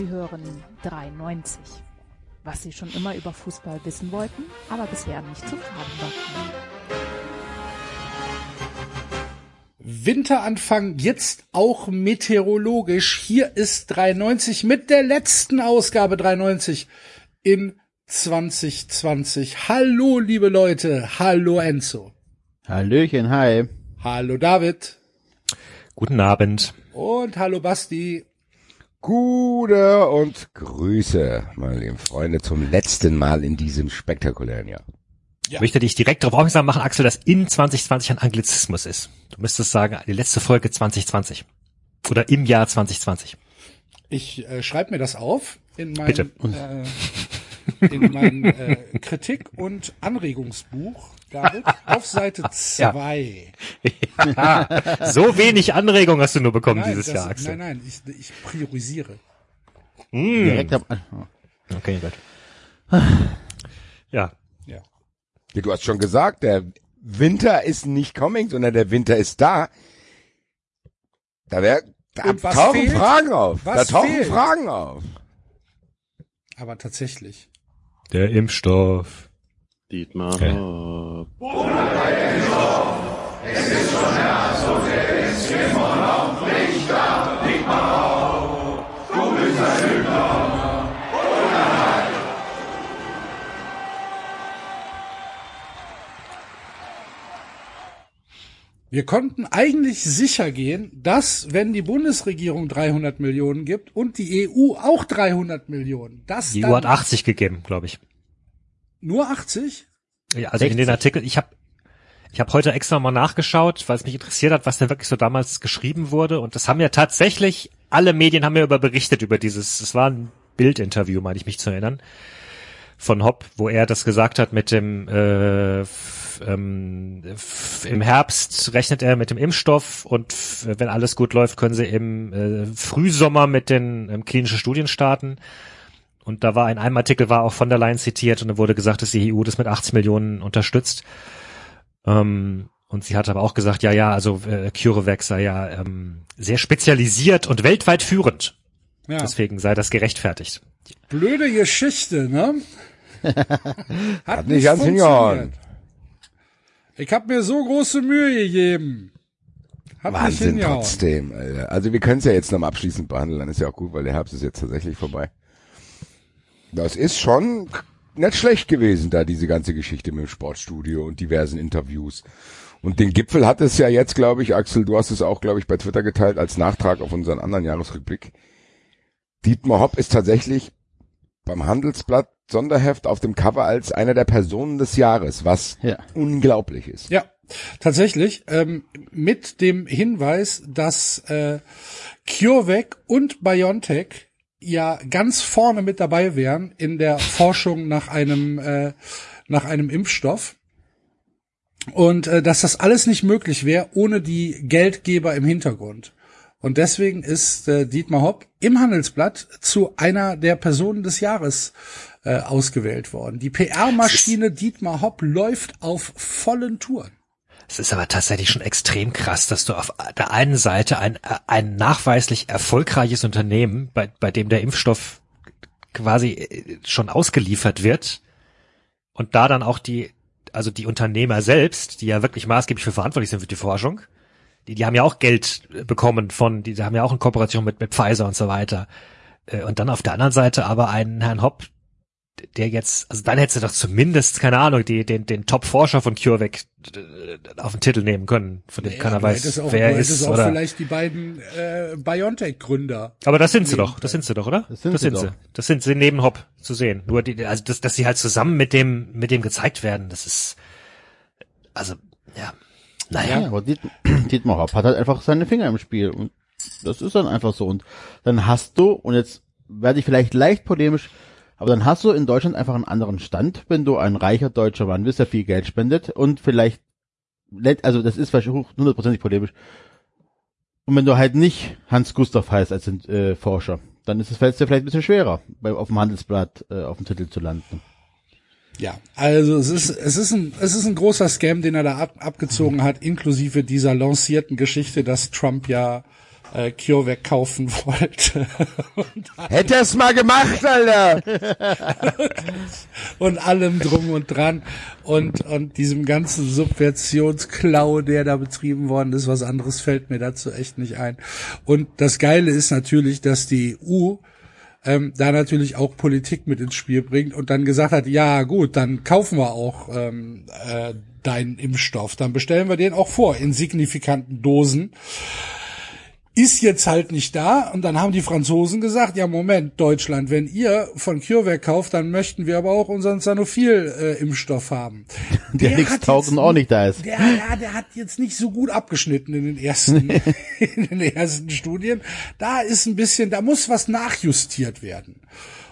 Sie hören 93. Was Sie schon immer über Fußball wissen wollten, aber bisher nicht zu fragen war. Winteranfang jetzt auch meteorologisch. Hier ist 93 mit der letzten Ausgabe 93 in 2020. Hallo, liebe Leute. Hallo, Enzo. Hallöchen, hi. Hallo, David. Guten Abend. Und hallo, Basti. Gute und Grüße, meine lieben Freunde, zum letzten Mal in diesem spektakulären Jahr. Ja. Ich möchte dich direkt darauf aufmerksam machen, Axel, dass in 2020 ein Anglizismus ist. Du müsstest sagen, die letzte Folge 2020. Oder im Jahr 2020. Ich äh, schreibe mir das auf in mein, Bitte. Äh, in mein äh, Kritik- und Anregungsbuch, David, auf Seite zwei. Ja. so wenig Anregung hast du nur bekommen nein, dieses das, Jahr, Axel. Nein, nein, ich, ich priorisiere. Mm. Direkt ab, Okay, gut. Ja. Ja. Ja, du hast schon gesagt, der Winter ist nicht coming, sondern der Winter ist da. Da, wär, da tauchen fehlt? Fragen auf. Was da tauchen fehlt? Fragen auf. Aber tatsächlich. Der Impfstoff. Dietmar Ja. Hopp. Wir konnten eigentlich sicher gehen, dass wenn die Bundesregierung 300 Millionen gibt und die EU auch 300 Millionen, dass Die dann EU hat 80 gegeben, glaube ich. Nur 80? Ja, also in den 60. Artikel, ich habe ich hab heute extra mal nachgeschaut, weil es mich interessiert hat, was denn wirklich so damals geschrieben wurde. Und das haben ja tatsächlich, alle Medien haben ja über berichtet über dieses, es war ein Bildinterview, meine ich mich zu erinnern, von Hopp, wo er das gesagt hat mit dem äh, ähm, im Herbst rechnet er mit dem Impfstoff und wenn alles gut läuft, können sie im äh, Frühsommer mit den ähm, klinischen Studien starten. Und da war in einem Artikel war auch von der Leyen zitiert und da wurde gesagt, dass die EU das mit 80 Millionen unterstützt. Ähm, und sie hat aber auch gesagt, ja, ja, also äh, CureVac sei ja ähm, sehr spezialisiert und weltweit führend. Ja. Deswegen sei das gerechtfertigt. Blöde Geschichte, ne? Hat, nicht ganz hingehauen. funktioniert. Ich habe mir so große Mühe gegeben. Hat Wahnsinn trotzdem. Alter. Also wir können es ja jetzt noch mal abschließend behandeln, dann ist ja auch gut, weil der Herbst ist jetzt tatsächlich vorbei. Das ist schon nicht schlecht gewesen, da diese ganze Geschichte mit dem Sportstudio und diversen Interviews. Und den Gipfel hat es ja jetzt, glaube ich, Axel, du hast es auch, glaube ich, bei Twitter geteilt als Nachtrag auf unseren anderen Jahresrückblick. Dietmar Hopp ist tatsächlich beim Handelsblatt Sonderheft auf dem Cover als einer der Personen des Jahres, was Ja. unglaublich ist. Ja, tatsächlich. Ähm, mit dem Hinweis, dass äh, CureVac und BioNTech ja ganz vorne mit dabei wären in der Forschung nach einem äh, nach einem Impfstoff und äh, dass das alles nicht möglich wäre ohne die Geldgeber im Hintergrund. Und deswegen ist äh, Dietmar Hopp im Handelsblatt zu einer der Personen des Jahres äh, ausgewählt worden. Die PR-Maschine Dietmar Hopp läuft auf vollen Touren. Es ist aber tatsächlich schon extrem krass, dass du auf der einen Seite ein, ein nachweislich erfolgreiches Unternehmen, bei, bei dem der Impfstoff quasi äh, schon ausgeliefert wird und da dann auch die, also die Unternehmer selbst, die ja wirklich maßgeblich für verantwortlich sind für die Forschung, die, die haben ja auch Geld äh, bekommen von, die, die haben ja auch eine Kooperation mit, mit Pfizer und so weiter. Äh, Und dann auf der anderen Seite aber einen Herrn Hopp, der jetzt, also dann hättest du doch zumindest, keine Ahnung, die, den, den Top-Forscher von CureVac äh, auf den Titel nehmen können, von dem keiner du weiß, auch, wer er ist. auch Oder, vielleicht die beiden äh, BioNTech-Gründer. aber das sind sie doch, das sind sie doch, oder? Das sind sie doch. Das sind sie neben Hopp zu sehen. Nur die, also dass, dass sie halt zusammen mit dem, mit dem gezeigt werden, das ist, also, ja, naja. Ja, aber Diet, Dietmar Hopp hat halt einfach seine Finger im Spiel und das ist dann einfach so. Und dann hast du, und jetzt werde ich vielleicht leicht polemisch, aber dann hast du in Deutschland einfach einen anderen Stand, wenn du ein reicher deutscher Mann bist, der viel Geld spendet und vielleicht, also das ist wahrscheinlich hundertprozentig polemisch. Und wenn du halt nicht Hans Gustav heißt als äh, Forscher, dann ist es vielleicht ein bisschen schwerer, bei, auf dem Handelsblatt äh, auf dem Titel zu landen. Ja, also es ist, es ist ein, es ist ein großer Scam, den er da ab, abgezogen hat, inklusive dieser lancierten Geschichte, dass Trump ja äh, CureVac kaufen wollte. Hätte er's mal gemacht, Alter. und allem drum und dran und und diesem ganzen Subventionsklau, der da betrieben worden ist, was anderes fällt mir dazu echt nicht ein. Und das Geile ist natürlich, dass die EU ähm, da natürlich auch Politik mit ins Spiel bringt und dann gesagt hat, ja gut, dann kaufen wir auch ähm, äh, deinen Impfstoff, dann bestellen wir den auch vor in signifikanten Dosen ist jetzt halt nicht da. Und dann haben die Franzosen gesagt, ja Moment, Deutschland, wenn ihr von CureVac kauft, dann möchten wir aber auch unseren Sanofi-Impfstoff haben. Der, der nichts taugt und auch nicht da ist. Der, ja, der hat jetzt nicht so gut abgeschnitten in den ersten, in den ersten Studien. Da ist ein bisschen, da muss was nachjustiert werden.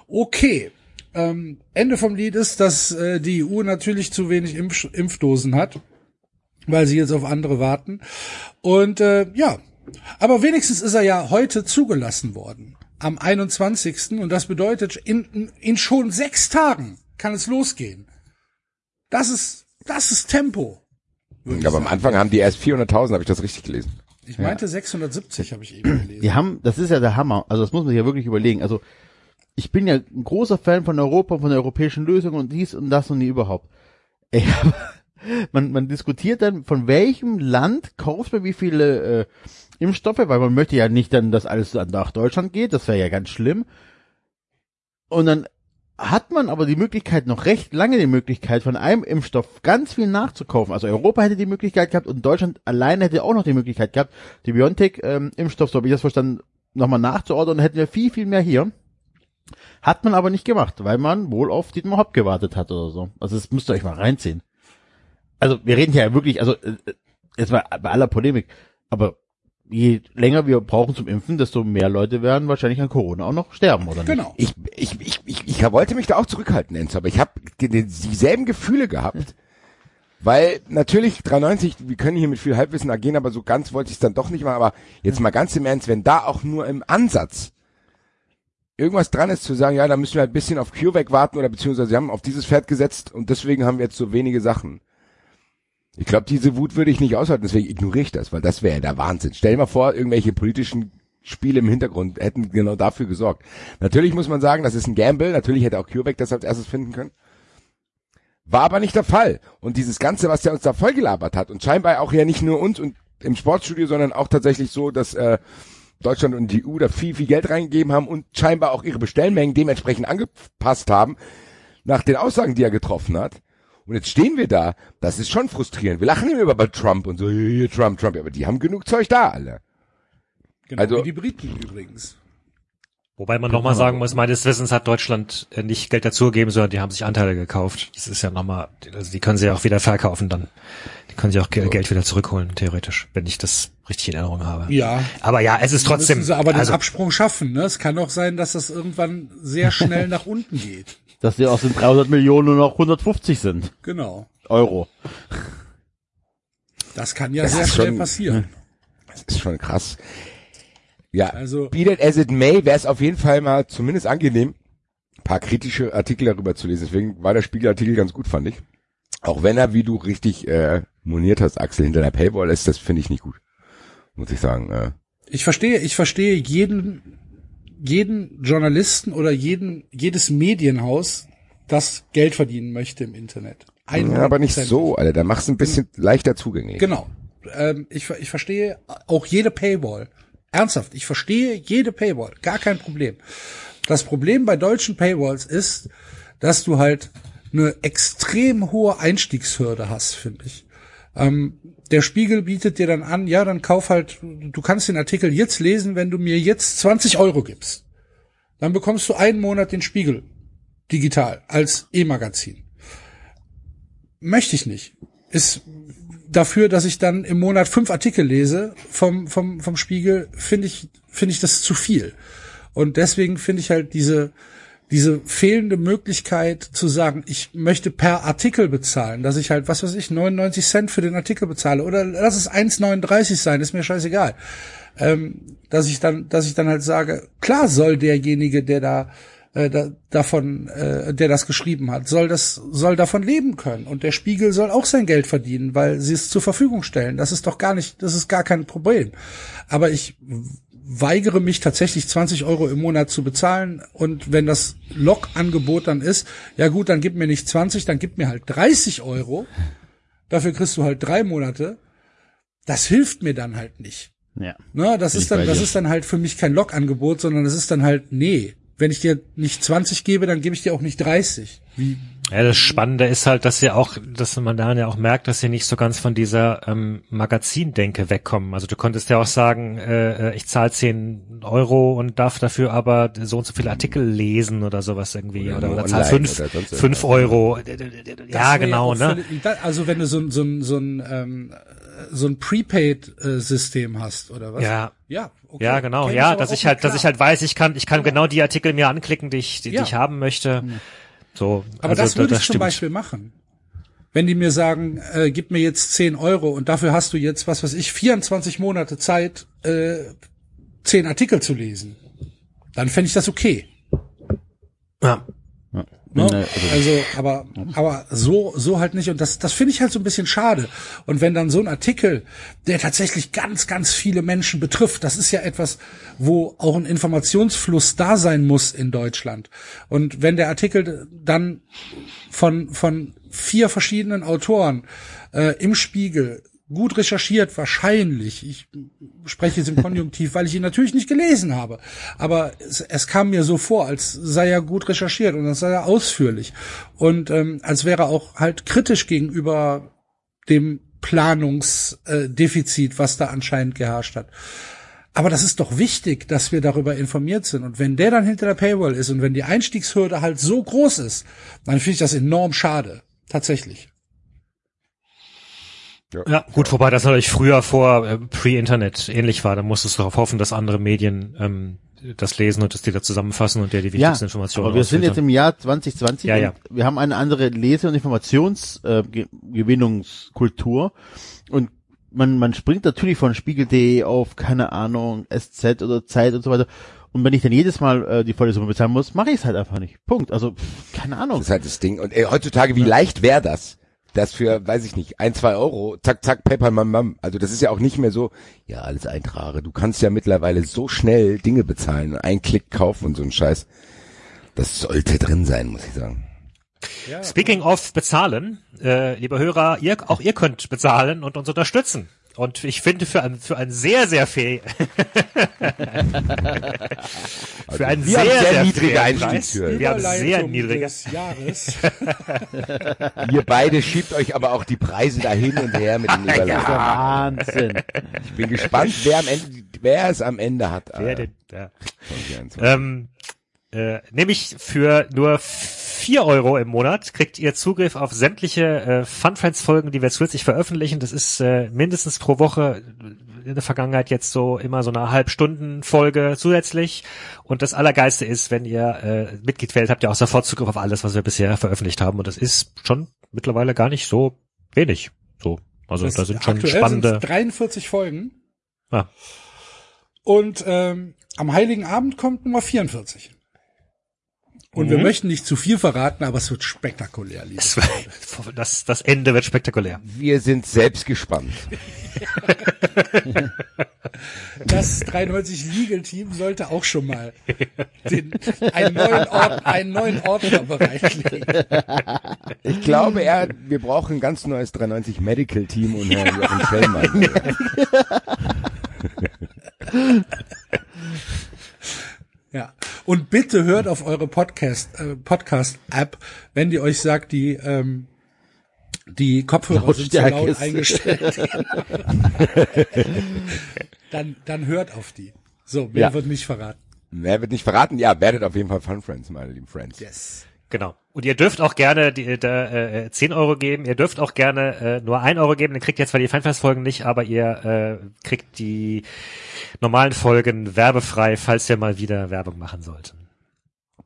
Okay. Ähm, Ende vom Lied ist, dass äh, die EU natürlich zu wenig Impf Impfdosen hat, weil sie jetzt auf andere warten. Und äh, ja, aber wenigstens ist er ja heute zugelassen worden. Am 21. Und das bedeutet, in, in schon sechs Tagen kann es losgehen. Das ist, das ist Tempo. Aber am Anfang haben die erst 400.000, habe ich das richtig gelesen. Ich meinte ja. 670 habe ich eben gelesen. Die haben, das ist ja der Hammer. Also das muss man sich ja wirklich überlegen. Also ich bin ja ein großer Fan von Europa, von der europäischen Lösung und dies und das und nie überhaupt. Ey, man, man diskutiert dann, von welchem Land kauft man wie viele äh, Impfstoffe, weil man möchte ja nicht dann, dass alles nach Deutschland geht, das wäre ja ganz schlimm. Und dann hat man aber die Möglichkeit, noch recht lange die Möglichkeit, von einem Impfstoff ganz viel nachzukaufen. Also Europa hätte die Möglichkeit gehabt und Deutschland alleine hätte auch noch die Möglichkeit gehabt, die BioNTech-Impfstoff, ähm, so habe ich das verstanden, nochmal nachzuordern hätten wir viel, viel mehr hier. Hat man aber nicht gemacht, weil man wohl auf Dietmar Hopp gewartet hat oder so. Also das müsst ihr euch mal reinziehen. Also wir reden hier ja wirklich, also äh, äh, jetzt mal bei aller Polemik, aber je länger wir brauchen zum Impfen, desto mehr Leute werden wahrscheinlich an Corona auch noch sterben, oder nicht? Genau. Ich, ich, ich, ich, ich wollte mich da auch zurückhalten, Enzo, aber ich habe dieselben Gefühle gehabt. Weil natürlich 93, wir können hier mit viel Halbwissen agieren, aber so ganz wollte ich es dann doch nicht machen. Aber jetzt mal ganz im Ernst, wenn da auch nur im Ansatz irgendwas dran ist zu sagen, ja, da müssen wir halt ein bisschen auf CureVac warten oder beziehungsweise sie haben auf dieses Pferd gesetzt und deswegen haben wir jetzt so wenige Sachen. Ich glaube, diese Wut würde ich nicht aushalten, deswegen ignoriere ich das, weil das wäre ja der Wahnsinn. Stell dir mal vor, irgendwelche politischen Spiele im Hintergrund hätten genau dafür gesorgt. Natürlich muss man sagen, das ist ein Gamble. Natürlich hätte auch CureVac das als erstes finden können. War aber nicht der Fall. Und dieses Ganze, was der uns da vollgelabert hat und scheinbar auch ja nicht nur uns und im Sportstudio, sondern auch tatsächlich so, dass äh, Deutschland und die EU da viel, viel Geld reingegeben haben und scheinbar auch ihre Bestellmengen dementsprechend angepasst haben, nach den Aussagen, die er getroffen hat. Und jetzt stehen wir da. Das ist schon frustrierend. Wir lachen immer über Trump und so, hier, Trump, Trump. Aber die haben genug Zeug da, alle. Genau, also, wie die Briten übrigens. Wobei man nochmal sagen muss, meines Wissens hat Deutschland äh, nicht Geld dazugegeben, sondern die haben sich Anteile gekauft. Das ist ja nochmal, also die können sie ja auch wieder verkaufen dann. Die können sie auch so. Geld wieder zurückholen, theoretisch, wenn ich das richtig in Erinnerung habe. Ja. Aber ja, es ist trotzdem. Müssen sie aber den also, Absprung schaffen, ne? Es kann auch sein, dass das irgendwann sehr schnell nach unten geht dass die aus den 300 Millionen nur noch 150 sind. Genau. Euro. Das kann ja das sehr schnell schon, passieren. Das ist schon krass. Ja, also, be that as it may, wäre es auf jeden Fall mal zumindest angenehm, ein paar kritische Artikel darüber zu lesen. Deswegen war der Spiegelartikel ganz gut, fand ich. Auch wenn er, wie du richtig äh, moniert hast, Axel, hinter der Paywall ist, das finde ich nicht gut. Muss ich sagen. Äh. Ich verstehe, ich verstehe jeden jeden Journalisten oder jeden, jedes Medienhaus, das Geld verdienen möchte im Internet. Ja, aber nicht so, Alter. Da machst du ein bisschen leichter zugänglich. Genau. Ähm, ich, ich verstehe auch jede Paywall. Ernsthaft, ich verstehe jede Paywall. Gar kein Problem. Das Problem bei deutschen Paywalls ist, dass du halt eine extrem hohe Einstiegshürde hast, finde ich. Ähm, der Spiegel bietet dir dann an, ja, dann kauf halt, du kannst den Artikel jetzt lesen, wenn du mir jetzt 20 Euro gibst. Dann bekommst du einen Monat den Spiegel digital als E-Magazin. Möchte ich nicht. Ist dafür, dass ich dann im Monat fünf Artikel lese vom, vom, vom Spiegel, finde ich, finde ich das zu viel. Und deswegen finde ich halt diese, diese fehlende Möglichkeit zu sagen, ich möchte per Artikel bezahlen, dass ich halt, was weiß ich, 99 Cent für den Artikel bezahle oder lass es 1,39 sein, ist mir scheißegal. Ähm, dass ich dann, dass ich dann halt sage, klar soll derjenige, der da, äh, da davon, äh, der das geschrieben hat, soll das, soll davon leben können. Und der Spiegel soll auch sein Geld verdienen, weil sie es zur Verfügung stellen. Das ist doch gar nicht, das ist gar kein Problem. Aber ich weigere mich tatsächlich 20 Euro im Monat zu bezahlen und wenn das Log-Angebot dann ist, ja gut, dann gib mir nicht 20, dann gib mir halt 30 Euro. Dafür kriegst du halt drei Monate. Das hilft mir dann halt nicht. Ja. Ne, das ist dann, das dir. ist dann halt für mich kein Log-Angebot, sondern das ist dann halt, nee, wenn ich dir nicht 20 gebe, dann gebe ich dir auch nicht 30. Wie, Ja, das Spannende ist halt, dass sie auch, dass man da ja auch merkt, dass sie nicht so ganz von dieser ähm, Magazindenke wegkommen. Also du konntest ja auch sagen, äh, äh, ich zahle 10 Euro und darf dafür aber so und so viele Artikel lesen oder sowas irgendwie. Oder Oder, oder, zahl online 5 oder sonst fünf irgendwas. Euro. Ja, genau, ne? Also wenn du so ein, so ein, so ein, ähm, so ein Prepaid-System hast, oder was? Ja. Ja, okay. Ja, genau, Kenn ja, dass ich halt, mit dass klar. ich halt weiß, ich kann, ich kann genau die Artikel mir anklicken, die ich, die, Ja. die ich haben möchte. So, Aber also das würde ich zum stimmt. Beispiel machen. Wenn die mir sagen, äh, gib mir jetzt 10 Euro und dafür hast du jetzt, was weiß ich, 24 Monate Zeit, äh, 10 Artikel zu lesen, dann fände ich das okay. Ja. Ne? Bin, äh, Also, aber, aber so, so halt nicht. Und das, das finde ich halt so ein bisschen schade. Und wenn dann so ein Artikel, der tatsächlich ganz, ganz viele Menschen betrifft, das ist ja etwas, wo auch ein Informationsfluss da sein muss in Deutschland. Und wenn der Artikel dann von, von vier verschiedenen Autoren äh, im Spiegel gut recherchiert, wahrscheinlich. Ich spreche jetzt im Konjunktiv, weil ich ihn natürlich nicht gelesen habe. Aber es, es kam mir so vor, als sei er gut recherchiert und als sei er ausführlich. Und ähm, als wäre er auch halt kritisch gegenüber dem Planungsdefizit, was da anscheinend geherrscht hat. Aber das ist doch wichtig, dass wir darüber informiert sind. Und wenn der dann hinter der Paywall ist und wenn die Einstiegshürde halt so groß ist, dann finde ich das enorm schade. Tatsächlich. Ja, gut, wobei das natürlich früher vor äh, Pre-Internet ähnlich war. Da musstest du darauf hoffen, dass andere Medien ähm, das lesen und das dir da zusammenfassen und dir die ja, wichtigsten Informationen aber wir sind jetzt im Jahr 2020 Ja, ja. und wir haben eine andere Lese- und Informationsgewinnungskultur und man, man springt natürlich von Spiegel.de auf, keine Ahnung, SZ oder Zeit und so weiter. Und wenn ich dann jedes Mal äh, die volle Summe bezahlen muss, mache ich es halt einfach nicht. Punkt. Also, pff, keine Ahnung. Das ist halt das Ding. Und ey, heutzutage, wie leicht wäre das? Das für, weiß ich nicht, ein, zwei Euro, zack, zack, Paper, mam, mam. Also das ist ja auch nicht mehr so, ja, alles eintrage. Du kannst ja mittlerweile so schnell Dinge bezahlen, ein Klick kaufen und so ein Scheiß. Das sollte drin sein, muss ich sagen. Speaking of bezahlen, äh, liebe Hörer, ihr, auch ihr könnt bezahlen und uns unterstützen. Und ich finde für ein, für ein sehr, sehr fair, für einen wir sehr, haben sehr sehr niedrige. Preis. Wir haben sehr niedrige. des Jahres. Ihr beide schiebt euch aber auch die Preise da hin und her mit den Überleitungen. Wahnsinn. Ich bin gespannt, wer am Ende, wer es am Ende hat. Wer äh, den, ja. von 24. Ähm, äh, nämlich für nur vier Euro im Monat kriegt ihr Zugriff auf sämtliche äh, Fun Friends Folgen, die wir zusätzlich veröffentlichen. Das ist äh, mindestens pro Woche in der Vergangenheit jetzt so immer so eine halbstunden Folge zusätzlich. Und das Allergeiste ist, wenn ihr äh, Mitglied werdet, habt ihr auch sofort Zugriff auf alles, was wir bisher veröffentlicht haben. Und das ist schon mittlerweile gar nicht so wenig. So, also Das- da sind schon spannende. sind's 43 Folgen. Ah. Und ähm, am Heiligen Abend kommt Nummer 44. Und Mhm. wir möchten nicht zu viel verraten, aber es wird spektakulär. Liebe. Das, das, das Ende wird spektakulär. Wir sind selbst gespannt. Das 93 Legal Team sollte auch schon mal den, einen, neuen Ort, einen neuen Ordner bereitlegen. Ich glaube, er, wir brauchen ein ganz neues 390 Medical Team und Herrn Jochen Schellmann. Ja. Und bitte hört auf eure Podcast, äh, Podcast-App, wenn die euch sagt, die, ähm, die Kopfhörer sind zu Lautstärke laut eingestellt. dann, dann hört auf die. So, mehr Ja. wird nicht verraten. Wer wird nicht verraten? Ja, werdet auf jeden Fall Fun Friends, meine lieben Friends. Yes. Genau. Und ihr dürft auch gerne die, da, äh, 10 Euro geben. Ihr dürft auch gerne äh, nur 1 Euro geben. Dann kriegt ihr zwar die Fanfest-Folgen nicht, aber ihr äh, kriegt die normalen Folgen werbefrei, falls wir mal wieder Werbung machen sollten.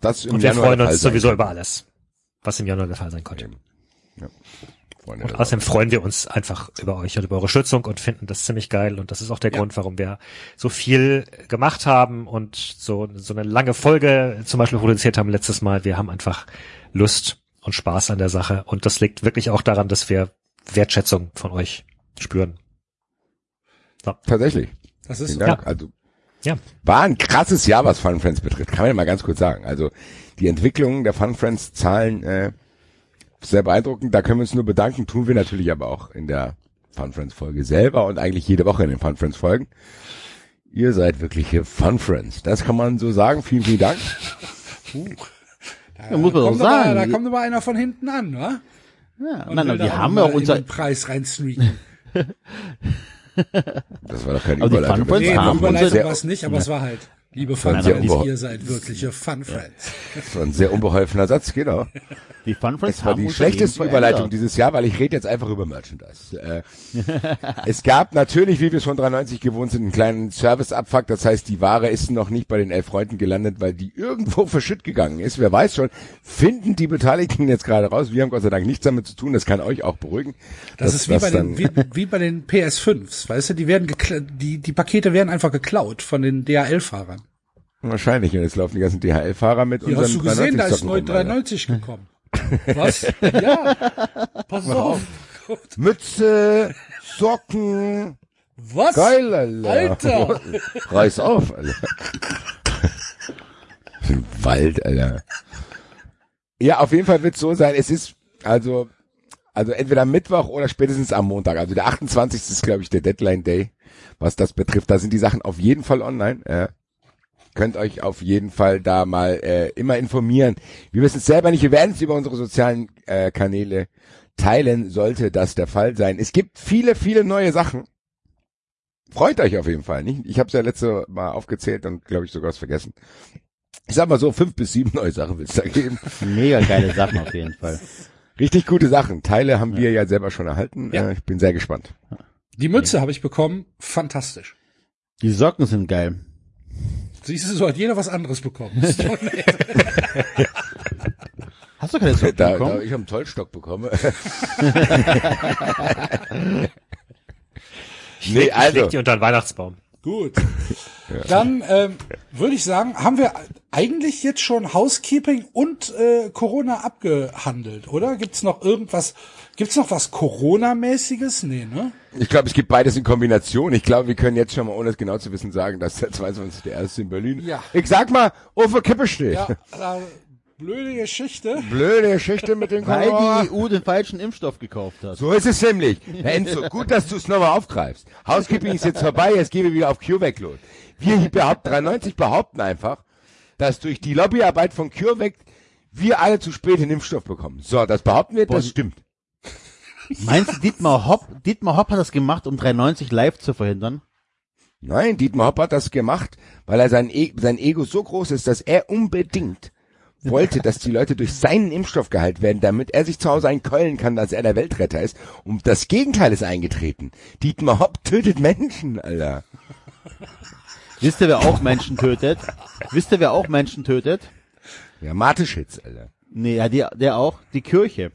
Das im Und wir Januar freuen uns sowieso kann. über alles, was im Januar der Fall sein konnte. Ja. Freunde Und außerdem freuen wir uns einfach über euch und über eure Unterstützung und finden das ziemlich geil. Und das ist auch der Ja. Grund, warum wir so viel gemacht haben und so, so eine lange Folge zum Beispiel produziert haben letztes Mal. Wir haben einfach Lust und Spaß an der Sache. Und das liegt wirklich auch daran, dass wir Wertschätzung von euch spüren. Tatsächlich. Das ist so. Dank. Also Ja. War ein krasses Jahr, was Fun Friends betrifft. Kann man ja mal ganz kurz sagen. Also die Entwicklung der Fun Friends Zahlen äh, sehr beeindruckend. Da können wir uns nur bedanken. Tun wir natürlich aber auch in der Fun Friends Folge selber und eigentlich jede Woche in den Fun Friends Folgen. Ihr seid wirkliche Fun Friends. Das kann man so sagen. Vielen, vielen Dank. Ja, muss man doch kommt aber, sagen. da kommt aber einer von hinten an, wa? Ja, Und nein, aber die auch haben ja auch unser, den Preis reinsneaken. Das war doch keine Aber die Überleitung. Fun Friends Nee, haben Überleitung war es nicht, aber es war halt, liebe Fun Friends, ihr seid wirkliche Fun Friends. das war ein sehr unbeholfener Satz, genau. die Fun Friends Das war die schlechteste Überleitung dieses Jahr, weil ich rede jetzt einfach über Merchandise. Äh, es gab natürlich, wie wir es von 93 gewohnt sind, einen kleinen Service-Abfuck. Das heißt, die Ware ist noch nicht bei den elf Freunden gelandet, weil die irgendwo verschütt gegangen ist. Wer weiß schon, finden die Beteiligten jetzt gerade raus. Wir haben Gott sei Dank nichts damit zu tun. Das kann euch auch beruhigen. Das, ist wie bei, den, wie, wie bei den PS5s, weißt du, die werden die, die Pakete werden einfach geklaut von den DHL-Fahrern. Wahrscheinlich. Und jetzt laufen die ganzen DHL-Fahrer mit Hier unseren hast du gesehen, da ist 93 neu Socken rum, Alter. 93 gekommen. Was? Ja. Pass auf. Mütze, Socken, Was? geil, Alter. Alter. Reiß auf, Alter. Wald, Alter. Ja, auf jeden Fall wird es so sein. Es ist also also entweder Mittwoch oder spätestens am Montag. Also der 28. ist, glaube ich, der Deadline Day, was das betrifft. Da sind die Sachen auf jeden Fall online. Äh, könnt euch auf jeden Fall da mal äh, immer informieren. Wir wissen es selber nicht. Wir werden es über unsere sozialen äh, Kanäle teilen, sollte das der Fall sein. Es gibt viele, viele neue Sachen. Freut euch auf jeden Fall. Nicht? Ich habe es ja letzte Mal aufgezählt und glaube ich sogar was vergessen. Ich sag mal so, fünf bis sieben neue Sachen wird es da geben. Mega geile Sachen auf jeden Fall. Richtig gute Sachen. Teile haben wir ja selber schon erhalten. Ja. Äh, ich bin sehr gespannt. Die Mütze habe ich bekommen. Fantastisch. Die Socken sind geil. Siehst du, so hat jeder was anderes bekommen. Hast du keine Socken Da, da, bekommen? ich habe einen Zollstock bekommen. Ich Nee, also. leg die unter den Weihnachtsbaum. Gut. Dann ähm, würde ich sagen, haben wir eigentlich jetzt schon Housekeeping und äh, Corona abgehandelt, oder? Gibt's noch irgendwas? Gibt's noch was Corona-mäßiges? Nee, ne? Ich glaube, es gibt beides in Kombination. Ich glaube, wir können jetzt schon mal, ohne es genau zu wissen, sagen, dass der 22.1. in Berlin. Ja. Ich sag mal, auf der Kippe steht. Ja, blöde Geschichte. Blöde Geschichte mit dem Weil Corona. die EU den falschen Impfstoff gekauft hat. So ist es nämlich. Herr Enzo, gut, dass du es nochmal aufgreifst. Housekeeping ist jetzt vorbei, jetzt gehen wir wieder auf CureVac los. Wir hier behaupten, 93 behaupten einfach, dass durch die Lobbyarbeit von CureVac wir alle zu spät den Impfstoff bekommen. So, das behaupten wir, das stimmt. Meinst du, Dietmar Hopp, Dietmar Hopp hat das gemacht, um 390 live zu verhindern? Nein, Dietmar Hopp hat das gemacht, weil er sein, e sein Ego so groß ist, dass er unbedingt wollte, dass die Leute durch seinen Impfstoff geheilt werden, damit er sich zu Hause einkeulen kann, dass er der Weltretter ist. Und das Gegenteil ist eingetreten. Dietmar Hopp tötet Menschen, Alter. Wisst ihr, wer auch Menschen tötet? Wisst ihr, wer auch Menschen tötet? Ja, Mateschitz, Alter. Nee, ja, der, der auch, die Kirche.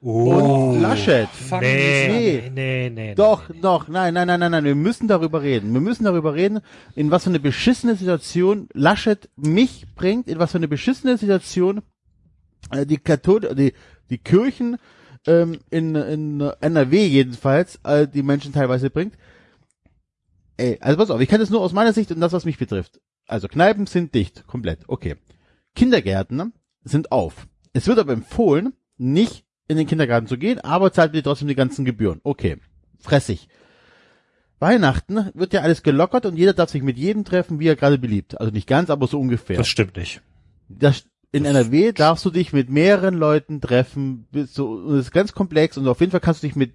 Und Laschet. Nee, Nee. nee, nee, nee. Doch, doch, nein, nein, nein, nein, nein, wir müssen darüber reden. Wir müssen darüber reden, in was für eine beschissene Situation Laschet mich bringt, in was für eine beschissene Situation äh, die Kathol die, die Kirchen ähm, in, in NRW jedenfalls äh, die Menschen teilweise bringt. Ey, also pass auf, ich kann das nur aus meiner Sicht und das, was mich betrifft. Also Kneipen sind dicht, komplett, okay. Kindergärten sind auf. Es wird aber empfohlen, nicht in den Kindergarten zu gehen, aber zahlt bitte trotzdem die ganzen Gebühren. Okay, fressig. Weihnachten wird ja alles gelockert und jeder darf sich mit jedem treffen, wie er gerade beliebt. Also nicht ganz, aber so ungefähr. Das stimmt nicht. Das, in NRW darfst du dich mit mehreren Leuten treffen, bis so, und das ist ganz komplex und auf jeden Fall kannst du dich mit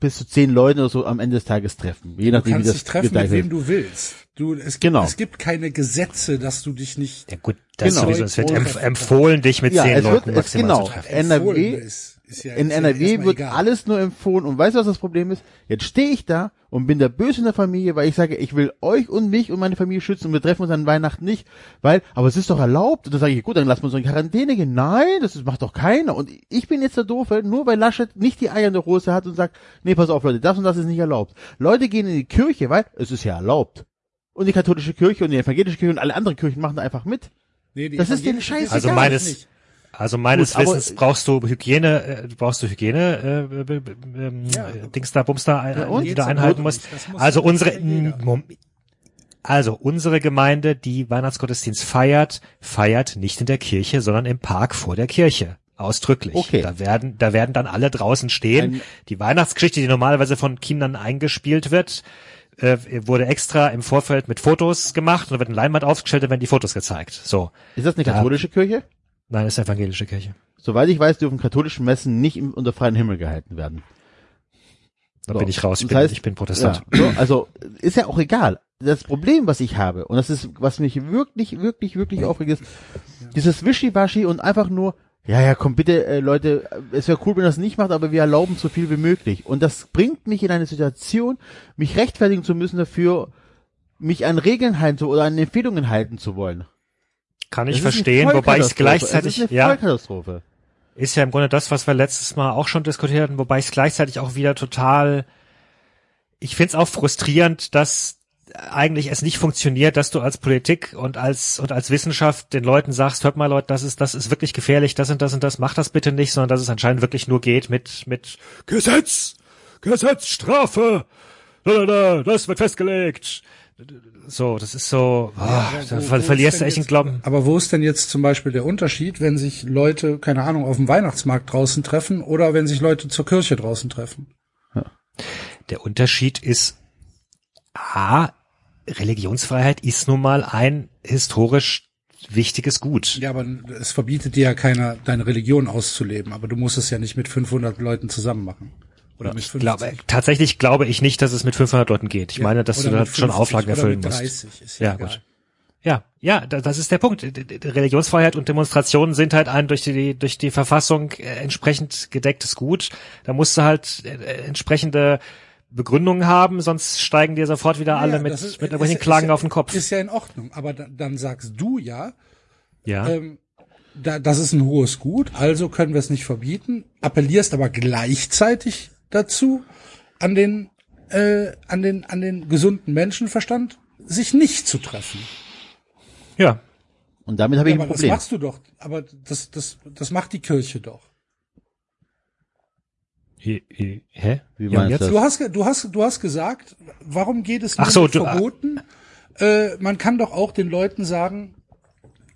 bis zu zehn Leuten oder so am Ende des Tages treffen. Je Du nachdem, wie kannst das dich treffen, mit wem wird. du willst. Du, es, gibt, Genau. es gibt keine Gesetze, dass du dich nicht Ja gut, das Genau. sowieso. Es wird empfohlen, dich mit Ja, zehn wird- Leuten es- maximal genau. zu treffen. NRW ist. Ist ja, In NRW wird egal. alles nur empfohlen und weißt du, was das Problem ist? Jetzt stehe ich da und bin der Böse in der Familie, weil ich sage, ich will euch und mich und meine Familie schützen und wir treffen uns an Weihnachten nicht, weil, aber es ist doch erlaubt. Und dann sage ich, gut, dann lassen wir uns in Quarantäne gehen. Nein, das ist, macht doch keiner. Und ich bin jetzt der Doofe, nur weil Laschet nicht die Eier in der Hose hat und sagt, nee, pass auf, Leute, das und das ist nicht erlaubt. Leute gehen in die Kirche, weil es ist ja erlaubt. Und die katholische Kirche und die evangelische Kirche und alle anderen Kirchen machen da einfach mit. Nee, die das ist denen scheißegal. Also meines. Also meines Gut, Wissens brauchst du Hygiene, äh, brauchst du Hygiene, äh, b- ähm, Ja. Dings da, Bums da, Ja, äh, und? die du einhalten musst. Also ja unsere, Also unsere Gemeinde, die Weihnachtsgottesdienst feiert, feiert nicht in der Kirche, sondern im Park vor der Kirche. Ausdrücklich. Okay. Da werden, da werden dann alle draußen stehen. Ein- die Weihnachtsgeschichte, die normalerweise von Kindern eingespielt wird, äh, wurde extra im Vorfeld mit Fotos gemacht und da wird ein Leinwand aufgestellt, da werden die Fotos gezeigt. So. Ist das eine Da- katholische Kirche? Nein, ist evangelische Kirche. Soweit ich weiß, dürfen katholische Messen nicht im, unter freiem Himmel gehalten werden. Da So. bin ich raus. Ich Das bin, heißt- ich bin Protestant. Ja, so, also ist ja auch egal. Das Problem, was ich habe, und das ist, was mich wirklich, wirklich, wirklich aufregt, ist dieses Wischiwaschi und einfach nur, ja, ja, komm bitte, äh, Leute, es wäre cool, wenn ihr das nicht macht, aber wir erlauben so viel wie möglich. Und das bringt mich in eine Situation, mich rechtfertigen zu müssen dafür, mich an Regeln halten zu oder an Empfehlungen halten zu wollen. Kann ich verstehen, wobei ich es gleichzeitig, Es ja, ist ja im Grunde das, was wir letztes Mal auch schon diskutiert hatten, wobei ich es gleichzeitig auch wieder total, ich finde es auch frustrierend, dass eigentlich es nicht funktioniert, dass du als Politik und als und als Wissenschaft den Leuten sagst, hört mal Leute, das ist das ist wirklich gefährlich, das und das und das, macht das bitte nicht, sondern dass es anscheinend wirklich nur geht mit mit Gesetz, Gesetz, Strafe, da, da, da, das wird festgelegt. So, das ist so, ah, Ja, da wo- ver wo verlierst du echt den Glauben. Aber wo ist denn jetzt zum Beispiel der Unterschied, wenn sich Leute, keine Ahnung, auf dem Weihnachtsmarkt draußen treffen oder wenn sich Leute zur Kirche draußen treffen? Der Unterschied ist, A, Religionsfreiheit ist nun mal ein historisch wichtiges Gut. Ja, aber es verbietet dir ja keiner, deine Religion auszuleben. Aber du musst es ja nicht mit 500 Leuten zusammen machen. Oder 50. Glaube, tatsächlich glaube ich nicht, dass es mit 500 Leuten geht. Ich Ja, meine, dass du da schon 50 Auflagen erfüllen musst. 30, ist ja, Ja, gut. Ja, ja, da- das ist der Punkt. Religionsfreiheit und Demonstrationen sind halt ein durch die durch die Verfassung äh, entsprechend gedecktes Gut. Da musst du halt äh, entsprechende Begründungen haben, sonst steigen dir sofort wieder alle Ja, mit ist- mit irgendwelchen ist- Klagen ist ja- auf den Kopf. Ist ja in Ordnung. Aber da, dann sagst du ja, ja. ähm, da, das ist ein hohes Gut, also können wir es nicht verbieten, appellierst aber gleichzeitig dazu, an den, äh, an den, an den gesunden Menschenverstand, sich nicht zu treffen. ja. Und damit habe ich Ja, ein aber das Problem. machst du doch. Aber das, das, das macht die Kirche doch. Hä? Wie Ja, meinst jetzt? du Du hast, du hast, du hast gesagt, warum geht es nur so, du- Verboten? Äh, man kann doch auch den Leuten sagen,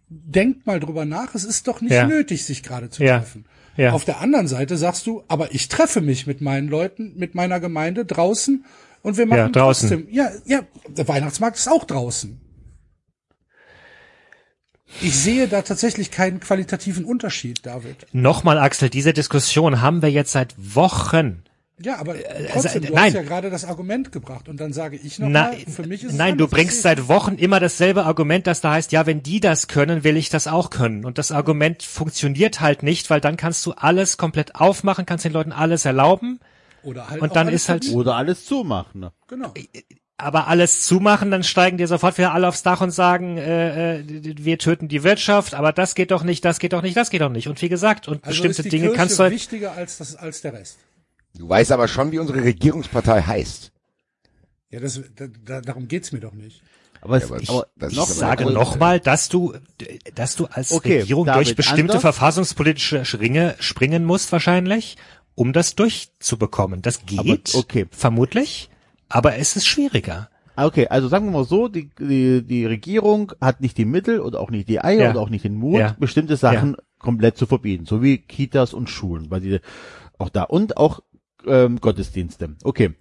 denkt mal drüber nach, es ist doch nicht Ja. nötig, sich gerade zu Ja. treffen. Ja. Auf der anderen Seite sagst du, aber ich treffe mich mit meinen Leuten, mit meiner Gemeinde draußen und wir machen Ja, draußen. trotzdem. Ja, ja, der Weihnachtsmarkt ist auch draußen. Ich sehe da tatsächlich keinen qualitativen Unterschied, David. Nochmal, Axel, diese Diskussion haben wir jetzt seit Wochen. Ja, aber also, trotzdem, du nein. hast ja gerade das Argument gebracht und dann sage ich noch Na, mal, für mich ist es nein, du bringst seit Wochen immer dasselbe Argument, das da heißt, ja, wenn die das können, will ich das auch können. Und das Argument funktioniert halt nicht, weil dann kannst du alles komplett aufmachen, kannst den Leuten alles erlauben, Oder halt und dann alles ist halt-. Oder alles zumachen. Ne? Genau. aber alles zumachen, dann steigen dir sofort wieder alle aufs Dach und sagen, äh, äh, wir töten die Wirtschaft, aber das geht doch nicht, das geht doch nicht, das geht doch nicht. Und wie gesagt, und Also bestimmte ist die Dinge Kirche kannst du halt, wichtiger als das als der Rest. Du weißt aber schon, wie unsere Regierungspartei heißt. Ja, das, da, da, darum geht's mir doch nicht. Aber, Ja, aber aber das ist noch aber Ich sage nochmal, dass du, dass du als Okay, Regierung David, durch bestimmte anders? verfassungspolitische Schringe springen musst wahrscheinlich, um das durchzubekommen. Das geht, Aber, okay. vermutlich, aber es ist schwieriger. Okay, also sagen wir mal so, die, die, die Regierung hat nicht die Mittel oder auch nicht die Eier Ja. oder auch nicht den Mut, Ja. bestimmte Sachen komplett zu verbieten, so wie Kitas und Schulen, weil die auch da und auch ähm, Gottesdienste. Okay.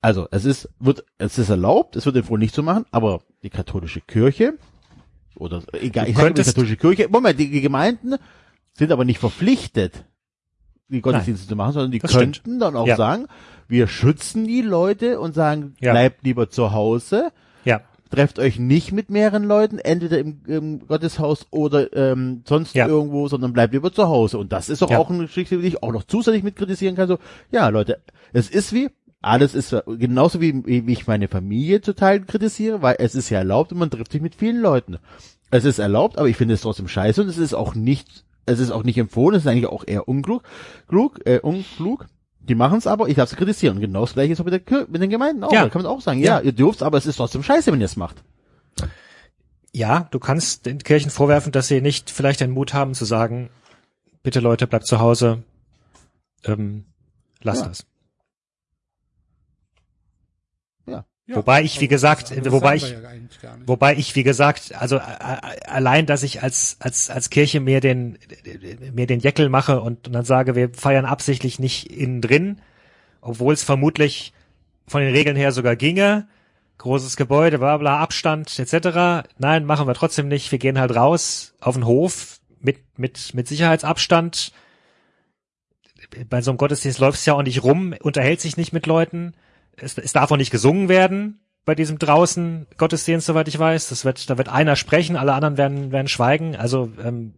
Also, es ist, wird, es ist erlaubt, es wird empfohlen nicht zu machen, aber die katholische Kirche, oder, egal, ich sage die katholische Kirche, Moment, die, die Gemeinden sind aber nicht verpflichtet, die Gottesdienste zu machen, sondern die könnten stimmt. dann auch Ja. sagen, wir schützen die Leute und sagen, Ja. bleibt lieber zu Hause, trefft euch nicht mit mehreren Leuten, entweder im, im Gotteshaus oder ähm, sonst Ja. irgendwo, sondern bleibt lieber zu Hause. Und das ist doch Ja. auch eine Geschichte, die ich auch noch zusätzlich mit kritisieren kann. So, ja, Leute, es ist wie, alles ist genauso wie, wie ich meine Familie zu Teilen kritisiere, weil es ist ja erlaubt und man trifft sich mit vielen Leuten. Es ist erlaubt, aber ich finde es trotzdem scheiße und es ist auch nicht, es ist auch nicht empfohlen, es ist eigentlich auch eher unklug, klug, äh, unklug. Die machen es aber, ich darf es kritisieren. Genau das gleiche ist auch mit, der mit den Gemeinden auch. Ja. Da kann man auch sagen, ja, Ja. ihr dürft, aber es ist trotzdem scheiße, wenn ihr es macht. ja, du kannst den Kirchen vorwerfen, dass sie nicht vielleicht den Mut haben zu sagen, bitte Leute, bleibt zu Hause, ähm, lasst Ja. das. Ja. Wobei ich, wie gesagt, wobei ich, ja. Wobei ich, wie gesagt, also allein, dass ich als als als Kirche mir den mir den Jeckel mache und, und dann sage, wir feiern absichtlich nicht innen drin, obwohl es vermutlich von den Regeln her sogar ginge, großes Gebäude, bla bla, Abstand etc. Nein, machen wir trotzdem nicht. Wir gehen halt raus auf den Hof mit mit mit Sicherheitsabstand. Bei so einem Gottesdienst läuft es ja auch nicht rum, unterhält sich nicht mit Leuten. Es, es darf auch nicht gesungen werden bei diesem draußen Gottesdienst, soweit ich weiß. Das wird, da wird einer sprechen, alle anderen werden, werden schweigen. Also ähm,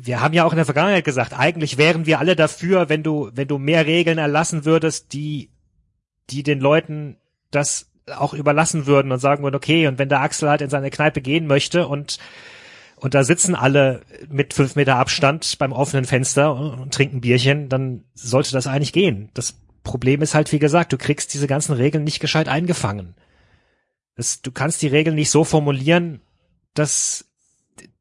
wir haben ja auch in der Vergangenheit gesagt, eigentlich wären wir alle dafür, wenn du, wenn du mehr Regeln erlassen würdest, die, die den Leuten das auch überlassen würden und sagen würden, okay, und wenn der Axel halt in seine Kneipe gehen möchte und und da sitzen alle mit fünf Meter Abstand beim offenen Fenster und, und trinken Bierchen, dann sollte das eigentlich gehen. Das Problem ist halt, wie gesagt, du kriegst diese ganzen Regeln nicht gescheit eingefangen. Das, du kannst die Regeln nicht so formulieren, dass,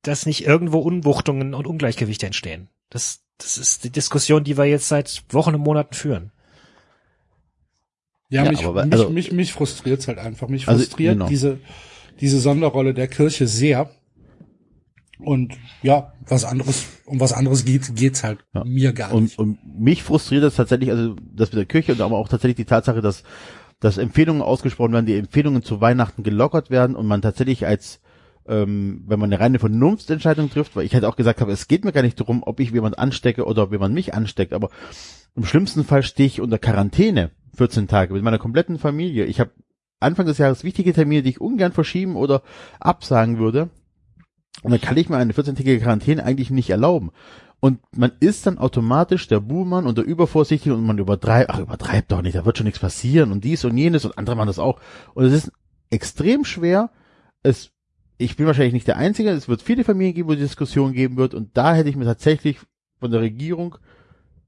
dass nicht irgendwo Unwuchtungen und Ungleichgewichte entstehen. Das, das ist die Diskussion, die wir jetzt seit Wochen und Monaten führen. Ja, Ja, mich, aber- mich, also- mich, mich frustriert's halt einfach. Mich Also, frustriert genau. diese, diese Sonderrolle der Kirche sehr. Und ja, was anderes, um was anderes geht, geht's halt Ja. mir gar nicht. Und, und mich frustriert das tatsächlich, also das mit der Kirche und aber auch tatsächlich die Tatsache, dass, dass Empfehlungen ausgesprochen werden, die Empfehlungen zu Weihnachten gelockert werden und man tatsächlich als ähm, wenn man eine reine Vernunftsentscheidung trifft, weil ich halt auch gesagt habe, es geht mir gar nicht darum, ob ich jemand anstecke oder ob jemand mich ansteckt, aber im schlimmsten Fall stehe ich unter Quarantäne 14 Tage mit meiner kompletten Familie. Ich habe Anfang des Jahres wichtige Termine, die ich ungern verschieben oder absagen würde. Und dann kann ich mir eine 14-tägige Quarantäne eigentlich nicht erlauben. Und man ist dann automatisch der Buhmann und der Übervorsichtige und man übertreibt, ach, übertreibt doch nicht, da wird schon nichts passieren und dies und jenes und andere machen das auch. Und es ist extrem schwer, es, ich bin wahrscheinlich nicht der Einzige, es wird viele Familien geben, wo die Diskussion geben wird und da hätte ich mir tatsächlich von der Regierung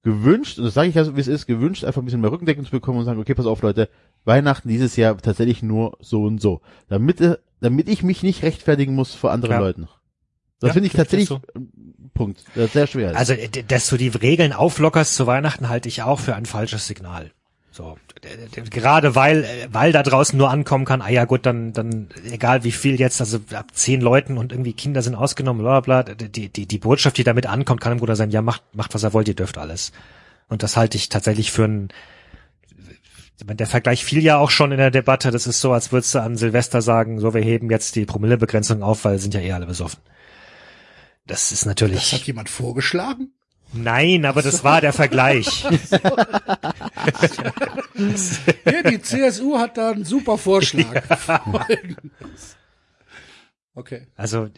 gewünscht, und das sage ich also, wie es ist, gewünscht, einfach ein bisschen mehr Rückendeckung zu bekommen und sagen, okay, pass auf, Leute, Weihnachten dieses Jahr tatsächlich nur so und so. Damit, äh, damit ich mich nicht rechtfertigen muss vor anderen Ja. Leuten. Das Ja, finde ich tatsächlich, so. Punkt, das ist sehr schwer. Also, dass du die Regeln auflockerst zu Weihnachten, halte ich auch für ein falsches Signal. So, gerade weil, äh, weil da draußen nur ankommen kann, ah ja gut, dann, dann, egal wie viel jetzt, also ab zehn Leuten und irgendwie Kinder sind ausgenommen, bla bla, bla, die, die, die Botschaft, die damit ankommt, kann im Grunde sein, ja, macht, macht was er wollt, ihr dürft alles. Und das halte ich tatsächlich für ein, der Vergleich fiel ja auch schon in der Debatte, das ist so, als würdest du an Silvester sagen, so, wir heben jetzt die Promillebegrenzung auf, weil sind ja eh alle besoffen. Das ist natürlich. Das hat jemand vorgeschlagen? Nein, aber das war der Vergleich. Ja, die CSU hat da einen super Vorschlag. Okay. Also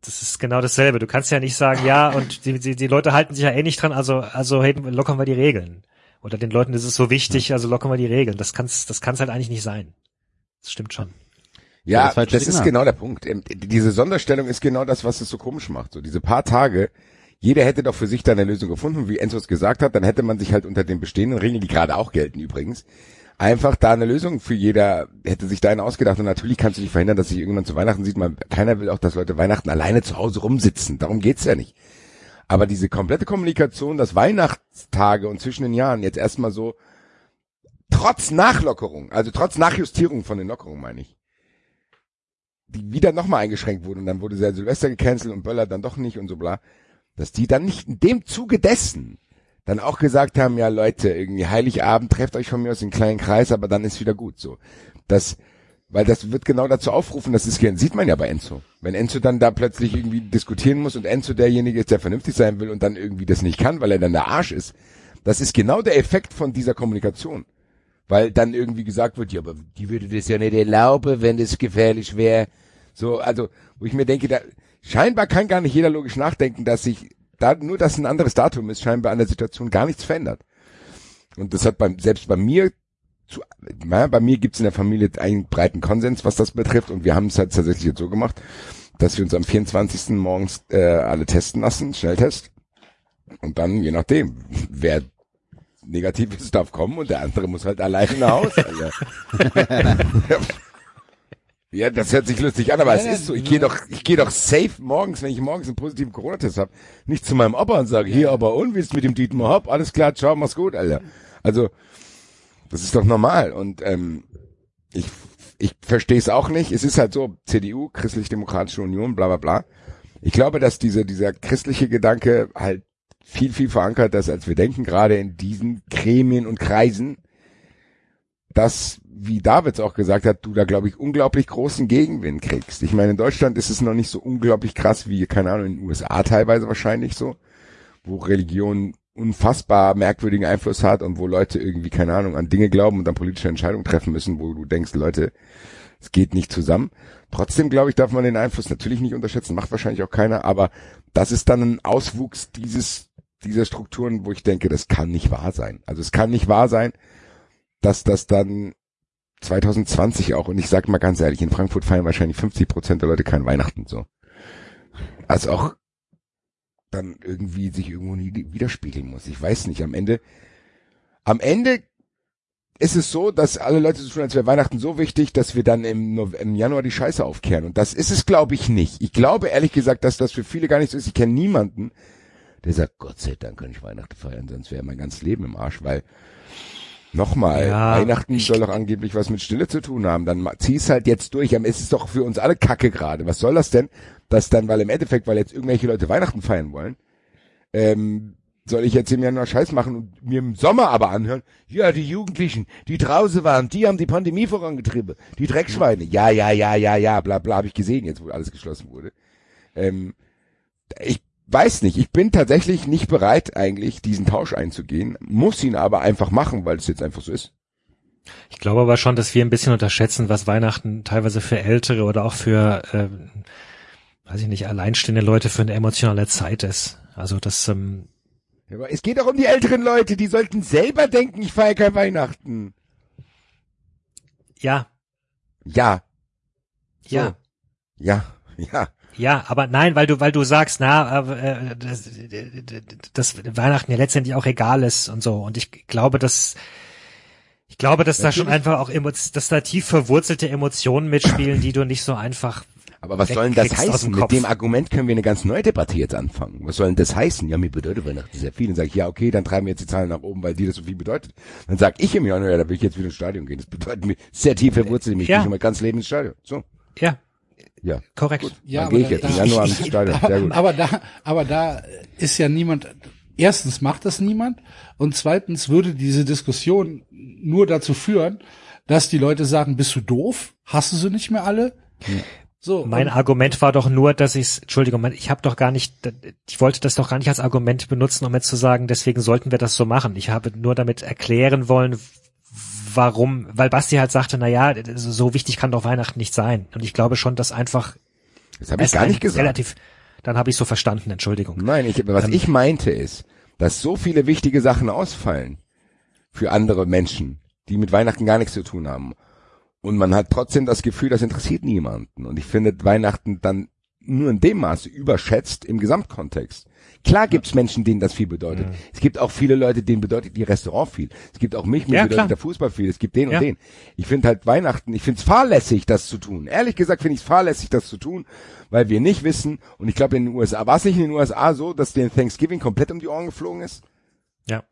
das ist genau dasselbe. Du kannst ja nicht sagen, ja, und die, die, die Leute halten sich ja eh nicht dran, also also heben, lockern wir die Regeln. Oder den Leuten ist es so wichtig, also lockern wir die Regeln. Das kann's, das kann's halt eigentlich nicht sein. Das stimmt schon. Ja, das das ist genau der Punkt. Diese Sonderstellung ist genau das, was es so komisch macht. So diese paar Tage, jeder hätte doch für sich da eine Lösung gefunden, wie Enzo es gesagt hat, dann hätte man sich halt unter den bestehenden Regeln, die gerade auch gelten übrigens, einfach da eine Lösung für jeder, hätte sich da eine ausgedacht. Und natürlich kannst du nicht verhindern, dass sich irgendwann zu Weihnachten sieht. Man, keiner will auch, dass Leute Weihnachten alleine zu Hause rumsitzen. Darum geht's ja nicht. Aber diese komplette Kommunikation, dass Weihnachtstage und zwischen den Jahren jetzt erstmal so, trotz Nachlockerung, also trotz Nachjustierung von den Lockerungen, meine ich, die wieder nochmal eingeschränkt wurde und dann wurde der Silvester gecancelt und Böller dann doch nicht und so bla, dass die dann nicht in dem Zuge dessen dann auch gesagt haben, ja Leute, irgendwie Heiligabend, trefft euch von mir aus in einen kleinen Kreis, aber dann ist wieder gut so. Das, weil das wird genau dazu aufrufen, das ist, sieht man ja bei Enzo. Wenn Enzo dann da plötzlich irgendwie diskutieren muss und Enzo derjenige ist, der vernünftig sein will und dann irgendwie das nicht kann, weil er dann der Arsch ist, das ist genau der Effekt von dieser Kommunikation. Weil dann irgendwie gesagt wird, ja, aber die würde das ja nicht erlauben, wenn das gefährlich wäre. So, also, wo ich mir denke, da, scheinbar kann gar nicht jeder logisch nachdenken, dass sich, da, nur dass ein anderes Datum ist, scheinbar an der Situation gar nichts verändert. Und das hat beim, selbst bei mir, zu, na, bei mir gibt's in der Familie einen breiten Konsens, was das betrifft, und wir haben es halt tatsächlich jetzt so gemacht, dass wir uns am 24. morgens äh, alle testen lassen, Schnelltest. Und dann, je nachdem, wer negativ ist, darf kommen und der andere muss halt alleine nach Hause. Ja, das hört sich lustig an, aber es ist so. Ich gehe doch, ich gehe doch safe morgens, wenn ich morgens einen positiven Corona-Test habe, nicht zu meinem Opa und sage, hier, aber und wie ist mit dem Dietmar Hopp? Alles klar, ciao, mach's gut, Alter. Also Das ist doch normal. Und ähm, ich, ich verstehe es auch nicht. Es ist halt so, CDU, Christlich-Demokratische Union, bla bla bla. Ich glaube, dass dieser, dieser christliche Gedanke halt viel, viel verankert ist, als wir denken, gerade in diesen Gremien und Kreisen, dass, wie Davids auch gesagt hat, du da, glaube ich, unglaublich großen Gegenwind kriegst. Ich meine, in Deutschland ist es noch nicht so unglaublich krass wie, keine Ahnung, in den USA teilweise wahrscheinlich so, wo Religion unfassbar merkwürdigen Einfluss hat und wo Leute irgendwie, keine Ahnung, an Dinge glauben und dann politische Entscheidungen treffen müssen, wo du denkst, Leute, es geht nicht zusammen. Trotzdem, glaube ich, darf man den Einfluss natürlich nicht unterschätzen, macht wahrscheinlich auch keiner, aber das ist dann ein Auswuchs dieses, dieser Strukturen, wo ich denke, das kann nicht wahr sein. Also es kann nicht wahr sein, dass das dann 2020 auch, und ich sag mal ganz ehrlich, in Frankfurt feiern wahrscheinlich 50 Prozent der Leute kein Weihnachten so. Also auch dann irgendwie sich irgendwo nie widerspiegeln muss. Ich weiß nicht, am Ende, am Ende ist es so, dass alle Leute so tun, als wäre Weihnachten so wichtig, dass wir dann im, im Januar die Scheiße aufkehren. Und das ist es, glaube ich, nicht. Ich glaube ehrlich gesagt, dass das für viele gar nicht so ist. Ich kenne niemanden, der sagt, Gott sei Dank kann ich Weihnachten feiern, sonst wäre mein ganzes Leben im Arsch, weil Nochmal, Ja, Weihnachten soll doch angeblich was mit Stille zu tun haben. Dann zieh's halt jetzt durch. Aber es ist doch für uns alle Kacke gerade. Was soll das denn? Dass dann, weil im Endeffekt, weil jetzt irgendwelche Leute Weihnachten feiern wollen, ähm, soll ich jetzt im Januar Scheiß machen und mir im Sommer aber anhören, ja, die Jugendlichen, die draußen waren, die haben die Pandemie vorangetrieben. Die Dreckschweine. Ja, ja, ja, ja, ja, bla, bla, habe ich gesehen, jetzt wo alles geschlossen wurde. Ähm, ich weiß nicht, ich bin tatsächlich nicht bereit, eigentlich diesen Tausch einzugehen, muss ihn aber einfach machen, weil es jetzt einfach so ist. Ich glaube aber schon, dass wir ein bisschen unterschätzen, was Weihnachten teilweise für Ältere oder auch für, ähm, weiß ich nicht, alleinstehende Leute für eine emotionale Zeit ist. Also das, ähm, Aber es geht doch um die älteren Leute, die sollten selber denken, ich feiere kein Weihnachten. ja, Ja, ja. ja, ja. Ja, aber nein, weil du, weil du sagst, na, äh, das, das Weihnachten ja letztendlich auch egal ist und so. Und ich glaube, dass ich glaube, dass da schon einfach auch dass da tief verwurzelte Emotionen mitspielen, die du nicht so einfach. Aber was soll denn das heißen? dem Mit dem Argument können wir eine ganz neue Debatte jetzt anfangen. Was soll denn das heißen? Ja, mir bedeutet Weihnachten sehr viel. Dann sage ich, ja, okay, dann treiben wir jetzt die Zahlen nach oben, weil dir das so viel bedeutet. Dann sag ich im Januar, ja, da will ich jetzt wieder ins Stadion gehen. Das bedeutet mir sehr tief verwurzelt mich. Ja. Ich gehe mein ganzes Leben ins Stadion. So, Ja, ja. korrekt. Ja, gehe ich jetzt im Januar ins Stadion. Sehr gut. Aber, da, aber da ist ja niemand. Erstens macht das niemand und zweitens würde diese Diskussion nur dazu führen, dass die Leute sagen: Bist du doof? Hast du sie nicht mehr alle? So. Mein Argument war doch nur, dass ich Entschuldigung, ich habe doch gar nicht, ich wollte das doch gar nicht als Argument benutzen, um jetzt zu sagen, deswegen sollten wir das so machen. Ich habe nur damit erklären wollen, warum, weil Basti halt sagte, na ja, so wichtig kann doch Weihnachten nicht sein. Und ich glaube schon, dass einfach Das habe ich gar nicht gesagt. relativ, dann habe ich so verstanden, Entschuldigung. Nein, ich, was Ähm, ich meinte ist, dass so viele wichtige Sachen ausfallen für andere Menschen, die mit Weihnachten gar nichts zu tun haben. Und man hat trotzdem das Gefühl, das interessiert niemanden. Und ich finde Weihnachten dann nur in dem Maße überschätzt im Gesamtkontext. Klar gibt's Menschen, denen das viel bedeutet. Es gibt auch viele Leute, denen bedeutet die Restaurant viel. Es gibt auch mich, mir Ja, bedeutet klar. der Fußball viel. Es gibt den Ja. und den. Ich finde halt Weihnachten, ich finde es fahrlässig, das zu tun. Ehrlich gesagt finde ich es fahrlässig, das zu tun, weil wir nicht wissen, und ich glaube in den USA, war es nicht in den USA so, dass den Thanksgiving komplett um die Ohren geflogen ist? Ja.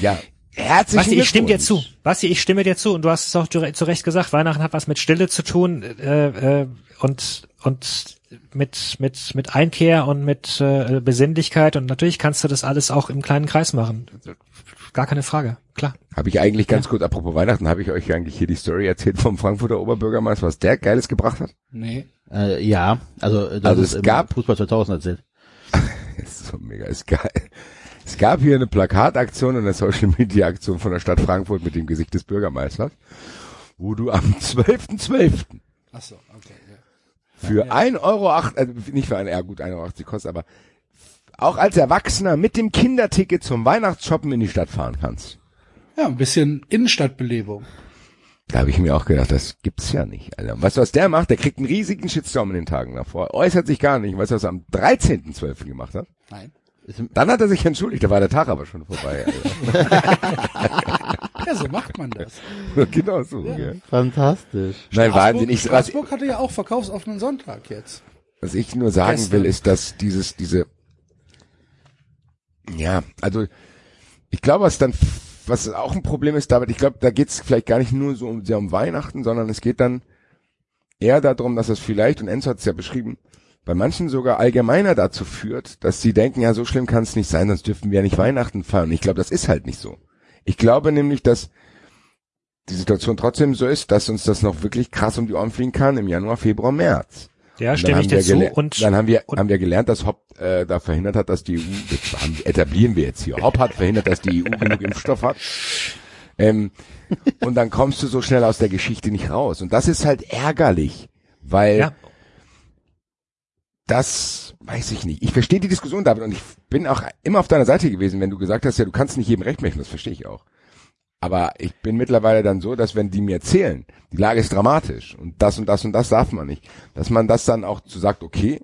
Ja. Herzlichen Basti, ich stimme dir zu. Basti, ich stimme dir zu und du hast es auch zu zu Recht gesagt, Weihnachten hat was mit Stille zu tun äh, äh, und und mit mit mit Einkehr und mit äh, Besinnlichkeit und natürlich kannst du das alles auch im kleinen Kreis machen. Gar keine Frage, klar. Habe ich eigentlich ganz kurz, apropos Weihnachten, habe ich euch eigentlich hier die Story erzählt vom Frankfurter Oberbürgermeister, was der Geiles gebracht hat? Nee. Äh, ja, also äh, das Also es gab- Fußball 2000 erzählt. Das ist so mega, ist geil. Es gab hier eine Plakataktion und eine Social Media Aktion von der Stadt Frankfurt mit dem Gesicht des Bürgermeisters, wo du am 12.12. Ach so, okay. Ja. für ein Euro, acht, also nicht für ein, ja gut, 1,80 Euro kostet, aber auch als Erwachsener mit dem Kinderticket zum Weihnachtsshoppen in die Stadt fahren kannst. ja, ein bisschen Innenstadtbelebung. Da habe ich mir auch gedacht, das gibt's ja nicht, Alter. Weißt du, was der macht? Der kriegt einen riesigen Shitstorm in den Tagen davor. Äußert sich gar nicht. Weißt du, was er am 13.12. gemacht hat? Nein. Dann hat er sich entschuldigt, da war der Tag aber schon vorbei. Ja, so macht man das. Genau so, gell? Fantastisch. Nein, Wahnsinn. Ich, was, Straßburg hatte ja auch verkaufsoffenen Sonntag jetzt. was ich nur sagen Gestern. will, ist, dass dieses, diese, ja, also, ich glaube, was dann was auch ein Problem ist, David, ich glaube, da geht's vielleicht gar nicht nur so um, sehr um Weihnachten, sondern es geht dann eher darum, dass es vielleicht, und Enzo hat es ja beschrieben, bei manchen sogar allgemeiner dazu führt, dass sie denken, ja, so schlimm kann es nicht sein, sonst dürfen wir ja nicht Weihnachten feiern. Ich glaube, das ist halt nicht so. Ich glaube nämlich, dass die Situation trotzdem so ist, dass uns das noch wirklich krass um die Ohren fliegen kann im Januar, Februar, März. Ja, stimme dann ich haben dir wir zu. Und dann haben wir haben wir gelernt, dass Hopp äh, da verhindert hat, dass die EU das haben, etablieren wir jetzt hier. Hopp hat verhindert, dass die EU genug Impfstoff hat. Ähm, und dann kommst du so schnell aus der Geschichte nicht raus. Und das ist halt ärgerlich, weil ja, das weiß ich nicht. Ich verstehe die Diskussion, David, und ich bin auch immer auf deiner Seite gewesen, wenn du gesagt hast, ja, du kannst nicht jedem recht machen, das verstehe ich auch. Aber ich bin mittlerweile dann so, dass wenn die mir erzählen, die Lage ist dramatisch und das und das und das darf man nicht, dass man das dann auch zu sagt, okay,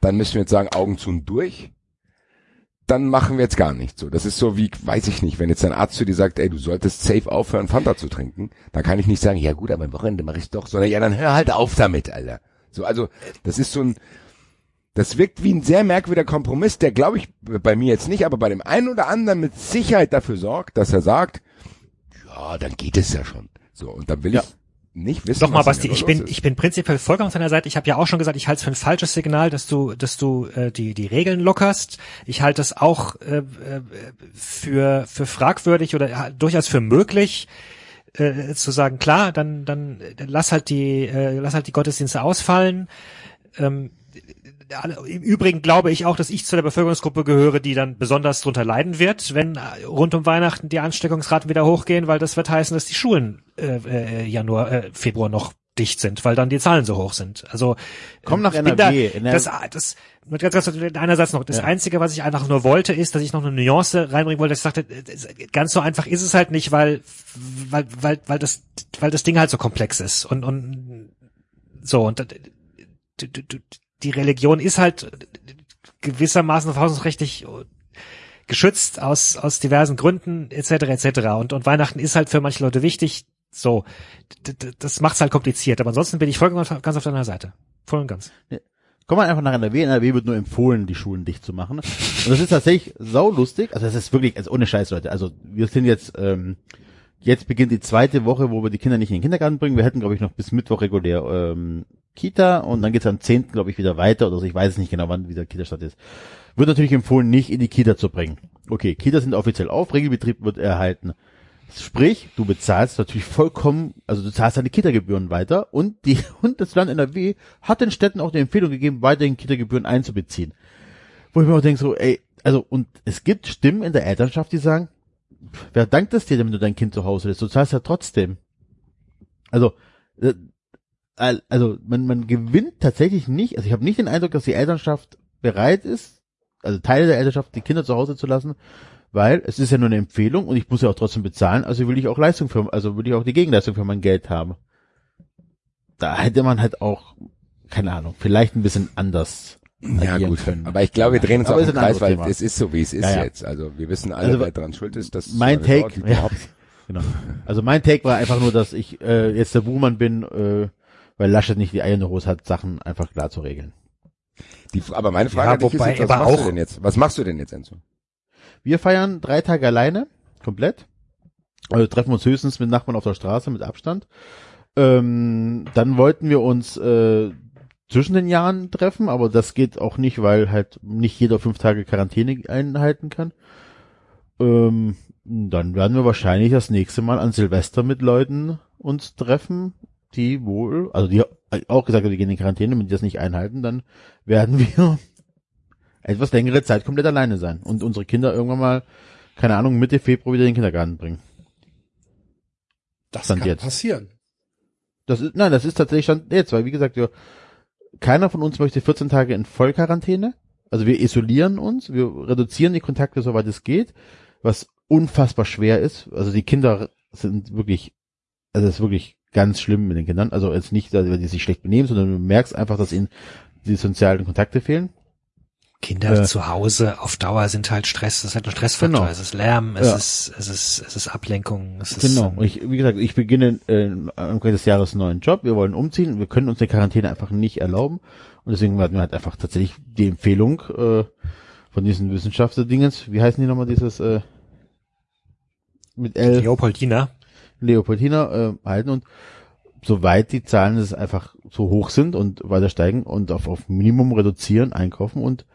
dann müssen wir jetzt sagen, Augen zu und durch, dann machen wir jetzt gar nicht so. Das ist so wie, weiß ich nicht, wenn jetzt ein Arzt zu dir sagt, ey, du solltest safe aufhören, Fanta zu trinken, dann kann ich nicht sagen, ja gut, aber am Wochenende mache ich doch, sondern ja, dann hör halt auf damit, Alter. So, also, das ist so ein, das wirkt wie ein sehr merkwürdiger Kompromiss, der glaube ich bei mir jetzt nicht, aber bei dem einen oder anderen mit Sicherheit dafür sorgt, dass er sagt, ja, dann geht es ja schon. So, und dann will Ja. ich nicht wissen. Nochmal, was Basti, ich bin, ist. ich bin prinzipiell vollkommen auf deiner Seite. Ich habe ja auch schon gesagt, ich halte es für ein falsches Signal, dass du, dass du äh, die die Regeln lockerst. Ich halte es auch äh, äh, für für fragwürdig oder durchaus für möglich äh, zu sagen, klar, dann dann lass halt die äh, lass halt die Gottesdienste ausfallen. Ähm, Im Übrigen glaube ich auch, dass ich zu der Bevölkerungsgruppe gehöre, die dann besonders drunter leiden wird, wenn äh, rund um Weihnachten die Ansteckungsraten wieder hochgehen, weil das wird heißen, dass die Schulen äh, äh, Januar, äh, Februar noch dicht sind, weil dann die Zahlen so hoch sind. Also Komm nach NRW. Da, das, NRW. das, ganz, ganz, einerseits noch, das Ja. Einzige, was ich einfach nur wollte, ist, dass ich noch eine Nuance reinbringen wollte, dass ich sagte, äh, ganz so einfach ist es halt nicht, weil, weil, weil, weil das, weil das Ding halt so komplex ist und, und so und du- du- du- die Religion ist halt gewissermaßen verfassungsrechtlich geschützt aus aus diversen Gründen etc. etc. und und Weihnachten ist halt für manche Leute wichtig. So, das macht's halt kompliziert. Aber ansonsten bin ich vollkommen ganz auf deiner Seite, voll und ganz. Komm mal einfach nach NRW. NRW wird nur empfohlen, die Schulen dicht zu machen. Und das ist tatsächlich saulustig. Also das ist wirklich, also ohne Scheiß, Leute. Also wir sind jetzt, ähm, jetzt beginnt die zweite Woche, wo wir die Kinder nicht in den Kindergarten bringen. Wir hätten, glaube ich, noch bis Mittwoch regulär ähm, Kita und dann geht's am 10. glaube ich, wieder weiter oder so. Ich weiß es nicht genau, wann wieder Kita-Start ist. Wird natürlich empfohlen, nicht in die Kita zu bringen. Okay, Kita sind offiziell auf, Regelbetrieb wird erhalten. Sprich, du bezahlst natürlich vollkommen, also du zahlst deine Kita-Gebühren weiter und die und das Land NRW hat den Städten auch die Empfehlung gegeben, weiterhin Kita-Gebühren einzubeziehen. Wo ich mir auch denke so, ey, also und es gibt Stimmen in der Elternschaft, die sagen, wer dankt es dir, wenn du dein Kind zu Hause lässt? Du zahlst ja trotzdem. Also äh, also man, man gewinnt tatsächlich nicht, also ich habe nicht den Eindruck, dass die Elternschaft bereit ist, also Teile der Elternschaft die Kinder zu Hause zu lassen, weil es ist ja nur eine Empfehlung und ich muss ja auch trotzdem bezahlen, also will ich auch Leistung für, also will ich auch die Gegenleistung für mein Geld haben. Da hätte man halt auch, keine Ahnung, vielleicht ein bisschen anders Ja agieren gut, können. aber ich glaube, wir drehen uns Aber im ein Kreis, weil Thema. es ist so, wie es ist Ja, ja. jetzt. Also wir wissen alle, Also, wer dran schuld ist. Das mein Take, ja, überhaupt- genau. Also mein Take war einfach nur, dass ich äh, jetzt der Buhmann bin, äh, weil Laschet nicht die Eier in der Hose hat, Sachen einfach klar zu regeln. Die, aber meine Frage Ja, an dich wobei, ist jetzt, was machst auch- du denn jetzt? Was machst du denn jetzt, Enzo? Wir feiern drei Tage alleine, komplett. Also treffen uns höchstens mit Nachbarn auf der Straße mit Abstand. Ähm, dann wollten wir uns äh, zwischen den Jahren treffen, aber das geht auch nicht, weil halt nicht jeder fünf Tage Quarantäne einhalten kann. Ähm, dann werden wir wahrscheinlich das nächste Mal an Silvester mit Leuten uns treffen, die wohl, also die auch gesagt haben, wir gehen in Quarantäne, wenn die das nicht einhalten, dann werden wir etwas längere Zeit komplett alleine sein und unsere Kinder irgendwann mal, keine Ahnung, Mitte Februar wieder in den Kindergarten bringen. Das Stand kann jetzt. passieren. Das ist, nein, das ist tatsächlich Stand jetzt, weil wie gesagt, wir, keiner von uns möchte 14 Tage in Vollquarantäne. Also wir isolieren uns, wir reduzieren die Kontakte, soweit es geht, was unfassbar schwer ist. Also die Kinder sind wirklich, also es ist wirklich ganz schlimm mit den Kindern. Also jetzt nicht, weil die sich schlecht benehmen, sondern du merkst einfach, dass ihnen die sozialen Kontakte fehlen. Kinder Äh. zu Hause auf Dauer sind halt Stress, das ist halt ein Stressfaktor. Genau. Es ist Lärm, es Ja. ist, es ist, es ist Ablenkung, es ist, Genau. Und ich, wie gesagt, ich beginne äh, am Anfang des Jahres einen neuen Job. Wir wollen umziehen. Wir können uns eine Quarantäne einfach nicht erlauben. Und deswegen hatten wir halt einfach tatsächlich die Empfehlung äh, von diesen Wissenschaftler-Dingens. Wie heißen die nochmal dieses? Äh, mit L Leopoldina. Leopoldina äh, halten und soweit die Zahlen es einfach so hoch sind und weiter steigen und auf, auf Minimum reduzieren, einkaufen und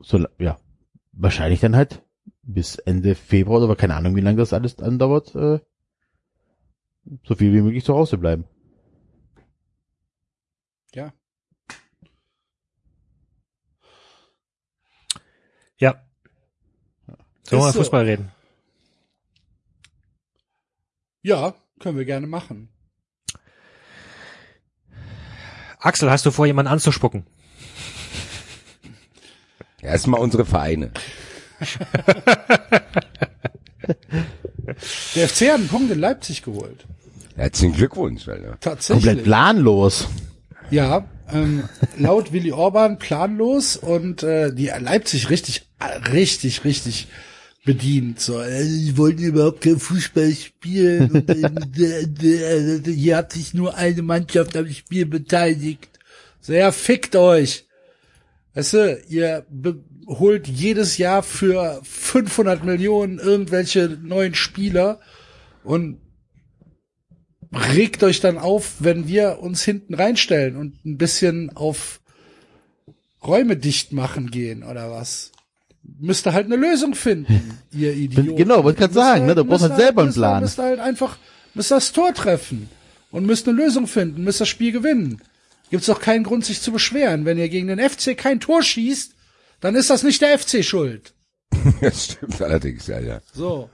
so, ja, wahrscheinlich dann halt bis Ende Februar oder keine Ahnung, wie lange das alles andauert, äh, so viel wie möglich zu Hause bleiben. Ja. Ja. Sollen wir mal so. Fußball reden? Ja, können wir gerne machen. Axel, hast du vor, jemanden anzuspucken? Erstmal unsere Vereine. Der FC hat einen Punkt in Leipzig geholt. Herzlichen Glückwunsch, Alter. Tatsächlich. Komplett planlos. Ja, ähm, laut Willi Orban planlos und äh, die Leipzig richtig, richtig, richtig bedient. So, äh, die wollten überhaupt kein Fußball spielen. Und, äh, äh, äh, hier hat sich nur eine Mannschaft am Spiel beteiligt. So, ja, fickt euch. Weißt du, ihr holt jedes Jahr für 500 Millionen irgendwelche neuen Spieler und regt euch dann auf, wenn wir uns hinten reinstellen und ein bisschen auf Räume dicht machen gehen oder was. Müsst ihr halt eine Lösung finden, ihr Idioten. genau, wollte Müsst sagen, ihr ne, du brauchst müsst halt selber einen Plan. Müsst halt einfach, müsst das Tor treffen und müsst eine Lösung finden, müsst das Spiel gewinnen. Gibt's doch keinen Grund, sich zu beschweren. Wenn ihr gegen den FC kein Tor schießt, dann ist das nicht der FC schuld. Das stimmt allerdings, ja, ja. So.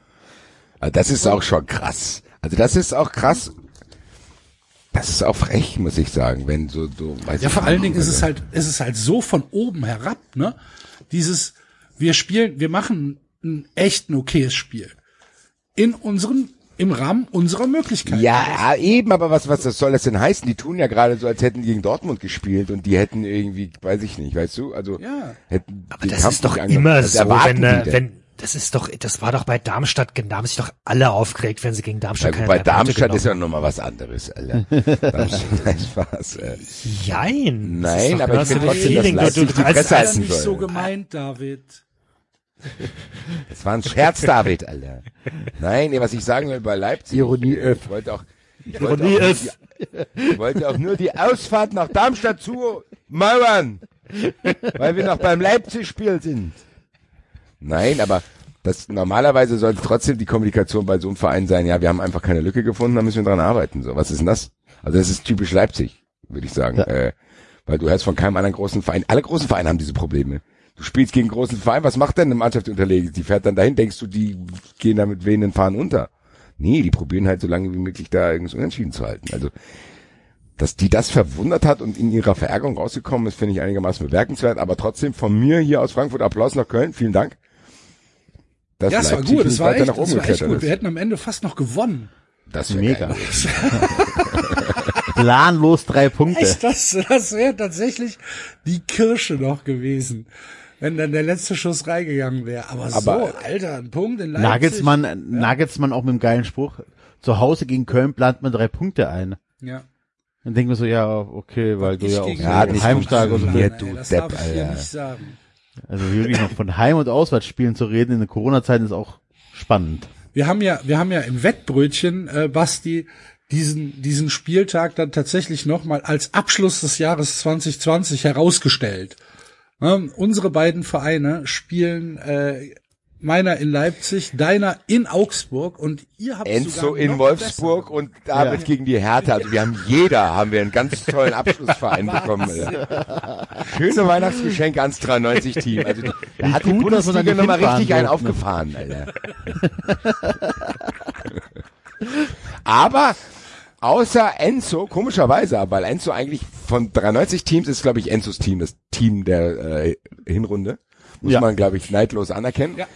Also das ist auch schon krass. Also das ist auch krass. Das ist auch frech, muss ich sagen, wenn so, so, weiß Ja, vor allen Dingen ist es halt, ist es halt so von oben herab, ne? Dieses, wir spielen, wir machen ein echt ein okayes Spiel. In unseren, im Rahmen unserer Möglichkeiten. Ja, eben, aber was, was das soll das denn heißen? Die tun ja gerade so, als hätten die gegen Dortmund gespielt und die hätten irgendwie, weiß ich nicht, weißt du? Also Ja. hätten Aber das Kampf ist doch nicht immer Das so, wenn, äh, wenn, das ist doch, das war doch bei Darmstadt, da haben sich doch alle aufgeregt, wenn sie gegen Ja, Darmstadt keine bei Darmstadt ist ja nochmal was anderes, Alter. Darmstadt, nein, Spaß. Äh. Jein. Das Nein, aber ich finde das trotzdem, dass Feeling. Du- Leipzig du- die als- Presse Das ist ja halten nicht soll. so gemeint, David. Das war ein Scherz, David, Alter. Nein, was ich sagen will bei Leipzig. Ironie ich, ich wollte auch, ich wollte auch, nur die, ich wollte auch nur die Ausfahrt nach Darmstadt zu mauern, weil wir noch beim Leipzig-Spiel sind. Nein, aber das normalerweise sollte trotzdem die Kommunikation bei so einem Verein sein. Ja, wir haben einfach keine Lücke gefunden, da müssen wir dran arbeiten. So, was ist denn das? Also das ist typisch Leipzig, würde ich sagen. Ja. Äh, weil du hörst von keinem anderen großen Verein. Alle großen Vereine haben diese Probleme. Du spielst gegen einen großen Verein, was macht denn eine Mannschaft die unterlegen? Die fährt dann dahin, denkst du, die gehen da mit wehenden Fahren unter. Nee, die probieren halt so lange wie möglich da irgendwas unentschieden zu halten. Also, dass die das verwundert hat und in ihrer Verärgerung rausgekommen ist, finde ich einigermaßen bemerkenswert. Aber trotzdem von mir hier aus Frankfurt Applaus nach Köln. Vielen Dank. Dass Ja, es war gut, es war weiter echt, nach oben es war echt gut. ist. Wir hätten am Ende fast noch gewonnen. Das wär Mega. Planlos drei Punkte. Echt, das, das wäre tatsächlich die Kirsche noch gewesen, wenn dann der letzte Schuss reingegangen wäre. Aber, so, Aber- Alter, ein Punkt in Leipzig. Nagelsmann, Nagelsmann auch mit dem geilen Spruch. Zu Hause gegen Köln plant man drei Punkte ein. Ja. Dann denken wir so, ja, okay, weil du ja auch Ja, nicht heimstark und so bist. du das Depp, darf ich Alter. nicht sagen. Also wirklich noch von Heim- und Auswärtsspielen zu reden in der Corona-Zeit ist auch spannend. Wir haben ja, wir haben ja im Wettbrötchen, äh, Basti, diesen, diesen Spieltag dann tatsächlich nochmal als Abschluss des Jahres 2020 herausgestellt. Ähm, unsere beiden Vereine spielen, äh, meiner in Leipzig, deiner in Augsburg und ihr habt Enzo sogar in Wolfsburg besser. und David gegen die Hertha. Also wir haben jeder, haben wir einen ganz tollen Abschlussverein bekommen. Alter. Schöne Weihnachtsgeschenke ans 93-Team. Also da hat die Bundesliga nochmal richtig einen aufgefahren, Alter. Aber außer Enzo, komischerweise, weil Enzo eigentlich von 93 Teams ist, glaube ich, Enzos Team, das Team der äh, Hinrunde. Muss Ja. man, glaube ich, neidlos anerkennen. Ja.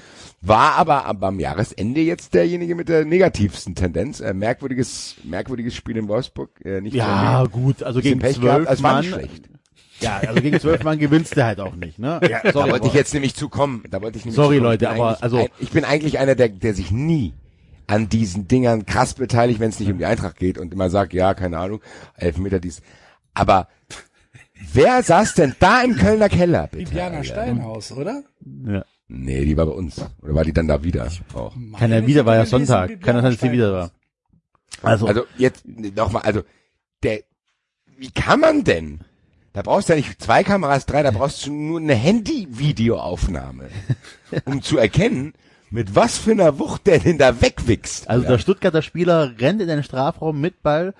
War aber am- Jahresende jetzt derjenige mit der negativsten Tendenz. Äh, merkwürdiges, merkwürdiges Spiel in Wolfsburg. Äh, nicht Ja, gut, also gegen Pech zwölf war Mann. schlecht. Ja, also gegen zwölf Mann gewinnst du halt auch nicht, ne? Ja, Da sorry, wollte ich jetzt nämlich zukommen. Da wollte ich nämlich Sorry. Leute, aber also- ein, ich bin eigentlich einer, der, der sich nie an diesen Dingern krass beteiligt, wenn es nicht um die Eintracht geht und immer sagt, ja, keine Ahnung, Elfmeter dies. Aber wer saß denn da im Kölner Keller? Bitte, Diana Alter? Steinhaus, oder? Ja. Nee, die war bei uns. Oder war die dann da wieder auch? Kann er wieder, war ja Sonntag. Kann er sein, dass sie wieder war. Also, Also jetzt nochmal, also der, wie kann man denn? Da brauchst du ja nicht zwei Kameras, drei, da brauchst du nur eine Handy-Videoaufnahme, um zu erkennen, mit was für einer Wucht der denn da wegwichst. also der Stuttgarter Spieler rennt in den Strafraum mit Ball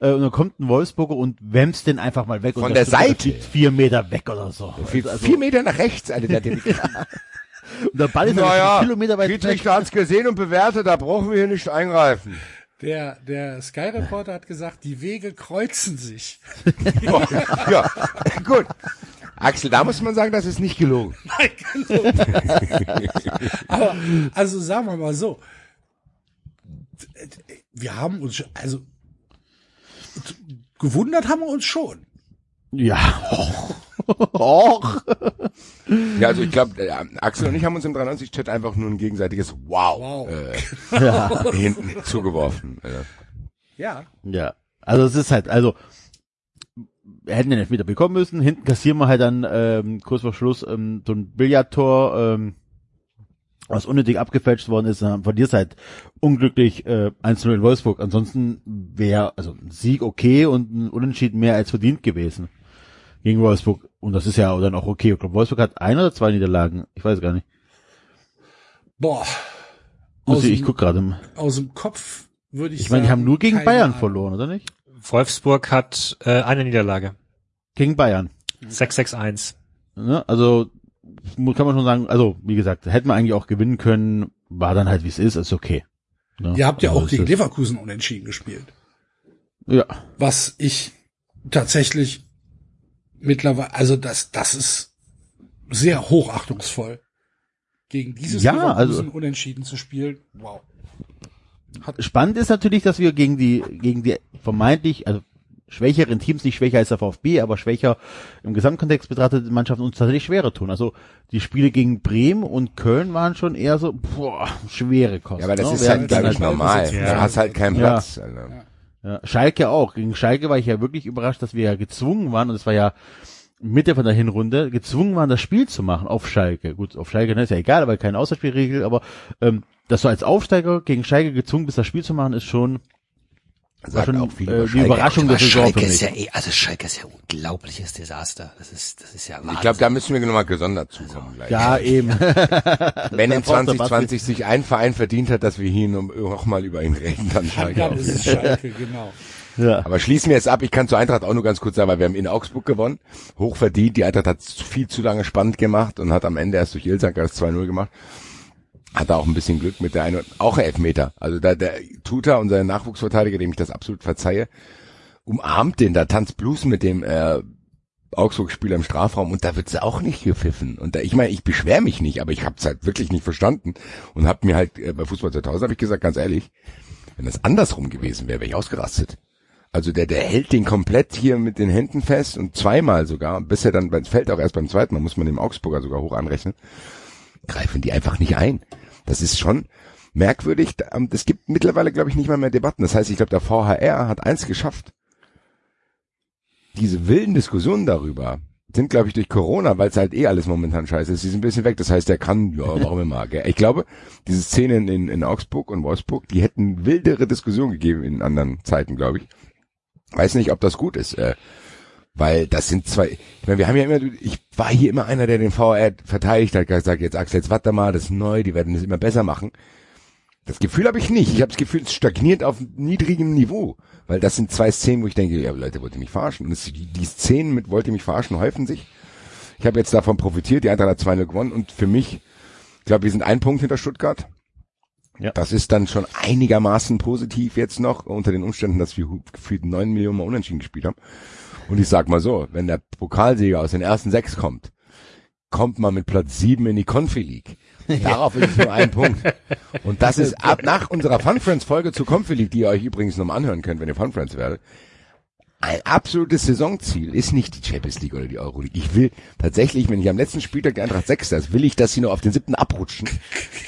äh, und dann kommt ein Wolfsburger und wämst den einfach mal weg. Von und der Stuttgarter Seite. fliegt Vier Meter weg oder so. vier, Also, vier Meter nach rechts, Alter, der, der, und der Ball ist naja, ein Kilometer weit weg. Schiedsrichter hat's gesehen und bewertet, da brauchen wir hier nicht eingreifen. Der, der Sky Reporter hat gesagt, die Wege kreuzen sich. ja, gut. Axel, da muss man sagen, das ist nicht gelogen. Nein, gelogen. Aber, also sagen wir mal so. Wir haben uns, also, gewundert haben wir uns schon. Ja. Och. Ja, also ich glaube, äh, Axel und ich haben uns im 93-Chat einfach nur ein gegenseitiges Wow, Wow. Äh, hinten zugeworfen. Äh. Ja. Ja. Also es ist halt, also hätten den Elfmeter bekommen müssen. Hinten kassieren wir halt dann ähm, kurz vor Schluss ähm, so ein Billardtor, ähm, was unnötig abgefälscht worden ist. Dann verlierst halt unglücklich äh, 1-0 in Wolfsburg. Ansonsten wäre also ein Sieg okay und ein Unentschieden mehr als verdient gewesen gegen Wolfsburg. Und das ist ja dann auch okay. Ich glaube, Wolfsburg hat ein oder zwei Niederlagen. Ich weiß gar nicht. Boah. Aus ich, ich guck gerade. Aus dem Kopf würde ich Ich meine, die haben sagen, nur gegen Bayern Ahnung. verloren, oder nicht? Wolfsburg hat äh, eine Niederlage. Gegen Bayern. 6-6-1. Ne? Also kann man schon sagen, also wie gesagt, hätten wir eigentlich auch gewinnen können, war dann halt wie es ist, ist okay. Ne? Ihr habt ja Also auch gegen Leverkusen unentschieden gespielt. Ja, Was ich tatsächlich mittlerweile, also das, das ist sehr hochachtungsvoll. Gegen dieses Ja, Leverkusen also- unentschieden zu spielen. Wow. Spannend ist natürlich, dass wir gegen die gegen die vermeintlich also schwächeren Teams, nicht schwächer als der VfB, aber schwächer im Gesamtkontext betrachtete Mannschaften uns tatsächlich schwerer tun. Also die Spiele gegen Bremen und Köln waren schon eher so boah, schwere Kosten. Ja, aber das ne? ist halt, glaube ich, normal. Ballbesitz- Da hast halt keinen Ja. Platz. Alter. Ja, Schalke auch. Gegen Schalke war ich ja wirklich überrascht, dass wir ja gezwungen waren, und es war ja Mitte von der Hinrunde, gezwungen waren, das Spiel zu machen auf Schalke. Gut, auf Schalke ne, ist ja egal, aber keine Auswärtsspielregel, aber ähm, dass du als Aufsteiger gegen Schalke gezwungen bist, das Spiel zu machen, ist schon, war Sagt schon auch viel äh, über die. Überraschung der Saison Schalke ist ja eh, also Schalke ist ja ein unglaubliches Desaster. Das ist, das ist ja Wahnsinn. Ich glaube, da müssen wir nochmal gesondert zukommen gleich. Ja, eben. Wenn in da braucht der 2020 sich ein Verein verdient hat, dass wir hier noch mal über ihn reden, dann Schalke Dann auch. ist es Schalke, genau. ja. Aber schließen wir jetzt ab. Ich kann zur Eintracht auch nur ganz kurz sagen, weil wir haben in Augsburg gewonnen. Hochverdient. Die Eintracht hat viel zu lange spannend gemacht und hat am Ende erst durch Ilsanker das 2-0 gemacht. Hat da auch ein bisschen Glück mit der einen, auch Elfmeter. Also da, der Tuta, unser Nachwuchsverteidiger, dem ich das absolut verzeihe, umarmt den, da tanzt Blues mit dem, äh, Augsburg-Spieler im Strafraum und da wird sie auch nicht gepfiffen. Und da, ich meine, ich beschwere mich nicht, aber ich habe es halt wirklich nicht verstanden und habe mir halt äh, bei Fußball 2000 habe ich gesagt, ganz ehrlich, wenn das andersrum gewesen wäre, wäre ich ausgerastet. Also der, der hält den komplett hier mit den Händen fest und zweimal sogar, bis er dann, es fällt auch erst beim zweiten Mal, muss man dem Augsburger sogar hoch anrechnen, greifen die einfach nicht ein. Das ist schon merkwürdig. Ähm, Es gibt mittlerweile, glaube ich, nicht mal mehr Debatten. Das heißt, ich glaube, der VHR hat eins geschafft. Diese wilden Diskussionen darüber sind, glaube ich, durch Corona, weil es halt eh alles momentan scheiße ist, die sind ein bisschen weg. Das heißt, der kann, ja, warum immer. Gell? Ich glaube, diese Szenen in, in Augsburg und Wolfsburg, die hätten wildere Diskussionen gegeben in anderen Zeiten, glaube ich. Weiß nicht, ob das gut ist. Äh, weil das sind zwei, ich meine, wir haben ja immer, ich war hier immer einer, der den VR verteidigt hat, gesagt, jetzt Axel, jetzt warte mal, das ist neu, die werden das immer besser machen. Das Gefühl habe ich nicht. Ich habe das Gefühl, es stagniert auf niedrigem Niveau. Weil das sind zwei Szenen, wo ich denke, ja Leute, wollt ihr mich verarschen? Und es, die, die Szenen mit wollt ihr mich verarschen häufen sich. Ich habe jetzt davon profitiert, die Eintracht hat 2-0 gewonnen und für mich, ich glaube, wir sind ein Punkt hinter Stuttgart. Ja. Das ist dann schon einigermaßen positiv jetzt noch, unter den Umständen, dass wir gefühlt neun Millionen Mal unentschieden gespielt haben. Und ich sag mal so, wenn der Pokalsieger aus den ersten sechs kommt, kommt man mit Platz sieben in die Confi League. Darauf ist es nur ein Punkt. Und das ist ab nach unserer Fun Friends Folge zur Confi League, die ihr euch übrigens nochmal anhören könnt, wenn ihr Fun Friends werdet, ein absolutes Saisonziel ist nicht die Champions League oder die Euroleague. Ich will tatsächlich, wenn ich am letzten Spieltag die Eintracht Sechster ist, will ich, dass sie noch auf den siebten abrutschen.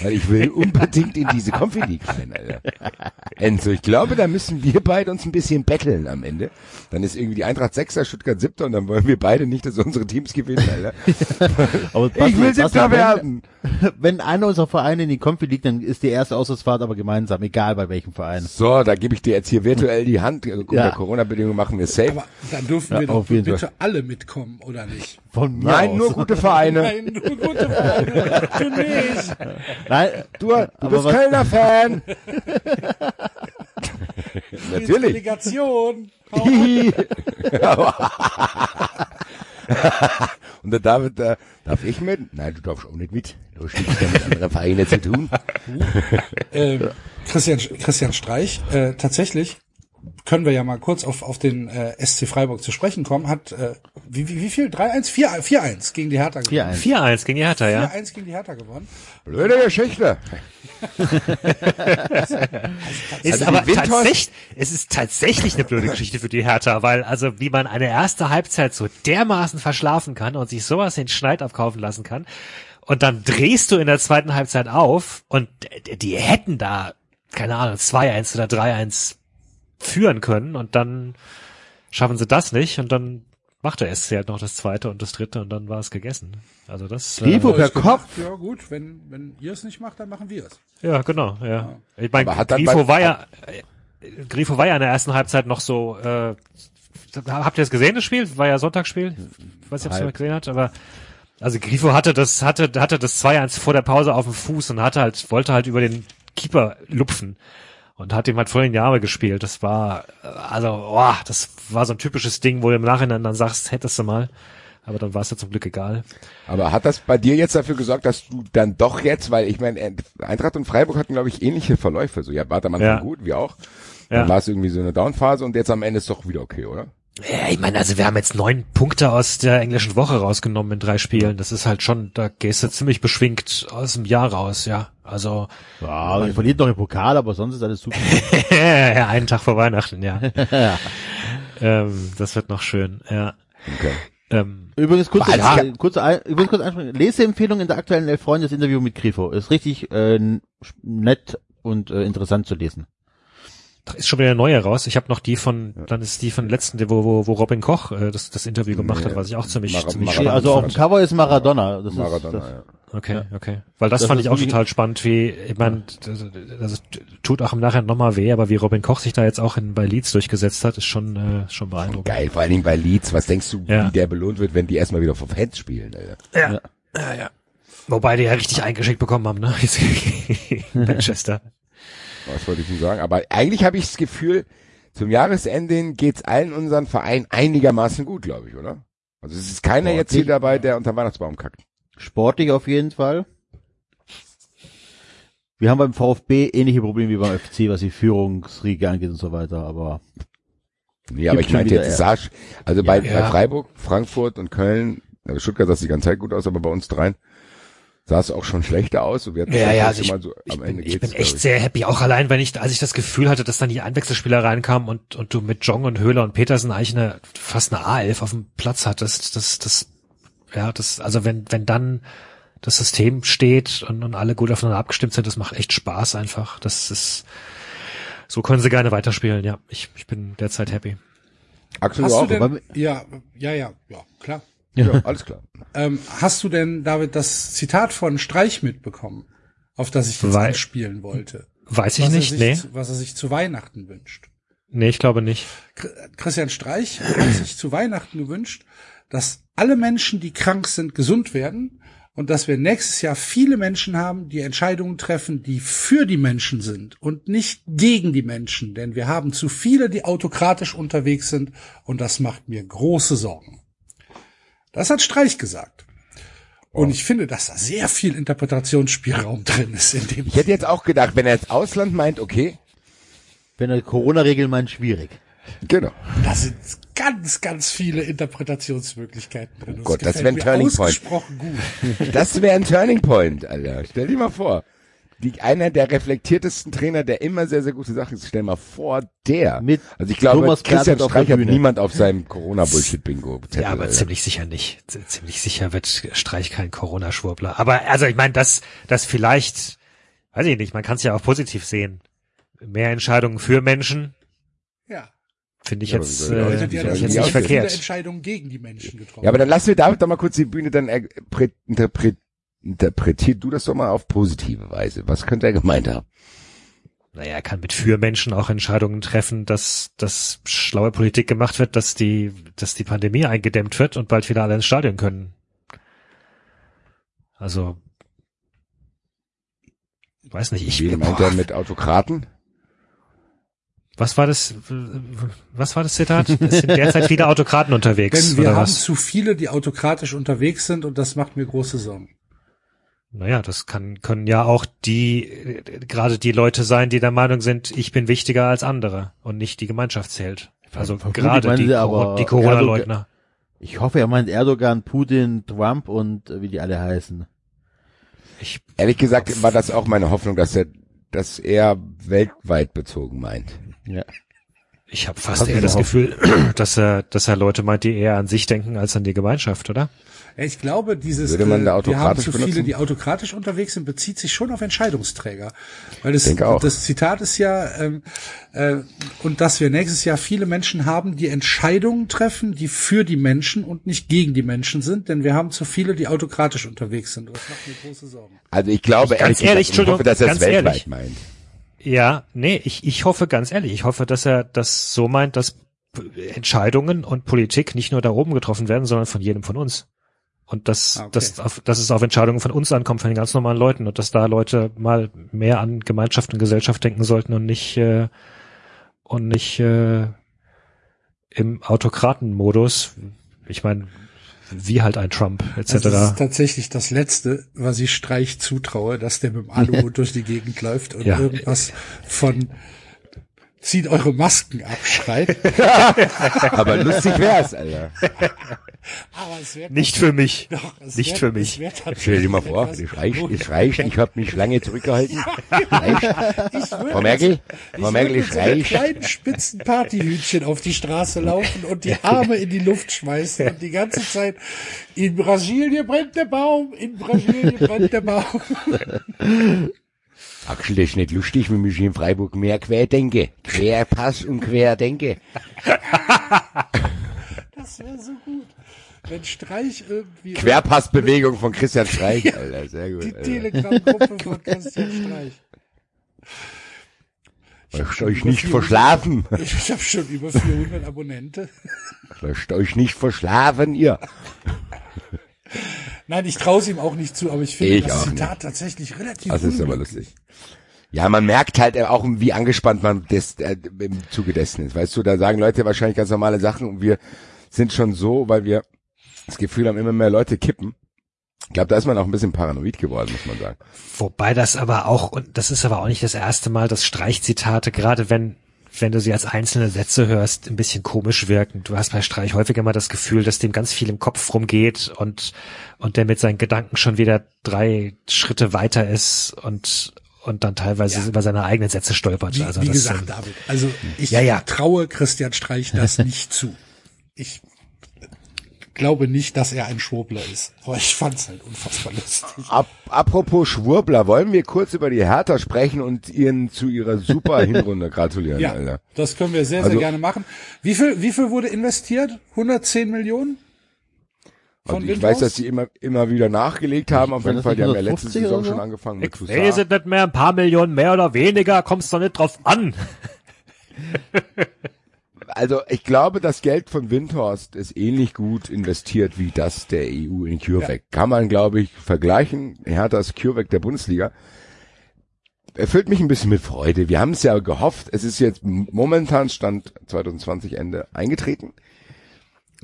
Weil ich will unbedingt in diese Confi League rein, Alter. Enzo, ich glaube, da müssen wir beide uns ein bisschen betteln am Ende. Dann ist irgendwie die Eintracht Sechster, Stuttgart Siebter und dann wollen wir beide nicht, dass unsere Teams gewinnen, Alter. Ich will Siebter werden. Wenn einer unserer Vereine in die Konfi liegt, dann ist die erste Auswärtsfahrt aber gemeinsam, egal bei welchem Verein. So, da gebe ich dir jetzt hier virtuell die Hand. Unter Ja. Corona-Bedingungen machen wir safe. Aber dann dürfen Ja, wir doch bitte alle mitkommen, oder nicht? Von mir Nein, aus. nur gute Vereine. Nein, nur gute Freunde. Du nicht. Nein, Du, du Aber bist was- Kölner Fan. Natürlich. Delegation. Und der David, da, darf ich mit? Nein, du darfst auch nicht mit. Du hast nichts mit anderen Vereinen zu tun. ähm, Christian, Christian Streich, äh, tatsächlich können wir ja mal kurz auf, auf den äh, SC Freiburg zu sprechen kommen, hat äh, wie, wie, wie viel? 3-1? 4 4-1 gegen die Hertha gewonnen. 4-1. 4-1 gegen die Hertha, ja. 4-1 gegen die Hertha gewonnen. Blöde Geschichte. Ist Also aber die Windhorst- tatsächlich, es ist tatsächlich eine blöde Geschichte für die Hertha, weil also wie man eine erste Halbzeit so dermaßen verschlafen kann und sich sowas in Schneid abkaufen lassen kann und dann drehst du in der zweiten Halbzeit auf und die hätten da, keine Ahnung, 2-1 oder 3-1 führen können und dann schaffen sie das nicht und dann macht der SC halt noch das zweite und das dritte und dann war es gegessen. Also das Grifo äh, per. Kopf. Ja gut, wenn, wenn ihr es nicht macht, dann machen wir es. Ja, genau, ja. Ich meine, hat Grifo war ja, äh, Grifo war ja in der ersten Halbzeit noch so, äh, habt ihr das gesehen, das Spiel? War ja Sonntagsspiel. Ich weiß nicht, ob ihr es gesehen habt, aber, also Grifo hatte das, hatte, hatte das 2-1 vor der Pause auf dem Fuß und hatte halt, wollte halt über den Keeper lupfen. Und hat ihm halt voll in die Arme gespielt. Das war, äh, also, boah, das war so ein typisches Ding, wo du im Nachhinein dann sagst, hättest du mal. Aber dann war es ja zum Glück egal. Aber hat das bei dir jetzt dafür gesorgt, dass du dann doch jetzt, weil ich meine, Eintracht und Freiburg hatten, glaube ich, ähnliche Verläufe. So, ja, warte am Anfang Ja. gut, wie auch. Ja. Dann war es irgendwie so eine Downphase und jetzt am Ende ist doch wieder okay, oder? Ja, ich meine, also wir haben jetzt neun Punkte aus der englischen Woche rausgenommen in drei Spielen. Das ist halt schon, da gehst du ziemlich beschwingt aus dem Jahr raus, ja. Also Ja, ihr verliert noch im Pokal, aber sonst ist alles super. ja, einen Tag vor Weihnachten, ja. ähm, das wird noch schön, ja. Okay. Ähm, Übrigens kurz, Ja. äh, kurz, ein, übrigens kurz einspringen. Leseempfehlung in der aktuellen Elf Freunde das Interview mit Grifo. Ist richtig äh, nett und äh, interessant zu lesen. Ist schon wieder eine neue raus. Ich habe noch die von, dann ist die von letzten, wo, wo, wo Robin Koch äh, das, das Interview gemacht hat, was ich auch ziemlich, Mara- ziemlich Maradona. spannend also auf dem Cover ist Maradona. Das Maradona, ist, das, ja. Okay, okay. Weil das, Das fand ich auch total spannend, wie, ich meine, das, das tut auch im Nachhinein nochmal weh, aber wie Robin Koch sich da jetzt auch in, bei Leeds durchgesetzt hat, ist schon, äh, schon beeindruckend. Geil, vor allen Dingen bei Leeds. Was denkst du, Ja. wie der belohnt wird, wenn die erstmal wieder vor Fans spielen, Alter? Ja. ja, ja. Wobei die ja richtig eingeschickt bekommen haben, ne? Manchester. Was wollte ich denn sagen? Aber eigentlich habe ich das Gefühl, zum Jahresende hin geht's allen unseren Vereinen einigermaßen gut, glaube ich, oder? Also es ist keiner jetzt hier Sportlich, dabei, der unter Weihnachtsbaum kackt. sportlich auf jeden Fall. Wir haben beim VfB ähnliche Probleme wie beim FC, was die Führungsriege angeht und so weiter, aber Nee, aber ich meinte jetzt, es sah, sch- also bei, Ja. bei Freiburg, Frankfurt und Köln, also Stuttgart sah es die ganze Zeit gut aus, aber bei uns dreien sah es auch schon schlechter aus. Und wir hatten Ja, das ja, also ich, so, ich am bin, Ende ich bin echt glaub sehr happy, auch allein, wenn ich, als ich das Gefühl hatte, dass dann die Einwechselspieler reinkamen und, und du mit Jong und Höhler und Petersen eigentlich eine, fast eine A11 auf dem Platz hattest, das, das, ja, das, also wenn, wenn dann das System steht und, und alle gut aufeinander abgestimmt sind, das macht echt Spaß einfach. Das ist, so können sie gerne weiterspielen, ja. Ich, ich bin derzeit happy. Axel, Hast du auch? denn, ja, ja, ja, ja, klar. Ja, alles klar. Ähm, hast du denn, David, das Zitat von Streich mitbekommen, auf das ich jetzt Weil- anspielen wollte? Weiß ich nicht, nee. sich, zu- Was er sich zu Weihnachten wünscht. Nee, ich glaube nicht. Chri- Christian Streich hat sich zu Weihnachten gewünscht, dass alle Menschen, die krank sind, gesund werden und dass wir nächstes Jahr viele Menschen haben, die Entscheidungen treffen, die für die Menschen sind und nicht gegen die Menschen, denn wir haben zu viele, die autokratisch unterwegs sind und das macht mir große Sorgen. Das hat Streich gesagt. Und ich finde, dass da sehr viel Interpretationsspielraum drin ist in dem. Ich hätte jetzt auch gedacht, wenn er jetzt Ausland meint, okay, wenn er Corona-Regeln meint, schwierig. genau. Da sind ganz, ganz viele Interpretationsmöglichkeiten drin. Und Oh Gott, es das gefällt wär ein Turning Point. gut. Das wäre ein Turning Point, Alter. Stell dir mal vor. Die, einer der reflektiertesten Trainer, der immer sehr, sehr gute Sachen ist. Stell mal vor, der. Mit also ich glaube, Thomas Christian der Streich hat niemand auf seinem Corona-Bullshit-Bingo. Ja, aber ziemlich sicher nicht. Z- Ziemlich sicher wird Streich kein Corona-Schwurbler. Aber also ich meine, das, das vielleicht, weiß ich nicht, man kann es ja auch positiv sehen. Mehr Entscheidungen für Menschen, Ja. finde ich Ja, jetzt, äh, ja, dass die jetzt wir nicht verkehrt. Entscheidungen gegen die Menschen getroffen Ja, aber dann lass mir David doch mal kurz die Bühne, dann er, prä- interpret, interpretier du das doch mal auf positive Weise. Was könnte er gemeint haben? Naja, er kann mit für Menschen auch Entscheidungen treffen, dass, dass schlaue Politik gemacht wird, dass die, dass die Pandemie eingedämmt wird und bald wieder alle ins Stadion können. Also, weiß nicht, ich, Wen meint boah, er mit Autokraten? was war das, was war das Zitat? Es sind derzeit viele Autokraten unterwegs, Denn wir oder haben was? zu viele, die autokratisch unterwegs sind und das macht mir große Sorgen. Naja, das kann, können ja auch die, äh, gerade die Leute sein, die der Meinung sind, ich bin wichtiger als andere und nicht die Gemeinschaft zählt. Also Vermutlich gerade die, aber die Corona-Leugner. Ich hoffe, er meint Erdogan, Putin, Trump und äh, wie die alle heißen. Ich, Ehrlich gesagt war das auch meine Hoffnung, dass er, dass er weltweit bezogen meint. Ja. ich habe fast eher das? Gefühl, dass er, dass er Leute meint, die eher an sich denken als an die Gemeinschaft, oder? Ich glaube, dieses, Würde man da äh, wir haben zu viele, benutzen? die autokratisch unterwegs sind, bezieht sich schon auf Entscheidungsträger. Weil das, das Zitat ist ja, ähm, äh, und dass wir nächstes Jahr viele Menschen haben, die Entscheidungen treffen, die für die Menschen und nicht gegen die Menschen sind, denn wir haben zu viele, die autokratisch unterwegs sind. Und das macht mir große Sorgen. Also ich glaube, Ich- ganz ehrlich, ich hoffe, dass er es ganz weltweit ehrlich. meint. Ja, nee, ich, ich hoffe ganz ehrlich, ich hoffe, dass er das so meint, dass Entscheidungen und Politik nicht nur da oben getroffen werden, sondern von jedem von uns. Und dass, Ah, okay. dass, auf, dass es auf Entscheidungen von uns ankommt, von den ganz normalen Leuten und dass da Leute mal mehr an Gemeinschaft und Gesellschaft denken sollten und nicht äh, und nicht äh, im Autokratenmodus. Ich meine, wie halt ein Trump etc. Also das ist tatsächlich das Letzte, was ich Streich zutraue, dass der mit dem Aluhut durch die Gegend läuft und Ja. irgendwas von zieht eure Masken ab schreit. Aber lustig wär's, Alter. Aber es wird nicht für mich. Doch, es Nicht wird- für mich. Stell dir mal vor, es reicht, es reicht, ich habe mich lange zurückgehalten. Ich Frau Merkel, ich Frau Merkel, es reicht. kleinen spitzen Partyhütchen auf die Straße laufen und die Arme in die Luft schmeißen und die ganze Zeit in Brasilien brennt der Baum, in Brasilien brennt der Baum. Axel, das ist nicht lustig, wenn ich in Freiburg mehr quer denke. Querpass und quer denke. Das wäre so gut. Wenn Streich irgendwie Querpassbewegung von Christian Streich, Alter, sehr gut. die. Telegram-Gruppe von Christian Streich. Lasst euch nicht verschlafen. Ich habe schon über 400 Abonnente. Lasst euch nicht verschlafen, ihr. Nein, ich traue es ihm auch nicht zu, aber ich finde Ich das Zitat tatsächlich relativ Das ist aber lustig. Ja, man merkt halt auch, wie angespannt man des, äh, im Zuge dessen ist. Weißt du, da sagen Leute wahrscheinlich ganz normale Sachen und wir sind schon so, weil wir das Gefühl haben, immer mehr Leute kippen. Ich glaube, da ist man auch ein bisschen paranoid geworden, muss man sagen. Wobei das aber auch, und das ist aber auch nicht das erste Mal, dass Streichzitate, gerade wenn, wenn du sie als einzelne Sätze hörst, ein bisschen komisch wirken. Du hast bei Streich häufig immer das Gefühl, dass dem ganz viel im Kopf rumgeht und, und der mit seinen Gedanken schon wieder drei Schritte weiter ist und, und dann teilweise Ja. über seine eigenen Sätze stolpert. Wie, also wie das, gesagt, ähm, David, also ich Ja, ja. traue Christian Streich das nicht zu. Ich glaube nicht, dass er ein Schwurbler ist. Aber ich fand's halt unfassbar lustig. Ap apropos Schwurbler, wollen wir kurz über die Hertha sprechen und ihnen zu ihrer super Hinrunde gratulieren, Ja, Alter. das können wir sehr, Also- sehr gerne machen. Wie viel, wie viel wurde investiert? 110 Millionen? Also ich weiß, dass sie immer, immer wieder nachgelegt haben. Auf jeden Fall, die haben ja letzte 150 Saison schon angefangen mit ich es nicht mehr, ein paar Millionen mehr oder weniger, kommst doch nicht drauf an. Also ich glaube, das Geld von Windhorst ist ähnlich gut investiert wie das der EU in CureVac. Kann man, glaube ich, vergleichen. Herthas CureVac der Bundesliga. Erfüllt mich ein bisschen mit Freude. Wir haben es ja gehofft. Es ist jetzt momentan Stand 2020 Ende eingetreten.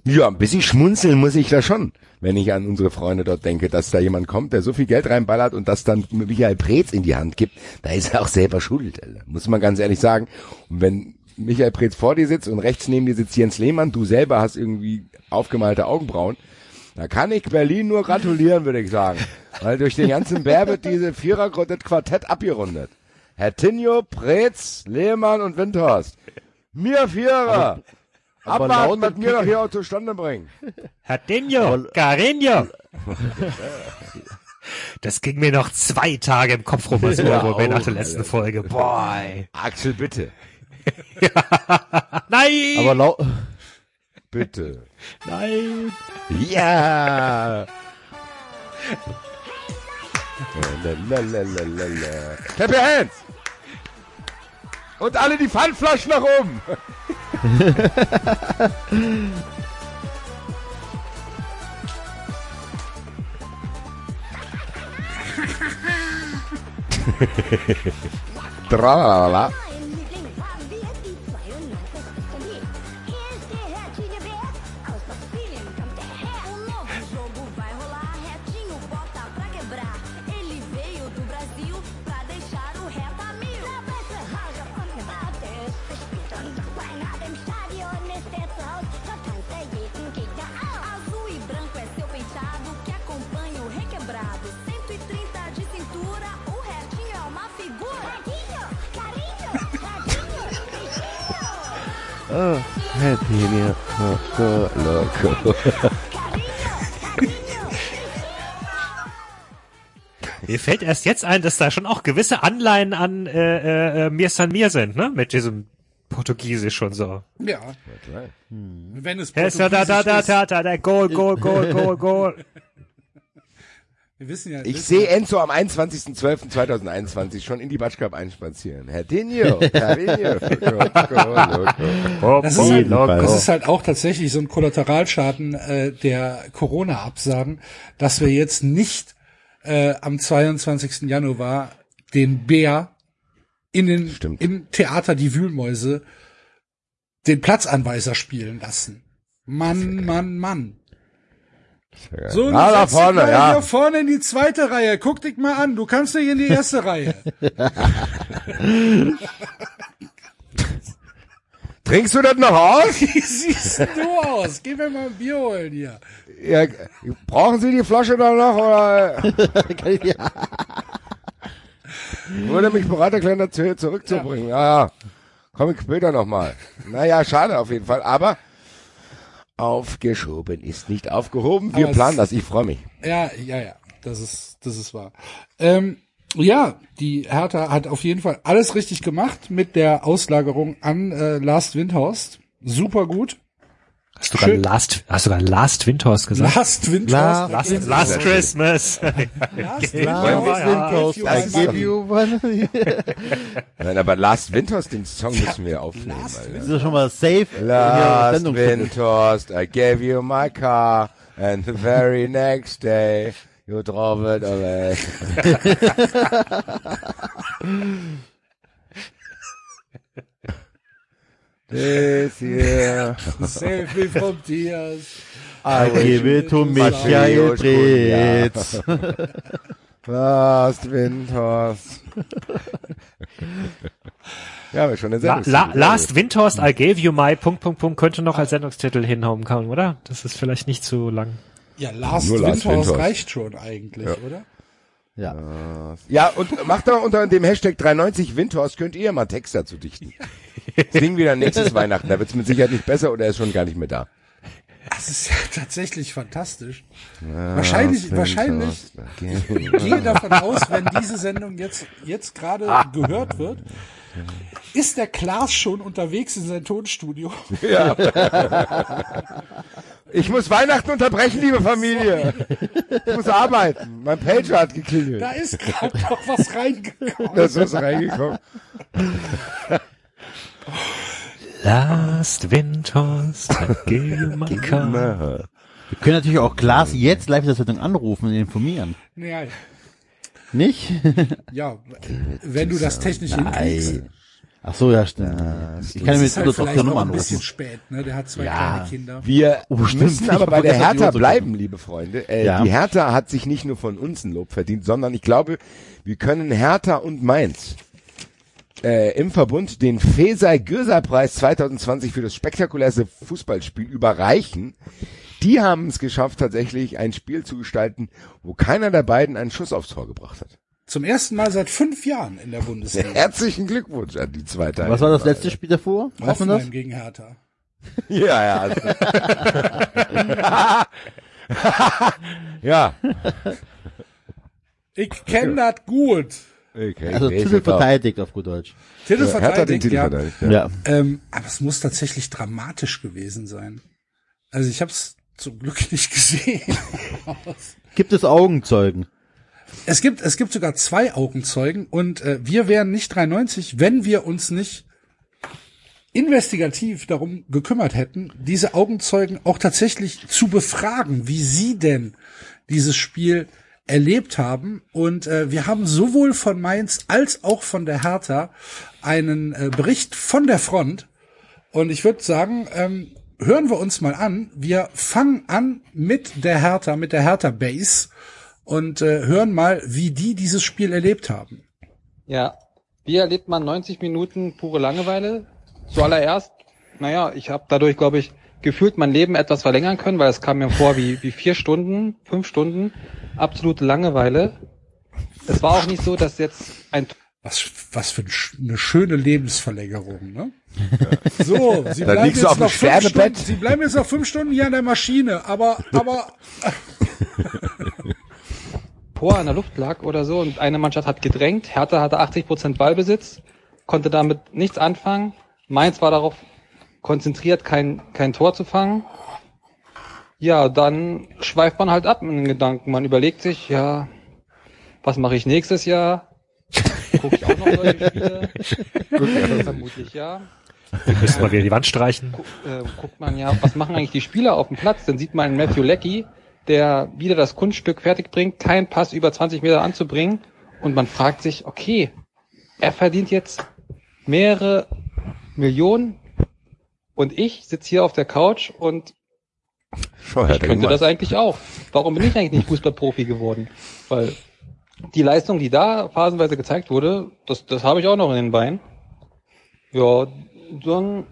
Ja, ein bisschen schmunzeln muss ich da schon, wenn ich an unsere Freunde dort denke, dass da jemand kommt, der so viel Geld reinballert und das dann Michael Preetz in die Hand gibt. Da ist er auch selber schuld, muss man ganz ehrlich sagen. Und wenn Michael Preetz vor dir sitzt und rechts neben dir sitzt Jens Lehmann, du selber hast irgendwie aufgemalte Augenbrauen, da kann ich Berlin nur gratulieren, würde ich sagen. Weil durch den ganzen Bär wird diese Vierer das Quartett abgerundet. Hertinho, Preetz, Lehmann und Windhorst. Mir Vierer. aber Abwarten, laut was mir doch hier auch zustande bringen. Hadinho, Carino. Das ging mir noch zwei Tage im Kopf rum, als Ja, nach oh, der letzten Folge. Boah. ey. Axel, bitte. Nein! Aber lau Bitte. nein! Ja. Lalalala. Clap your hands. Und alle die Pfandflaschen nach oben. Tralala. Oh, Happy Loco, Loco. Mir fällt erst jetzt ein, dass da schon auch gewisse Anleihen an äh, äh, Mir San Mir sind, ne? Mit diesem Portugiesisch schon so. Ja. Wenn es ist ja da, da, da, Portugiesisch da, da, da, Goal, Goal, Goal, Goal, Goal. Wir wissen ja, Ich sehe Enzo am 21.12.2021 schon in die Batschkap einspazieren. Herr Carinho, Loco, Loco. Das ist, halt, das ist halt auch tatsächlich so ein Kollateralschaden äh, der Corona-Absagen, dass wir jetzt nicht äh, am 22. Januar den Bär in den Stimmt. im Theater die Wühlmäuse den Platzanweiser spielen lassen. Mann, Mann, Mann. So, Na, da vorne, ja. hier vorne in die zweite Reihe. Guck dich mal an. Du kannst nicht in die erste Reihe. Trinkst du das noch aus? Wie siehst du aus? Geh mir mal ein Bier holen hier. Ja, brauchen Sie die Flasche dann noch oder ja. würde mich bereit erklären, das hier zurückzubringen? Ja, ja. Komm ich später nochmal. Naja, schade auf jeden Fall. Aber aufgeschoben ist nicht aufgehoben. Wir Aber planen das. Ich freue mich. Ja, ja, ja. Das ist, das ist wahr. Ähm, ja, die Hertha hat auf jeden Fall alles richtig gemacht mit der Auslagerung an äh, Last Windhorst. Super gut. Hast du gerade. Last, hast du gerade Last Windhorst gesagt? Last Windhorst. Last, Last Christmas. Last Windhorst, I give you one. Nein, aber Last Winters, den Song müssen wir aufnehmen. Last Alter. Das ist schon mal safe. Last. Winters, I gave you my car, and the very next day you drove it away. This year, Save me from tears. I give it to Michael Preetz. Last Winters. ja, aber schon eine La, Sendung. la, Last Windhorst, I gave you my Punkt, Punkt, Punkt, könnte noch als Sendungstitel hinhauen können, oder? Das ist vielleicht nicht zu lang. Ja, Last Nur Last Windhorst Windhorst. reicht schon eigentlich, oder? Ja. Ja, und macht doch unter dem Hashtag 93 Windhorst, könnt ihr mal Text dazu dichten. Singen wieder nächstes Weihnachten, da wird's mit Sicherheit nicht besser oder er ist schon gar nicht mehr da. Das ist ja tatsächlich fantastisch. wahrscheinlich, wahrscheinlich, ich gehe davon aus, wenn diese Sendung jetzt, jetzt gerade gehört wird, ist der Klaas schon unterwegs in sein Tonstudio. Ich muss Weihnachten unterbrechen, liebe Familie. Ich muss arbeiten. Mein Pager hat geklingelt. Da ist gerade noch was reingekommen. Das ist reingekommen. Last my car. Wir können natürlich auch Klaas jetzt live in der Sendung anrufen und informieren. Ja, Nicht? ja, wenn du das technisch hinkriegst. Ach so, ja, stimmt. ich kann Das mir jetzt halt vielleicht Nummer ein bisschen anrufen. spät, ne? Der hat zwei Ja. kleine Kinder. Wir Oh, müssen aber bei der Hertha bleiben, liebe Freunde. Äh, Ja. Die Hertha hat sich nicht nur von uns ein Lob verdient, sondern ich glaube, wir können Hertha und Mainz äh, im Verbund den Feser Göser Preis 2020 für das spektakulärste Fußballspiel überreichen. die haben es geschafft, tatsächlich ein Spiel zu gestalten, wo keiner der beiden einen Schuss aufs Tor gebracht hat. Zum ersten Mal seit fünf Jahren in der Bundesliga. Herzlichen Glückwunsch an die zwei Teile. Was war das letzte Spiel davor? Weiß man das? Gegen Hertha. Ja, ja. Also. ja. Ich kenn das gut. Okay, Also Titel verteidigt auf gut Deutsch. Titel Ja, verteidigt, Titel ja. verteidigt. Ja. Ja. Ähm, aber es muss tatsächlich dramatisch gewesen sein. Also ich habe es zum Glück nicht gesehen. Gibt es Augenzeugen? Es gibt es gibt sogar zwei Augenzeugen und äh, wir wären nicht 93, wenn wir uns nicht investigativ darum gekümmert hätten, diese Augenzeugen auch tatsächlich zu befragen, wie sie denn dieses Spiel erlebt haben. Und äh, wir haben sowohl von Mainz als auch von der Hertha einen äh, Bericht von der Front. Und ich würde sagen, ähm, hören wir uns mal an. Wir fangen an mit der Hertha, mit der Hertha Base und äh, hören mal, wie die dieses Spiel erlebt haben. Ja. Wie erlebt man 90 Minuten pure Langeweile? Zuallererst, naja, ich habe dadurch, glaube ich, gefühlt mein Leben etwas verlängern können, weil es kam mir vor wie, wie vier Stunden, fünf Stunden, absolute Langeweile. Es war auch nicht so, dass jetzt ein Was, was für eine schöne Lebensverlängerung, ne? So, Sie Da bleiben liegst jetzt du auf noch fünf. Stunden, Sie bleiben jetzt noch fünf Stunden hier an der Maschine, aber, aber, Tor an der Luft lag oder so und eine Mannschaft hat gedrängt. Hertha hatte 80% Ballbesitz, konnte damit nichts anfangen. Mainz war darauf konzentriert, kein, kein Tor zu fangen. Ja, dann schweift man halt ab in den Gedanken. Man überlegt sich, ja, was mache ich nächstes Jahr? Gucke ich auch noch solche Spiele? Vermutlich ja. Wir müssen mal wieder die Wand streichen. Gu äh, guckt man ja, was machen eigentlich die Spieler auf dem Platz? Dann sieht man Matthew Leckie, der wieder das Kunststück fertig bringt, keinen Pass über 20 Meter anzubringen. Und man fragt sich, okay, er verdient jetzt mehrere Millionen und ich sitze hier auf der Couch und Schau, ich könnte das eigentlich auch. Warum bin ich eigentlich nicht Fußballprofi geworden? Weil die Leistung, die da phasenweise gezeigt wurde, das, das habe ich auch noch in den Beinen. Ja, dann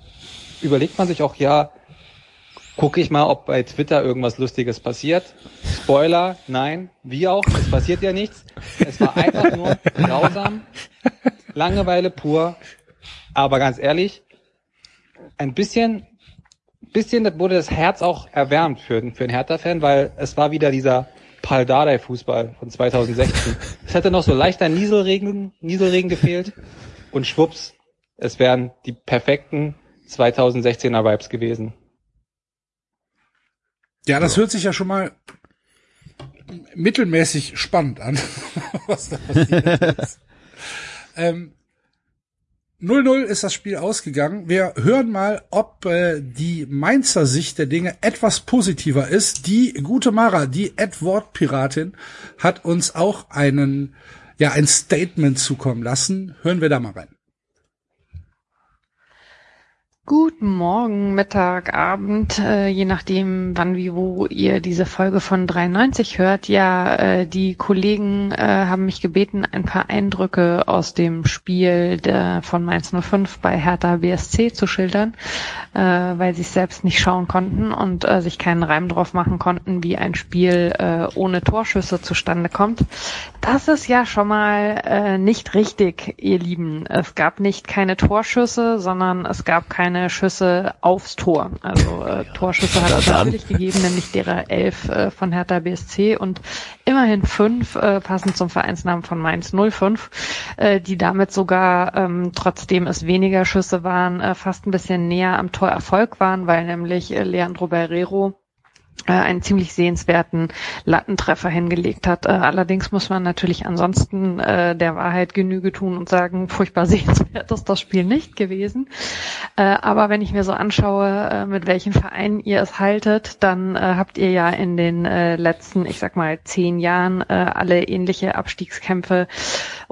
überlegt man sich auch, ja, gucke ich mal, ob bei Twitter irgendwas Lustiges passiert. Spoiler, nein, wie auch, es passiert ja nichts. Es war einfach nur grausam, Langeweile pur. Aber ganz ehrlich, ein bisschen, bisschen wurde das Herz auch erwärmt für, für den Hertha-Fan, weil es war wieder dieser Pal Dardai-Fußball von 2016. Es hätte noch so leichter Nieselregen, Nieselregen gefehlt und schwupps, es wären die perfekten 2016er Vibes gewesen. Ja, das hört sich ja schon mal mittelmäßig spannend an, was da passiert ist. ähm, 0-0 ist das Spiel ausgegangen. Wir hören mal, ob äh, die Mainzer Sicht der Dinge etwas positiver ist. Die gute Mara, die Ad-Wort-Piratin, hat uns auch einen, ja, ein Statement zukommen lassen. Hören wir da mal rein. Guten Morgen, Mittag, Abend, äh, je nachdem, wann wie wo ihr diese Folge von 93 hört. Ja, äh, die Kollegen äh, haben mich gebeten, ein paar Eindrücke aus dem Spiel der, von Mainz 05 bei Hertha BSC zu schildern, äh, weil sie es selbst nicht schauen konnten und äh, sich keinen Reim drauf machen konnten, wie ein Spiel äh, ohne Torschüsse zustande kommt. Das ist ja schon mal nicht richtig, ihr Lieben. Es gab nicht keine Torschüsse, sondern es gab keine Schüsse aufs Tor. Also äh, Torschüsse hat es natürlich gegeben, nämlich derer elf äh, von Hertha BSC und immerhin fünf, äh, passend zum Vereinsnamen von Mainz 05, äh, die damit sogar, ähm, trotzdem es weniger Schüsse waren, äh, fast ein bisschen näher am Torerfolg waren, weil nämlich äh, Leandro Barrero einen ziemlich sehenswerten Lattentreffer hingelegt hat. Äh, allerdings muss man natürlich ansonsten äh, der Wahrheit Genüge tun und sagen, furchtbar sehenswert ist das Spiel nicht gewesen. Äh, aber wenn ich mir so anschaue, äh, mit welchen Vereinen ihr es haltet, dann äh, habt ihr ja in den äh, letzten, ich sag mal, zehn Jahren äh, alle ähnliche Abstiegskämpfe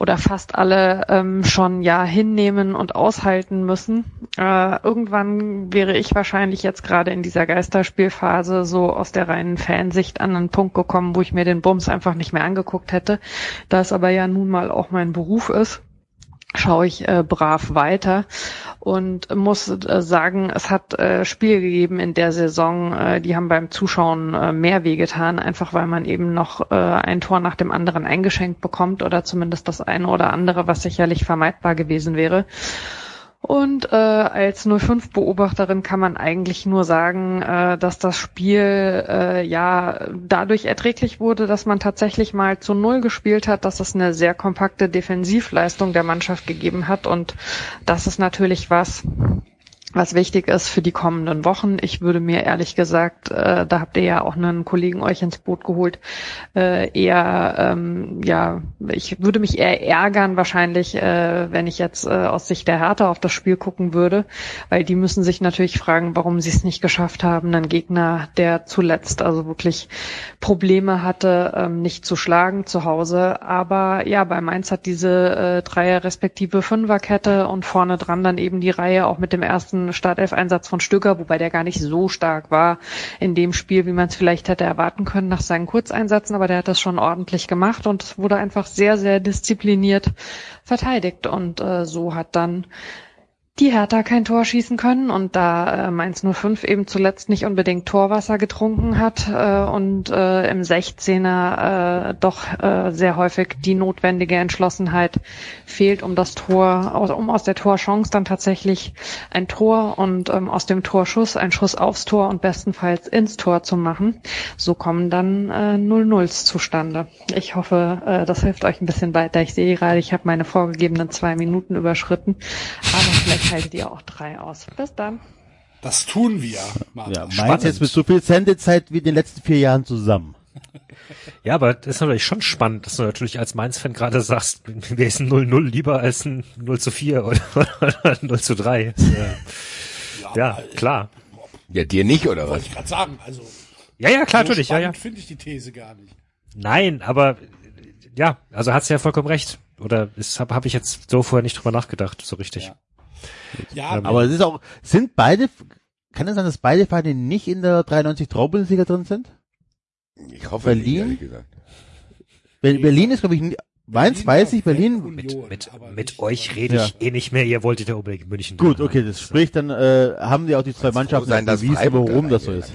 oder fast alle ähm, schon ja hinnehmen und aushalten müssen. Äh, irgendwann wäre ich wahrscheinlich jetzt gerade in dieser Geisterspielphase so aus der reinen Fansicht an einen Punkt gekommen, wo ich mir den Bums einfach nicht mehr angeguckt hätte, da es aber ja nun mal auch mein Beruf ist schaue ich äh, brav weiter und muss äh, sagen, es hat äh, Spiele gegeben in der Saison, äh, die haben beim Zuschauen äh, mehr wehgetan, einfach weil man eben noch äh, ein Tor nach dem anderen eingeschenkt bekommt oder zumindest das eine oder andere, was sicherlich vermeidbar gewesen wäre. Und äh, als 05-Beobachterin kann man eigentlich nur sagen, äh, dass das Spiel äh, ja dadurch erträglich wurde, dass man tatsächlich mal zu Null gespielt hat, dass es eine sehr kompakte Defensivleistung der Mannschaft gegeben hat. Und das ist natürlich was, was wichtig ist für die kommenden Wochen. Ich würde mir ehrlich gesagt, äh, da habt ihr ja auch einen Kollegen euch ins Boot geholt, äh, eher, ähm, ja, ich würde mich eher ärgern wahrscheinlich, äh, wenn ich jetzt äh, aus Sicht der Hertha auf das Spiel gucken würde, weil die müssen sich natürlich fragen, warum sie es nicht geschafft haben, einen Gegner, der zuletzt also wirklich Probleme hatte, ähm, nicht zu schlagen zu Hause. Aber ja, bei Mainz hat diese äh, Dreier respektive Fünferkette und vorne dran dann eben die Reihe auch mit dem ersten Startelf-Einsatz von Stöcker, wobei der gar nicht so stark war in dem Spiel, wie man es vielleicht hätte erwarten können nach seinen Kurzeinsätzen, aber der hat das schon ordentlich gemacht und wurde einfach sehr, sehr diszipliniert verteidigt und äh, so hat dann die Hertha kein Tor schießen können und da äh, Mainz 05 eben zuletzt nicht unbedingt Torwasser getrunken hat äh, und äh, im 16er äh, doch äh, sehr häufig die notwendige Entschlossenheit fehlt, um das Tor, aus, um aus der Torchance dann tatsächlich ein Tor und ähm, aus dem Torschuss ein Schuss aufs Tor und bestenfalls ins Tor zu machen. So kommen dann äh, 0-0s zustande. Ich hoffe, äh, das hilft euch ein bisschen weiter. Ich sehe gerade, ich habe meine vorgegebenen zwei Minuten überschritten, aber vielleicht haltet ihr auch drei aus. Bis dann. Das tun wir, Martin. Ja, meins jetzt mit so viel Sendezeit wie in den letzten vier Jahren zusammen. Ja, aber das ist natürlich schon spannend, dass du natürlich als Mainz-Fan gerade sagst, wir ist ein 0-0 lieber als ein 0 zu 4 oder, oder 0 zu 3. Das, äh, ja, klar. Ja, dir nicht, oder was? Wollte ich gerade sagen. Also, Ja, ja, klar, so natürlich, ja, ja. finde ich die These gar nicht. Nein, aber ja, also hat's ja vollkommen recht. Oder ist habe hab ich jetzt so vorher nicht drüber nachgedacht, so richtig. Ja. Ja, Ähm, Aber es ist auch, sind beide, kann es sein, dass beide Vereine nicht in der 93 Traubundesliga drin sind? Ich hoffe nicht, Berlin? ehrlich gesagt. Ber- Berlin ist, glaube ich, nie- Mainz weiß ich, Berlin. Union, Mit, aber mit nicht- euch rede ich eh nicht mehr, ihr wolltet ja unbedingt München. Gut, okay, das spricht dann, äh, haben die auch die zwei Mannschaften sein, dass bewiesen, warum da das so ist.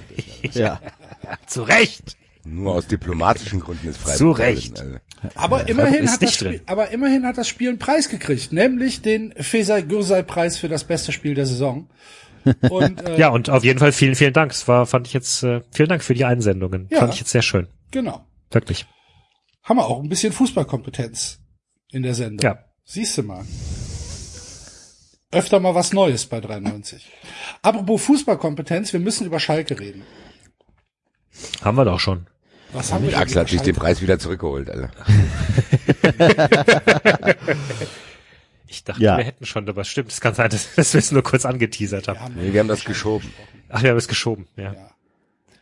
Ja. Zu Recht. Nur aus diplomatischen Gründen ist Freiburg. Zu Recht. drin, also. Aber immerhin, ist hat das Spiel, aber immerhin hat das Spiel einen Preis gekriegt, nämlich den Fesai Gürsay Preis für das beste Spiel der Saison. Und äh, Ja, und auf jeden Fall vielen, vielen Dank. Es war, fand ich jetzt, äh, vielen Dank für die Einsendungen. Ja. Fand ich jetzt sehr schön. genau. Wirklich. Haben wir auch ein bisschen Fußballkompetenz in der Sendung. Ja. Siehst du mal. Öfter mal was Neues bei 93. Apropos Fußballkompetenz, wir müssen über Schalke reden. Haben wir doch schon. Was haben wir Axel hat sich den? Preis wieder zurückgeholt, Alter. Ich dachte, Ja. wir hätten schon, aber es stimmt, es kann sein, dass, dass wir es nur kurz angeteasert Wir haben. haben, Nee, wir haben das geschoben. Ach, wir haben es geschoben, ja. Ja.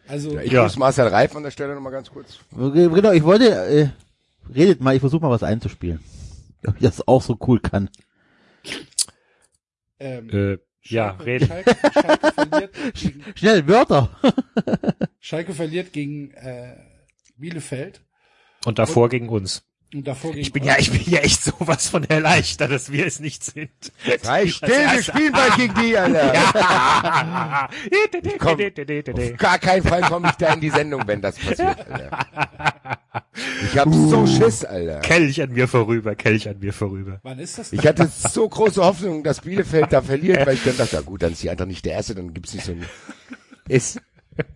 Also, Ja, ich Ja. grüße Marcel Reif an der Stelle nochmal ganz kurz. Genau, ich wollte, äh, redet mal, ich versuche mal was einzuspielen. Ob ich das auch so cool kann. ähm, Äh, ja, reden. Schalke, Schalke verliert gegen, Schnell, Wörter! Schalke verliert gegen äh, Bielefeld Und davor gegen uns. und davor gegen Ich bin ja, ich bin ja echt sowas von erleichtert, dass wir es nicht sind. Sei still, wir spielen bald gegen die, Alter. Komm. Auf gar keinen Fall komme ich da in die Sendung, wenn das passiert, Alter. Ich hab so Schiss, Alter. Kelch an mir vorüber, Kelch an mir vorüber. Wann ist das? Ich hatte so große Hoffnung, dass Bielefeld da verliert, weil ich dann dachte, ja gut, dann ist sie einfach nicht der Erste, dann gibt's nicht so ein... Es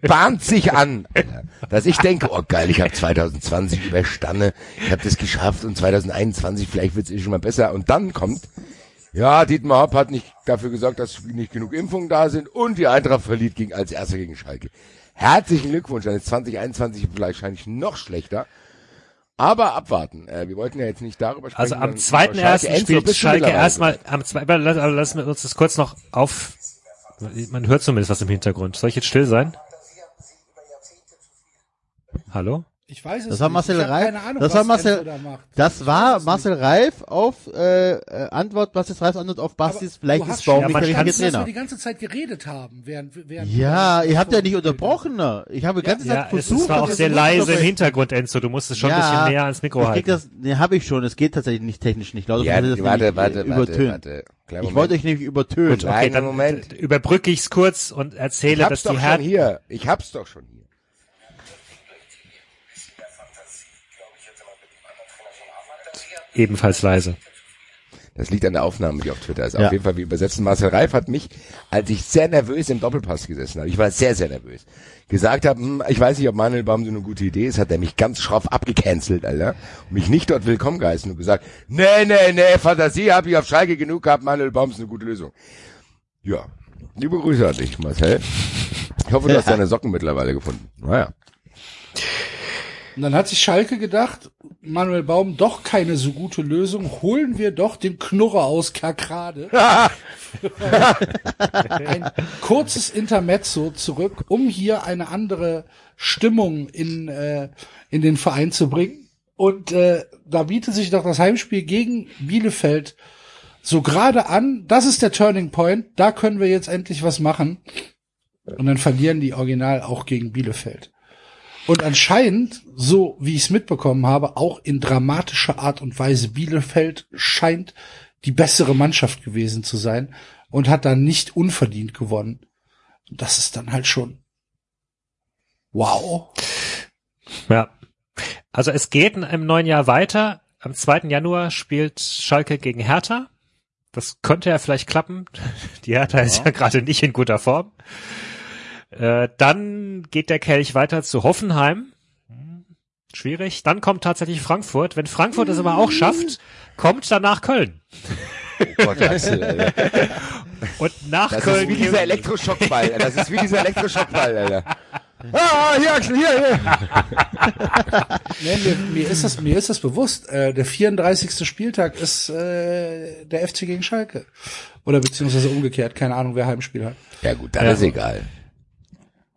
bahnt sich an, Alter, dass ich denke, oh geil, ich habe 2020 überstanden, ich habe das geschafft und 2021, vielleicht wird's eh schon mal besser. Und dann kommt, ja, Dietmar Hopp hat nicht dafür gesorgt, dass nicht genug Impfungen da sind und die Eintracht verliert gegen, als Erster gegen Schalke. Herzlichen Glückwunsch, dann ist 2021 wahrscheinlich noch schlechter. Aber abwarten. Äh, wir wollten ja jetzt nicht darüber sprechen. Also am zweiten ersten spielt Schalke erstmal am zweiten, lassen wir uns das kurz noch auf, man hört zumindest was im Hintergrund. Soll ich jetzt still sein? Hallo? Ich weiß es Das war nicht. Marcel ich Reif. Keine Ahnung, das was war Marcel. Macht. Das Ich war es Marcel Reif auf äh, äh, Antwort, ist Reifs Antwort auf Bastis. Vielleicht ist Baum nicht der richtige verstanden, dass wir Trainer. die ganze Zeit geredet haben, während, während Ja, ihr habt ja nicht Ja. unterbrochen. Ne? Ich habe die ganze Ja, Zeit es versucht. war auch sehr leise im. Hintergrund, Enzo. Du musstest schon ein bisschen näher ans Mikro ich halten. das, ne, habe ich schon. Es geht tatsächlich nicht technisch nicht. Laut Ja, warte, warte, warte, übertönen. warte. Kleinen Ich Moment. wollte euch nämlich übertönen. Gut, okay, einen dann Moment. überbrücke ich's kurz und Ich erzähle, dass hab's die doch schon Herren hier. Ich hab's doch schon hier. Ebenfalls leise. Das liegt an der Aufnahme, die auf Twitter ist. Ja. Auf jeden Fall, wir übersetzen. Marcel Reif hat mich, als ich sehr nervös im Doppelpass gesessen habe, ich war sehr, sehr nervös, gesagt habe, hm, ich weiß nicht, ob Manuel Baum so eine gute Idee ist, hat er mich ganz schroff abgecancelt, Alter. Und mich nicht dort willkommen geheißen und gesagt, nee, nee, nee, Fantasie habe ich auf Schalke genug gehabt, Manuel Baum ist eine gute Lösung. Ja. Liebe Grüße an dich, Marcel. Ich hoffe, du hast deine Socken mittlerweile gefunden. Naja. Und dann hat sich Schalke gedacht, Manuel Baum, doch keine so gute Lösung, holen wir doch den Knurrer aus Kerkrade. Ein kurzes Intermezzo zurück, um hier eine andere Stimmung in, äh, in den Verein zu bringen. Und äh, da bietet sich doch das Heimspiel gegen Bielefeld so gerade an. Das ist der Turning Point. Da können wir jetzt endlich was machen. Und dann verlieren die Original auch gegen Bielefeld. Und anscheinend, so wie ich es mitbekommen habe, auch in dramatischer Art und Weise, Bielefeld scheint die bessere Mannschaft gewesen zu sein und hat dann nicht unverdient gewonnen. Und das ist dann halt schon wow. Ja. Also es geht im neuen Jahr weiter. Am 2. Januar spielt Schalke gegen Hertha. Das könnte ja vielleicht klappen. Die Hertha ist ja gerade nicht in guter Form. Äh, dann geht der Kelch weiter zu Hoffenheim. Schwierig. Dann kommt tatsächlich Frankfurt. Wenn Frankfurt es aber auch schafft, kommt danach Köln. Oh Gott, Axel, Alter. Und nach Das Köln ist wie dieser Elektroschockball. Das ist wie dieser Elektroschockball, Alter. Ah, hier, Axel, hier, hier. Nee, mir, mir ist das, mir ist das bewusst. Äh, der 34. Spieltag ist äh, der FC gegen Schalke. Oder beziehungsweise umgekehrt, keine Ahnung, wer Heimspiel hat. Ja gut, dann Ja. ist egal.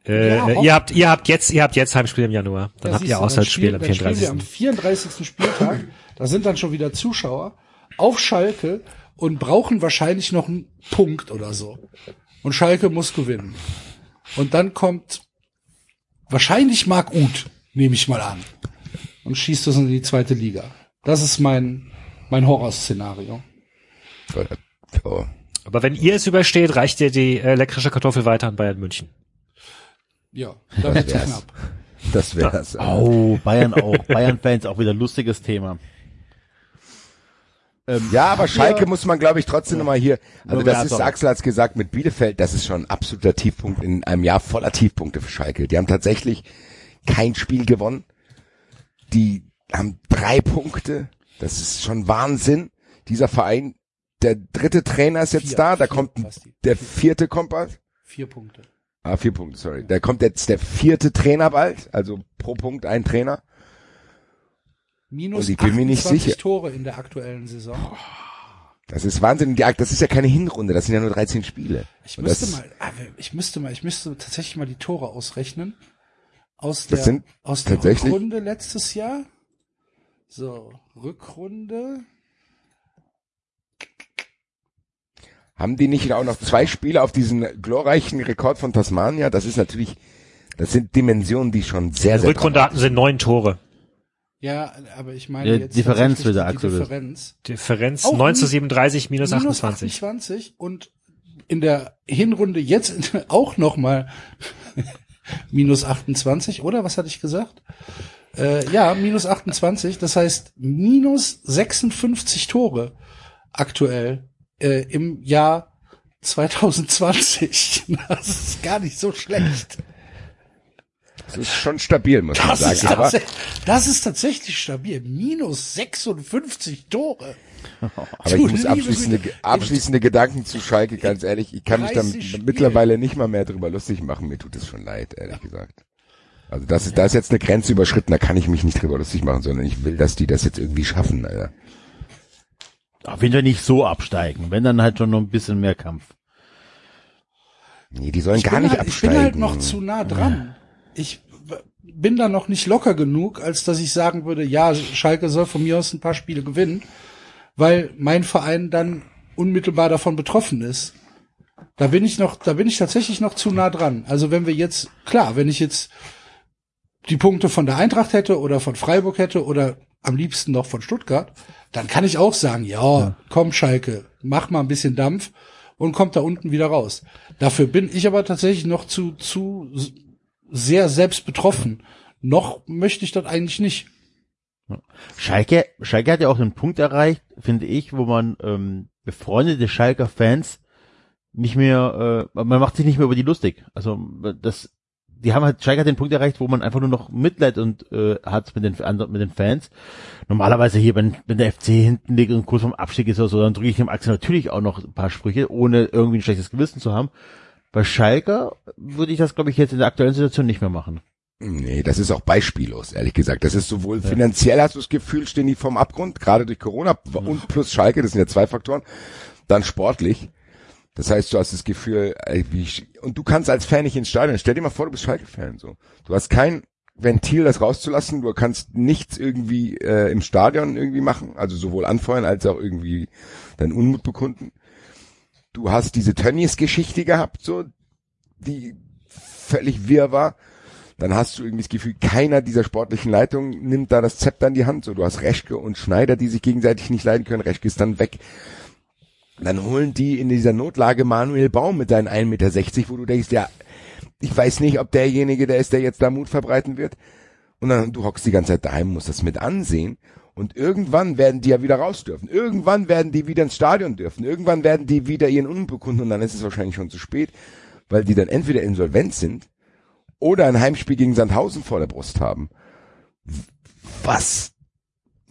Äh, Ja, ihr habt, ihr habt jetzt, ihr habt jetzt Heimspiel im Januar. Dann Ja, habt ihr Auswärtsspiel am dann spielen 34. wir am 34. Spieltag. Da sind dann schon wieder Zuschauer auf Schalke und brauchen wahrscheinlich noch einen Punkt oder so. Und Schalke muss gewinnen. Und dann kommt wahrscheinlich Marc Uth, nehme ich mal an. Und schießt das in die zweite Liga. Das ist mein, mein Horrorszenario. Aber wenn ihr es übersteht, reicht dir die äh, elektrische Kartoffel weiter an Bayern München. Ja, wird's wär's. knapp. Das wär's. Oh, Bayern auch. Bayern-Fans auch wieder ein lustiges Thema. Ähm, Ja, aber Schalke ihr- muss man, glaube ich, trotzdem nochmal hier. Also Ja, das ist. Axel hat's gesagt, mit Bielefeld, das ist schon ein absoluter Tiefpunkt in einem Jahr voller Tiefpunkte für Schalke. Die haben tatsächlich kein Spiel gewonnen. Die haben drei Punkte. Das ist schon Wahnsinn. Dieser Verein, der dritte Trainer ist jetzt Vier, da, da vier, kommt der vierte kommt bald. Vier Punkte. Ah, vier Punkte, sorry. Da kommt jetzt der vierte Trainer bald, also pro Punkt ein Trainer. Minus Und ich bin mir nicht 28 sicher. Tore in der aktuellen Saison. Das ist Wahnsinn. Das ist ja keine Hinrunde, das sind ja nur 13 Spiele. Ich Und müsste mal, ah, ich müsste mal, ich müsste tatsächlich mal die Tore ausrechnen. Aus der, aus der Rückrunde letztes Jahr. So, Rückrunde. Haben die nicht auch noch zwei Spiele auf diesen glorreichen Rekord von Tasmania? Das ist natürlich, das sind Dimensionen, die schon sehr, sehr Rückrunde hatten sie neun Tore. Ja, aber ich meine jetzt Differenz wieder die aktuell. Differenz. Differenz Auch 9 zu mi- 37, minus 28. 28 und in der Hinrunde jetzt auch noch mal minus 28, oder? Was hatte ich gesagt? Äh, ja, minus 28, das heißt minus 56 Tore aktuell äh, im Jahr 2020. Das ist gar nicht so schlecht. Das ist schon stabil, muss man Das sagen. ist, das ist tatsächlich stabil. Minus 56 Tore. Aber Du ich muss abschließende, abschließende Gedanken zu Schalke, ganz ehrlich, ich kann mich 30 dann Spiele. mittlerweile nicht mal mehr drüber lustig machen. Mir tut es schon leid, ehrlich gesagt. Also das ist, da ist jetzt eine Grenze überschritten, da kann ich mich nicht drüber lustig machen, sondern ich will, dass die das jetzt irgendwie schaffen, Alter. Auf jeden Fall nicht so absteigen. Wenn dann halt schon noch ein bisschen mehr Kampf. Nee, die sollen Ich gar nicht halt, Ich absteigen. bin halt noch zu nah dran. Ich bin da noch nicht locker genug, als dass ich sagen würde, ja, Schalke soll von mir aus ein paar Spiele gewinnen, weil mein Verein dann unmittelbar davon betroffen ist. Da bin ich noch, da bin ich tatsächlich noch zu nah dran. Also wenn wir jetzt, klar, wenn ich jetzt die Punkte von der Eintracht hätte oder von Freiburg hätte oder am liebsten noch von Stuttgart, dann kann ich auch sagen, ja, komm Schalke, mach mal ein bisschen Dampf und kommt da unten wieder raus. Dafür bin ich aber tatsächlich noch zu, zu sehr selbst betroffen. Noch möchte ich das eigentlich nicht. Schalke, Schalke hat ja auch einen Punkt erreicht, finde ich, wo man ähm, befreundete Schalker Fans nicht mehr, äh, man macht sich nicht mehr über die lustig. Also das, die haben halt Schalke hat den Punkt erreicht, wo man einfach nur noch Mitleid und äh, hat mit den anderen, mit den Fans. Normalerweise hier, wenn, wenn der FC hinten liegt und kurz vom Abstieg ist oder so, dann drücke ich dem Axel natürlich auch noch ein paar Sprüche, ohne irgendwie ein schlechtes Gewissen zu haben. Bei Schalke würde ich das, glaube ich, jetzt in der aktuellen Situation nicht mehr machen. Nee, das ist auch beispiellos, ehrlich gesagt. Das ist sowohl finanziell hast du das Gefühl, stehen die vom Abgrund, gerade durch Corona und plus Schalke, das sind ja zwei Faktoren, dann sportlich. Das heißt, du hast das Gefühl, ey, wie und du kannst als Fan nicht ins Stadion. Stell dir mal vor, du bist Schalke-Fan, so. Du hast kein Ventil, das rauszulassen. Du kannst nichts irgendwie äh, im Stadion irgendwie machen, also sowohl anfeuern als auch irgendwie deinen Unmut bekunden. Du hast diese Tönnies-Geschichte gehabt, so, die völlig wirr war. Dann hast du irgendwie das Gefühl, keiner dieser sportlichen Leitungen nimmt da das Zepter in die Hand. So, du hast Reschke und Schneider, die sich gegenseitig nicht leiden können. Reschke ist dann weg. Dann holen die in dieser Notlage Manuel Baum mit seinen 1,60 Meter, wo du denkst, ja, ich weiß nicht, ob derjenige der ist, der jetzt da Mut verbreiten wird. Und dann, du hockst die ganze Zeit daheim, musst das mit ansehen. Und irgendwann werden die ja wieder raus dürfen. Irgendwann werden die wieder ins Stadion dürfen. Irgendwann werden die wieder ihren Unmut bekunden und dann ist es wahrscheinlich schon zu spät, weil die dann entweder insolvent sind oder ein Heimspiel gegen Sandhausen vor der Brust haben. Was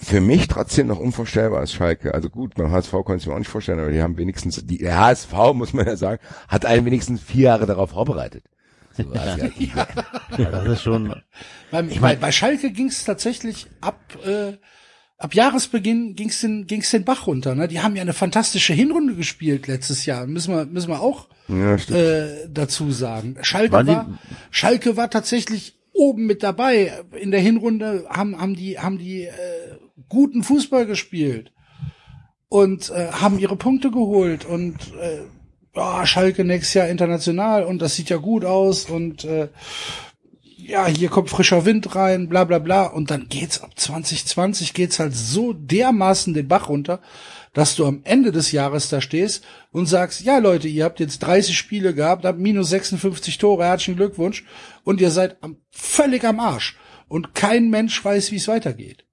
für mich trotzdem noch unvorstellbar ist Schalke. Also gut, beim HSV konnte ich mir auch nicht vorstellen, aber die haben wenigstens, die der HSV, muss man ja sagen, hat einen wenigstens vier Jahre darauf vorbereitet. So, also, Ja, das ist schon, Beim, bei, bei Schalke ging es tatsächlich ab, äh, ab Jahresbeginn ging's den, ging's den Bach runter. Ne? Die haben ja eine fantastische Hinrunde gespielt letztes Jahr. Müssen wir, müssen wir auch ja, äh, dazu sagen. Schalke die- war, Schalke war tatsächlich oben mit dabei. In der Hinrunde haben, haben die, haben die äh, guten Fußball gespielt und äh, haben ihre Punkte geholt und äh, ja, Schalke nächstes Jahr international und das sieht ja gut aus und äh, ja, hier kommt frischer Wind rein, bla bla bla. Und dann geht's ab 2020 geht's halt so dermaßen den Bach runter, dass du am Ende des Jahres da stehst und sagst, ja Leute, ihr habt jetzt 30 Spiele gehabt, habt minus 56 Tore, herzlichen Glückwunsch und ihr seid am, völlig am Arsch. Und kein Mensch weiß, wie es weitergeht.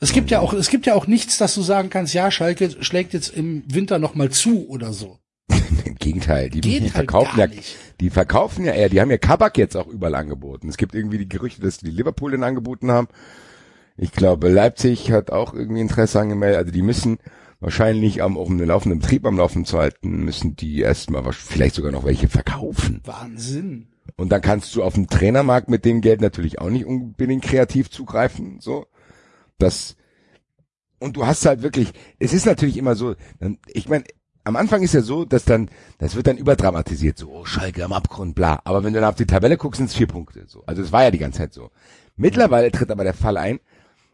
Es gibt ja auch, es gibt ja auch nichts, dass du sagen kannst, ja, Schalke schlägt jetzt im Winter noch mal zu oder so. Im Gegenteil, die, die halt verkaufen ja, nicht. die verkaufen ja eher, die haben ja Kabak jetzt auch überall angeboten. Es gibt irgendwie die Gerüchte, dass die Liverpool den angeboten haben. Ich glaube, Leipzig hat auch irgendwie Interesse angemeldet. Also die müssen wahrscheinlich am, um den laufenden Betrieb am Laufen zu halten, müssen die erstmal vielleicht sogar noch welche verkaufen. Wahnsinn. Und dann kannst du auf dem Trainermarkt mit dem Geld natürlich auch nicht unbedingt kreativ zugreifen, so. Das, und du hast halt wirklich, es ist natürlich immer so, ich meine, am Anfang ist ja so, dass dann, das wird dann überdramatisiert, so, oh, Schalke am Abgrund, bla. Aber wenn du dann auf die Tabelle guckst, sind es vier Punkte, so. Also es war ja die ganze Zeit so. Mittlerweile tritt aber der Fall ein,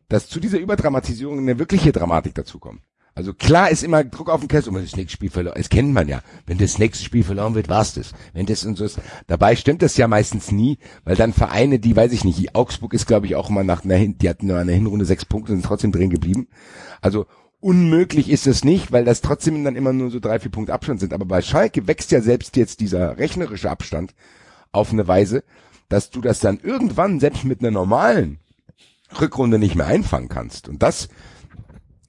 dass zu dieser Überdramatisierung eine wirkliche Dramatik dazukommt. Also klar ist immer Druck auf den Kessel, wenn das nächste Spiel verloren, das kennt man ja. Wenn das nächste Spiel verloren wird, war's das. Wenn das und so ist. Dabei stimmt das ja meistens nie, weil dann Vereine, die, weiß ich nicht, Augsburg ist glaube ich auch mal nach einer, Hin- die hatten nur eine Hinrunde sechs Punkte und sind trotzdem drin geblieben. Also unmöglich ist es nicht, weil das trotzdem dann immer nur so drei, vier Punkte Abstand sind. Aber bei Schalke wächst ja selbst jetzt dieser rechnerische Abstand auf eine Weise, dass du das dann irgendwann selbst mit einer normalen Rückrunde nicht mehr einfangen kannst. Und das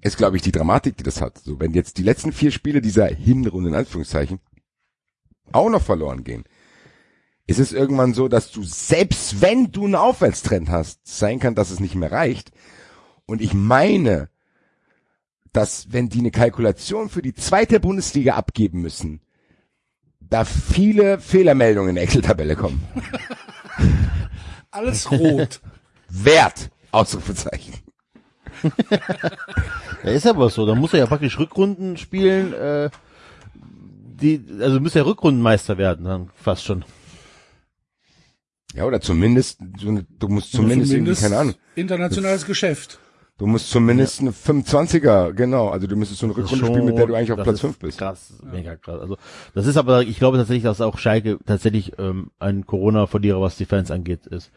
ist, glaube ich, die Dramatik, die das hat. So, wenn jetzt die letzten vier Spiele dieser Hinrunde, in Anführungszeichen, auch noch verloren gehen, ist es irgendwann so, dass du, selbst wenn du einen Aufwärtstrend hast, sein kann, dass es nicht mehr reicht. Und ich meine, dass wenn die eine Kalkulation für die zweite Bundesliga abgeben müssen, da viele Fehlermeldungen in der Excel-Tabelle kommen. Alles rot. Wert! Ausrufezeichen. Ja, ist aber so. Da muss er ja praktisch Rückrunden spielen, äh, die, also muss er Rückrundenmeister werden, dann fast schon. Ja, oder zumindest, du musst zumindest, irgendwie, keine Ahnung, internationales Geschäft. du musst zumindest eine 25er, genau, also du müsstest so eine Das Rückrunde spielen, mit der du eigentlich auf das Platz ist 5 bist. Krass, mega krass. Also das ist aber, ich glaube tatsächlich, dass auch Schalke tatsächlich ähm, ein Corona-Verlierer, was die Fans angeht, ist.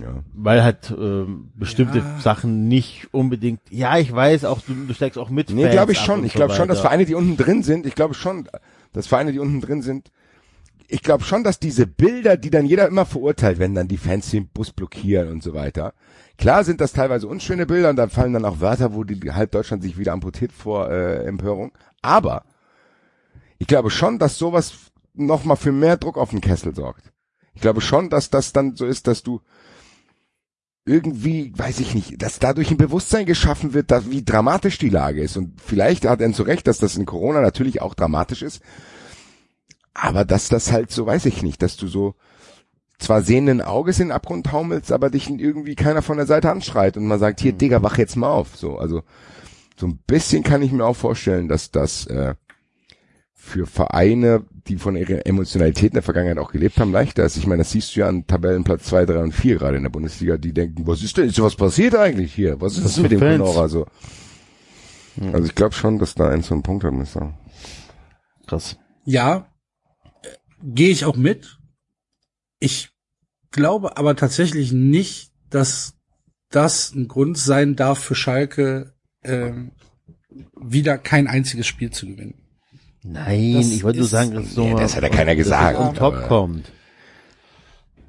Ja. Weil halt ähm, bestimmte Ja. Sachen nicht unbedingt. Ja, ich weiß auch, du, du steigst auch mit. Nee, glaube ich schon. Ich so glaube schon, dass. Vereine, die unten drin sind, ich glaube schon, dass Vereine, die unten drin sind, ich glaube schon, dass diese Bilder, die dann jeder immer verurteilt, wenn dann die Fans den Bus blockieren und so weiter. Klar sind das teilweise unschöne Bilder und da fallen dann auch Wörter, wo die halb Deutschland sich wieder amputiert vor äh, Empörung. Aber ich glaube schon, dass sowas nochmal für mehr Druck auf den Kessel sorgt. Ich glaube schon, dass das dann so ist, dass du irgendwie, weiß ich nicht, dass dadurch ein Bewusstsein geschaffen wird, dass, wie dramatisch die Lage ist. Und vielleicht hat Enzo recht, dass das in Corona natürlich auch dramatisch ist. Aber dass das halt so, weiß ich nicht, dass du so zwar sehenden Auges in den Abgrund taumelst, aber dich irgendwie keiner von der Seite anschreit und man sagt, hier, Digga, wach jetzt mal auf. So, also so ein bisschen kann ich mir auch vorstellen, dass das äh, für Vereine, die von ihrer Emotionalität in der Vergangenheit auch gelebt haben, leichter ist. Ich meine, das siehst du ja an Tabellenplatz 2, 3 und 4 gerade in der Bundesliga, die denken, was ist denn, ist was passiert eigentlich hier? Was ist Das das mit dem Fans. Conora so? Also ich glaube schon, dass da ein so ein Punkt hat, muss ich sagen. Krass. Ja, gehe ich auch mit. Ich glaube aber tatsächlich nicht, dass das ein Grund sein darf für Schalke, ähm, wieder kein einziges Spiel zu gewinnen. Nein, Das ich wollte nur sagen, dass so mal- das hat ja keiner gesagt, Das on top kommt.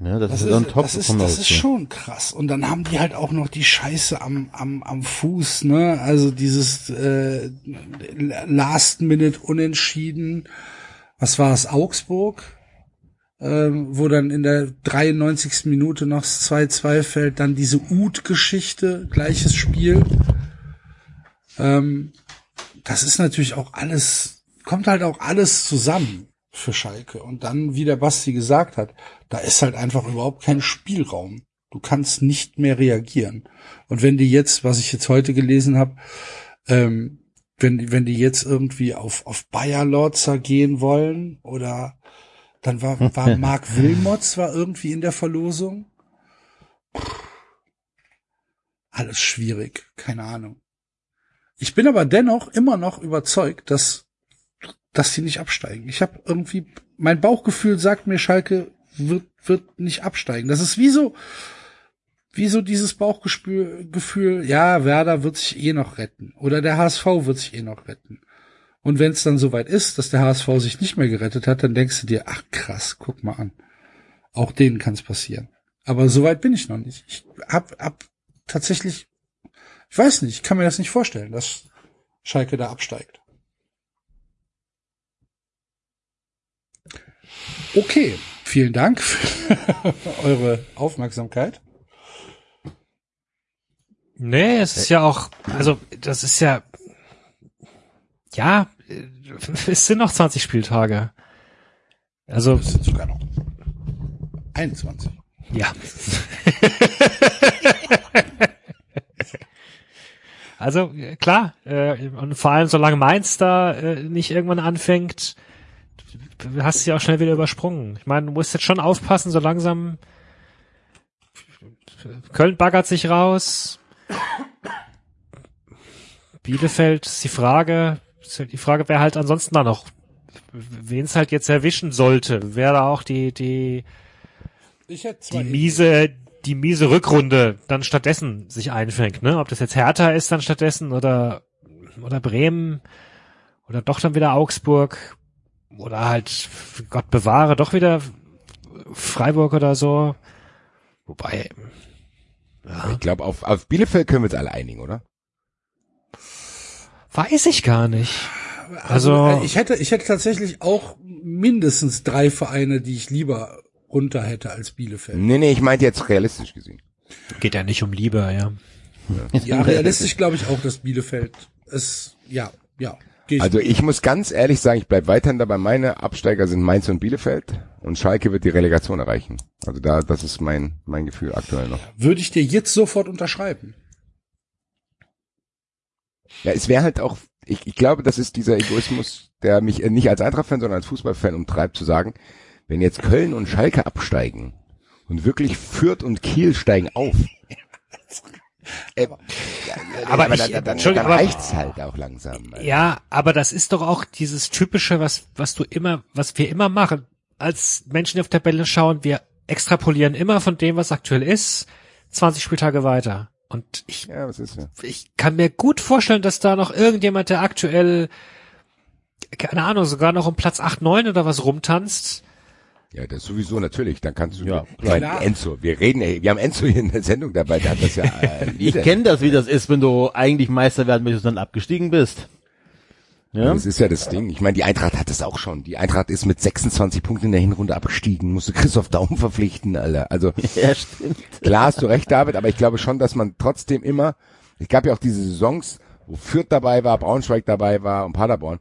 Ja, das, Das ist ist, top das ist, das ist schon krass. Und dann haben die halt auch noch die Scheiße am, am, am Fuß, ne? Also dieses äh, Last Minute Unentschieden. Was war es? Augsburg? Ähm, wo dann in der 93. Minute noch das 2-2 fällt, dann diese Ut-Geschichte, gleiches Spiel. Ähm, das ist natürlich auch alles, kommt halt auch alles zusammen für Schalke. Und dann, wie der Basti gesagt hat, da ist halt einfach überhaupt kein Spielraum. Du kannst nicht mehr reagieren. Und wenn die jetzt, was ich jetzt heute gelesen habe, ähm, wenn, die- wenn die jetzt irgendwie auf, auf Bayer Lorzer gehen wollen oder dann war, war Marc Wilmots war irgendwie in der Verlosung. Alles schwierig, keine Ahnung. Ich bin aber dennoch immer noch überzeugt, dass, dass die nicht absteigen. Ich habe irgendwie, mein Bauchgefühl sagt mir, Schalke wird, wird nicht absteigen. Das ist wie so, wie so dieses Bauchgefühl, Gefühl, ja, Werder wird sich eh noch retten. Oder der HSV wird sich eh noch retten. Und wenn es dann soweit ist, dass der HSV sich nicht mehr gerettet hat, dann denkst du dir, ach krass, guck mal an. Auch denen kann es passieren. Aber soweit bin ich noch nicht. Ich hab, hab tatsächlich, ich weiß nicht, ich kann mir das nicht vorstellen, dass Schalke da absteigt. Okay, vielen Dank für eure Aufmerksamkeit. Nee, es ist ja auch, also das ist ja, ja, es sind noch 20 Spieltage. Also, Das sind sogar noch 21. ja. also, klar, äh, und vor allem solange Mainz da äh, nicht irgendwann anfängt, hast du ja auch schnell wieder übersprungen. Ich meine, du musst jetzt schon aufpassen, so langsam Köln baggert sich raus. Bielefeld ist die Frage, halt die Frage, wer halt ansonsten da noch, wen es halt jetzt erwischen sollte, wer da auch die, die, die miese, die miese Rückrunde dann stattdessen sich einfängt, ne? Ob das jetzt Hertha ist dann stattdessen oder, oder Bremen oder doch dann wieder Augsburg oder halt, Gott bewahre, doch wieder Freiburg oder so. Wobei, Ich glaube, auf, auf Bielefeld können wir uns alle einigen, oder? weiß ich gar nicht. Also, Also- äh, ich hätte, ich hätte tatsächlich auch mindestens drei Vereine, die ich lieber runter hätte als Bielefeld. Nee, nee, ich meinte jetzt realistisch gesehen. Geht ja nicht um Liebe, ja. Ja, realistisch glaube ich auch, dass Bielefeld es, ja, ja. Also ich muss ganz ehrlich sagen, ich bleib weiterhin dabei. Meine Absteiger sind Mainz und Bielefeld und Schalke wird die Relegation erreichen. Also da, das ist mein, mein Gefühl aktuell noch. würde ich dir jetzt sofort unterschreiben. Ja, es wäre halt auch, ich, ich glaube, das ist dieser Egoismus, der mich nicht als Eintracht-Fan, sondern als Fußballfan umtreibt, zu sagen, wenn jetzt Köln und Schalke absteigen Und wirklich Fürth und Kiel steigen auf. Äh, Aber ich- dann, dann, dann aber- reicht's halt auch langsam. Ja, aber das ist doch auch dieses typische, was, was du immer, was wir immer machen. Als Menschen, die auf Tabelle schauen, wir extrapolieren immer von dem, was aktuell ist, 20 Spieltage weiter. Und ich, Ja, ja? ich kann mir gut vorstellen, dass da noch irgendjemand, der aktuell, keine Ahnung, sogar noch um Platz 8, 9 oder was rumtanzt. Ja, das sowieso natürlich. Dann kannst du, Ja, ich meine, klar. Enzo, wir reden, ey, wir haben Enzo hier in der Sendung dabei, der hat das ja, äh, Ich kenne das, wie das ist, wenn du eigentlich Meister werden möchtest und dann abgestiegen bist. Ja? Das ist ja das Ding. Ich meine, die Eintracht hat das auch schon. Die Eintracht ist mit 26 Punkten in der Hinrunde abgestiegen, musste Christoph Daum verpflichten, Alter. Also ja, stimmt. klar hast du recht, David, aber ich glaube schon, dass man trotzdem immer, es gab ja auch diese Saisons, wo Fürth dabei war, Braunschweig dabei war und Paderborn.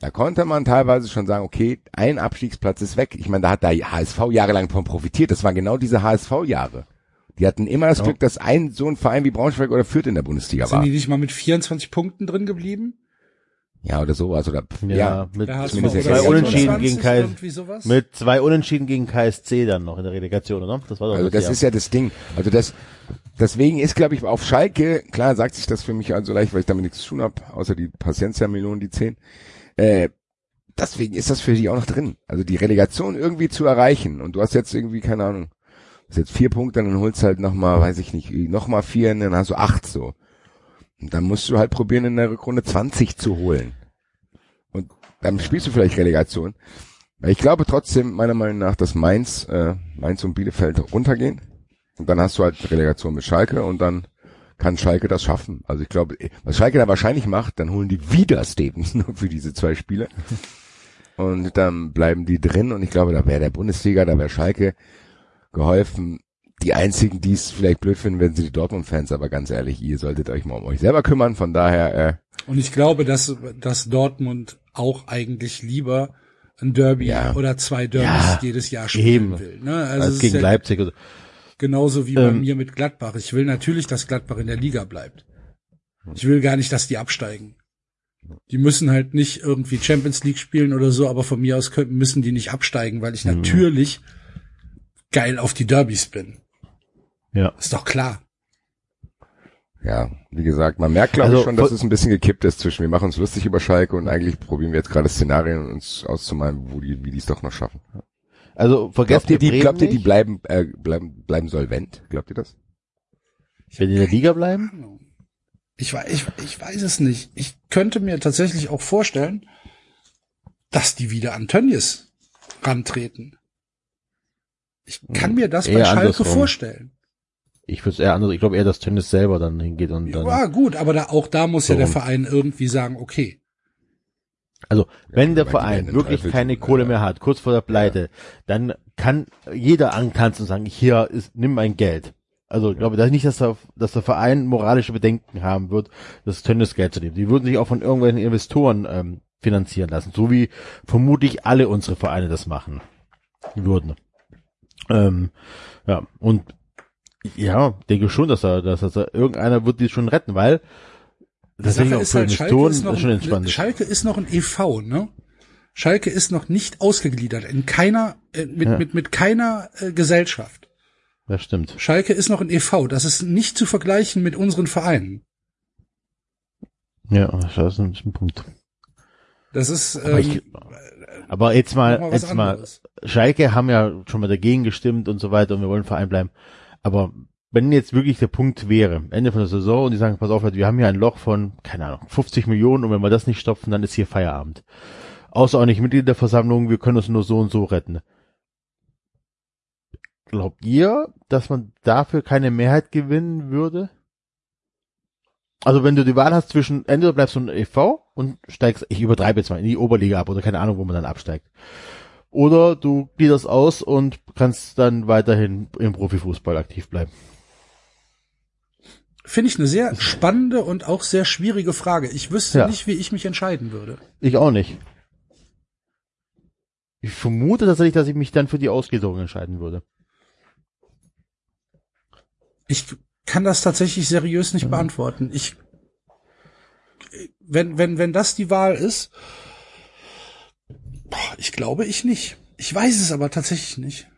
Da konnte man teilweise schon sagen, okay, ein Abstiegsplatz ist weg. Ich meine, da hat der HSV jahrelang von profitiert. Das waren genau diese HSV-Jahre. Die hatten immer das Glück, dass ein so ein Verein wie Braunschweig oder Fürth in der Bundesliga Sind war. die nicht mal mit 24 Punkten drin geblieben? Ja, oder sowas. Oder, Ja, ja. mit zwei Unentschieden 26, gegen KS irgendwie sowas? Mit zwei Unentschieden gegen KSC dann noch in der Relegation, oder? Das war doch Also das ist ja das Ding. Also das, deswegen ist, glaube ich, auf Schalke, klar sagt sich das für mich also leicht, weil ich damit nichts zu tun habe, außer die Paciencia-Millionen, die zehn. Äh, deswegen ist das für die auch noch drin. Also die Relegation irgendwie zu erreichen. Und du hast jetzt irgendwie, keine Ahnung, hast jetzt vier Punkte, dann holst halt noch mal, weiß ich nicht, noch mal vier, dann hast du acht so. Und dann musst du halt probieren, in der Rückrunde 20 zu holen. Und dann spielst du vielleicht Relegation. Weil Ich glaube trotzdem, meiner Meinung nach, dass Mainz, äh, Mainz und Bielefeld runtergehen. Und dann hast du halt Relegation mit Schalke und dann kann Schalke das schaffen. Also ich glaube, was Schalke da wahrscheinlich macht, dann holen die wieder Stevens nur für diese zwei Spiele. Und dann bleiben die drin und ich glaube, da wäre der Bundesliga, da wäre Schalke geholfen. Die einzigen, die es vielleicht blöd finden, werden sie die Dortmund-Fans, aber ganz ehrlich, ihr solltet euch mal um euch selber kümmern. Von daher, äh, Und ich glaube, dass, dass Dortmund auch eigentlich lieber ein Derby Ja. oder zwei Derbys Ja, jedes Jahr spielen eben. will. Ne? Also als es ist gegen ja Leipzig. Genauso wie bei Ähm, mir mit Gladbach. Ich will natürlich, dass Gladbach in der Liga bleibt. Ich will gar nicht, dass die absteigen. Die müssen halt nicht irgendwie Champions League spielen oder so, aber von mir aus können, müssen die nicht absteigen, weil ich natürlich geil auf die Derbys bin. Ja. Ist doch klar. ja, wie gesagt, man merkt glaube Also, ich schon, dass es ein bisschen gekippt ist zwischen, wir machen uns lustig über Schalke und eigentlich probieren wir jetzt gerade Szenarien uns auszumalen, wo die, wie die es doch noch schaffen. Also vergesst Glaubt ihr, die, Bremen glaubt ihr, die bleiben, äh, bleiben, bleiben solvent? Glaubt ihr das? wenn die in der Liga bleiben? Ich, wei- ich, ich weiß es nicht. Ich könnte mir tatsächlich auch vorstellen, dass die wieder an Tönnies rantreten. Ich kann mir das bei Schalke andersrum. vorstellen. Ich würde es eher anders. Ich glaube eher, dass Tennis selber dann hingeht und dann. Ja, gut, aber da, auch da muss ja der? Verein irgendwie sagen, okay, Also, wenn der Verein wirklich keine Kohle ja. mehr hat, kurz vor der Pleite, dann kann jeder antanzen und sagen, hier ist, nimm mein Geld. Also, ich glaube das nicht, dass der, dass der Verein moralische Bedenken haben wird, das Tennisgeld zu nehmen. Die würden sich auch von irgendwelchen Investoren ähm, finanzieren lassen, so wie vermutlich alle unsere Vereine das machen würden. Ähm, ja, und ja, denke schon, dass er, dass er irgendeiner wird die schon retten, weil ist auch für halt, Schalke Investoren ist, noch schon ein, entspannt. Schalke ist noch ein EV, ne? Schalke ist noch nicht ausgegliedert in keiner, äh, mit, Ja. mit, mit keiner äh, Gesellschaft. Das stimmt. Schalke ist noch ein EV. Das ist nicht zu vergleichen mit unseren Vereinen. Ja, das ist ein, ein Punkt. Das ist, Aber, ähm, ich, aber jetzt mal, mal jetzt mal, anderes. Schalke haben ja schon mal dagegen gestimmt und so weiter und wir wollen Verein bleiben. Aber wenn jetzt wirklich der Punkt wäre, Ende von der Saison und die sagen, pass auf, Leute, wir haben hier ein Loch von, keine Ahnung, 50 Millionen und wenn wir das nicht stopfen, dann ist hier Feierabend. Außer auch nicht Mitglied der Versammlung, wir können uns nur so und so retten. Glaubt ihr, dass man dafür keine Mehrheit gewinnen würde? Also wenn du die Wahl hast zwischen, entweder bleibst du ein EV und steigst, ich übertreibe jetzt mal, in die Oberliga ab oder keine Ahnung, wo man dann absteigt. Oder du gliederst aus und kannst dann weiterhin im Profifußball aktiv bleiben. Finde ich eine sehr spannende und auch sehr schwierige Frage. Ich wüsste Ja. nicht, wie ich mich entscheiden würde. Ich auch nicht. Ich vermute tatsächlich, dass ich mich dann für die Ausgliederung entscheiden würde. Ich kann das tatsächlich seriös nicht beantworten. Ich, wenn, wenn, wenn das die Wahl ist, ich glaube ich nicht. Ich weiß es aber tatsächlich nicht.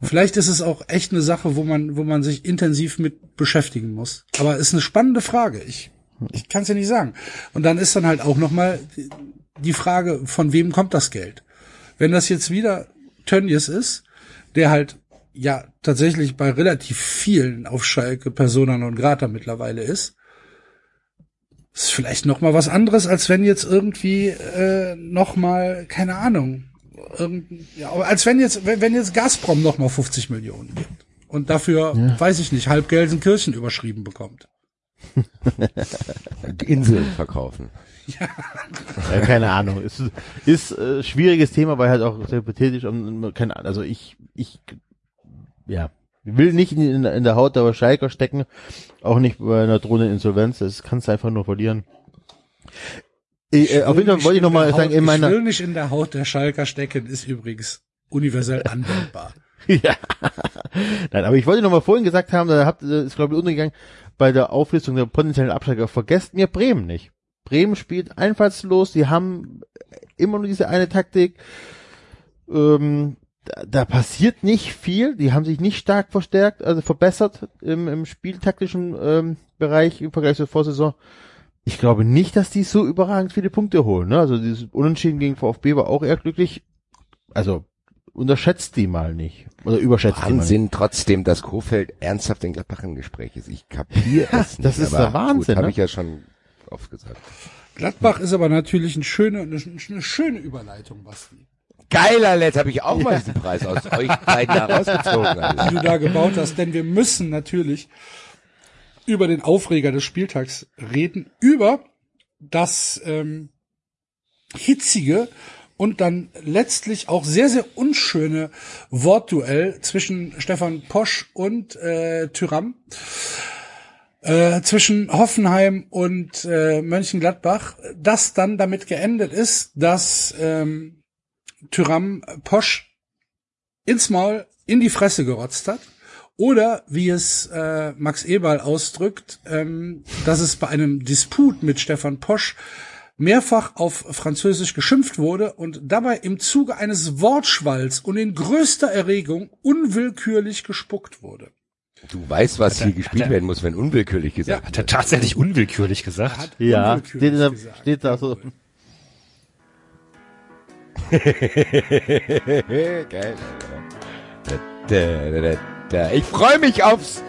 Vielleicht ist es auch echt eine Sache, wo man, wo man sich intensiv mit beschäftigen muss. Aber ist eine spannende Frage. Ich, ich kann es ja nicht sagen. Und dann ist dann halt auch noch mal die Frage, von wem kommt das Geld? Wenn das jetzt wieder Tönnies ist, der halt ja tatsächlich bei relativ vielen auf Schalke Persona non grata mittlerweile ist, ist vielleicht noch mal was anderes, als wenn jetzt irgendwie äh, noch mal keine Ahnung, irgend, ja, aber als wenn jetzt wenn, wenn jetzt Gazprom noch mal 50 Millionen gibt und dafür weiß ich nicht halb Gelsenkirchen überschrieben bekommt. Die Insel verkaufen. Ja, keine Ahnung. Ist, ist äh, schwieriges Thema, weil halt auch sehr hypothetisch und keine Ahnung. Also ich, ich, ja, will nicht in, in der Haut der Schalker stecken, auch nicht bei einer drohenden Insolvenz. Das kannst du einfach nur verlieren. Ich, äh, auf jeden Fall wollte ich noch mal sagen, in Ich meiner, will nicht in der Haut der Schalker stecken, ist übrigens universell anwendbar. ja. Nein, aber ich wollte noch mal vorhin gesagt haben, da habt, äh, ist glaube ich untergegangen, bei der Auflistung der potenziellen Absteiger, vergesst mir Bremen nicht. Bremen spielt einfallslos, die haben immer nur diese eine Taktik. Ähm, da, da passiert nicht viel, die haben sich nicht stark verstärkt, also verbessert im, im spieltaktischen ähm, Bereich im Vergleich zur Vorsaison. Ich glaube nicht, dass die so überragend viele Punkte holen. Ne? Also dieses Unentschieden gegen VfB war auch eher glücklich. Also unterschätzt die mal nicht. Oder überschätzt die mal nicht. Wahnsinn trotzdem, dass Kofeld ernsthaft in Gladbach im Gespräch ist. Ich kapiere Ja, es nicht. das ist aber der Wahnsinn, Gut, Habe ne? ich ja schon oft gesagt. Gladbach ist aber natürlich eine schöne, eine, eine schöne Überleitung, Basti. Geiler Letzt habe ich auch mal diesen Preis aus euch beiden herausgezogen. die du da gebaut hast, denn wir müssen natürlich über den Aufreger des Spieltags reden, über das ähm, hitzige und dann letztlich auch sehr, sehr unschöne Wortduell zwischen Stefan Posch und äh, Tyram, äh, zwischen Hoffenheim und äh, Mönchengladbach, das dann damit geendet ist, dass ähm, Tyram Posch ins Maul, in die Fresse gerotzt hat. Oder wie es äh, Max Eberl ausdrückt, ähm, dass es bei einem Disput mit Stefan Posch mehrfach auf Französisch geschimpft wurde und dabei im Zuge eines Wortschwalls und in größter Erregung unwillkürlich gespuckt wurde. Du weißt, was er- hier gespielt er- werden muss, wenn unwillkürlich gesagt Hat er tatsächlich unwillkürlich gesagt? Hat Ja, unwillkürlich steht, der, gesagt. steht da so. Geil. Da. Ich freue mich aufs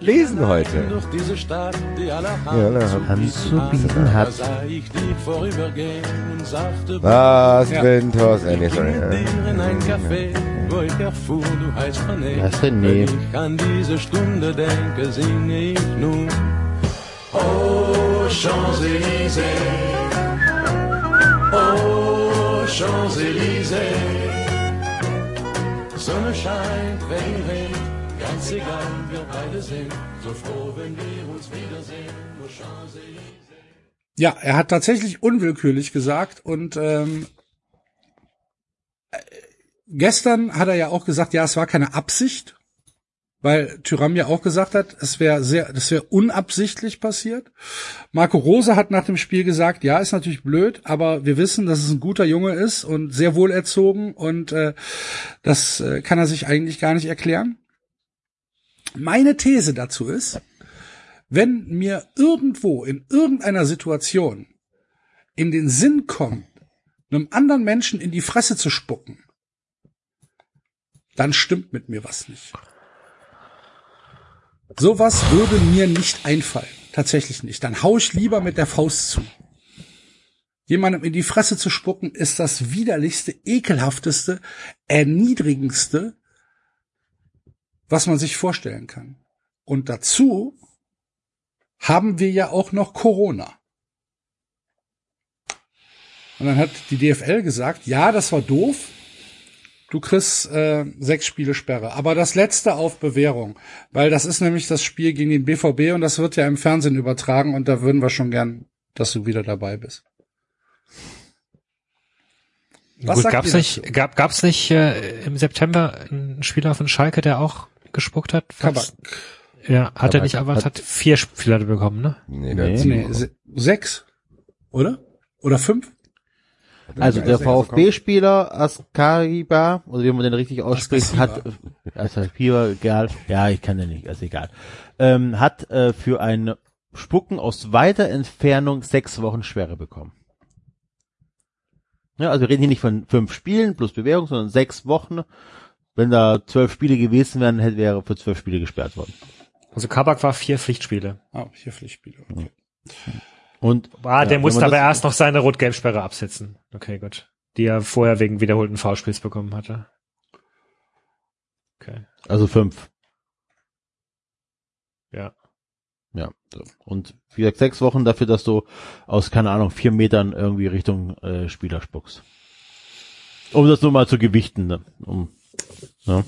Lesen heute. Durch diese Stadt, die aller Ja, na, Hand Hand zu zu bieten bieten hat. Was, Thorsten, äh, nee, sorry. ist René. Wenn ich an diese Stunde denke, singe ich nun. Oh, Champs-Élysées. Oh, Champs-Élysées. Sonne scheint, Regen regnet, ganz egal, wir beide sind so froh, wenn wir uns wiedersehen. Oh, Champs-Élysées. Ja, er hat tatsächlich unwillkürlich gesagt und ähm, äh, gestern hat er ja auch gesagt, ja, es war keine Absicht, weil Tyram ja auch gesagt hat, es wäre sehr, das wäre unabsichtlich passiert. Marco Rose hat nach dem Spiel gesagt, ja, ist natürlich blöd, aber wir wissen, dass es ein guter Junge ist und sehr wohlerzogen und äh, das äh, kann er sich eigentlich gar nicht erklären. Meine These dazu ist, wenn mir irgendwo in irgendeiner Situation in den Sinn kommt, einem anderen Menschen in die Fresse zu spucken, dann stimmt mit mir was nicht. Sowas würde mir nicht einfallen. Tatsächlich nicht. Dann hau ich lieber mit der Faust zu. Jemandem in die Fresse zu spucken, ist das widerlichste, ekelhafteste, erniedrigendste, was man sich vorstellen kann. Und dazu haben wir ja auch noch Corona. Und dann hat die DFL gesagt, ja, das war doof. Du kriegst äh, sechs Spiele Sperre. Aber das letzte auf Bewährung. Weil das ist nämlich das Spiel gegen den BVB und das wird ja im Fernsehen übertragen und da würden wir schon gern, dass du wieder dabei bist. Was Gut, gab's nicht, gab, gab's nicht äh, im September einen Spieler von Schalke, der auch gespuckt hat? Kabak. Ja, hat er Kabak nicht, aber hat- hat vier Spieler bekommen, ne? Nee, Nee. nee. Nee, se sechs. Oder? Oder fünf? Also der Also, also VfB-Spieler Askariba, oder wie man den richtig ausspricht, hat Askariba, egal, ja, ich kann den nicht, ist egal, ähm, hat äh, für ein Spucken aus weiter Entfernung sechs Wochen Schwere bekommen. Ja, also wir reden hier nicht von fünf Spielen plus Bewährung, sondern sechs Wochen. Wenn da zwölf Spiele gewesen wären, hätte wäre für zwölf Spiele gesperrt worden. Also Kabak war vier Pflichtspiele. Ah, hier Pflichtspiele. Okay. Und Ah, ja, der man aber das- erst noch seine Rot-Gelb-Sperre absetzen. Okay, gut. Die er vorher wegen wiederholten Foulspiels bekommen hatte. Okay. Also fünf. Ja. Ja. So. Und wie gesagt, sechs Wochen dafür, dass du aus, keine Ahnung, vier Metern irgendwie Richtung äh, Spieler spuckst. Um das nur mal zu gewichten. Ne? Um, ne?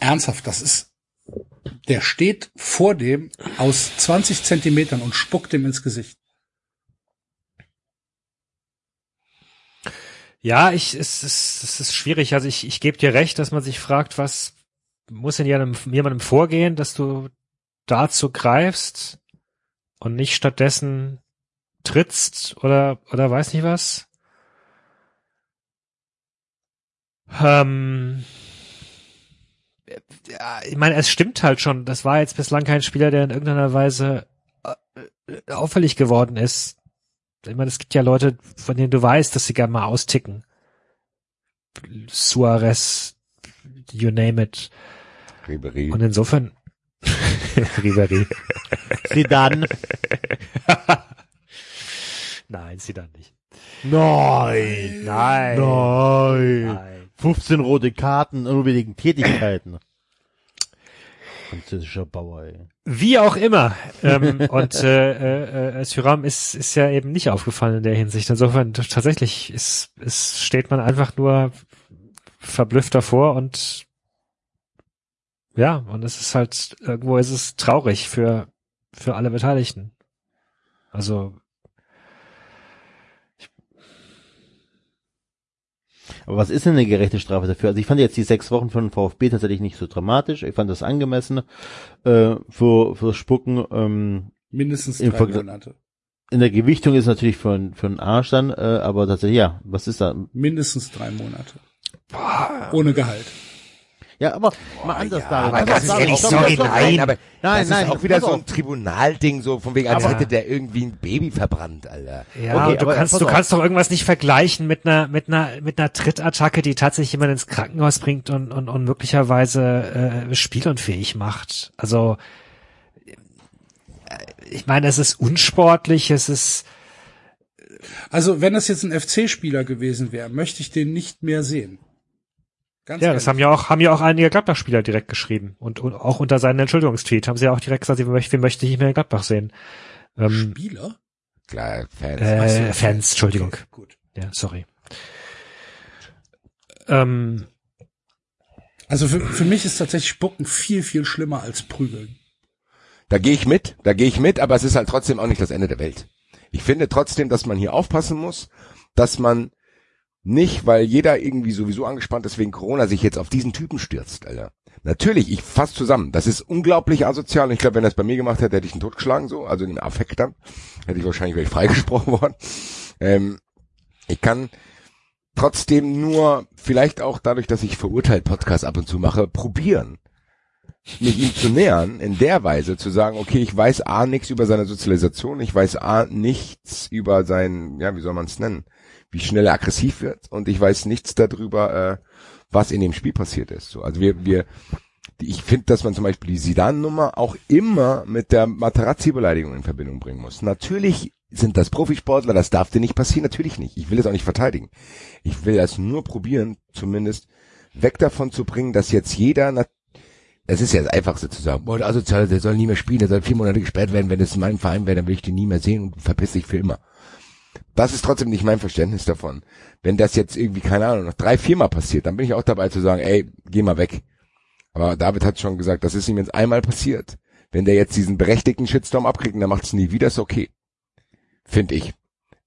Ernsthaft, das ist, der steht vor dem aus 20 Zentimetern und spuckt dem ins Gesicht. Ja, ich, es ist, es ist schwierig. Also ich, ich gebe dir recht, dass man sich fragt, was muss in jemandem, jemandem vorgehen, dass du dazu greifst und nicht stattdessen trittst oder, oder weiß nicht was. Ähm, ja, ich meine, es stimmt halt schon. Das war jetzt bislang kein Spieler, der in irgendeiner Weise äh, auffällig geworden ist. Ich meine, es gibt ja Leute, von denen du weißt, dass sie gerne mal austicken. Suarez, you name it. Ribery. Und insofern, Ribery. Sie dann. Nein, sie dann nicht. Nein. Nein. Nein. Nein. 15 rote Karten, unbedingt Tätigkeiten. Französischer Bauer, ey. Wie auch immer. ähm, und äh, äh, Syram ist, ist ja eben nicht aufgefallen in der Hinsicht. Insofern tatsächlich ist, ist, steht man einfach nur verblüfft davor und ja, und es ist halt, irgendwo ist es traurig für, für alle Beteiligten. Also, Aber was ist denn eine gerechte Strafe dafür? Also ich fand jetzt die sechs Wochen von VfB tatsächlich nicht so dramatisch. Ich fand das angemessen äh, für für Spucken. Ähm, Mindestens drei Vergl- Monate. in der Gewichtung ist natürlich für, für einen Arsch dann, äh, aber tatsächlich, ja, was ist da? Mindestens drei Monate. Ohne Gehalt. Ja, aber mal anders da. Aber ganz ehrlich, sorry, nein, aber nein, das nein, ist auch wieder so ein Tribunalding, so von wegen, als Aber- hätte der irgendwie ein Baby verbrannt, Alter. ja, Okay, du aber kannst, du auf. kannst doch irgendwas nicht vergleichen mit einer, mit einer, mit einer Trittattacke, die tatsächlich jemand ins Krankenhaus bringt und, und, und möglicherweise äh, spielunfähig macht. Also, äh, ich meine, es ist unsportlich, es ist, Also, wenn das jetzt ein FC-Spieler gewesen wäre, möchte ich den nicht mehr sehen. Ganz Ja, das haben ja auch, haben ja auch einige Gladbach-Spieler direkt geschrieben. Und, und auch unter seinen Entschuldigungstweet haben sie ja auch direkt gesagt, wir möchten, wir möchten nicht mehr in Gladbach sehen. Ähm, Spieler? Klar, Fans. äh, so, Fans, Entschuldigung. Okay, gut. Ja, sorry. Ähm, Also für, für mich ist tatsächlich Spucken viel, viel schlimmer als Prügeln. Da gehe ich mit, da gehe ich mit, aber es ist halt trotzdem auch nicht das Ende der Welt. Ich finde trotzdem, dass man hier aufpassen muss, dass man nicht, weil jeder irgendwie sowieso angespannt ist wegen Corona, sich jetzt auf diesen Typen stürzt, Alter. Natürlich, ich fass zusammen. Das ist unglaublich asozial. Und ich glaube, wenn er es bei mir gemacht hätte, hätte ich ihn totgeschlagen, so, also den Affekt dann. Hätte ich wahrscheinlich wäre ich freigesprochen worden. Ähm, ich kann trotzdem nur, vielleicht auch dadurch, dass ich verurteilt Podcast ab und zu mache, probieren mich ihm zu nähern, in der Weise zu sagen, okay, ich weiß A nichts über seine Sozialisation, ich weiß A nichts über sein, ja, wie soll man es nennen, wie schnell er aggressiv wird und ich weiß nichts darüber, äh, was in dem Spiel passiert ist. So, also wir, wir, ich finde, dass man zum Beispiel die Sidan-Nummer auch immer mit der Materazzi-Beleidigung in Verbindung bringen muss. Natürlich sind das Profisportler, das darf dir nicht passieren, natürlich nicht. Ich will es auch nicht verteidigen. Ich will es nur probieren, zumindest weg davon zu bringen, dass jetzt jeder es ist ja das Einfachste zu sagen, boah, der Asoziale, der soll nie mehr spielen, der soll vier Monate gesperrt werden, wenn es in meinem Verein wäre, dann will ich den nie mehr sehen und verpiss dich für immer. Das ist trotzdem nicht mein Verständnis davon. Wenn das jetzt irgendwie, keine Ahnung, noch drei, viermal passiert, dann bin ich auch dabei zu sagen, ey, geh mal weg. Aber David hat schon gesagt, das ist ihm jetzt einmal passiert. Wenn der jetzt diesen berechtigten Shitstorm abkriegt und der macht es nie wieder, ist okay. Finde ich.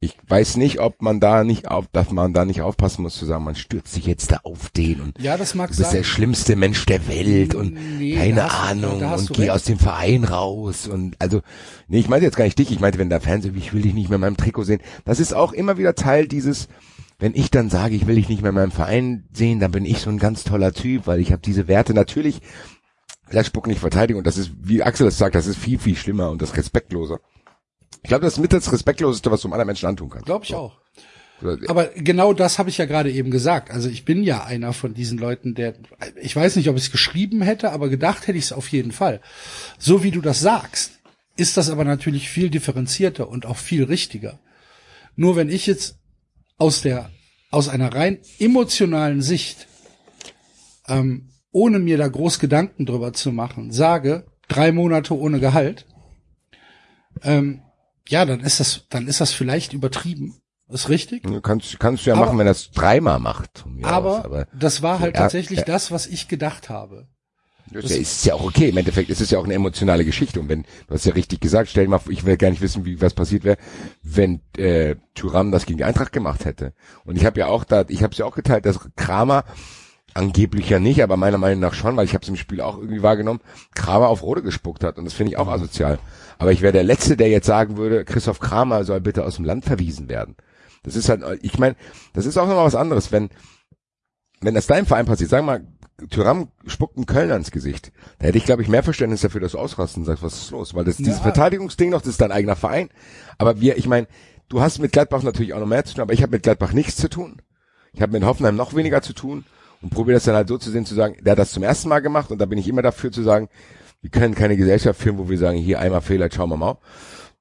Ich weiß nicht, ob man da nicht auf, dass man da nicht aufpassen muss zu sagen, man stürzt sich jetzt da auf den und Ja, das mag du bist sein. der schlimmste Mensch der Welt und Nee, keine hast Ahnung und geh recht. aus dem Verein raus und also nee, ich meinte jetzt gar nicht dich, ich meinte, wenn der Fernseher, ich will dich nicht mehr in meinem Trikot sehen. Das ist auch immer wieder Teil dieses wenn ich dann sage, ich will dich nicht mehr in meinem Verein sehen, dann bin ich so ein ganz toller Typ, weil ich habe diese Werte natürlich vielleicht spucken nicht Verteidigung, das ist, wie Axel das sagt, das ist viel, viel schlimmer und das respektloser. Ich glaube, das ist mit das Respektloseste, was du einem anderen Menschen antun kannst. Glaube ich auch. Oder- Aber genau das habe ich ja gerade eben gesagt. Also ich bin ja einer von diesen Leuten, der, ich weiß nicht, ob ich es geschrieben hätte, aber gedacht hätte ich es auf jeden Fall. So wie du das sagst, ist das aber natürlich viel differenzierter und auch viel richtiger. Nur wenn ich jetzt aus der, aus einer rein emotionalen Sicht, ähm, ohne mir da groß Gedanken drüber zu machen, sage, drei Monate ohne Gehalt, ähm, ja, dann ist das, dann ist das vielleicht übertrieben. Ist richtig. Du kannst, kannst du ja Aber- machen, wenn er es dreimal macht. Aber, aus, das war halt Ja, tatsächlich ja. das, was ich gedacht habe. Das ist ja auch okay. Im Endeffekt ist es ja auch eine emotionale Geschichte. Und wenn, du hast ja richtig gesagt, stell dir mal vor, ich will gar nicht wissen, wie was passiert wäre, wenn äh, Thuram das gegen die Eintracht gemacht hätte. Und ich habe ja auch da, ich habe es ja auch geteilt, dass Kramer angeblich ja nicht, aber meiner Meinung nach schon, weil ich habe es im Spiel auch irgendwie wahrgenommen, Kramer auf Rode gespuckt hat. Und das finde ich auch asozial. Aber ich wäre der Letzte, der jetzt sagen würde, Christoph Kramer soll bitte aus dem Land verwiesen werden. Das ist halt, ich meine, das ist auch nochmal was anderes, wenn wenn das deinem Verein passiert, sag mal, Tyram spuckt einen Kölner ins Gesicht. Da hätte ich, glaube ich, mehr Verständnis dafür, dass du ausrasten und sagst, was ist los? Weil das, dieses Ja. Verteidigungsding noch, das ist dein eigener Verein. Aber wir, ich meine, du hast mit Gladbach natürlich auch noch mehr zu tun, aber ich habe mit Gladbach nichts zu tun. Ich habe mit Hoffenheim noch weniger zu tun und probiere das dann halt so zu sehen, zu sagen, der hat das zum ersten Mal gemacht und da bin ich immer dafür zu sagen, wir können keine Gesellschaft führen, wo wir sagen, hier einmal Fehler, schauen wir mal.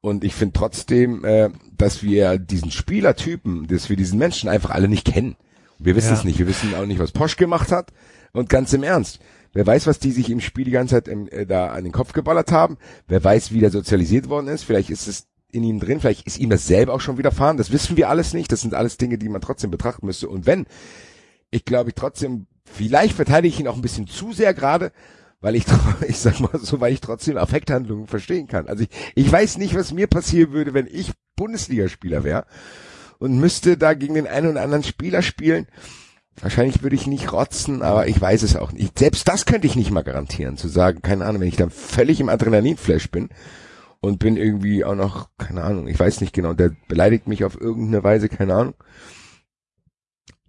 Und ich finde trotzdem, äh, dass wir diesen Spielertypen, dass wir diesen Menschen einfach alle nicht kennen. Wir wissen Ja. es nicht. Wir wissen auch nicht, was Posch gemacht hat. Und ganz im Ernst. Wer weiß, was die sich im Spiel die ganze Zeit im, äh, da an den Kopf geballert haben. Wer weiß, wie der sozialisiert worden ist. Vielleicht ist es in ihm drin. Vielleicht ist ihm das selber auch schon widerfahren. Das wissen wir alles nicht. Das sind alles Dinge, die man trotzdem betrachten müsste. Und wenn, ich glaube ich trotzdem, vielleicht verteidige ich ihn auch ein bisschen zu sehr gerade, weil ich, ich sag mal so, weil ich trotzdem Affekthandlungen verstehen kann. Also ich, ich weiß nicht, was mir passieren würde, wenn ich Bundesligaspieler wäre und müsste da gegen den einen oder anderen Spieler spielen. Wahrscheinlich würde ich nicht rotzen, aber ich weiß es auch nicht. Selbst das könnte ich nicht mal garantieren, zu sagen, keine Ahnung, wenn ich dann völlig im Adrenalinflash bin und bin irgendwie auch noch, keine Ahnung, ich weiß nicht genau, der beleidigt mich auf irgendeine Weise, keine Ahnung.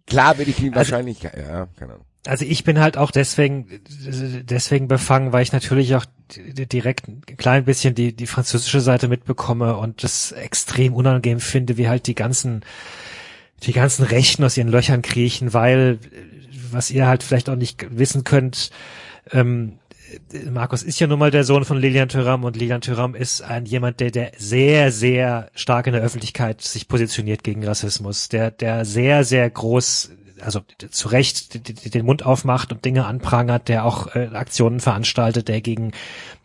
Klar würde ich ihn Also- wahrscheinlich, ja, keine Ahnung. Also ich bin halt auch deswegen deswegen befangen, weil ich natürlich auch direkt ein klein bisschen die die französische Seite mitbekomme und das extrem unangenehm finde, wie halt die ganzen die ganzen Rechten aus ihren Löchern kriechen, weil was ihr halt vielleicht auch nicht wissen könnt, ähm, äh, Markus ist ja nun mal der Sohn von Lilian Thuram und Lilian Thuram ist ein jemand, der, der sehr, sehr stark in der Öffentlichkeit sich positioniert gegen Rassismus, der, der sehr, sehr groß, also zu Recht den Mund aufmacht und Dinge anprangert, der auch äh, Aktionen veranstaltet, der gegen,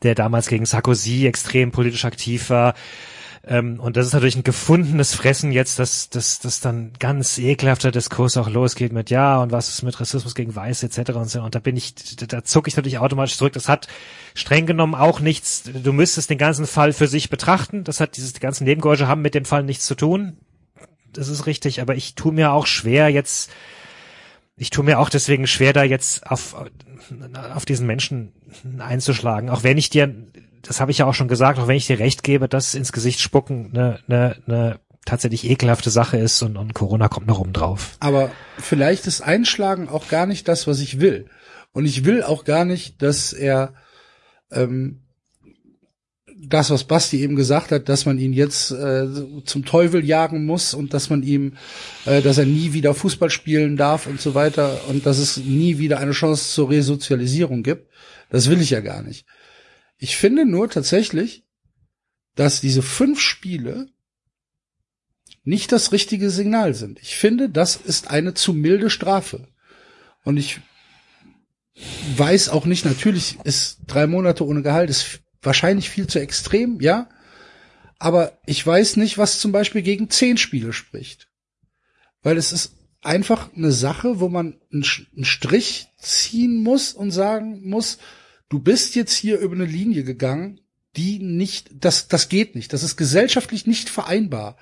der damals gegen Sarkozy extrem politisch aktiv war. Ähm, und das ist natürlich ein gefundenes Fressen jetzt, dass, dass, dass dann ganz ekelhafter Diskurs auch losgeht mit ja und was ist mit Rassismus gegen Weiß etc. und so. Und da bin ich, da, da zucke ich natürlich automatisch zurück. Das hat streng genommen auch nichts, du müsstest den ganzen Fall für sich betrachten. Das hat dieses, die ganzen Nebengeräusche haben mit dem Fall nichts zu tun. Das ist richtig, aber ich tue mir auch schwer jetzt, ich tue mir auch deswegen schwer, da jetzt auf, auf diesen Menschen einzuschlagen. Auch wenn ich dir, das habe ich ja auch schon gesagt, auch wenn ich dir recht gebe, dass ins Gesicht spucken eine, eine, eine tatsächlich ekelhafte Sache ist und, und Corona kommt noch oben drauf. Aber vielleicht ist Einschlagen auch gar nicht das, was ich will. Und ich will auch gar nicht, dass er ähm, das, was Basti eben gesagt hat, dass man ihn jetzt äh, zum Teufel jagen muss und dass man ihm, äh, dass er nie wieder Fußball spielen darf und so weiter und dass es nie wieder eine Chance zur Resozialisierung gibt. Das will ich ja gar nicht. Ich finde nur tatsächlich, dass diese fünf Spiele nicht das richtige Signal sind. Ich finde, das ist eine zu milde Strafe. Und ich weiß auch nicht, natürlich ist drei Monate ohne Gehalt ist wahrscheinlich viel zu extrem, ja. Aber ich weiß nicht, was zum Beispiel gegen zehn Spiele spricht. Weil es ist einfach eine Sache, wo man einen Strich ziehen muss und sagen muss, du bist jetzt hier über eine Linie gegangen, die nicht, das, das geht nicht. Das ist gesellschaftlich nicht vereinbar.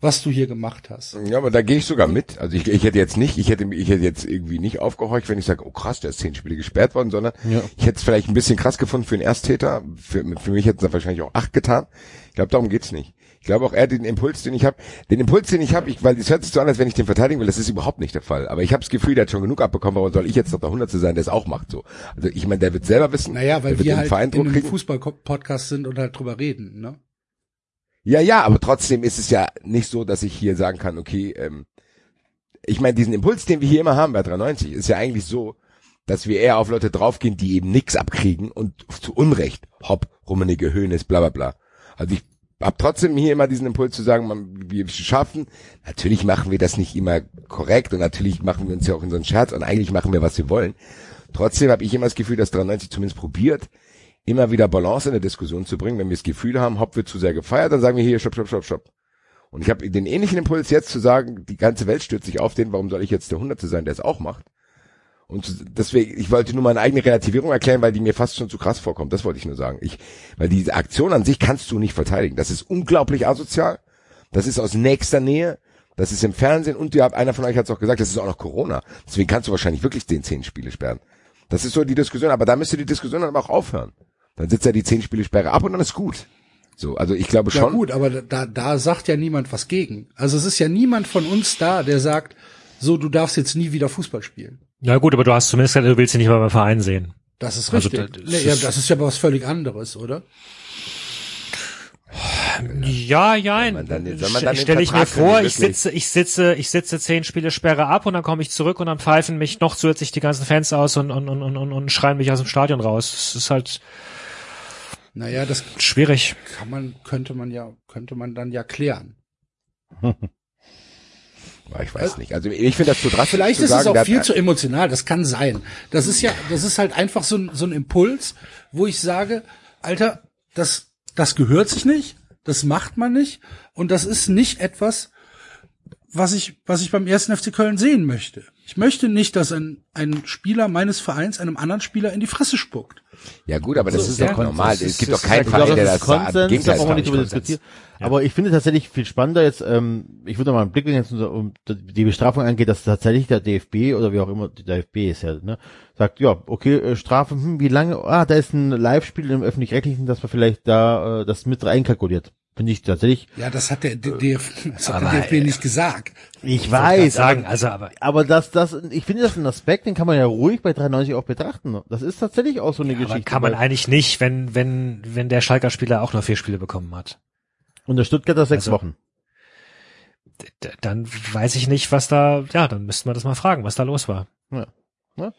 Was du hier gemacht hast. Ja, aber da gehe ich sogar mit. Also ich, ich hätte jetzt nicht, ich hätte, ich hätte jetzt irgendwie nicht aufgehorcht, wenn ich sage, oh krass, der ist zehn Spiele gesperrt worden, sondern Ja. ich hätte es vielleicht ein bisschen krass gefunden für einen Ersttäter. Für, für mich hätte es wahrscheinlich auch acht getan. Ich glaube, darum geht's nicht. Ich glaube auch eher den Impuls, den ich habe, den Impuls, den ich habe, ich, weil es hört sich so an, als wenn ich den verteidigen will, das ist überhaupt nicht der Fall. Aber ich habe das Gefühl, der hat schon genug abbekommen, warum soll ich jetzt noch der Hundertste sein, der es auch macht so. Also ich meine, der wird selber wissen, Naja, weil wir halt kriegen. Fußball-Podcast sind und halt drüber reden, ne? Ja, ja, aber trotzdem ist es ja nicht so, dass ich hier sagen kann, okay, ähm, ich meine, diesen Impuls, den wir hier immer haben bei 93, ist ja eigentlich so, dass wir eher auf Leute draufgehen, die eben nix abkriegen und zu Unrecht, hopp, Rummenigge, Höhnes, bla bla bla. Also ich hab trotzdem hier immer diesen Impuls zu sagen, man, wir schaffen, natürlich machen wir das nicht immer korrekt und natürlich machen wir uns ja auch in so einen Scherz und eigentlich machen wir, was wir wollen. Trotzdem habe ich immer das Gefühl, dass 93 zumindest probiert, immer wieder Balance in der Diskussion zu bringen. Wenn wir das Gefühl haben, Hopp wird zu sehr gefeiert, dann sagen wir hier, stopp, stopp, stopp, stopp. Und ich habe den ähnlichen Impuls jetzt zu sagen, die ganze Welt stürzt sich auf den, warum soll ich jetzt der Hunderte sein, der es auch macht? Und deswegen, ich wollte nur meine eigene Relativierung erklären, weil die mir fast schon zu krass vorkommt. Das wollte ich nur sagen. Ich, weil diese Aktion an sich kannst du nicht verteidigen. Das ist unglaublich asozial. Das ist aus nächster Nähe. Das ist im Fernsehen und ihr habt, einer von euch hat es auch gesagt, das ist auch noch Corona. Deswegen kannst du wahrscheinlich wirklich den zehn Spiele sperren. Das ist so die Diskussion, aber da müsste die Diskussion dann aber auch aufhören. Dann sitzt er die zehn Spiele Sperre ab und dann ist gut. So, also ich glaube Ja schon. gut, aber da, da sagt ja niemand was gegen. Also es ist ja niemand von uns da, der sagt, so, du darfst jetzt nie wieder Fußball spielen. Ja gut, aber du hast zumindest gesagt, du willst sie nicht mal beim Verein sehen. Das ist Also richtig. da- das nee, ja, ist- das ist ja was völlig anderes, oder? Ja, ja. Stelle ich mir vor, ich sitze, ich sitze, ich sitze zehn Spiele Sperre ab und dann komme ich zurück und dann pfeifen mich noch zusätzlich die ganzen Fans aus und, und, und, und, und schreien mich aus dem Stadion raus. Das ist halt Naja, das schwierig. kann man, könnte man ja, könnte man dann ja klären. Ich weiß nicht. Also ich finde das zu drastisch Vielleicht zu ist sagen, es auch viel zu emotional, das kann sein. Das ist ja, das ist halt einfach so ein, so ein Impuls, wo ich sage, Alter, das, das gehört sich nicht, das macht man nicht und das ist nicht etwas, was ich, was ich beim ersten FC Köln sehen möchte. Ich möchte nicht, dass ein, ein Spieler meines Vereins einem anderen Spieler in die Fresse spuckt. Ja gut, aber das So, ist ja, doch normal. das Es ist- gibt doch keinen Verein, der das ist. Konsens, da Gegenteil brauchen nicht ist Konsens. diskutieren. Aber ich finde tatsächlich viel spannender jetzt, ähm, ich würde mal einen Blick jetzt unter- um die Bestrafung angeht, dass tatsächlich der DFB oder wie auch immer, der DFB ist ja, ne, sagt, ja, okay, äh, Strafe, hm, wie lange, ah, da ist ein Live-Spiel im Öffentlich-Rechtlichen, dass man vielleicht da äh, das mit reinkalkuliert. Finde ich tatsächlich, Ja, das hat der, der, DF das hat der DFB nicht gesagt. ich Ich weiß, sagen, aber, also aber aber das, das, ich finde das ein Aspekt, den kann man ja ruhig bei 93 auch betrachten. Das ist tatsächlich auch so eine aber Geschichte. kann man eigentlich nicht, wenn wenn wenn der Schalker Spieler auch nur vier Spiele bekommen hat. und der Stuttgarter sechs Also, Wochen. Dann weiß ich nicht, was da, ja, dann müssten wir das mal fragen, was da los war. Ja. Ja.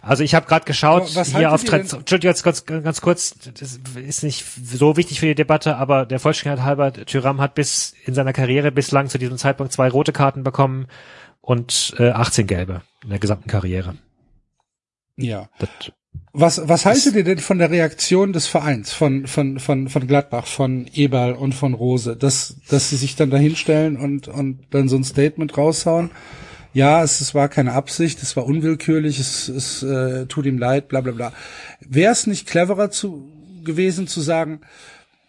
Also ich habe gerade geschaut, was hier auf Trans Entschuldigung, jetzt ganz, ganz kurz, das ist nicht so wichtig für die Debatte, aber der Vollständigkeit halber, Tyram hat bis in seiner Karriere bislang zu diesem Zeitpunkt zwei rote Karten bekommen und äh, 18 gelbe in der gesamten Karriere. Ja. Das, Was, was haltet ihr denn von der Reaktion des Vereins, von, von, von, von Gladbach, von Eberl und von Rose, dass, dass sie sich dann dahinstellen und, und dann so ein Statement raushauen? Ja, es, es war keine Absicht, es war unwillkürlich, es, es äh, tut ihm leid, bla bla bla. Wäre es nicht cleverer zu, gewesen zu sagen,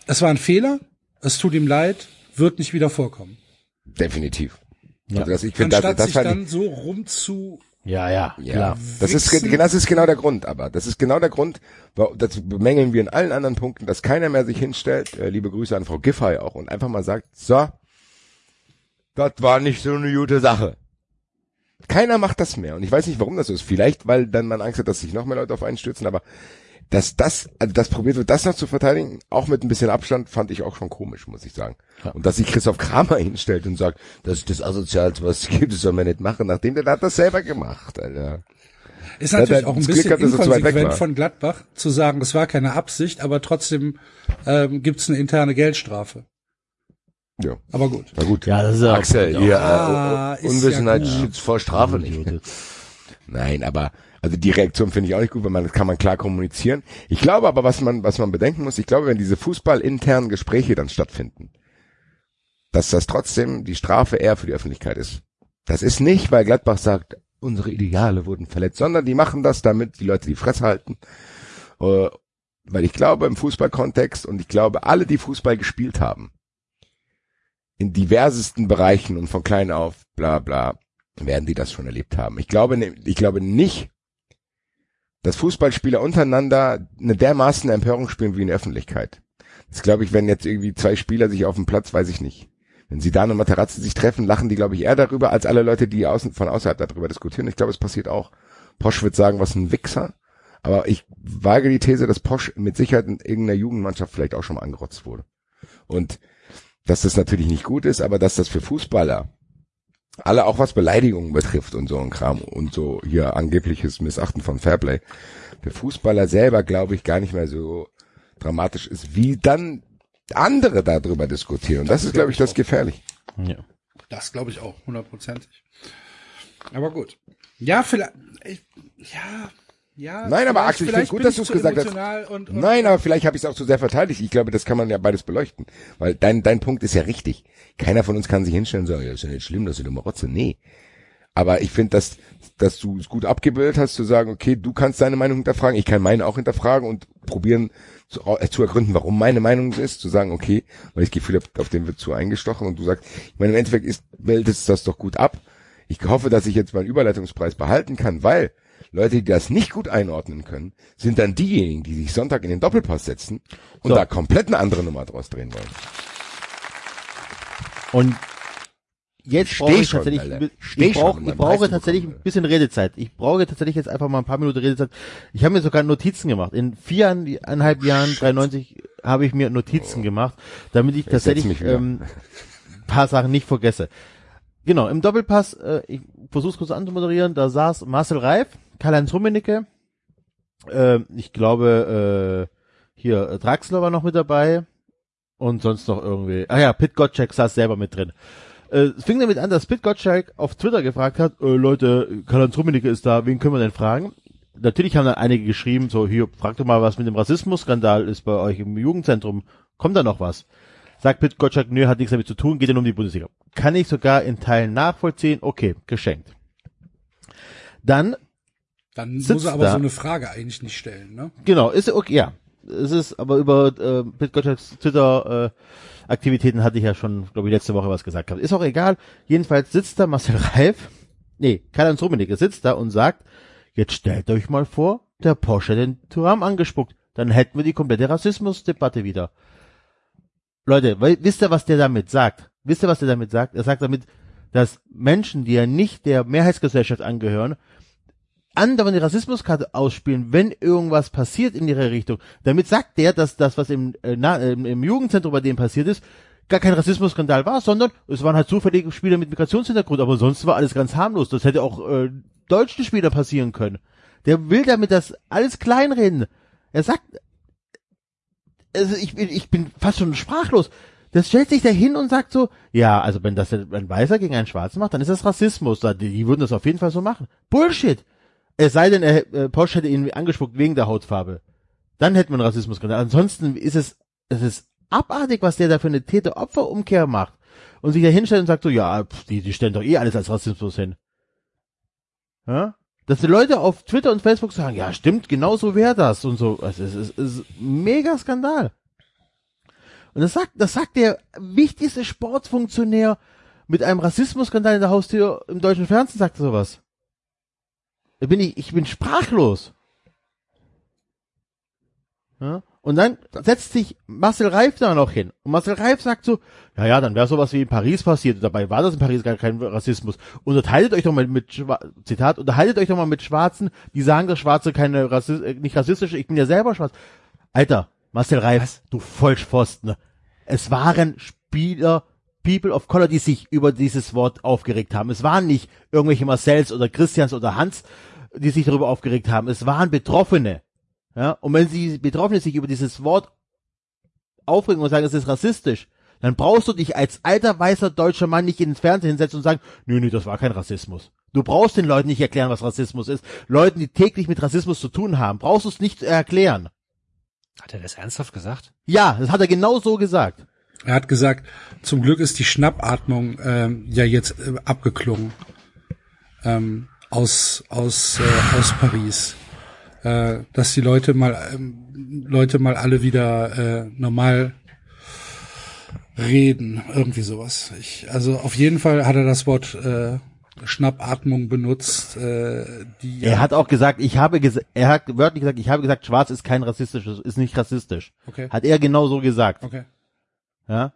es war ein Fehler, es tut ihm leid, wird nicht wieder vorkommen. Definitiv. Also das, ich finde, das, Anstatt das sich fand ich, dann so rumzu Ja, ja, Ja, klar. das ist, ge- das ist genau der Grund, aber das ist genau der Grund, das bemängeln wir in allen anderen Punkten, dass keiner mehr sich hinstellt, äh, liebe Grüße an Frau Giffey auch, und einfach mal sagt, so, das war nicht so eine gute Sache. Keiner macht das mehr und ich weiß nicht, warum das so ist. Vielleicht, weil dann man Angst hat, dass sich noch mehr Leute auf einen stürzen, aber dass das, also das probiert wird, das noch zu verteidigen, auch mit ein bisschen Abstand, fand ich auch schon komisch, muss ich sagen. Und dass sich Christoph Kramer hinstellt und sagt, das ist das Asozialste, was es gibt, das soll man nicht machen, nachdem der hat das selber gemacht, Alter. Ist Ja, natürlich auch ein bisschen hat, inkonsequent war. von Gladbach zu sagen, das war keine Absicht, aber trotzdem ähm, gibt's eine interne Geldstrafe. Ja. Aber gut. Na gut. Ja, das ist ja Axel, ja. hier, Ah, äh, Unwissenheit ja schützt vor Strafe nicht. Nein, aber also die Reaktion finde ich auch nicht gut, weil man das kann man klar kommunizieren. Ich glaube aber, was man was man bedenken muss, ich glaube, wenn diese fußballinternen Gespräche dann stattfinden, dass das trotzdem die Strafe eher für die Öffentlichkeit ist. Das ist nicht, weil Gladbach sagt, unsere Ideale wurden verletzt, sondern die machen das, damit die Leute die Fresse halten. Äh, weil ich glaube, im Fußballkontext und ich glaube, alle, die Fußball gespielt haben, in diversesten Bereichen und von klein auf, bla bla, werden die das schon erlebt haben. Ich glaube, ne- ich glaube nicht, dass Fußballspieler untereinander eine dermaßen Empörung spielen wie in der Öffentlichkeit. Das glaube ich, wenn jetzt irgendwie zwei Spieler sich auf dem Platz, weiß ich nicht. Wenn Zidane und Materazzi sich treffen, lachen die, glaube ich, eher darüber, als alle Leute, die außen, von außerhalb darüber diskutieren. Ich glaube, es passiert auch. Posch wird sagen, was ein Wichser. Aber ich wage die These, dass Posch mit Sicherheit in irgendeiner Jugendmannschaft vielleicht auch schon mal angerotzt wurde. Und dass das natürlich nicht gut ist, aber dass das für Fußballer alle auch was Beleidigungen betrifft und so ein Kram und so hier angebliches Missachten von Fairplay für Fußballer selber glaube ich gar nicht mehr so dramatisch ist, wie dann andere darüber diskutieren. Und das, ist, glaube ich, das gefährlich. Ja. Das glaube ich auch, hundertprozentig. Aber gut. Ja, vielleicht, ich, ja, ja. Nein, aber Axel, ich finde gut, dass du es gesagt hast. Und, und Nein, aber vielleicht habe ich es auch zu sehr verteidigt. Ich glaube, das kann man ja beides beleuchten. Weil dein, dein Punkt ist ja richtig. Keiner von uns kann sich hinstellen und sagen, ja, ist ja nicht schlimm, dass du eine Rotze. Nee. Aber ich finde, dass, dass du es gut abgebildet hast, zu sagen, okay, du kannst deine Meinung hinterfragen, ich kann meine auch hinterfragen und probieren zu, äh, zu ergründen, warum meine Meinung so ist, zu sagen, okay, weil ich das Gefühl habe, auf den wird zu eingestochen und du sagst, ich meine, im Endeffekt ist, bildest das doch gut ab. Ich hoffe, dass ich jetzt meinen Überleitungspreis behalten kann, weil Leute, die das nicht gut einordnen können, sind dann diejenigen, die sich Sonntag in den Doppelpass setzen und So. da komplett eine andere Nummer draus drehen wollen. Und jetzt Steh brauche ich schon, tatsächlich, Alter. ich, Steh schon, brauch, um ich brauche tatsächlich bekommen, ein bisschen Redezeit. Ich brauche tatsächlich jetzt einfach mal ein paar Minuten Redezeit. Ich habe mir sogar Notizen gemacht. In viereinhalb Jahren, 93, habe ich mir Notizen gemacht, damit ich Oh. Ich tatsächlich ähm, paar Sachen nicht vergesse. Genau, im Doppelpass, äh, ich versuche es kurz anzumoderieren, da saß Marcel Reif, Karl-Heinz Rummenigge, äh, ich glaube, äh, hier, äh, Draxler war noch mit dabei und sonst noch irgendwie, ah ja, Pit Gottschalk saß selber mit drin. Äh, es fing damit an, dass Pit Gottschalk auf Twitter gefragt hat, äh, Leute, Karl-Heinz Rummenigge ist da, wen können wir denn fragen? Natürlich haben dann einige geschrieben, so, hier, frag doch mal, was mit dem Rassismusskandal ist bei euch im Jugendzentrum. Kommt da noch was? Sagt Pit Gottschalk, nö, hat nichts damit zu tun, geht ja nur um die Bundesliga. Kann ich sogar in Teilen nachvollziehen, okay, geschenkt. Dann, dann muss sitzt er aber da. so eine Frage eigentlich nicht stellen, ne? genau, ist okay, ja. Es ist aber über äh, Pit Gottschalks Twitter äh, Aktivitäten hatte ich ja schon, glaube ich, letzte Woche was gesagt gehabt. Ist auch egal. Jedenfalls sitzt da Marcel Reif, nee, Karl-Heinz Rummenigge sitzt da und sagt, jetzt stellt euch mal vor, der Porsche hat den Turam angespuckt. Dann hätten wir die komplette Rassismusdebatte wieder. Leute, weil, wisst ihr, was der damit sagt? Wisst ihr, was der damit sagt? Er sagt damit, dass Menschen, die ja nicht der Mehrheitsgesellschaft angehören, anderen die Rassismuskarte ausspielen, wenn irgendwas passiert in ihre Richtung. Damit sagt der, dass das, was im, äh, na, im, Jugendzentrum bei dem passiert ist, gar kein Rassismusskandal war, sondern es waren halt zufällige Spieler mit Migrationshintergrund, aber sonst war alles ganz harmlos. Das hätte auch äh, deutschen Spieler passieren können. Der will damit das alles kleinreden. Er sagt, also ich, bin- ich bin fast schon sprachlos. Das stellt sich da hin und sagt so, ja, also wenn das ein Weißer gegen einen Schwarzen macht, dann ist das Rassismus. Die würden das auf jeden Fall so machen. Bullshit. Es sei denn, er, äh, Porsche hätte ihn angespuckt wegen der Hautfarbe. Dann hätten wir einen Rassismusskandal. Ansonsten ist es, es ist abartig, was der da für eine Täter-Opfer-Umkehr macht. Und sich da hinstellt und sagt so, ja, pff, die, die stellen doch eh alles als Rassismus hin. Ja? Dass die Leute auf Twitter und Facebook sagen, ja, stimmt, genau so wäre das und so. Es ist, es ist mega Skandal. Und das sagt, das sagt der wichtigste Sportfunktionär mit einem Rassismusskandal in der Haustür im deutschen Fernsehen, sagt sowas. Da bin ich, ich bin sprachlos. Ja? Und dann setzt sich Marcel Reif da noch hin. Und Marcel Reif sagt so, ja, ja, dann wäre sowas wie in Paris passiert. Und dabei war das in Paris gar kein Rassismus. Unterhaltet euch doch mal mit, Schwa Zitat, unterhaltet euch doch mal mit Schwarzen, die sagen, dass Schwarze keine Rassis äh, nicht rassistisch, ich bin ja selber schwarz. Alter, Marcel Reif, du Vollpfosten. Es waren Spieler, People of Color, die sich über dieses Wort aufgeregt haben. Es waren nicht irgendwelche Marcells oder Christians oder Hans, die sich darüber aufgeregt haben. Es waren Betroffene. Ja, und wenn sie Betroffene sich über dieses Wort aufregen und sagen, es ist rassistisch, dann brauchst du dich als alter weißer deutscher Mann nicht ins Fernsehen hinsetzen und sagen, nö, nö, das war kein Rassismus. Du brauchst den Leuten nicht erklären, was Rassismus ist. Leuten, die täglich mit Rassismus zu tun haben, brauchst du es nicht erklären. Hat er das ernsthaft gesagt? Ja, das hat er genau so gesagt. Er hat gesagt, zum Glück ist die Schnappatmung ähm, ja jetzt äh, abgeklungen ähm, aus aus äh, aus Paris, äh, dass die Leute mal ähm, Leute mal alle wieder äh, normal reden, irgendwie sowas. Ich, also auf jeden Fall hat er das Wort äh, Schnappatmung benutzt, äh, die Er hat auch gesagt, ich habe gesagt, er hat wörtlich gesagt, ich habe gesagt, schwarz ist kein rassistisches, ist nicht rassistisch. Okay. Hat er genau so gesagt. Okay. Ja.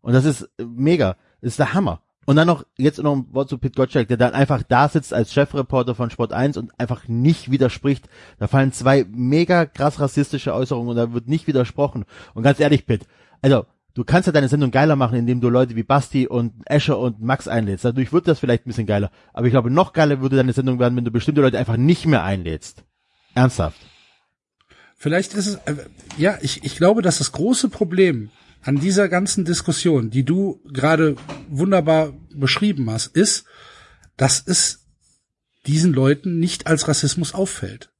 Und das ist äh, mega. Das ist der Hammer. Und dann noch, jetzt noch ein Wort zu Pete Gottschalk, der dann einfach da sitzt als Chefreporter von Sport 1 und einfach nicht widerspricht. Da fallen zwei mega krass rassistische Äußerungen und da wird nicht widersprochen. Und ganz ehrlich, Pitt, also, du kannst ja deine Sendung geiler machen, indem du Leute wie Basti und Escher und Max einlädst. Dadurch wird das vielleicht ein bisschen geiler. Aber ich glaube, noch geiler würde deine Sendung werden, wenn du bestimmte Leute einfach nicht mehr einlädst. Ernsthaft. Vielleicht ist es, äh, ja, ich, ich glaube, dass das große Problem an dieser ganzen Diskussion, die du gerade wunderbar beschrieben hast, ist, dass es diesen Leuten nicht als Rassismus auffällt.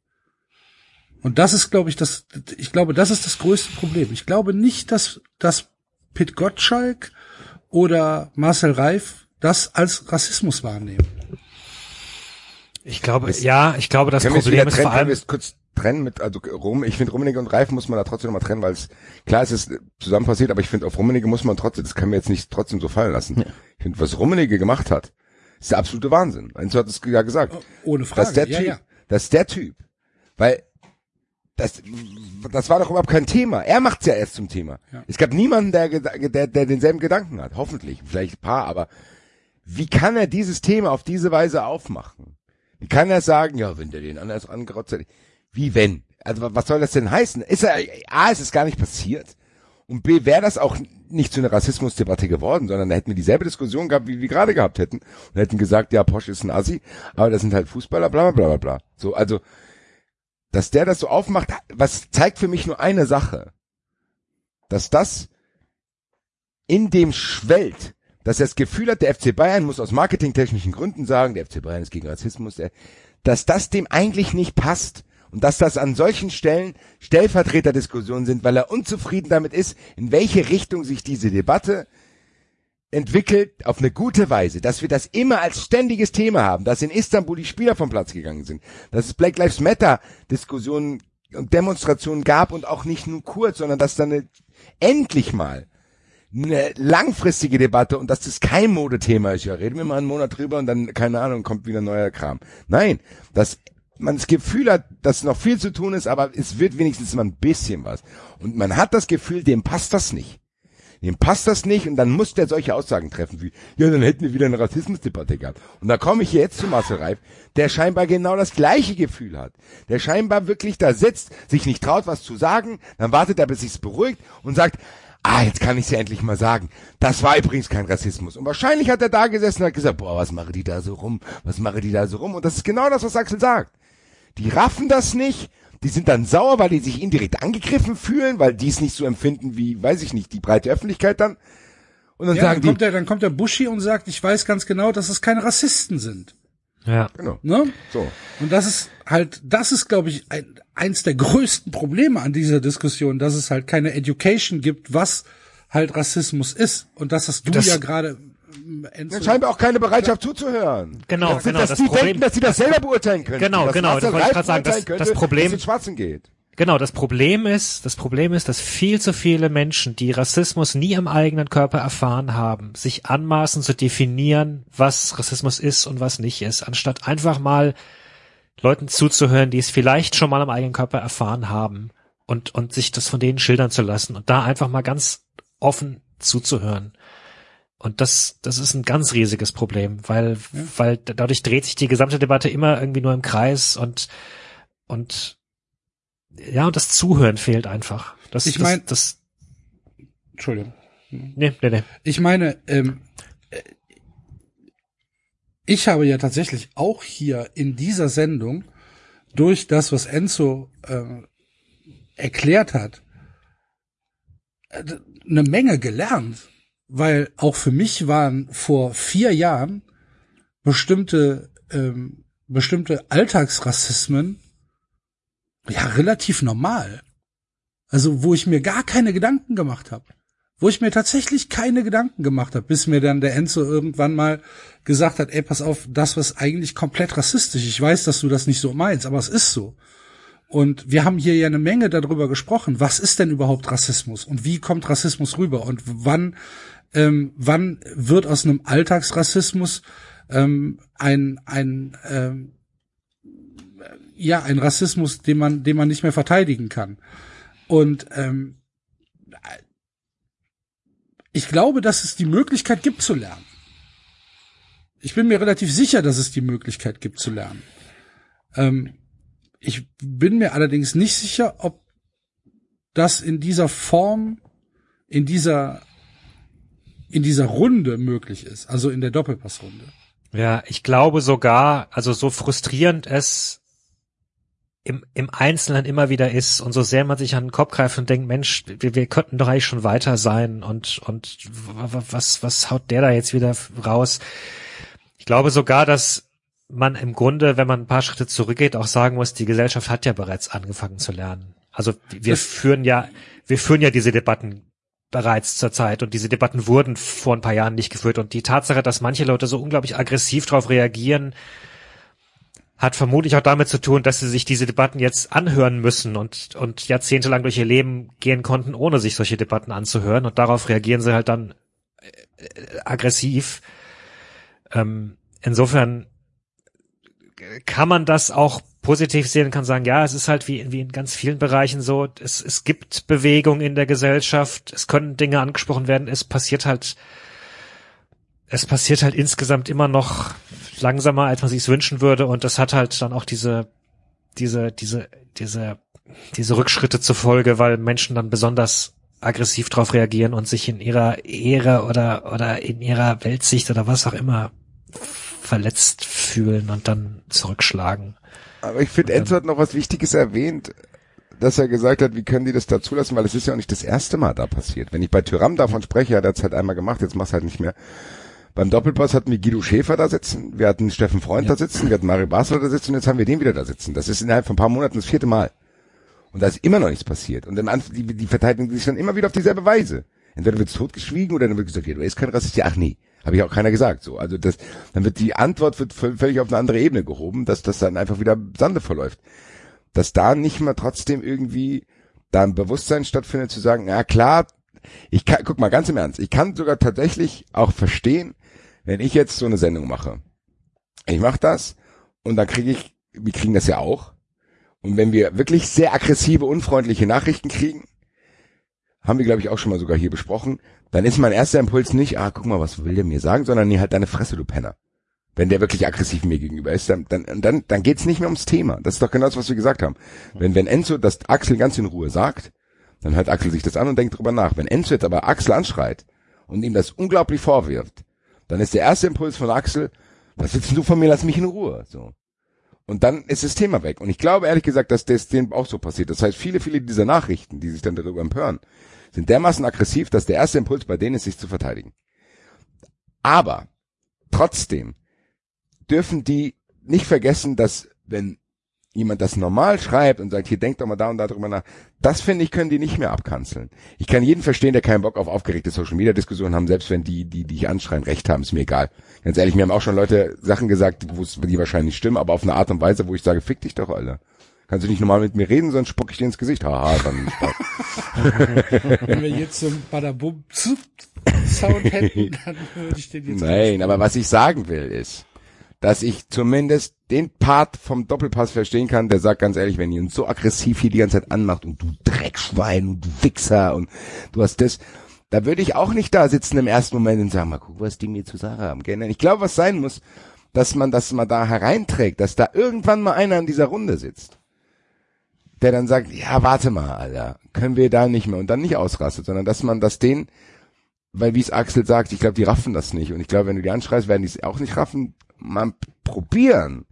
Und das ist, glaube ich, das, ich glaube, das ist das größte Problem. Ich glaube nicht, dass, dass Pit Gottschalk oder Marcel Reif das als Rassismus wahrnehmen. Ich glaube, ja, ich glaube, das Problem ist vor allem, es kurz trennen mit, also Rum, ich finde Rummenigge und Reif muss man da trotzdem nochmal trennen, weil es, klar es ist zusammen passiert, aber ich finde auf Rummenigge muss man trotzdem, das können wir jetzt nicht trotzdem so fallen lassen. Ich finde, was Rummenigge gemacht hat, ist der absolute Wahnsinn. Enzo hat es ja gesagt. Ohne Das Frage. ist der ja, Typ. ja. Das ist der Typ. Weil das, das war doch überhaupt kein Thema. Er macht's ja erst zum Thema. Ja. Es gab niemanden, der, der, der denselben Gedanken hat. Hoffentlich. Vielleicht ein paar, aber wie kann er dieses Thema auf diese Weise aufmachen? Wie kann er sagen, ja, wenn der den anders angerotzt hat, wie wenn? Also wa- was soll das denn heißen? Ist er, A, ist es gar nicht passiert und B, wäre das auch nicht zu einer Rassismusdebatte geworden, sondern da hätten wir dieselbe Diskussion gehabt, wie wir gerade gehabt hätten und hätten gesagt, ja, Porsche ist ein Assi, aber das sind halt Fußballer, bla bla bla bla bla. So, also, dass der das so aufmacht, was zeigt für mich nur eine Sache. Dass das in dem schwellt, dass er das Gefühl hat, der FC Bayern muss aus marketingtechnischen Gründen sagen, der FC Bayern ist gegen Rassismus, der, dass das dem eigentlich nicht passt und dass das an solchen Stellen Stellvertreterdiskussionen sind, weil er unzufrieden damit ist, in welche Richtung sich diese Debatte entwickelt auf eine gute Weise, dass wir das immer als ständiges Thema haben, dass in Istanbul die Spieler vom Platz gegangen sind, dass es Black Lives Matter Diskussionen und Demonstrationen gab und auch nicht nur kurz, sondern dass dann eine, endlich mal eine langfristige Debatte und dass das kein Modethema ist. Ja, reden wir mal einen Monat drüber und dann, keine Ahnung, kommt wieder neuer Kram. Nein, dass man das Gefühl hat, dass noch viel zu tun ist, aber es wird wenigstens mal ein bisschen was. Und man hat das Gefühl, dem passt das nicht. Dem passt das nicht und dann muss der solche Aussagen treffen wie, ja, dann hätten wir wieder eine Rassismusdebatte gehabt. Und da komme ich jetzt zu Marcel Reif, der scheinbar genau das gleiche Gefühl hat. Der scheinbar wirklich da sitzt, sich nicht traut, was zu sagen, dann wartet er, bis sich's beruhigt und sagt, ah, jetzt kann ich's ja endlich mal sagen. Das war übrigens kein Rassismus. Und wahrscheinlich hat er da gesessen und hat gesagt, boah, was mache die da so rum? Was mache die da so rum? Und das ist genau das, was Axel sagt. Die raffen das nicht. Die sind dann sauer, weil die sich indirekt angegriffen fühlen, weil die es nicht so empfinden wie, weiß ich nicht, die breite Öffentlichkeit dann. Und dann Ja, sagen dann die, kommt, der, dann kommt der Buschi und sagt, ich weiß ganz genau, dass es keine Rassisten sind. ja. genau, Ne? so. Und das ist halt, das ist, glaube ich, ein, eins der größten Probleme an dieser Diskussion, dass es halt keine Education gibt, was halt Rassismus ist. Und das hast du Das- ja gerade Enzo, Dann scheinbar auch keine Bereitschaft zuzuhören. Genau, dass, genau, Dass das die Problem- denken, dass sie das selber beurteilen können. Genau, dass genau, das wollte ich gerade sagen, das- beurteilen das könnte, Problem- dass es den Schwarzen geht. Genau, das Problem ist, das Problem ist, dass viel zu viele Menschen, die Rassismus nie im eigenen Körper erfahren haben, sich anmaßen zu definieren, was Rassismus ist und was nicht ist, anstatt einfach mal Leuten zuzuhören, die es vielleicht schon mal im eigenen Körper erfahren haben und, und sich das von denen schildern zu lassen und da einfach mal ganz offen zuzuhören. Und das, das ist ein ganz riesiges Problem, weil, weil dadurch dreht sich die gesamte Debatte immer irgendwie nur im Kreis und, und, ja, und das Zuhören fehlt einfach. Das, Ich das- mein- das, Entschuldigung. nee, nee, nee. Ich meine, ähm, äh, ich habe ja tatsächlich auch hier in dieser Sendung durch das, was Enzo äh, erklärt hat, äh, eine Menge gelernt, weil auch für mich waren vor vier Jahren bestimmte ähm, bestimmte Alltagsrassismen ja relativ normal. Also wo ich mir gar keine Gedanken gemacht habe wo ich mir tatsächlich keine Gedanken gemacht habe, bis mir dann der Enzo irgendwann mal gesagt hat, ey, pass auf, das was eigentlich komplett rassistisch. Ich weiß, dass du das nicht so meinst, aber es ist so. Und wir haben hier ja eine Menge darüber gesprochen, was ist denn überhaupt Rassismus und wie kommt Rassismus rüber und wann, ähm, wann wird aus einem Alltagsrassismus ähm, ein, ein ähm, ja ein Rassismus, den man, den man nicht mehr verteidigen kann. Und ähm, ich glaube, dass es die Möglichkeit gibt zu lernen. Ich bin mir relativ sicher, dass es die Möglichkeit gibt zu lernen. Ähm, ich bin mir allerdings nicht sicher, ob das in dieser Form, in dieser, in dieser Runde möglich ist, also in der Doppelpassrunde. Ja, ich glaube sogar, also so frustrierend es im, im Einzelnen immer wieder ist und so sehr man sich an den Kopf greift und denkt, Mensch, wir, wir könnten doch eigentlich schon weiter sein und, und was, was haut der da jetzt wieder raus? Ich glaube sogar, dass man im Grunde, wenn man ein paar Schritte zurückgeht, auch sagen muss, die Gesellschaft hat ja bereits angefangen zu lernen. Also wir führen ja, wir führen ja diese Debatten bereits zur Zeit und diese Debatten wurden vor ein paar Jahren nicht geführt und die Tatsache, dass manche Leute so unglaublich aggressiv darauf reagieren, hat vermutlich auch damit zu tun, dass sie sich diese Debatten jetzt anhören müssen und, und jahrzehntelang durch ihr Leben gehen konnten, ohne sich solche Debatten anzuhören und darauf reagieren sie halt dann äh, aggressiv. Ähm, insofern kann man das auch positiv sehen, kann sagen, ja, es ist halt wie, wie in ganz vielen Bereichen so, es, es gibt Bewegung in der Gesellschaft, es können Dinge angesprochen werden, es passiert halt, es passiert halt insgesamt immer noch langsamer, als man sich wünschen würde und das hat halt dann auch diese, diese, diese, diese, diese Rückschritte zur Folge, weil Menschen dann besonders aggressiv darauf reagieren und sich in ihrer Ehre oder, oder in ihrer Weltsicht oder was auch immer verletzt fühlen und dann zurückschlagen. Aber ich finde, Enzo hat noch was Wichtiges erwähnt, dass er gesagt hat, wie können die das da zulassen, weil es ist ja auch nicht das erste Mal da passiert. Wenn ich bei Tyram davon spreche, hat er es halt einmal gemacht, jetzt mach's halt nicht mehr. Beim Doppelpass hatten wir Guido Schäfer da sitzen, wir hatten Steffen Freund da sitzen, wir hatten Mario Basler da sitzen und jetzt haben wir den wieder da sitzen. Das ist innerhalb von ein paar Monaten das vierte Mal. Und da ist immer noch nichts passiert. Und Anfang, die, die verteidigen sich dann immer wieder auf dieselbe Weise. Entweder wird's totgeschwiegen oder dann wird gesagt, ja, du bist kein Rassist. Ja, ach nee, habe ich auch keiner gesagt. So, also das, dann wird die Antwort wird völ- völlig auf eine andere Ebene gehoben, dass das dann einfach wieder Sande verläuft. Dass da nicht mal trotzdem irgendwie da ein Bewusstsein stattfindet, zu sagen, ja klar, ich kann, guck mal, ganz im Ernst, ich kann sogar tatsächlich auch verstehen, wenn ich jetzt so eine Sendung mache. Ich mache das und dann kriege ich, wir kriegen das ja auch. Und wenn wir wirklich sehr aggressive, unfreundliche Nachrichten kriegen, haben wir, glaube ich, auch schon mal sogar hier besprochen, dann ist mein erster Impuls nicht, ah, guck mal, was will der mir sagen, sondern nee, halt deine Fresse, du Penner. Wenn der wirklich aggressiv mir gegenüber ist, dann, dann, dann, dann geht's nicht mehr ums Thema. Das ist doch genau das, was wir gesagt haben. Wenn, wenn Enzo das Axel ganz in Ruhe sagt, dann hört Axel sich das an und denkt drüber nach. Wenn Enzo jetzt aber Axel anschreit und ihm das unglaublich vorwirft, dann ist der erste Impuls von Axel, was willst du von mir, lass mich in Ruhe, so. Und dann ist das Thema weg. Und ich glaube ehrlich gesagt, dass das denen auch so passiert. Das heißt, viele, viele dieser Nachrichten, die sich dann darüber empören, sind dermaßen aggressiv, dass der erste Impuls bei denen ist, sich zu verteidigen. Aber trotzdem dürfen die nicht vergessen, dass wenn jemand das normal schreibt und sagt, hier denkt doch mal da und da drüber nach, das finde ich, können die nicht mehr abkanzeln. Ich kann jeden verstehen, der keinen Bock auf aufgeregte Social Media Diskussionen haben, selbst wenn die, die, die ich anschreien, recht haben, ist mir egal. Ganz ehrlich, mir haben auch schon Leute Sachen gesagt, wo es, die wahrscheinlich stimmen, aber auf eine Art und Weise, wo ich sage, fick dich doch, Alter. Kannst du nicht normal mit mir reden, sonst spuck ich dir ins Gesicht. Haha, dann Spaß. Wenn wir jetzt so ein Badabum Sound hätten, dann würde ich den jetzt Nein, aber was ich sagen will ist, dass ich zumindest den Part vom Doppelpass verstehen kann, der sagt ganz ehrlich, wenn ihr uns so aggressiv hier die ganze Zeit anmacht und du Dreckschwein und du Wichser und du hast das, da würde ich auch nicht da sitzen im ersten Moment und sagen, mal guck, was die mir zu sagen haben. Gell? Ich glaube, was sein muss, dass man das mal da hereinträgt, dass da irgendwann mal einer in dieser Runde sitzt, der dann sagt, ja, warte mal, Alter, können wir da nicht mehr und dann nicht ausrastet, sondern dass man das den weil wie es Axel sagt, ich glaube, die raffen das nicht. Und ich glaube, wenn du die anschreist, werden die es auch nicht raffen. Man probieren,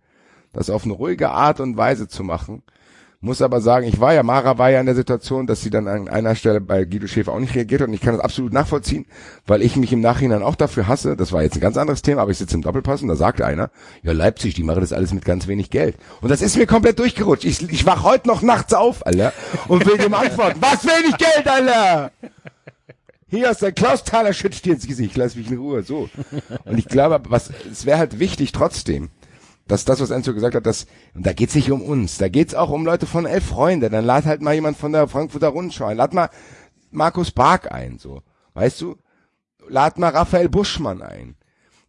das auf eine ruhige Art und Weise zu machen. Muss aber sagen, ich war ja, Mara war ja in der Situation, dass sie dann an einer Stelle bei Guido Schäfer auch nicht reagiert hat. Und ich kann das absolut nachvollziehen, weil ich mich im Nachhinein auch dafür hasse. Das war jetzt ein ganz anderes Thema, aber ich sitze im Doppelpass und da sagt einer, ja, Leipzig, die machen das alles mit ganz wenig Geld. Und das ist mir komplett durchgerutscht. Ich, ich wach heute noch nachts auf, Alter, und will dem antworten, was wenig Geld, Alter? Hier ist der Klaus Thaler schützt dir ins Gesicht, lass mich in Ruhe, so. Und ich glaube, was, es wäre halt wichtig trotzdem, dass das, was Enzo gesagt hat, dass, und da geht's nicht um uns, da geht's auch um Leute von Elf Freunde, dann lad halt mal jemand von der Frankfurter Rundschau ein, lad mal Markus Bark ein, so, weißt du, lad mal Raphael Buschmann ein.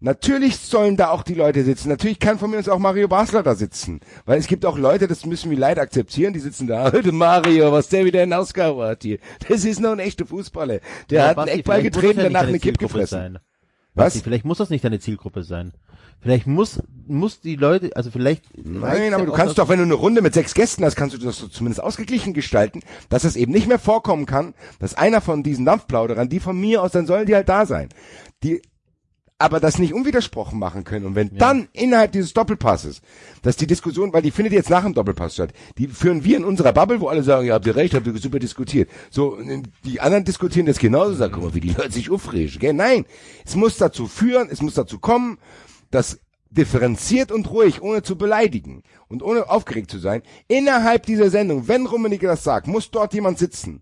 Natürlich sollen da auch die Leute sitzen. Natürlich kann von mir aus auch Mario Basler da sitzen. Weil es gibt auch Leute, das müssen wir leider akzeptieren, die sitzen da. Heute Mario, was der wieder hinausgehauen hat hier. Das ist noch ein echter Fußballer. Der Ja, hat Basti, einen Eckball getreten, danach eine Kipp gefressen. Sein. Was? Basti, vielleicht muss das nicht deine Zielgruppe sein. Vielleicht muss, muss die Leute, also vielleicht. Nein, aber du kannst doch, wenn du eine Runde mit sechs Gästen hast, kannst du das so zumindest ausgeglichen gestalten, dass es eben nicht mehr vorkommen kann, dass einer von diesen Dampfplauderern, die von mir aus, dann sollen die halt da sein. Die aber das nicht unwidersprochen machen können. Und wenn dann innerhalb dieses Doppelpasses, dass die Diskussion, weil die findet jetzt nach dem Doppelpass statt, die führen wir in unserer Bubble, wo alle sagen, ja, habt ihr recht, habt ihr super diskutiert. So, die anderen diskutieren das genauso, sagen, guck mal, wie die Leute sich aufregen. Gell? Nein, es muss dazu führen, es muss dazu kommen, dass differenziert und ruhig, ohne zu beleidigen und ohne aufgeregt zu sein, innerhalb dieser Sendung, wenn Rummenigge das sagt, muss dort jemand sitzen,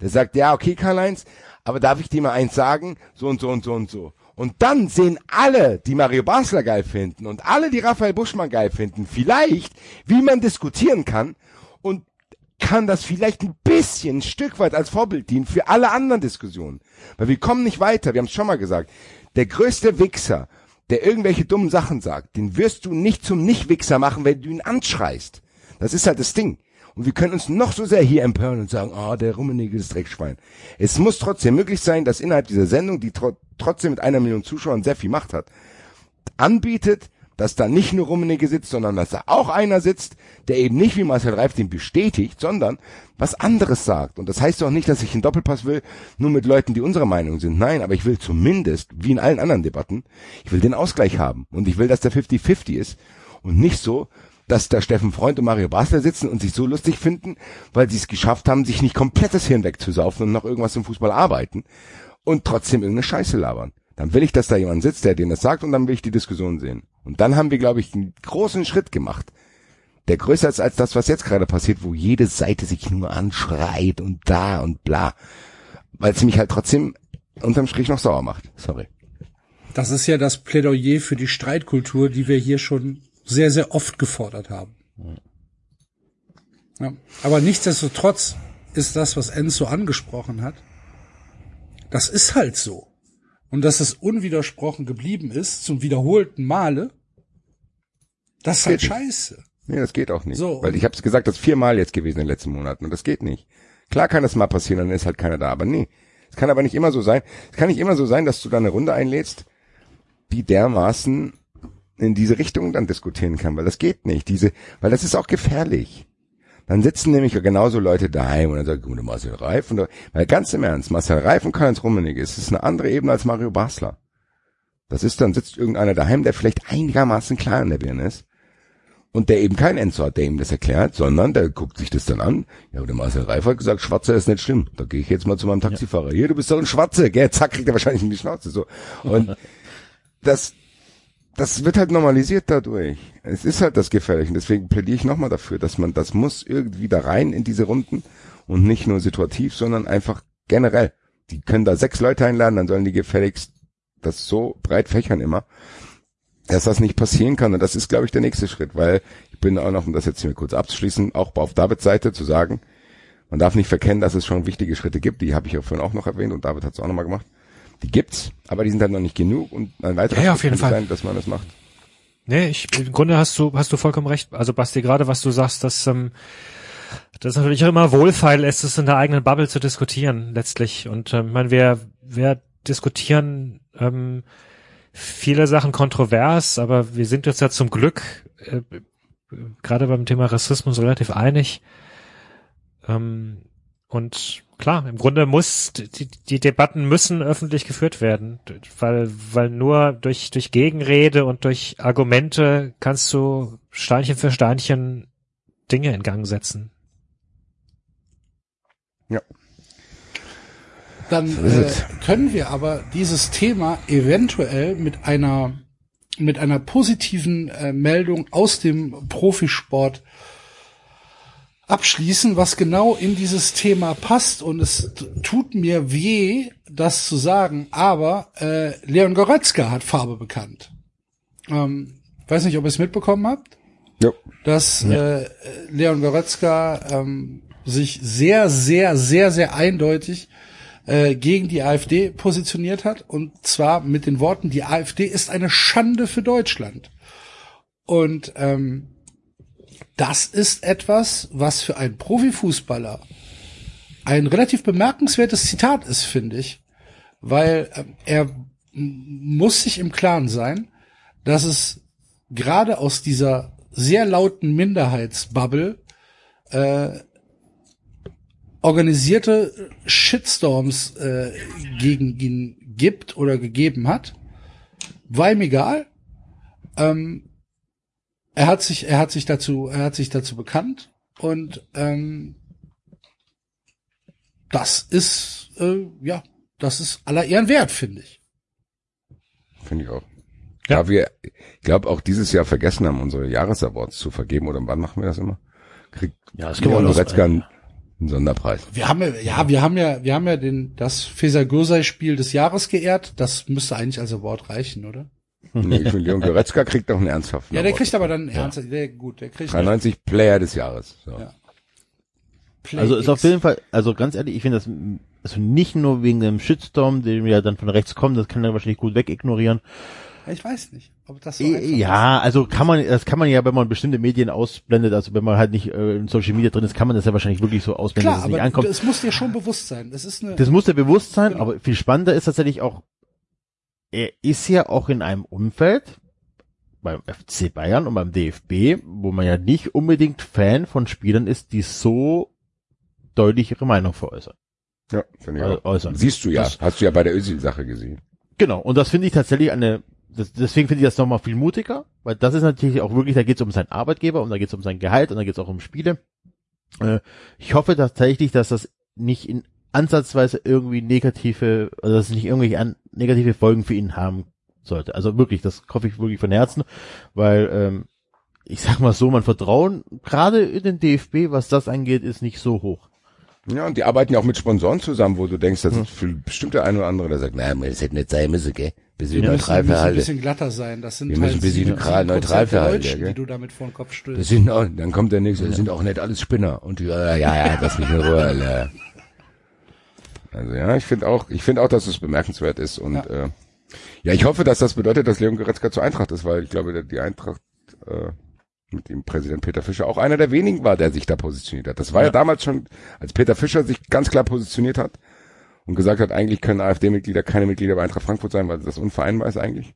der sagt, ja, okay, Karl-Heinz, aber darf ich dir mal eins sagen? So und so und so und so. Und dann sehen alle, die Mario Basler geil finden und alle, die Raphael Buschmann geil finden, vielleicht, wie man diskutieren kann und kann das vielleicht ein bisschen, ein Stück weit als Vorbild dienen für alle anderen Diskussionen. Weil wir kommen nicht weiter, wir haben es schon mal gesagt. Der größte Wichser, der irgendwelche dummen Sachen sagt, den wirst du nicht zum Nicht-Wichser machen, wenn du ihn anschreist. Das ist halt das Ding. Und wir können uns noch so sehr hier empören und sagen, ah, der Rummenigge ist Dreckschwein. Es muss trotzdem möglich sein, dass innerhalb dieser Sendung, die tro trotzdem mit einer Million Zuschauern sehr viel Macht hat, anbietet, dass da nicht nur Rummenigge sitzt, sondern dass da auch einer sitzt, der eben nicht wie Marcel Reif den bestätigt, sondern was anderes sagt. Und das heißt doch nicht, dass ich einen Doppelpass will, nur mit Leuten, die unserer Meinung sind. Nein, aber ich will zumindest, wie in allen anderen Debatten, ich will den Ausgleich haben. Und ich will, dass der 50-50 ist. Und nicht so, dass da Steffen Freund und Mario Basler sitzen und sich so lustig finden, weil sie es geschafft haben, sich nicht komplett das Hirn wegzusaufen und noch irgendwas im Fußball arbeiten und trotzdem irgendeine Scheiße labern. Dann will ich, dass da jemand sitzt, der denen das sagt und dann will ich die Diskussion sehen. Und dann haben wir, glaube ich, einen großen Schritt gemacht. Der größer ist als das, was jetzt gerade passiert, wo jede Seite sich nur anschreit und da und bla. Weil es mich halt trotzdem unterm Strich noch sauer macht. Sorry. Das ist ja das Plädoyer für die Streitkultur, die wir hier schon sehr, sehr oft gefordert haben. Ja. Aber nichtsdestotrotz ist das, was Enzo angesprochen hat, das ist halt so. Und dass es unwidersprochen geblieben ist, zum wiederholten Male, das ist halt nicht. scheiße. Nee, das geht auch nicht. So. Weil ich habe es gesagt, das ist viermal jetzt gewesen in den letzten Monaten und das geht nicht. Klar kann das mal passieren, dann ist halt keiner da, aber nee. Es kann aber nicht immer so sein. Es kann nicht immer so sein, dass du da eine Runde einlädst, die dermaßen in diese Richtung dann diskutieren kann, weil das geht nicht. Diese, weil das ist auch gefährlich. Dann sitzen nämlich genauso Leute daheim und dann sagen, gute Marcel Reif. Und, weil ganz im Ernst, Marcel Reif und Karl-Heinz Rummenigge, es ist eine andere Ebene als Mario Basler. Das ist, dann sitzt irgendeiner daheim, der vielleicht einigermaßen klar in der Birne ist. Und der eben kein Enzo hat, der ihm das erklärt, sondern der guckt sich das dann an. Ja, der Marcel Reif hat gesagt, Schwarzer ist nicht schlimm. Da gehe ich jetzt mal zu meinem Taxifahrer. Hier, du bist doch ein Schwarzer, gell? Zack, kriegt er wahrscheinlich in die Schnauze. So. Und das, das wird halt normalisiert dadurch. Es ist halt das Gefährliche. Und deswegen plädiere ich nochmal dafür, dass man, das muss irgendwie da rein in diese Runden und nicht nur situativ, sondern einfach generell. Die können da sechs Leute einladen, dann sollen die gefälligst das so breit fächern immer, dass das nicht passieren kann. Und das ist, glaube ich, der nächste Schritt, weil ich bin auch noch, um das jetzt hier kurz abzuschließen, auch auf Davids Seite zu sagen, man darf nicht verkennen, dass es schon wichtige Schritte gibt. Die habe ich ja vorhin auch noch erwähnt und David hat es auch nochmal gemacht. Die gibt's, aber die sind halt noch nicht genug und ein weiterer Ja, Schritt auf jeden Fall. sein, dass man das macht. Nee, ich, im Grunde hast du, hast du vollkommen recht. Also Basti, gerade was du sagst, dass, ähm, das natürlich auch immer wohlfeil ist, es in der eigenen Bubble zu diskutieren, letztlich. Und ähm, ich meine, wir, wir diskutieren ähm, viele Sachen kontrovers, aber wir sind uns ja zum Glück äh, gerade beim Thema Rassismus relativ einig. Ähm, und klar, im Grunde muss die, die Debatten müssen öffentlich geführt werden, weil weil nur durch durch Gegenrede und durch Argumente kannst du Steinchen für Steinchen Dinge in Gang setzen. Ja. Dann äh, können wir aber dieses Thema eventuell mit einer mit einer positiven äh, Meldung aus dem Profisport abschließen, was genau in dieses Thema passt. Und es tut mir weh, das zu sagen, aber äh, Leon Goretzka hat Farbe bekannt. Ähm, weiß nicht, ob ihr es mitbekommen habt, Ja. dass äh, Leon Goretzka ähm, sich sehr, sehr, sehr, sehr eindeutig äh, gegen die AfD positioniert hat. Und zwar mit den Worten, die AfD ist eine Schande für Deutschland. Und ähm, das ist etwas, was für einen Profifußballer ein relativ bemerkenswertes Zitat ist, finde ich. Weil ähm, er muss sich im Klaren sein, dass es gerade aus dieser sehr lauten Minderheitsbubble äh, organisierte Shitstorms äh, gegen ihn gibt oder gegeben hat. War ihm egal. Ähm, er hat sich, er hat sich dazu, er hat sich dazu bekannt und ähm, das ist äh, ja, das ist aller Ehren wert, finde ich. Finde ich auch. Ja. Ja, wir, ich glaube, auch dieses Jahr vergessen haben, unsere Jahresawards zu vergeben. Oder wann machen wir das immer? Kriegt Ja, das wir Leon auch Goretzka einen, einen Sonderpreis. Wir haben ja, ja, wir haben ja, wir haben ja den das Feser Gürsey Spiel des Jahres geehrt. Das müsste eigentlich als Award reichen, oder? Nee, ich finde, Leon Goretzka kriegt noch einen ernsthaften Ja, der Award. kriegt aber dann ernst, der gut, der kriegt 93 Player des Jahres. So. Ja. Play Also ist X. auf jeden Fall, also ganz ehrlich, ich finde das, also nicht nur wegen dem Shitstorm, den ja dann von rechts kommt, das kann er wahrscheinlich gut wegignorieren. Ich weiß nicht, ob das so Eh, Ja, also kann man, das kann man ja, wenn man bestimmte Medien ausblendet, also wenn man halt nicht äh, in Social Media drin ist, kann man das ja wahrscheinlich wirklich so ist. ausblenden, Klar, dass es nicht aber ankommt. es muss dir schon bewusst sein. Das ist eine. Das muss dir bewusst sein, Genau. aber viel spannender ist tatsächlich auch, er ist ja auch in einem Umfeld, beim FC Bayern und beim DFB, wo man ja nicht unbedingt Fan von Spielern ist, die so deutlich ihre Meinung veräußern. Ja, finde ich Äh, auch. äußern. Siehst du ja. Das- Hast du ja bei der Özil-Sache gesehen. Genau, und das finde ich tatsächlich eine, das, deswegen finde ich das nochmal viel mutiger, weil das ist natürlich auch wirklich, da geht es um seinen Arbeitgeber und da geht es um sein Gehalt und da geht es auch um Spiele. Äh, ich hoffe tatsächlich, dass das nicht in ansatzweise irgendwie negative, also dass es nicht irgendwelche negative Folgen für ihn haben sollte. Also wirklich, das hoffe ich wirklich von Herzen, weil ähm, ich sag mal so, mein Vertrauen gerade in den DFB, was das angeht, ist nicht so hoch. Ja, und die arbeiten ja auch mit Sponsoren zusammen, wo du denkst, das Hm. ist für bestimmt der eine oder andere, der sagt, na, das hätte nicht sein müssen, gell? Bisschen Wir müssen, neutral müssen ein verhalten. bisschen glatter sein. Das sind Wir müssen ein bisschen sieben- neutral- neutral verhalten, Deutschen, gell? die du damit vor den Kopf Das stößt. sind auch, dann kommt der nächste, das sind auch nicht alles Spinner. Und die, ja, ja, ja, das nicht in Ruhe. Also ja, ich finde auch, ich finde auch, dass es bemerkenswert ist und Ja. äh, ja, ich hoffe, dass das bedeutet, dass Leon Goretzka zur Eintracht ist, weil ich glaube, die Eintracht äh, mit dem Präsident Peter Fischer auch einer der wenigen war, der sich da positioniert hat. Das war ja, damals schon, als Peter Fischer sich ganz klar positioniert hat und gesagt hat, eigentlich können AfD-Mitglieder keine Mitglieder bei Eintracht Frankfurt sein, weil das unvereinbar ist eigentlich.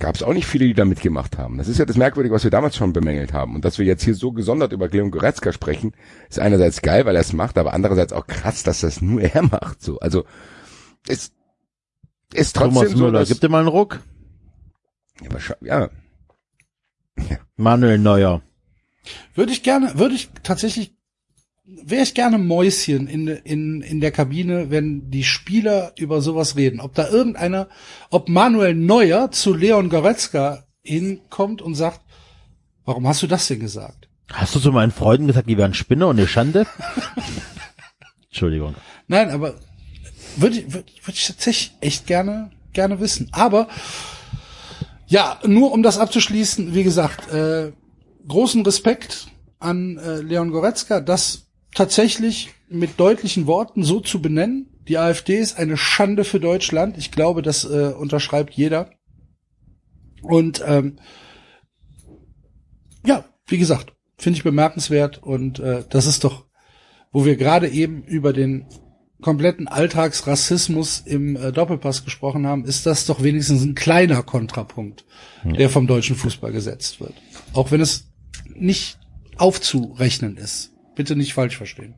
Gab es auch nicht viele, die da mitgemacht haben. Das ist ja das Merkwürdige, was wir damals schon bemängelt haben. Und dass wir jetzt hier so gesondert über Leon Goretzka sprechen, ist einerseits geil, weil er es macht, aber andererseits auch krass, dass das nur er macht. So, also es ist trotzdem Thomas so, Müller, dass, gib dir mal einen Ruck. ja, wahrscheinlich- ja, Manuel Neuer. Würde ich gerne, würde ich tatsächlich, wäre ich gerne Mäuschen in, in, in der Kabine, wenn die Spieler über sowas reden. Ob da irgendeiner, ob Manuel Neuer zu Leon Goretzka hinkommt und sagt, warum hast du das denn gesagt? Hast du zu meinen Freunden gesagt, die wären Spinner und eine Schande? Entschuldigung. Nein, aber würde ich, würde, würde ich tatsächlich echt gerne, gerne wissen. Aber ja, nur um das abzuschließen, wie gesagt, äh, großen Respekt an äh, Leon Goretzka, das tatsächlich mit deutlichen Worten so zu benennen. Die AfD ist eine Schande für Deutschland. Ich glaube, das äh, unterschreibt jeder. Und ähm, ja, wie gesagt, finde ich bemerkenswert und äh, das ist doch, wo wir gerade eben über den kompletten Alltagsrassismus im äh, Doppelpass gesprochen haben, ist das doch wenigstens ein kleiner Kontrapunkt, der vom deutschen Fußball gesetzt wird. Auch wenn es nicht aufzurechnen ist. Bitte nicht falsch verstehen.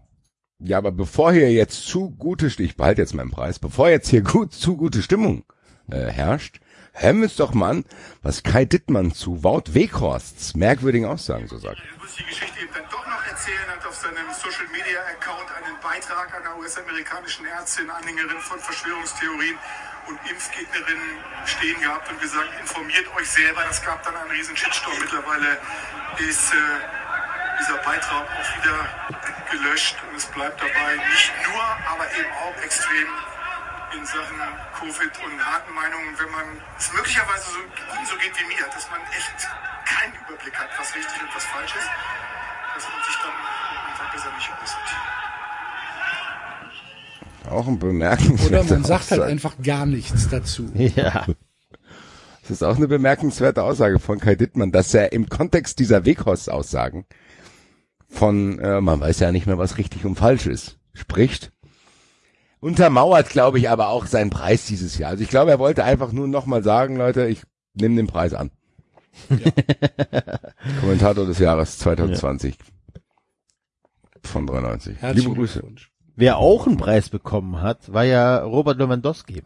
Ja, aber bevor hier jetzt zu gute, ich behalte jetzt meinen Preis, bevor jetzt hier gut, zu gute Stimmung äh, herrscht, hören wir uns doch mal an, was Kai Dittmann zu Wout Weghorsts merkwürdigen Aussagen so sagt. Er muss die Geschichte eben dann doch noch erzählen, auf seinem Social Media Account einen Beitrag einer US-amerikanischen Ärztin, Anhängerin von Verschwörungstheorien und Impfgegnerin stehen gehabt und gesagt, informiert euch selber. Das gab dann einen riesen Shitstorm. Mittlerweile ist äh, dieser Beitrag auch wieder gelöscht und es bleibt dabei nicht nur, aber eben auch extrem in Sachen Covid und harten Meinungen, wenn man es möglicherweise so, so geht wie mir, dass man echt keinen Überblick hat, was richtig und was falsch ist, dass man sich dann einfach besser nicht äußert. Auch ein bemerkenswerter Oder man sagt halt Aussage. einfach gar nichts dazu. Ja. Das ist auch eine bemerkenswerte Aussage von Kai Dittmann, dass er im Kontext dieser Weghorst-Aussagen von, äh, man weiß ja nicht mehr, was richtig und falsch ist, spricht. Untermauert, glaube ich, aber auch seinen Preis dieses Jahr. Also ich glaube, er wollte einfach nur nochmal sagen, Leute, ich nehme den Preis an. Kommentator des Jahres 2020 von 93. Herzlichen Liebe Grüße. Wer auch einen Preis bekommen hat, war ja Robert Lewandowski.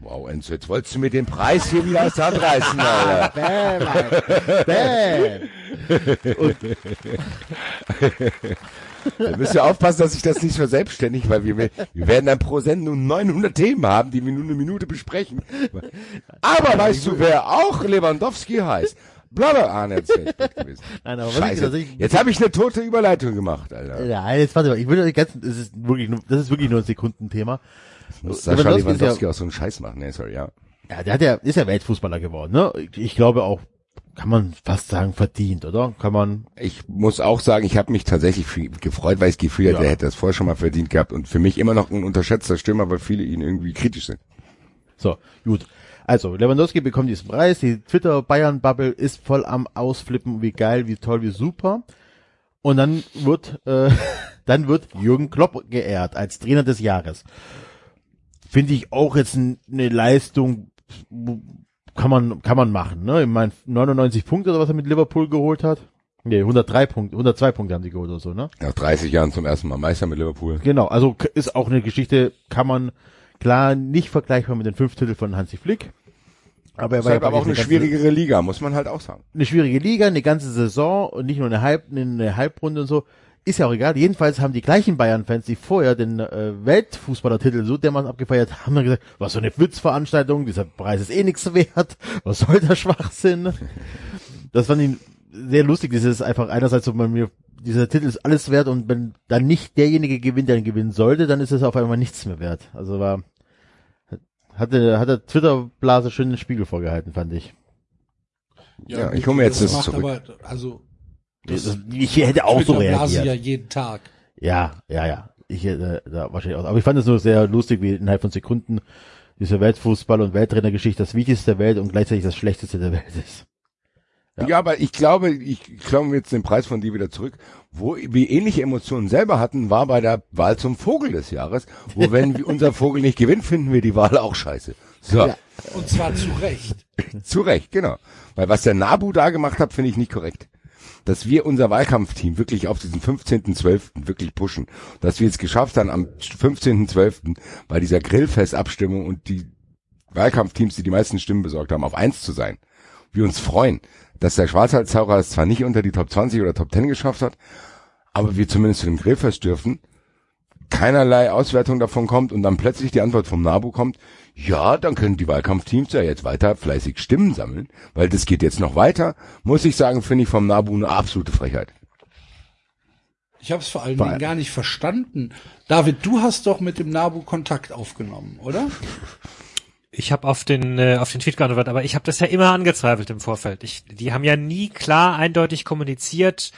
Wow, Enzo, jetzt wolltest du mir den Preis hier wieder aus der Hand reißen, Alter. Bam, bam. Und Da müsst ihr aufpassen, dass ich das nicht verselbstständigt, weil wir, wir werden dann pro Sendung 900 Themen haben, die wir nur eine Minute besprechen. Aber weißt du, wer auch Lewandowski heißt? Blabber, ah, ne, gut gewesen. Nein, aber was ich Scheiße. tatsächlich- Jetzt habe ich eine tote Überleitung gemacht, Alter. Ja, jetzt warte mal, ich will ganz, das ist wirklich nur, das ist wirklich nur ein Sekundenthema. Muss Sascha Lewandowski Lewandowski ja- auch so einen Scheiß machen. Nee, sorry, ja. Ja, der hat ja, ist ja Weltfußballer geworden, ne? Ich glaube auch, kann man fast sagen, verdient, oder? Kann man, Ich muss auch sagen, ich habe mich tatsächlich gefreut, weil ich das Gefühl hatte, Ja. er hätte das vorher schon mal verdient gehabt und für mich immer noch ein unterschätzter Stürmer, weil viele ihn irgendwie kritisch sind. so, gut. Also, Lewandowski bekommt diesen Preis, die Twitter-Bayern-Bubble ist voll am Ausflippen, wie geil, wie toll, wie super. Und dann wird, äh, dann wird Jürgen Klopp geehrt als Trainer des Jahres. Finde ich auch jetzt eine Leistung, kann man, kann man machen, ne? Ich meine, 99 Punkte oder was er mit Liverpool geholt hat. Nee, 103 Punkte, 102 Punkte haben sie geholt oder so, ne? Nach 30 Jahren zum ersten Mal Meister mit Liverpool. Genau, also ist auch eine Geschichte, kann man klar nicht vergleichbar mit den fünf Titel von Hansi Flick. Aber er war halt aber auch eine schwierigere Liga, muss man halt auch sagen. eine schwierige Liga, eine ganze Saison und nicht nur eine, Halb, eine Halbrunde und so. Ist ja auch egal. Jedenfalls haben die gleichen Bayern-Fans, die vorher den äh, Weltfußballertitel so dermaßen abgefeiert haben, dann gesagt, was für eine Witzveranstaltung, dieser Preis ist eh nichts wert, was soll der Schwachsinn? Das fand ich sehr lustig, dieses einfach einerseits so bei mir, dieser Titel ist alles wert und wenn dann nicht derjenige gewinnt, der ihn gewinnen sollte, dann ist es auf einmal nichts mehr wert. Also war, hatte, hat der Twitter-Blase schön den Spiegel vorgehalten, fand ich. Ja, ich hole mir jetzt das zurück. Aber, also, Das, ich hätte auch so reagiert. ja jeden Tag. Ja, ja, ja. Ich hätte da wahrscheinlich auch. Aber ich fand es nur sehr lustig, wie innerhalb von Sekunden diese Weltfußball- und Welttrainergeschichte das Wichtigste der Welt und gleichzeitig das Schlechteste der Welt ist. Ja. aber ich glaube, ich klaue jetzt den Preis von dir wieder zurück. Wo wir ähnliche Emotionen selber hatten, war bei der Wahl zum Vogel des Jahres, wo wenn unser Vogel nicht gewinnt, finden wir die Wahl auch scheiße. So, Ja. Und zwar zu Recht. zu Recht, genau. Weil was der Nabu da gemacht hat, finde ich nicht korrekt. Dass wir unser Wahlkampfteam wirklich auf diesen 15.12. wirklich pushen. Dass wir es geschafft haben, am 15.12. bei dieser Grillfestabstimmung und die Wahlkampfteams, die die meisten Stimmen besorgt haben, auf eins zu sein. Wir uns freuen, dass der Schwarzwaldzauberer es zwar nicht unter die Top 20 oder Top 10 geschafft hat, aber wir zumindest zu dem Grillfest dürfen, keinerlei Auswertung davon kommt und dann plötzlich die Antwort vom NABU kommt, ja, dann können die Wahlkampfteams ja jetzt weiter fleißig Stimmen sammeln, weil das geht jetzt noch weiter, muss ich sagen, finde ich vom NABU eine absolute Frechheit. Ich habe es vor allen Dingen gar nicht verstanden. David, du hast doch mit dem Nabu Kontakt aufgenommen, oder? Ich habe auf den äh, auf den Tweet geantwortet, aber ich habe das ja immer angezweifelt im Vorfeld. Ich, die haben ja nie klar eindeutig kommuniziert,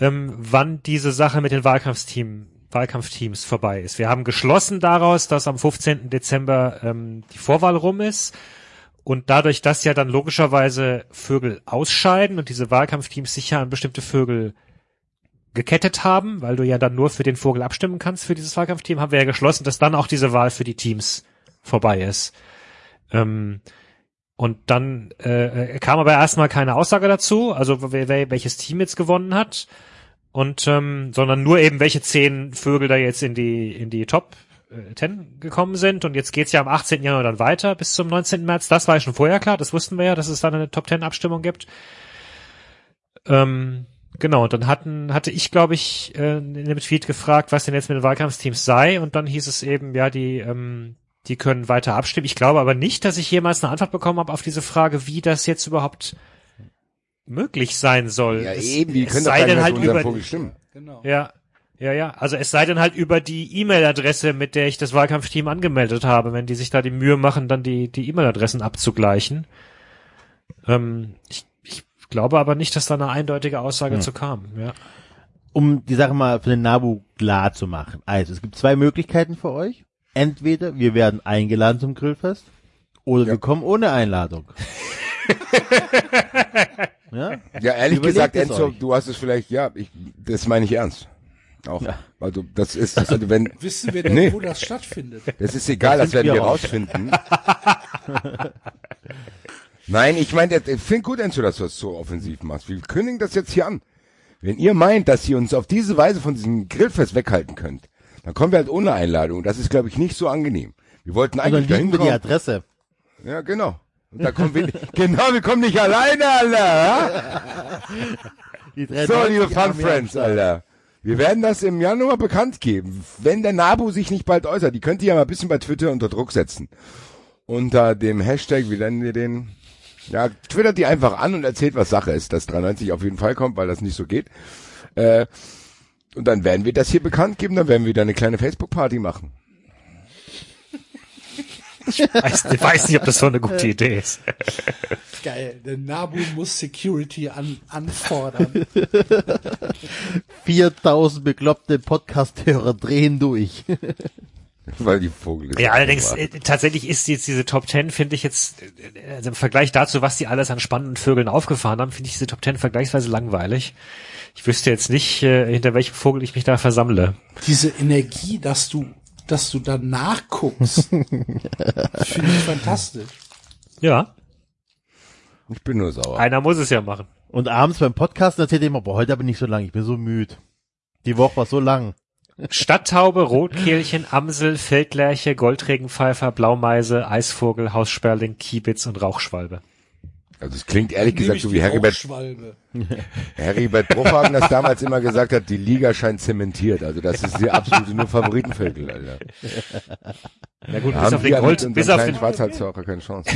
ähm, wann diese Sache mit den Wahlkampfteam, Wahlkampfteams vorbei ist. Wir haben geschlossen daraus, dass am 15. Dezember ähm, die Vorwahl rum ist und dadurch, dass ja dann logischerweise Vögel ausscheiden und diese Wahlkampfteams sicher an bestimmte Vögel gekettet haben, weil du ja dann nur für den Vogel abstimmen kannst für dieses Wahlkampfteam, haben wir ja geschlossen, dass dann auch diese Wahl für die Teams vorbei ist. Ähm, und dann äh, kam aber erstmal keine Aussage dazu, also wer, wer, welches Team jetzt gewonnen hat, und ähm, sondern nur eben welche zehn Vögel da jetzt in die in die Top äh, 10 gekommen sind. Und jetzt geht's ja am 18. Januar dann weiter bis zum 19. März. Das war ja schon vorher klar, das wussten wir ja, dass es dann eine Top 10 Abstimmung gibt. Ähm, genau, und dann hatten, hatte ich, glaube ich, äh, in dem Tweet gefragt, was denn jetzt mit den Wahlkampfteams sei. Und dann hieß es eben, ja, die, ähm, die können weiter abstimmen. Ich glaube aber nicht, dass ich jemals eine Antwort bekommen habe auf diese Frage, wie das jetzt überhaupt möglich sein soll. Ja, Es- eben, die es können doch sei denn halt über, Vogel stimmen. Genau. ja, Ja, ja. Also es sei denn halt über die E-Mail-Adresse, mit der ich das Wahlkampfteam angemeldet habe, wenn die sich da die Mühe machen, dann die die E-Mail-Adressen abzugleichen. Ähm, ich, ich glaube aber nicht, dass da eine eindeutige Aussage Hm. zu kam. Ja. Um die Sache mal für den Nabu klar zu machen. Also, es gibt zwei Möglichkeiten für euch. Entweder wir werden eingeladen zum Grillfest oder wir kommen ohne Einladung. ja? Ja, ehrlich Überlegt gesagt, es Enzo, euch. du hast es vielleicht, ja, ich, das meine ich ernst. Auch. Also, das ist, also wenn, Wissen wir denn, Nee. wo das stattfindet? das ist egal, das, Das werden wir wir raus. rausfinden. Nein, ich meine, ich finde gut, Enzo, dass du das so offensiv machst. Wir kündigen das jetzt hier an. Wenn ihr meint, dass ihr uns auf diese Weise von diesem Grillfest weghalten könnt, dann kommen wir halt ohne Einladung. Das ist, glaube ich, nicht so angenehm. Wir wollten Also eigentlich dann dahin wir die. Adresse. Ja, genau. Und da kommen wir, genau, wir kommen nicht alleine, Alter. So, 93 liebe Fun Friends. Alter. Wir werden das im Januar bekannt geben. Wenn der Nabu sich nicht bald äußert, die könnt ihr ja mal ein bisschen bei Twitter unter Druck setzen. Unter dem Hashtag, wie nennen wir den? Ja, twittert die einfach an und erzählt, was Sache ist, dass 93 auf jeden Fall kommt, weil das nicht so geht. Äh, und dann werden wir das hier bekannt geben, dann werden wir da eine kleine Facebook-Party machen. Weiß, ich weiß nicht, ob das so eine gute Idee ist. Geil, der Nabu muss Security an, anfordern. 4000 bekloppte Podcast-Hörer drehen durch. Weil die Vogel ist Ja, allerdings äh, tatsächlich ist jetzt diese Top Ten, finde ich jetzt, äh, also im Vergleich dazu, was die alles an spannenden Vögeln aufgefahren haben, finde ich diese Top Ten vergleichsweise langweilig. Ich wüsste jetzt nicht, äh, hinter welchem Vogel ich mich da versammle. Diese Energie, dass du, dass du da nachguckst, finde ich fantastisch. Ja, Ich bin nur sauer. einer muss es ja machen. Und abends beim Podcast erzählt er immer, boah, heute aber nicht so lang, ich bin so müde. Die Woche war so lang. Stadttaube, Rotkehlchen, Amsel, Feldlerche, Goldregenpfeifer, Blaumeise, Eisvogel, Haussperling, Kiebitz und Rauchschwalbe. Also es klingt ehrlich gesagt so wie Heribert. Heribert Bruchhagen das damals immer gesagt hat, die Liga scheint zementiert. Also das ist die absolute nur Favoritenvögel, Alter. Ja gut, Da bis auf den Gold, bis auf den, Schwarzhalsraucher keine Chance.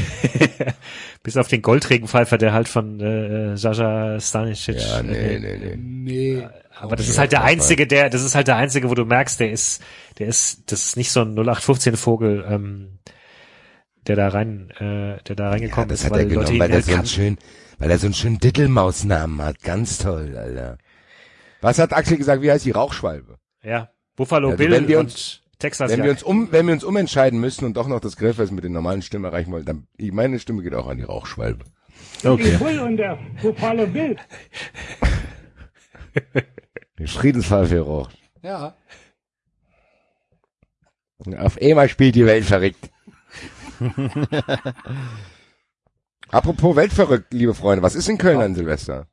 bis auf den Goldregenpfeifer, der halt von äh, Sascha Stanisic. Ja, nee, äh, nee, nee. Nee. Aber das ist halt der einzige, der, das ist halt der einzige, wo du merkst, der ist, der ist, das ist nicht so ein 0815 Vogel, ähm, der da rein, äh, der da reingekommen das ist, hat weil er genommen, weil er so einen schönen, weil er so einen schönen Dittelmausnamen hat. Ganz toll, Alter. Was hat Axel gesagt? Wie heißt die Rauchschwalbe? Ja, Buffalo Also Bill wenn wir und uns- Texas Wenn wir uns um, wenn wir uns umentscheiden müssen und doch noch das Grillfest mit den normalen Stimmen erreichen wollen, dann, ich- meine Stimme geht auch an die Rauchschwalbe. Okay. und der Buffalo Bill. Den Friedensfall für Rauch. Ja. Auf einmal spielt die Welt verrückt. Apropos Weltverrückt, liebe Freunde, was ist in Köln an Silvester?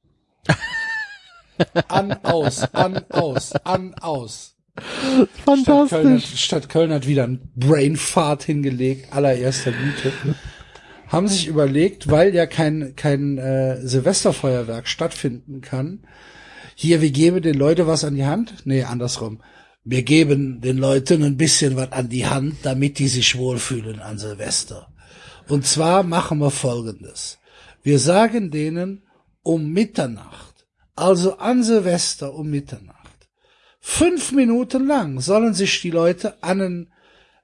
An, aus, an, aus, an, aus. Stadt Köln, Fantastisch. hat, Stadt Köln hat wieder einen Brainfart hingelegt, allererster Güte. Haben sich überlegt, weil ja kein, kein äh, Silvesterfeuerwerk stattfinden kann, hier, wir geben den Leuten was an die Hand? Nee, andersrum. Wir geben den Leuten ein bisschen was an die Hand, damit die sich wohlfühlen an Silvester. Und zwar machen wir Folgendes. Wir sagen denen um Mitternacht, also an Silvester um Mitternacht, fünf Minuten lang sollen sich die Leute an einen,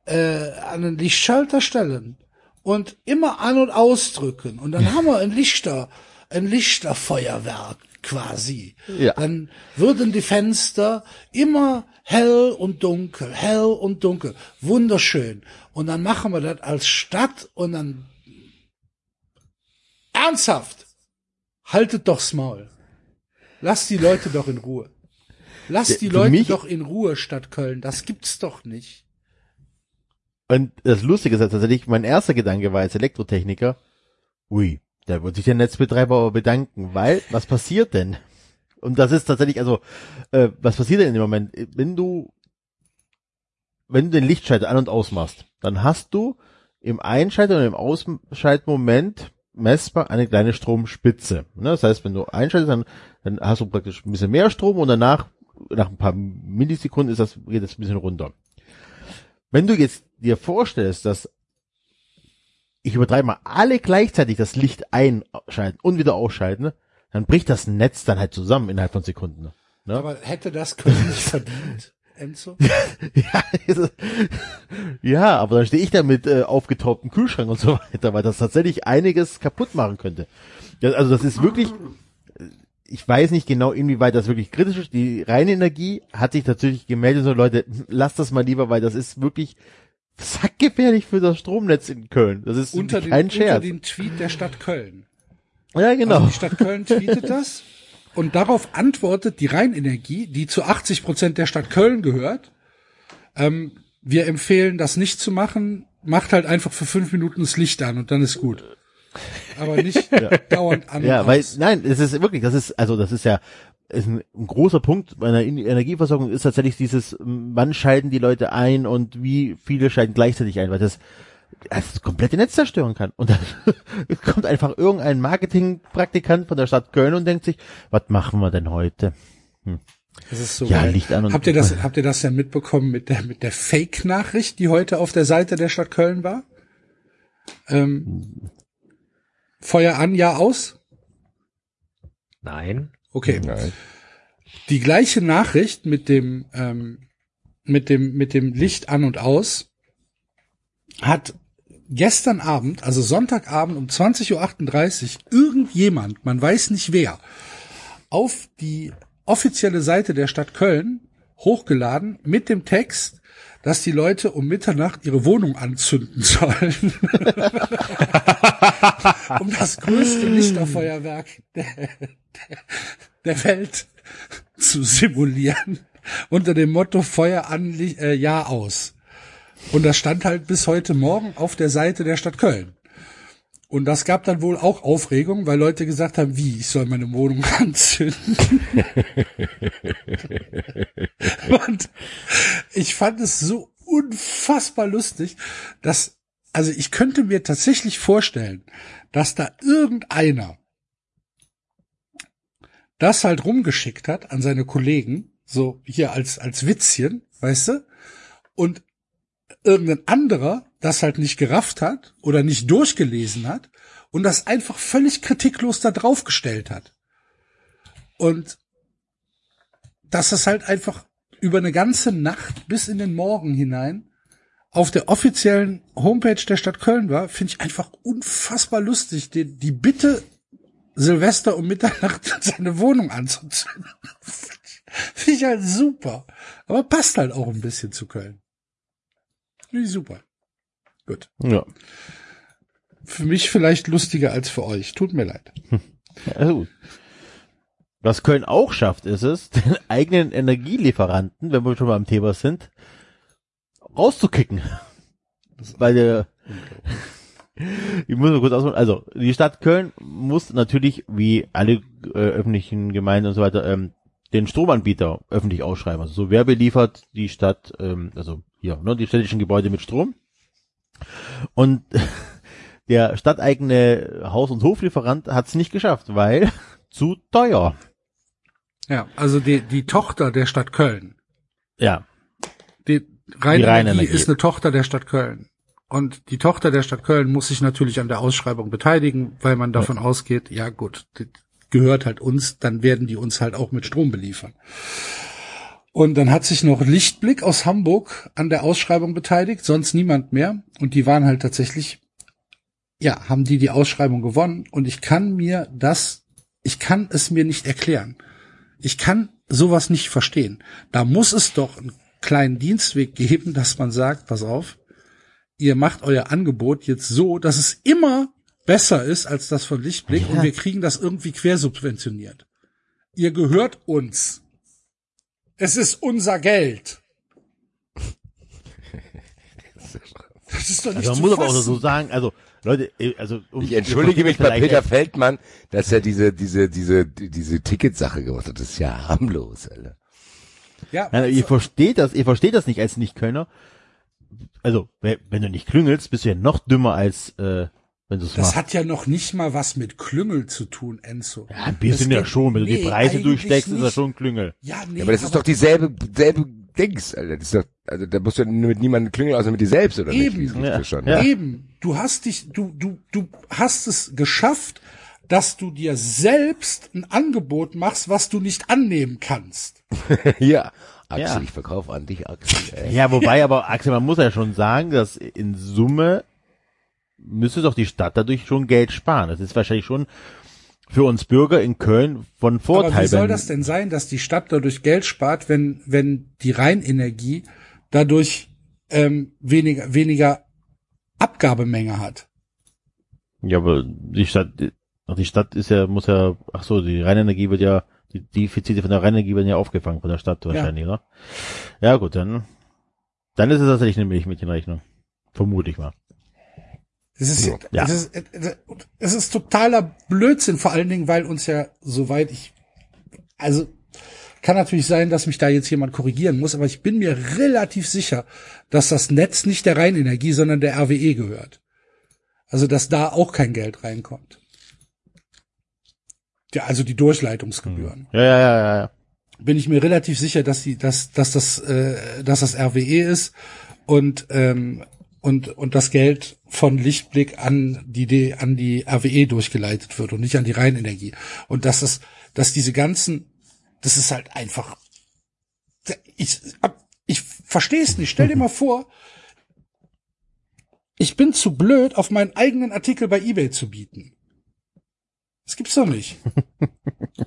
äh, an einen Lichtschalter stellen und immer an und ausdrücken. Und dann haben wir ein Lichter, ein Lichterfeuerwerk quasi. Ja. Dann würden die Fenster immer hell und dunkel, hell und dunkel. Wunderschön. Und dann machen wir das als Stadt und dann ernsthaft. Haltet doch's Maul. Lasst die Leute doch in Ruhe. Lasst die Leute mich- doch in Ruhe, Stadt Köln. Das gibt's doch nicht. Und das Lustige ist tatsächlich, mein erster Gedanke war als Elektrotechniker, ui, da wird sich der Netzbetreiber aber bedanken, weil, was passiert denn? Und das ist tatsächlich, also, äh, was passiert denn in dem Moment? Wenn du, wenn du den Lichtschalter an- und ausmachst, dann hast du im Einschalter und im Ausschaltmoment messbar eine kleine Stromspitze. Ne? Das heißt, wenn du einschaltest, dann, dann hast du praktisch ein bisschen mehr Strom und danach, nach ein paar Millisekunden ist das, geht das ein bisschen runter. Wenn du jetzt dir vorstellst, dass ich übertreibe mal alle gleichzeitig das Licht einschalten und wieder ausschalten, dann bricht das Netz dann halt zusammen innerhalb von Sekunden. Ne? Aber hätte das Köln nicht verdient, Enzo? ja, ja, aber dann stehe ich da mit äh, aufgetaubtem Kühlschrank und so weiter, weil das tatsächlich einiges kaputt machen könnte. Ja, also das ist wirklich, äh, ich weiß nicht genau, inwieweit das wirklich kritisch ist. Die reine Energie hat sich natürlich gemeldet, so Leute, lasst das mal lieber, weil das ist wirklich sackgefährlich für das Stromnetz in Köln. Das ist unter, den, kein unter Scherz. den Tweet der Stadt Köln. ja, genau. Also die Stadt Köln tweetet das und darauf antwortet die Rheinenergie, die zu 80 Prozent der Stadt Köln gehört. Ähm, wir empfehlen, das nicht zu machen. Macht halt einfach für fünf Minuten das Licht an und dann ist gut. Aber nicht dauernd an. Ja, weil, nein, es ist wirklich, das ist, also das ist ja, ist ein, ein großer Punkt bei einer En- Energieversorgung ist tatsächlich dieses, ähm, wann schalten die Leute ein und wie viele schalten gleichzeitig ein, weil das, das komplette Netz zerstören kann. Und dann kommt einfach irgendein Marketingpraktikant von der Stadt Köln und denkt sich, was machen wir denn heute? Das ist so Ja, geil. Licht an und- habt ihr das, habt ihr das denn mitbekommen mit der, mit der Fake-Nachricht, die heute auf der Seite der Stadt Köln war? Ähm, Feuer an, ja aus? Nein. Okay. Nein. Die gleiche Nachricht mit dem, ähm, mit dem, mit dem Licht an und aus hat gestern Abend, also Sonntagabend um 20.38 Uhr, irgendjemand, man weiß nicht wer, auf die offizielle Seite der Stadt Köln hochgeladen mit dem Text, dass die Leute um Mitternacht ihre Wohnung anzünden sollen. um das größte Lichterfeuerwerk der, der, der Welt zu simulieren. Unter dem Motto Feuer an, äh, Jahr aus. Und das stand halt bis heute Morgen auf der Seite der Stadt Köln. Und das gab dann wohl auch Aufregung, weil Leute gesagt haben, wie, ich soll meine Wohnung anzünden. Und ich fand es so unfassbar lustig, dass, also ich könnte mir tatsächlich vorstellen, dass da irgendeiner das halt rumgeschickt hat an seine Kollegen, so hier als, als Witzchen, weißt du? Und irgendein anderer das halt nicht gerafft hat oder nicht durchgelesen hat und das einfach völlig kritiklos da draufgestellt hat. Und dass es halt einfach über eine ganze Nacht bis in den Morgen hinein auf der offiziellen Homepage der Stadt Köln war, finde ich einfach unfassbar lustig. Die, die Bitte, Silvester um Mitternacht seine Wohnung anzuzünden. finde ich halt super. Aber passt halt auch ein bisschen zu Köln. Finde ich super. Gut. Ja. Für mich vielleicht lustiger als für euch. Tut mir leid. Also. Was Köln auch schafft, ist es, den eigenen Energielieferanten, wenn wir schon mal am Thema sind, rauszukicken. Weil der, ich muss mal kurz ausholen. Also, die Stadt Köln muss natürlich, wie alle äh, öffentlichen Gemeinden und so weiter, ähm, den Stromanbieter öffentlich ausschreiben. Also so wer beliefert die Stadt, ähm, also hier, ne, die städtischen Gebäude mit Strom. Und der stadteigene Haus- und Hoflieferant hat es nicht geschafft, weil zu teuer. Ja, also die, die Tochter der Stadt Köln. Ja. Die Rheinenergie Rheinenergie. ist eine Tochter der Stadt Köln. Und die Tochter der Stadt Köln muss sich natürlich an der Ausschreibung beteiligen, weil man davon ausgeht, ja gut, das gehört halt uns, dann werden die uns halt auch mit Strom beliefern. Und dann hat sich noch Lichtblick aus Hamburg an der Ausschreibung beteiligt, sonst niemand mehr. Und die waren halt tatsächlich, ja, haben die die Ausschreibung gewonnen. Und ich kann mir das, ich kann es mir nicht erklären. Ich kann sowas nicht verstehen. Da muss es doch einen kleinen Dienstweg geben, dass man sagt, pass auf, ihr macht euer Angebot jetzt so, dass es immer besser ist als das von Lichtblick und wir kriegen das irgendwie quersubventioniert. Ihr gehört uns. Es ist unser Geld. Das ist doch nicht Also man muss aber auch so sagen, also Leute, äh, also um, Ich entschuldige mich bei Peter Feldmann, dass er diese, diese, diese, diese Ticketsache gemacht hat. Das ist ja harmlos, Alter. Ja, Nein, ihr versteht das, ihr versteht das nicht als Nicht-Kölner. Also, wenn wenn du nicht klüngelst, bist du ja noch dümmer als äh, wenn du es das machst. hat ja noch nicht mal was mit Klüngel zu tun, Enzo. Ja, ein bisschen Das ja schon, wenn du die nee, Preise durchsteckst, ist das nicht. schon Klüngel. Ja, nee, Ja, aber das ist doch dieselbe, selbe Dings, Alter. Das ist doch, also da musst du ja nur mit niemandem klingeln, außer mit dir selbst, oder Eben. nicht? Ja. das schon, Ja. Eben. Du hast dich, du, du, du hast es geschafft, dass du dir selbst ein Angebot machst, was du nicht annehmen kannst. ja. Axel, Ja. ich verkaufe an dich, Axel. Ey. Ja, wobei aber, Axel, man muss ja schon sagen, dass in Summe müsste doch die Stadt dadurch schon Geld sparen. Das ist wahrscheinlich schon für uns Bürger in Köln von Vorteil. Aber wie soll das denn sein, dass die Stadt dadurch Geld spart, wenn, wenn die Rheinenergie dadurch ähm, weniger, weniger Abgabemenge hat? Ja, aber die Stadt, die Stadt ist ja, muss ja, ach so, die Rheinenergie wird ja, die Defizite von der Rheinenergie werden ja aufgefangen von der Stadt wahrscheinlich, oder? Ja, gut, dann, dann ist es tatsächlich eine Milchmädchenrechnung. Vermute ich mal. Das ist, Ja. das ist, es ist totaler Blödsinn, vor allen Dingen, weil uns ja, soweit ich, also, kann natürlich sein, dass mich da jetzt jemand korrigieren muss, aber ich bin mir relativ sicher, dass das Netz nicht der Rheinenergie, sondern der RWE gehört. Also, dass da auch kein Geld reinkommt. Ja, also die Durchleitungsgebühren. Ja, ja, ja, ja, ja. Bin ich mir relativ sicher, dass die, dass, dass das, äh, dass das RWE ist und ähm, und und das Geld von Lichtblick an die an die RWE durchgeleitet wird und nicht an die Rheinenergie und dass das, dass diese ganzen, das ist halt einfach, ich ich verstehe es nicht. Stell dir mal vor, ich bin zu blöd, auf meinen eigenen Artikel bei eBay zu bieten. Das gibt's doch nicht.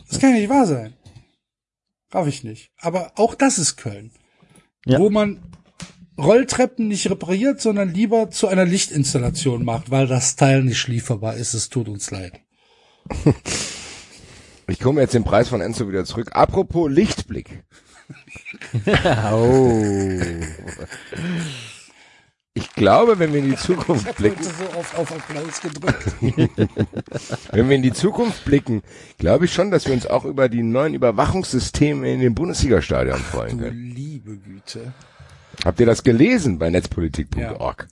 Das kann ja nicht wahr sein. Raff ich nicht. Aber auch das ist Köln. Ja. Wo man Rolltreppen nicht repariert, sondern lieber zu einer Lichtinstallation macht, weil das Teil nicht lieferbar ist. Es tut uns leid. Ich komme jetzt den Preis von Enzo wieder zurück. Apropos Lichtblick. oh. Ich glaube, wenn wir in die Zukunft blicken, so oft auf Applaus gedrückt. wenn wir in die Zukunft blicken, glaube ich schon, dass wir uns auch über die neuen Überwachungssysteme in den Bundesliga-Stadion freuen Du können. liebe Güte. Habt ihr das gelesen bei netzpolitik.org?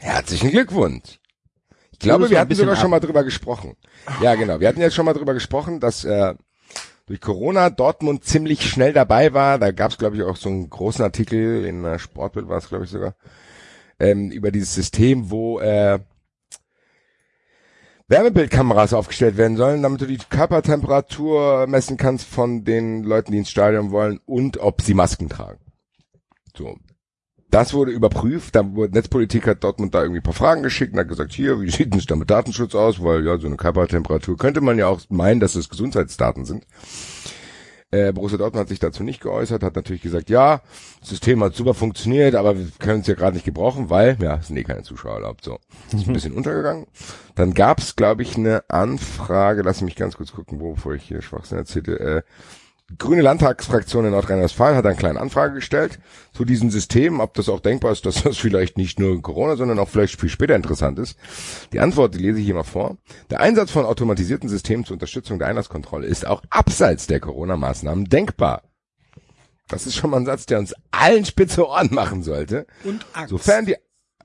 Herzlichen Glückwunsch. Ich glaube, wir hatten sogar schon ab. mal drüber gesprochen. Ja, genau. Wir hatten jetzt schon mal drüber gesprochen, dass äh, durch Corona Dortmund ziemlich schnell dabei war. Da gab es, glaube ich, auch so einen großen Artikel in der Sportbild war es, glaube ich, sogar, ähm, über dieses System, wo äh, Wärmebildkameras aufgestellt werden sollen, damit du die Körpertemperatur messen kannst von den Leuten, die ins Stadion wollen und ob sie Masken tragen. So. Das wurde überprüft, da wurde Netzpolitik hat Dortmund da irgendwie ein paar Fragen geschickt und hat gesagt, hier, wie sieht denn es da mit Datenschutz aus? Weil ja, so eine Körpertemperatur könnte man ja auch meinen, dass es Gesundheitsdaten sind. Äh, Borussia Dortmund hat sich dazu nicht geäußert, hat natürlich gesagt, ja, das System hat super funktioniert, aber wir können es ja gerade nicht gebrauchen, weil, ja, es sind eh keine Zuschauer erlaubt. So, das ist ein bisschen untergegangen. Dann gab es, glaube ich, eine Anfrage, lass mich ganz kurz gucken, wo, bevor ich hier Schwachsinn erzählte, äh, Grüne Landtagsfraktion in Nordrhein-Westfalen hat eine kleine Anfrage gestellt zu diesem System, ob das auch denkbar ist, dass das vielleicht nicht nur in Corona, sondern auch vielleicht viel später interessant ist. Die Antwort, die lese ich hier mal vor. Der Einsatz von automatisierten Systemen zur Unterstützung der Einlasskontrolle ist auch abseits der Corona-Maßnahmen denkbar. Das ist schon mal ein Satz, der uns allen spitze Ohren machen sollte. Und Angst. Sofern die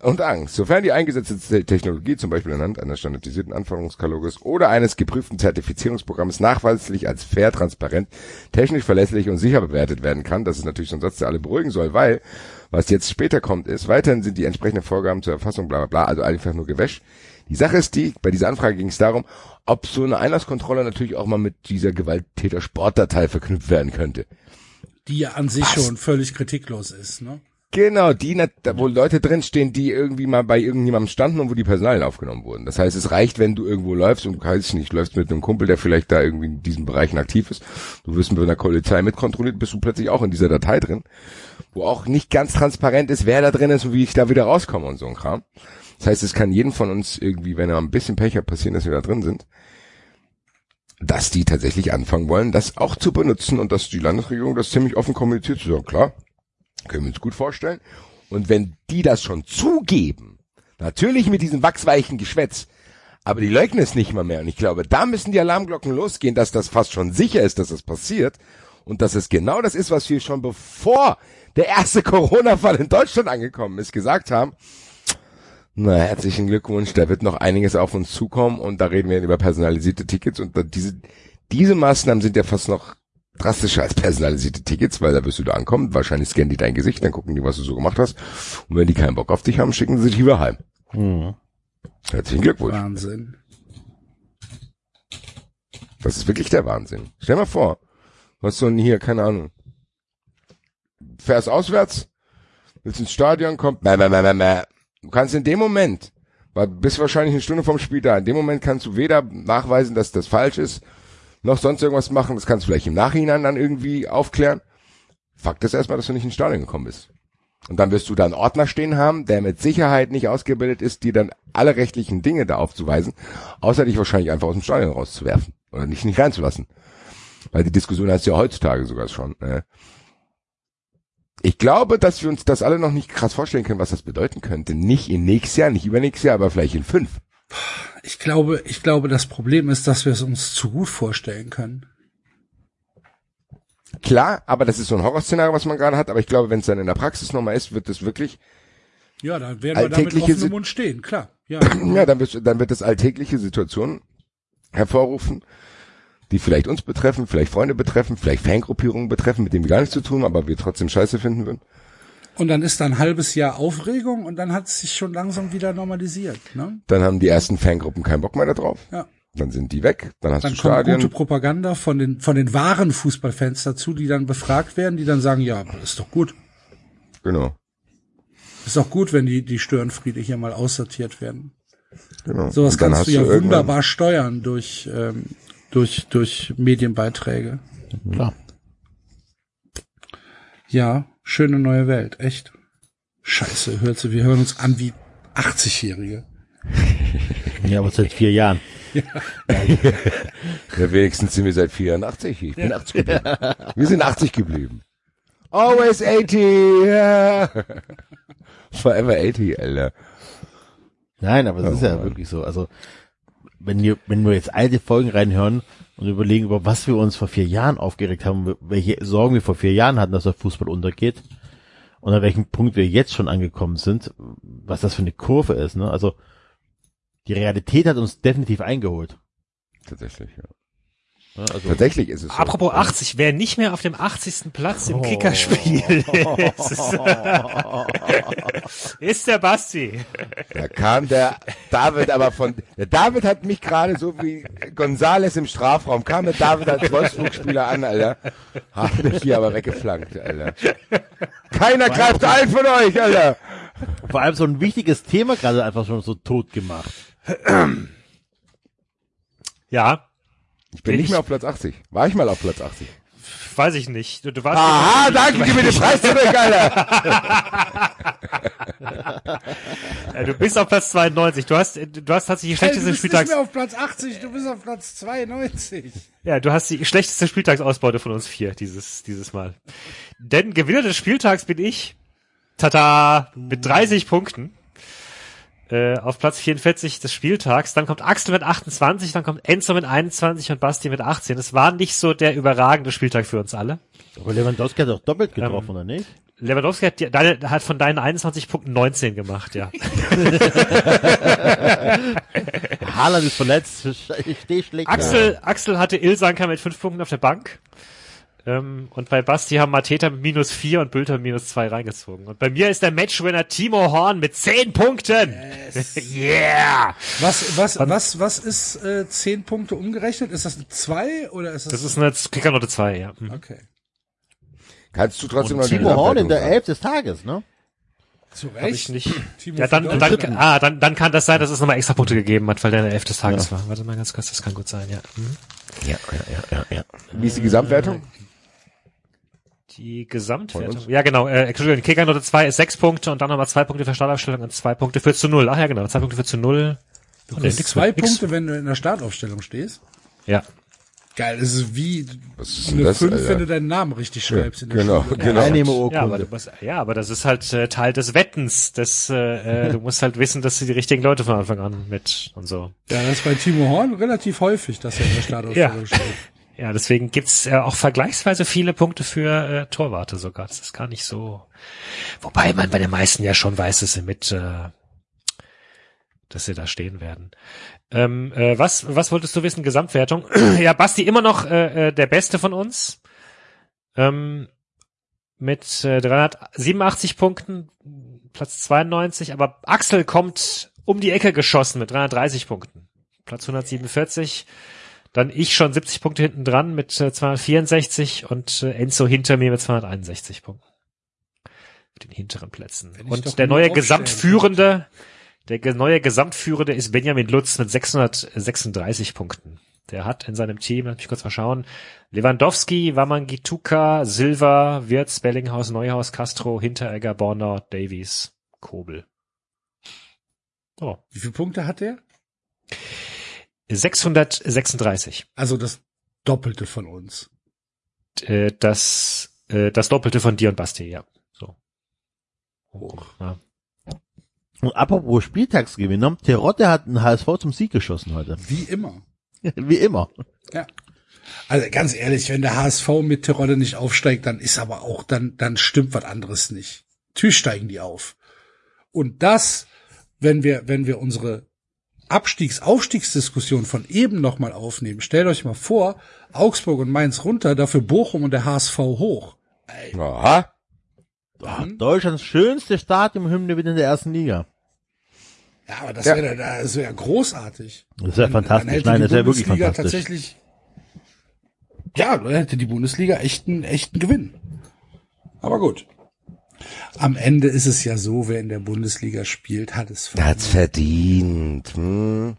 und Angst. Sofern die eingesetzte Te- Technologie, zum Beispiel anhand eines standardisierten Anforderungskataloges oder eines geprüften Zertifizierungsprogramms nachweislich als fair, transparent, technisch verlässlich und sicher bewertet werden kann, das ist natürlich so ein Satz, der alle beruhigen soll, weil was jetzt später kommt ist, weiterhin sind die entsprechenden Vorgaben zur Erfassung bla bla bla, also einfach nur Gewäsch. Die Sache ist die, bei dieser Anfrage ging es darum, ob so eine Einlasskontrolle natürlich auch mal mit dieser Gewalttäter-Sportdatei verknüpft werden könnte. Die ja an sich schon völlig kritiklos ist, ne? Genau, die, wo Leute drinstehen, die irgendwie mal bei irgendjemandem standen und wo die Personalien aufgenommen wurden. Das heißt, es reicht, wenn du irgendwo läufst und du weißt nicht, läufst mit einem Kumpel, der vielleicht da irgendwie in diesen Bereichen aktiv ist. Du wirst mit einer Polizei mitkontrolliert, bist du plötzlich auch in dieser Datei drin, wo auch nicht ganz transparent ist, wer da drin ist und wie ich da wieder rauskomme und so ein Kram. Das heißt, es kann jeden von uns irgendwie, wenn er ein bisschen Pech hat, passieren, dass wir da drin sind dass die tatsächlich anfangen wollen, das auch zu benutzen und dass die Landesregierung das ziemlich offen kommuniziert. So, klar, können wir uns gut vorstellen. Und wenn die das schon zugeben, natürlich mit diesem wachsweichen Geschwätz, aber die leugnen es nicht mal mehr. Und ich glaube, da müssen die Alarmglocken losgehen, dass das fast schon sicher ist, dass es passiert. Und dass es genau das ist, was wir schon bevor der erste Corona-Fall in Deutschland angekommen ist, gesagt haben. Na, herzlichen Glückwunsch, da wird noch einiges auf uns zukommen und da reden wir über personalisierte Tickets und diese, diese Maßnahmen sind ja fast noch drastischer als personalisierte Tickets, weil da wirst du da ankommen, wahrscheinlich scannen die dein Gesicht, dann gucken die, was du so gemacht hast und wenn die keinen Bock auf dich haben, schicken sie dich wieder heim. Mhm. Herzlichen Glückwunsch. Wahnsinn. Das ist wirklich der Wahnsinn. Stell mal vor, du hast so ein hier, keine Ahnung, fährst auswärts, willst ins Stadion, kommt, mäh, mäh, mäh, mäh, mäh. du kannst in dem Moment, weil du bist wahrscheinlich eine Stunde vom Spiel da, in dem Moment kannst du weder nachweisen, dass das falsch ist, noch sonst irgendwas machen, das kannst du vielleicht im Nachhinein dann irgendwie aufklären. Fakt ist erstmal, dass du nicht ins Stadion gekommen bist. Und dann wirst du da einen Ordner stehen haben, der mit Sicherheit nicht ausgebildet ist, dir dann alle rechtlichen Dinge da aufzuweisen, außer dich wahrscheinlich einfach aus dem Stadion rauszuwerfen oder nicht, nicht reinzulassen. Weil die Diskussion heißt ja heutzutage sogar schon. Äh. Ich glaube, dass wir uns das alle noch nicht krass vorstellen können, was das bedeuten könnte. Nicht in nächstes Jahr, nicht übernächstes Jahr, aber vielleicht in fünf. Ich glaube, ich glaube, das Problem ist, dass wir es uns zu gut vorstellen können. Klar, aber das ist so ein Horrorszenario, was man gerade hat. Aber ich glaube, wenn es dann in der Praxis nochmal ist, wird es wirklich, Ja, dann werden wir da mit Alltägliche offenem Sit- Mund stehen, klar. Ja. ja, dann wird, dann wird es alltägliche Situationen hervorrufen, die vielleicht uns betreffen, vielleicht Freunde betreffen, vielleicht Fangruppierungen betreffen, mit denen wir gar nichts zu tun haben, aber wir trotzdem scheiße finden würden. Und dann ist da ein halbes Jahr Aufregung und dann hat es sich schon langsam wieder normalisiert. Ne? Dann haben die ersten Fangruppen keinen Bock mehr da drauf. Ja. Dann sind die weg, dann hast Dann du kommt Stadien. gute Propaganda von den, von den wahren Fußballfans dazu, die dann befragt werden, die dann sagen, ja, ist doch gut. Genau, Ist doch gut, wenn die, die Störenfriede hier mal aussortiert werden. genau. Sowas kannst du ja irgendwann- wunderbar steuern durch, ähm, durch, durch Medienbeiträge. Klar. Ja, schöne neue Welt, echt. Scheiße, hört sie, wir hören uns an wie 80-Jährige. Ja, aber seit vier Jahren. Ja, wenigstens sind wir seit 84. Ich bin 80 geblieben. Wir sind 80 geblieben. Always 80. Yeah. Forever 80, Alter. Nein, aber das Oh ist ja Mann. wirklich so. Also, wenn wir, wenn wir jetzt alte Folgen reinhören und überlegen, über was wir uns vor vier Jahren aufgeregt haben, welche Sorgen wir vor vier Jahren hatten, dass der Fußball untergeht und an welchem Punkt wir jetzt schon angekommen sind, was das für eine Kurve ist, ne? Also, die Realität hat uns definitiv eingeholt. Tatsächlich, ja. Ja, also, Tatsächlich ist es so. Apropos 80, wer nicht mehr auf dem 80. Platz im Kickerspiel ist, ist der Basti. Da kam der David aber von, der David hat mich gerade so wie Gonzales im Strafraum, kam der David als Wolfsburg-Spieler an, Alter. Hat mich hier aber weggeflankt, Alter. Keiner greift ein von euch, Alter. vor allem so ein wichtiges Thema gerade einfach schon so tot gemacht. Ja, Ich bin nicht mehr auf Platz 80. War ich mal auf Platz 80? weiß ich nicht. Du, du warst Aha, danke, gib mir den Preis zurück, Alter. Äh, Du bist auf Platz 92. Du hast, du hast tatsächlich die Hey, du schlechteste bist nicht Spieltags, mehr auf Platz 80, du bist auf Platz 92. ja, du hast die schlechteste Spieltagsausbeute von uns vier dieses, dieses Mal. Denn Gewinner des Spieltags bin ich. Tata! Mit 30 Punkten. Äh, auf Platz 44 des Spieltags. Dann kommt Axel mit 28, dann kommt Enzo mit 21 und Basti mit 18. Es war nicht so der überragende Spieltag für uns alle. Aber Lewandowski hat doch doppelt getroffen, oder nicht? Lewandowski hat, die- deine, hat von deinen 21 Punkten 19 gemacht, ja. Haaland ist verletzt, Stehschläger. Axel, Axel hatte Ilsanker mit fünf Punkten auf der Bank. Ähm, und bei Basti haben Mateta mit minus vier und Bülter minus zwei reingezogen. Und bei mir ist der Matchwinner Timo Horn mit zehn Punkten. yeah! Was, was, was, was ist äh, 10 Punkte umgerechnet? Ist das eine 2 oder ist das, Das ist eine Kickernote zwei, ja. Mhm. Okay. Kannst du trotzdem noch die Timo Horn in der? Elf des Tages, ne? Zu Hab ich Recht. nicht. Timo Ja, dann, dann, ah, dann, dann kann das sein, dass es nochmal extra Punkte gegeben hat, weil der in der Elf des Tages war. Warte mal ganz kurz, das kann gut sein, ja. Mhm. Ja, ja, ja, ja, ja. Wie ist die Gesamtwertung? Die Gesamtwertung. Ja, genau. Äh, Entschuldigung, Kickernote 2 ist sechs Punkte und dann nochmal zwei Punkte für Startaufstellung und zwei Punkte für zu null. Ach ja, genau. Zwei Punkte für zu null. Du nee, kriegst nix zwei mehr, nix. Punkte, wenn du in der Startaufstellung stehst. Ja. Geil, das ist wie Was ist denn eine das, 5, Alter? wenn du deinen Namen richtig schreibst. in der Genau, Schule. genau. Ja, aber, du musst, ja, aber das ist halt äh, Teil des Wettens. Das, äh, äh, du musst halt wissen, dass du die richtigen Leute von Anfang an mit und so. Ja, das ist bei Timo Horn relativ häufig, dass er in der Startaufstellung Ja. steht. Ja, deswegen gibt's äh, auch vergleichsweise viele Punkte für äh, Torwarte sogar. Das ist gar nicht so. Wobei man bei den meisten ja schon weiß, dass sie mit, äh, dass sie da stehen werden. Ähm, äh, was, was wolltest du wissen? Gesamtwertung? ja, Basti immer noch äh, äh, der Beste von uns. Ähm, mit äh, 387 Punkten, Platz 92, aber Axel kommt um die Ecke geschossen mit 330 Punkten. Platz 147. Dann ich schon 70 Punkte hinten dran mit äh, 264 und äh, Enzo hinter mir mit 261 Punkten. Auf den hinteren Plätzen. Und der neue Gesamtführende, der ge neue Gesamtführende ist Benjamin Lutz mit 636 Punkten. Der hat in seinem Team, lass mich kurz mal schauen, Lewandowski, Wamangituka, Silva, Wirtz, Bellinghaus, Neuhaus, Castro, Hinteregger, Borner, Davies, Kobel. Oh. Wie viele Punkte hat der? 636. Also das Doppelte von uns. Äh, das, äh, das Doppelte von dir und Basti, ja. So. Hoch. Ja. Und apropos Spieltagsgewinner, Terodde hat einen HSV zum Sieg geschossen heute. Wie immer. Wie immer. Ja. Also ganz ehrlich, wenn der HSV mit Terodde nicht aufsteigt, dann ist aber auch, dann, dann stimmt was anderes nicht. Natürlich steigen die auf. Und das, wenn wir, wenn wir unsere Abstiegs-Aufstiegsdiskussion von eben nochmal aufnehmen, stellt euch mal vor, Augsburg und Mainz runter, dafür Bochum und der HSV hoch. Aha. Ah, Deutschlands schönste Stadionhymne wieder in der ersten Liga. Ja, aber das Ja. wäre das wäre großartig. Das wäre fantastisch. Nein, das wäre wirklich Bundesliga fantastisch. tatsächlich. Ja, dann hätte die Bundesliga echten, echten Gewinn. Aber gut. Am Ende ist es ja so, wer in der Bundesliga spielt, hat es Der hat's verdient. Hm.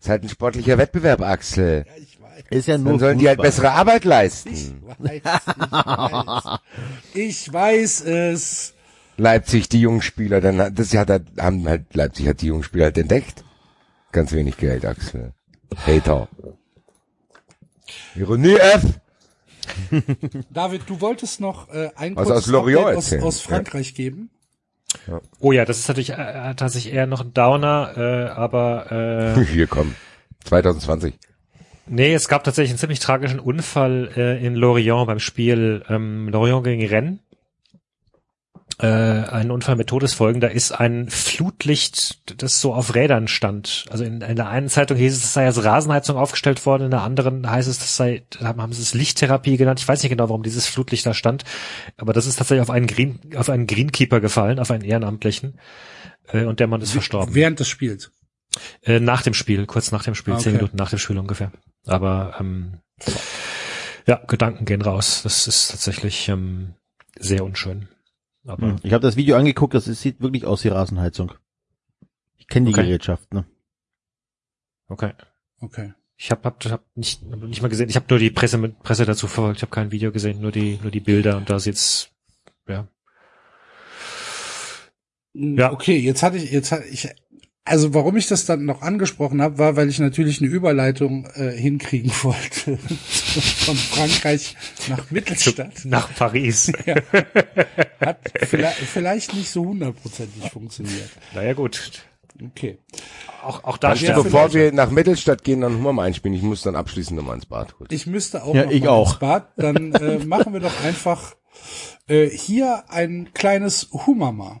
Ist halt ein sportlicher Wettbewerb, Axel. Ist ja nur Dann sollen die halt Fußball. bessere Arbeit leisten. Ich weiß, ich weiß. Ich weiß es. Leipzig, die jungen Spieler, dann hat, das hat, halt- haben halt, Leipzig hat die jungen Spieler halt entdeckt. Ganz wenig Geld, Axel. Hater. Ironie F. David, du wolltest noch äh, ein Was kurzes aus aus, aus Frankreich geben. Oh ja, das ist natürlich äh, tatsächlich eher noch ein Downer, äh, aber äh, Hier komm. 2020. nee, es gab tatsächlich einen ziemlich tragischen Unfall äh, in Lorient beim Spiel ähm, Lorient gegen Rennes. Äh, ein Unfall mit Todesfolgen. Da ist ein Flutlicht, das so auf Rädern stand. Also in, in der einen Zeitung hieß es, es sei als Rasenheizung aufgestellt worden, in der anderen heißt es, das sei, haben sie es Lichttherapie genannt. Ich weiß nicht genau, warum dieses Flutlicht da stand, aber das ist tatsächlich auf einen Green, auf einen Greenkeeper gefallen, auf einen Ehrenamtlichen. Äh, und der Mann ist verstorben. Während des Spiels. Äh, nach dem Spiel, kurz nach dem Spiel, Ah, zehn okay. Minuten nach dem Spiel ungefähr. Aber ähm, ja, Gedanken gehen raus. Das ist tatsächlich ähm, sehr unschön. Aber Hm. Ich habe das Video angeguckt, das sieht wirklich aus wie Rasenheizung. Ich kenne die Okay. Gerätschaft, ne? okay. Okay. Ich habe hab, hab nicht, hab nicht mal gesehen. Ich habe nur die Presse mit Presse dazu verfolgt. Ich habe kein Video gesehen, nur die nur die Bilder und da sieht's ja Ja. Okay, jetzt hatte ich, jetzt hatte ich, also warum ich das dann noch angesprochen habe, war, weil ich natürlich eine Überleitung äh, hinkriegen wollte von Frankreich nach Mittelstadt. nach Paris. Ja. Hat vielleicht, vielleicht nicht so hundertprozentig funktioniert. naja gut. Okay. Auch auch da Ja, sterben. bevor wir nach Mittelstadt gehen, dann Hummer mal einspielen. Ich muss dann abschließend nochmal ins Bad kurz. Ich müsste auch Ja, noch ich mal auch. ins Bad. Dann äh, machen wir doch einfach äh, hier ein kleines Humama.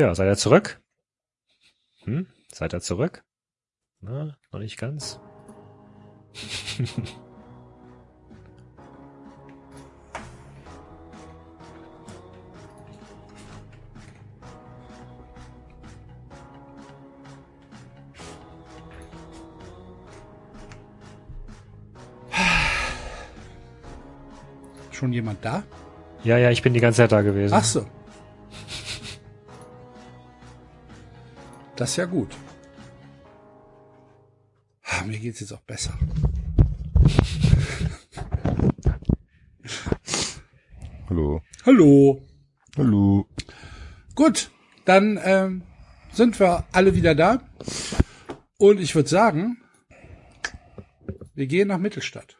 Ja, seid ihr zurück? Hm? Seid ihr zurück? Na, noch nicht ganz. Schon jemand da? Ja, ja, ich bin die ganze Zeit da gewesen. Ach so. Das ist ja gut. Ah, Mir geht's jetzt auch besser. Hallo. Hallo. Hallo. Gut, dann ähm, sind wir alle wieder da. Und ich würde sagen, wir gehen nach Mittelstadt.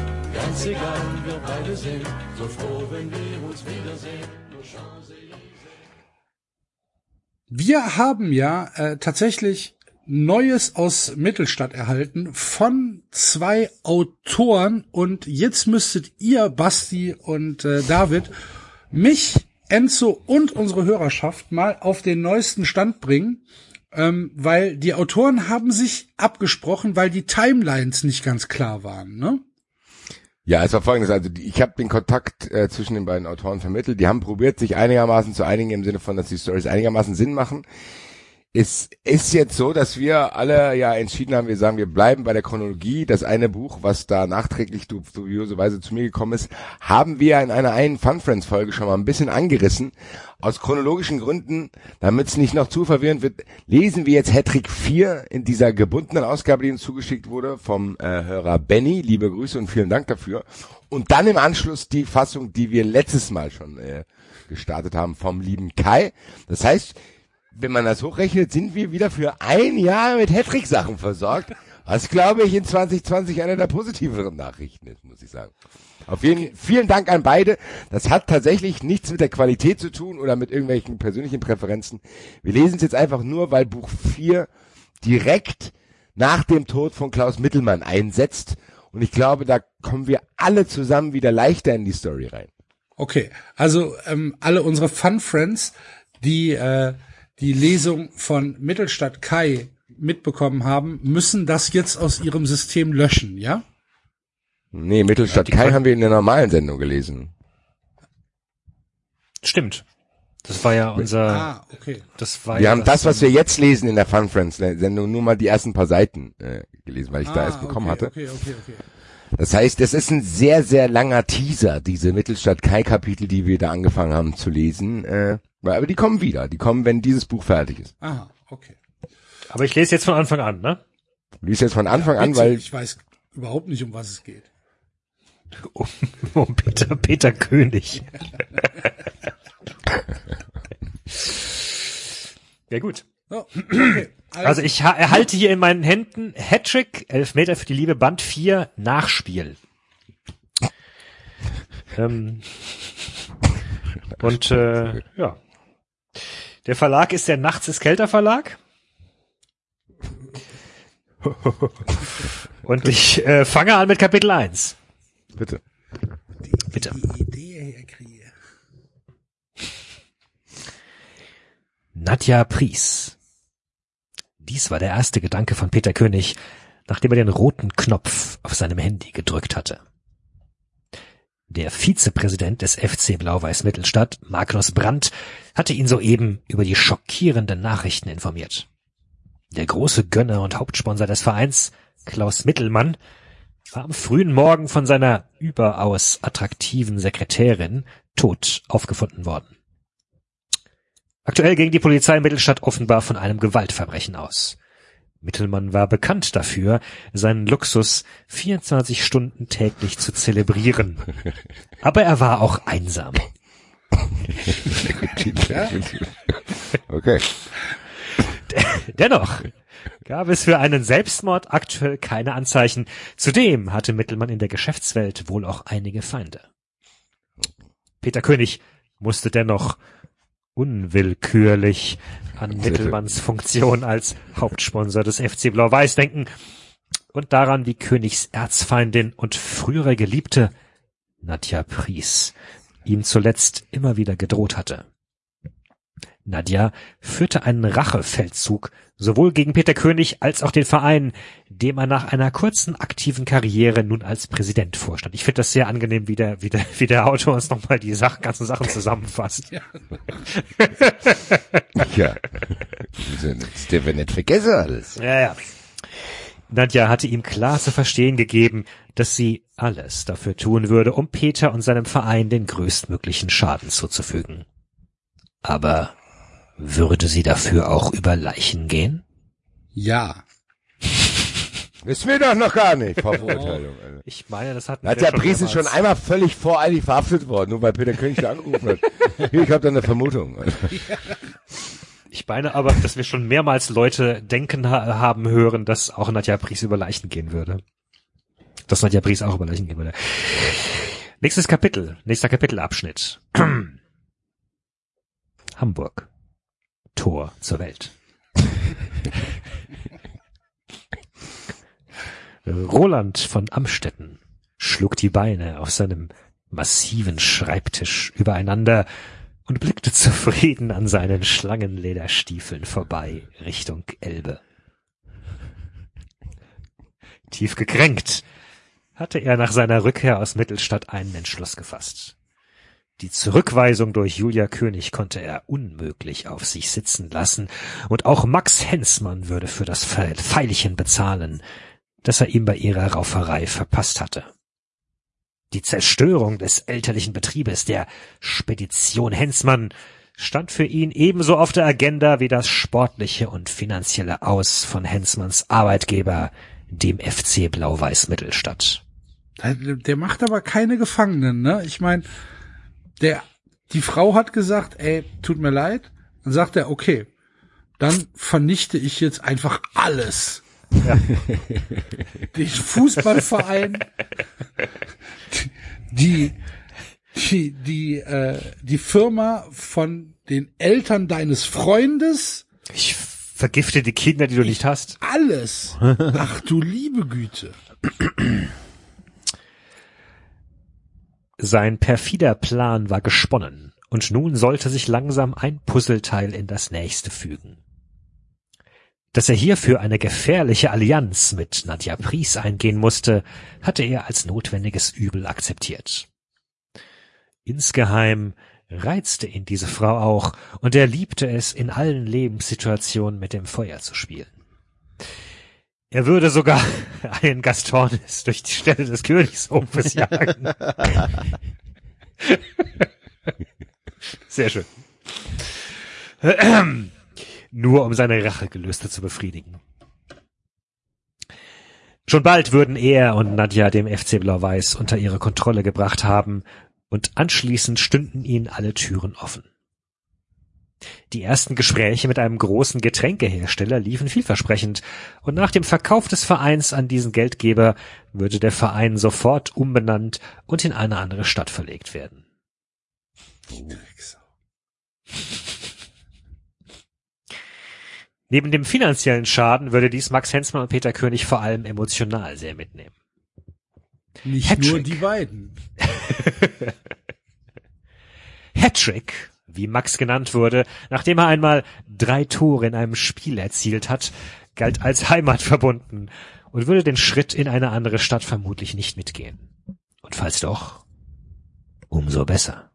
ganz egal, wir beide sind so froh, wenn wir uns wiedersehen. Wir haben ja äh, tatsächlich Neues aus Mittelstadt erhalten von zwei Autoren und jetzt müsstet ihr, Basti und äh, David, mich, Enzo und unsere Hörerschaft mal auf den neuesten Stand bringen, ähm, weil die Autoren haben sich abgesprochen, weil die Timelines nicht ganz klar waren, ne? Ja, es war folgendes, also ich habe den Kontakt äh, zwischen den beiden Autoren vermittelt. Die haben probiert, sich einigermaßen zu einigen im Sinne von, dass die Stories einigermaßen Sinn machen. Es ist jetzt so, dass wir alle ja entschieden haben, wir sagen, wir bleiben bei der Chronologie. Das eine Buch, was da nachträglich du- dubioserweise zu mir gekommen ist, haben wir in einer einen Fun Friends Folge schon mal ein bisschen angerissen. Aus chronologischen Gründen, damit es nicht noch zu verwirrend wird, lesen wir jetzt Hattrick 4 in dieser gebundenen Ausgabe, die uns zugeschickt wurde vom äh, Hörer Benny. Liebe Grüße und vielen Dank dafür. Und dann im Anschluss die Fassung, die wir letztes Mal schon äh, gestartet haben vom lieben Kai. Das heißt, wenn man das hochrechnet, sind wir wieder für ein Jahr mit Hattrick-Sachen versorgt. Was, glaube ich, in 2020 eine der positiveren Nachrichten ist, muss ich sagen. Auf jeden Fall vielen Dank an beide. Das hat tatsächlich nichts mit der Qualität zu tun oder mit irgendwelchen persönlichen Präferenzen. Wir lesen es jetzt einfach nur, weil Buch 4 direkt nach dem Tod von Klaus Mittelmann einsetzt. Und ich glaube, da kommen wir alle zusammen wieder leichter in die Story rein. Okay, also ähm, alle unsere Fun Friends, die äh, die Lesung von Mittelstadt Kai mitbekommen haben, müssen das jetzt aus ihrem System löschen, ja? Nee, Mittelstadt Kai haben wir in der normalen Sendung gelesen. Stimmt. Das war ja unser, Ah, okay. das war Wir ja haben das, was wir jetzt lesen in der Fun Friends Sendung, nur mal die ersten paar Seiten äh, gelesen, weil ich da Ah, erst bekommen okay, hatte. Okay, okay, okay. Das heißt, es ist ein sehr, sehr langer Teaser, diese Mittelstadt Kai Kapitel, die wir da angefangen haben zu lesen. Äh, aber die kommen wieder. Die kommen, wenn dieses Buch fertig ist. Aha, okay. Aber ich lese jetzt von Anfang an, ne? Du liest jetzt von Anfang an, Bitte, weil ich weiß überhaupt nicht, um was es geht. Um, um Peter, Peter König. ja gut. So, okay. Also ich ha- erhalte hier in meinen Händen Hattrick, Elfmeter für die Liebe, Band 4, Nachspiel. ähm, und äh, ja. Der Verlag ist der Nachts ist Kälter Verlag. Und ich äh, fange an mit Kapitel 1. bitte. Bitte. Die Idee herkriege. Nadja Pries. Dies war der erste Gedanke von Peter König, nachdem er den roten Knopf auf seinem Handy gedrückt hatte. Der Vizepräsident des FC Blau-Weiß Mittelstadt, Magnus Brandt, hatte ihn soeben über die schockierenden Nachrichten informiert. Der große Gönner und Hauptsponsor des Vereins, Klaus Mittelmann, war am frühen Morgen von seiner überaus attraktiven Sekretärin tot aufgefunden worden. Aktuell ging die Polizei in Mittelstadt offenbar von einem Gewaltverbrechen aus. Mittelmann war bekannt dafür, seinen Luxus 24 Stunden täglich zu zelebrieren. Aber er war auch einsam. Okay. Dennoch gab es für einen Selbstmord aktuell keine Anzeichen. Zudem hatte Mittelmann in der Geschäftswelt wohl auch einige Feinde. Peter König musste dennoch unwillkürlich an Mittelmanns Funktion als Hauptsponsor des FC Blau-Weiß denken und daran, wie Königs Erzfeindin und frühere Geliebte Nadja Pries ihm zuletzt immer wieder gedroht hatte. Nadja führte einen Rachefeldzug sowohl gegen Peter König als auch den Verein, dem er nach einer kurzen aktiven Karriere nun als Präsident vorstand. Ich finde das sehr angenehm, wie der, wie der, wie der Autor uns nochmal die Sach ganzen Sachen zusammenfasst. Ja. Ja. Das dürfen wir nicht vergessen alles. Ja, ja. Nadja hatte ihm klar zu verstehen gegeben, dass sie alles dafür tun würde, um Peter und seinem Verein den größtmöglichen Schaden zuzufügen. Aber würde sie dafür auch über Leichen gehen? Ja. Wissen wir doch noch gar nicht, vor Verurteilung. Alter. Ich meine, das hat Nadja Priest ist schon einmal völlig voreilig verhaftet worden, nur weil Peter König da angerufen hat. Ich habe da eine Vermutung. Ich meine aber, dass wir schon mehrmals Leute denken ha haben hören, dass auch Nadja Priest über Leichen gehen würde. Dass Nadja Priest auch über Leichen gehen würde. Nächstes Kapitel, nächster Kapitelabschnitt. Hamburg. Tor zur Welt. Roland von Amstetten schlug die Beine auf seinem massiven Schreibtisch übereinander und blickte zufrieden an seinen Schlangenlederstiefeln vorbei Richtung Elbe. Tief gekränkt hatte er nach seiner Rückkehr aus Mittelstadt einen Entschluss gefasst. Die Zurückweisung durch Julia König konnte er unmöglich auf sich sitzen lassen, und auch Max Hensmann würde für das Pfeilchen bezahlen, das er ihm bei ihrer Rauferei verpasst hatte. Die Zerstörung des elterlichen Betriebes der Spedition Hensmann stand für ihn ebenso auf der Agenda wie das sportliche und finanzielle Aus von Hensmanns Arbeitgeber, dem FC Blau-Weiß Mittelstadt. Der, der macht aber keine Gefangenen, ne? Ich meine, der, die Frau hat gesagt, ey, tut mir leid. Dann sagt er, okay, dann vernichte ich jetzt einfach alles. Ja. Den Fußballverein, die, die, die, äh, die Firma von den Eltern deines Freundes, Ich vergifte die Kinder, die du nicht hast. alles. Ach du liebe Güte. Sein perfider Plan war gesponnen, und nun sollte sich langsam ein Puzzleteil in das nächste fügen. Dass er hierfür eine gefährliche Allianz mit Nadja Pries eingehen musste, hatte er als notwendiges Übel akzeptiert. Insgeheim reizte ihn diese Frau auch, und er liebte es, in allen Lebenssituationen mit dem Feuer zu spielen. Er würde sogar einen Gastornis durch die Stelle des Königshofes jagen. Sehr schön. Nur um seine Rachegelüste zu befriedigen. Schon bald würden er und Nadja dem FC Blau-Weiß unter ihre Kontrolle gebracht haben, und anschließend stünden ihnen alle Türen offen. Die ersten Gespräche mit einem großen Getränkehersteller liefen vielversprechend, und nach dem Verkauf des Vereins an diesen Geldgeber würde der Verein sofort umbenannt und in eine andere Stadt verlegt werden. Neben dem finanziellen Schaden würde dies Max Hensmann und Peter König vor allem emotional sehr mitnehmen. Nicht Hattrick. nur die beiden. Hattrick, wie Max genannt wurde, nachdem er einmal drei Tore in einem Spiel erzielt hat, galt als heimatverbunden und würde den Schritt in eine andere Stadt vermutlich nicht mitgehen. Und falls doch, umso besser.